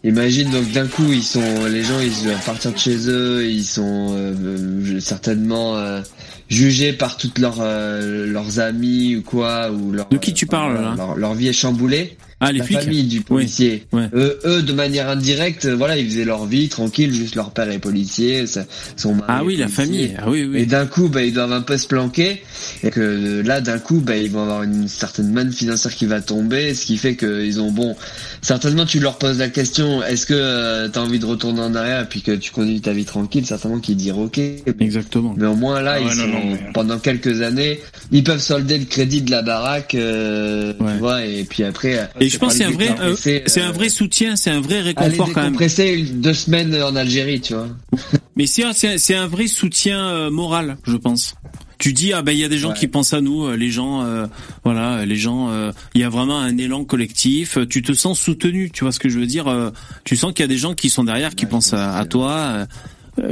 imagine donc d'un coup ils sont les gens ils doivent partir de chez eux ils sont euh, certainement euh, jugés par toutes leurs euh, leurs amis ou quoi ou leur, De qui tu parles, leur, là leur, leur vie est chamboulée Ah, les la flics famille du Oui. policier Ouais. eux, eux de manière indirecte voilà ils faisaient leur vie tranquille juste leur père est policier sa- son mari Ah oui, la famille. Ah oui, oui. Et d'un coup, bah, ils doivent un peu se planquer. Et que euh, là, d'un coup, bah, ils vont avoir une certaine manne financière qui va tomber, ce qui fait qu'ils ont bon. Certainement, tu leur poses la question est-ce que euh, t'as envie de retourner en arrière et puis que tu continues ta vie tranquille Certainement qu'ils diront ok. Exactement. Mais au moins là, Ah ouais, ils non, sont non, mais- pendant quelques années, ils peuvent solder le crédit de la baraque, euh, tu vois. Et puis après. Et je pense c'est un vrai, euh, C'est, un euh, vrai soutien, c'est un vrai réconfort quand même. décompresser une- deux semaines en Algérie, tu vois. Mais c'est, un- c'est, un- vrai soutien euh, moral, je pense. Tu dis ah ben il y a des gens Ouais. qui pensent à nous, euh, les gens, euh, voilà, les gens, euh, il y a vraiment un élan collectif. Tu te sens soutenu, tu vois ce que je veux dire euh, Tu sens qu'il y a des gens qui sont derrière, qui pensent à, à toi,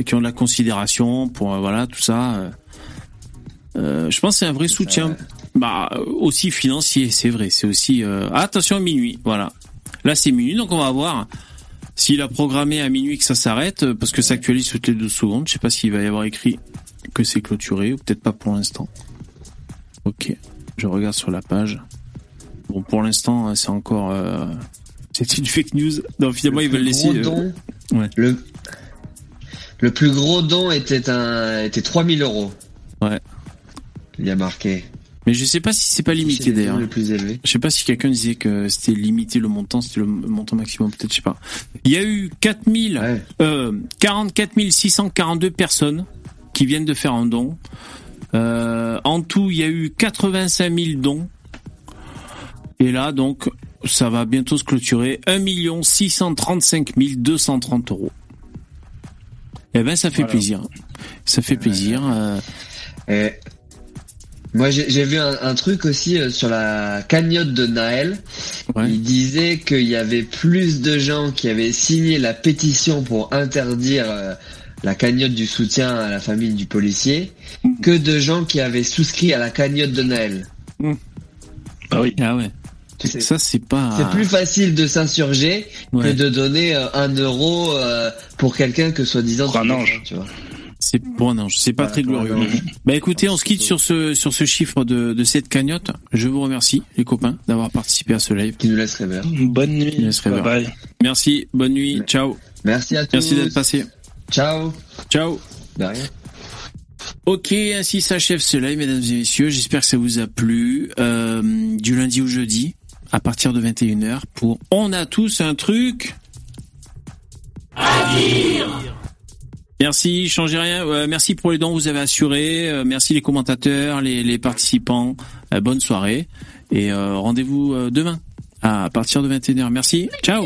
qui ont de la considération pour voilà tout ça. Euh. Je pense que c'est un vrai soutien, bah aussi financier, c'est vrai. C'est aussi euh, ah, attention minuit, voilà. Là c'est minuit, donc on va voir. S'il a programmé à minuit que ça s'arrête, euh, parce que ça actualise toutes les deux secondes, je sais pas s'il va y avoir écrit que c'est clôturé, ou peut-être pas pour l'instant. Ok, je regarde sur la page. Bon, pour l'instant, c'est encore... euh, C'est une fake news. Non, finalement, ils veulent laisser... gros don, Ouais. le, le plus gros don était un était 3000 euros. Ouais. Il y a marqué. Mais je sais pas si c'est pas limité d'ailleurs. le plus élevé. Je sais pas si quelqu'un disait que c'était limité le montant, c'était le montant maximum, peut-être, je sais pas. Il y a eu 4000, euh, 44 642 personnes qui viennent de faire un don. Euh, en tout, il y a eu 85 000 dons. Et là, donc, ça va bientôt se clôturer. 1 635 230 euros. Eh ben, ça fait Voilà. plaisir. Ça fait plaisir. euh, Et moi, j'ai j'ai vu un, un truc aussi euh, sur la cagnotte de Naël. Il disait qu'il y avait plus de gens qui avaient signé la pétition pour interdire euh, la cagnotte du soutien à la famille du policier que de gens qui avaient souscrit à la cagnotte de Naël. Ah oui. Ah ouais. Ça, c'est pas. C'est plus facile de s'insurger Ouais. que de donner euh, un euro euh, pour quelqu'un que soi-disant Pour un ange. tu vois. C'est bon non, c'est pas très glorieux. Bah écoutez, on se quitte sur ce sur ce chiffre de, de cette cagnotte. Je vous remercie les copains d'avoir participé à ce live. Qui nous laisse rêver. Bonne nuit. Qui nous laisse rêver. Bye bye. Merci, bonne nuit, ciao. Merci à tous. Merci d'être passé. Ciao. Ciao. De rien. Ok, ainsi s'achève ce live, mesdames et messieurs. J'espère que ça vous a plu. Euh, du lundi au jeudi, à partir de 21h, pour On a tous un truc à dire. Merci, changez rien. Euh, merci pour les dons que vous avez assurés. Euh, merci les commentateurs, les, les participants. Euh, bonne soirée. Et euh, rendez-vous demain à partir de 21h. Merci. Ciao.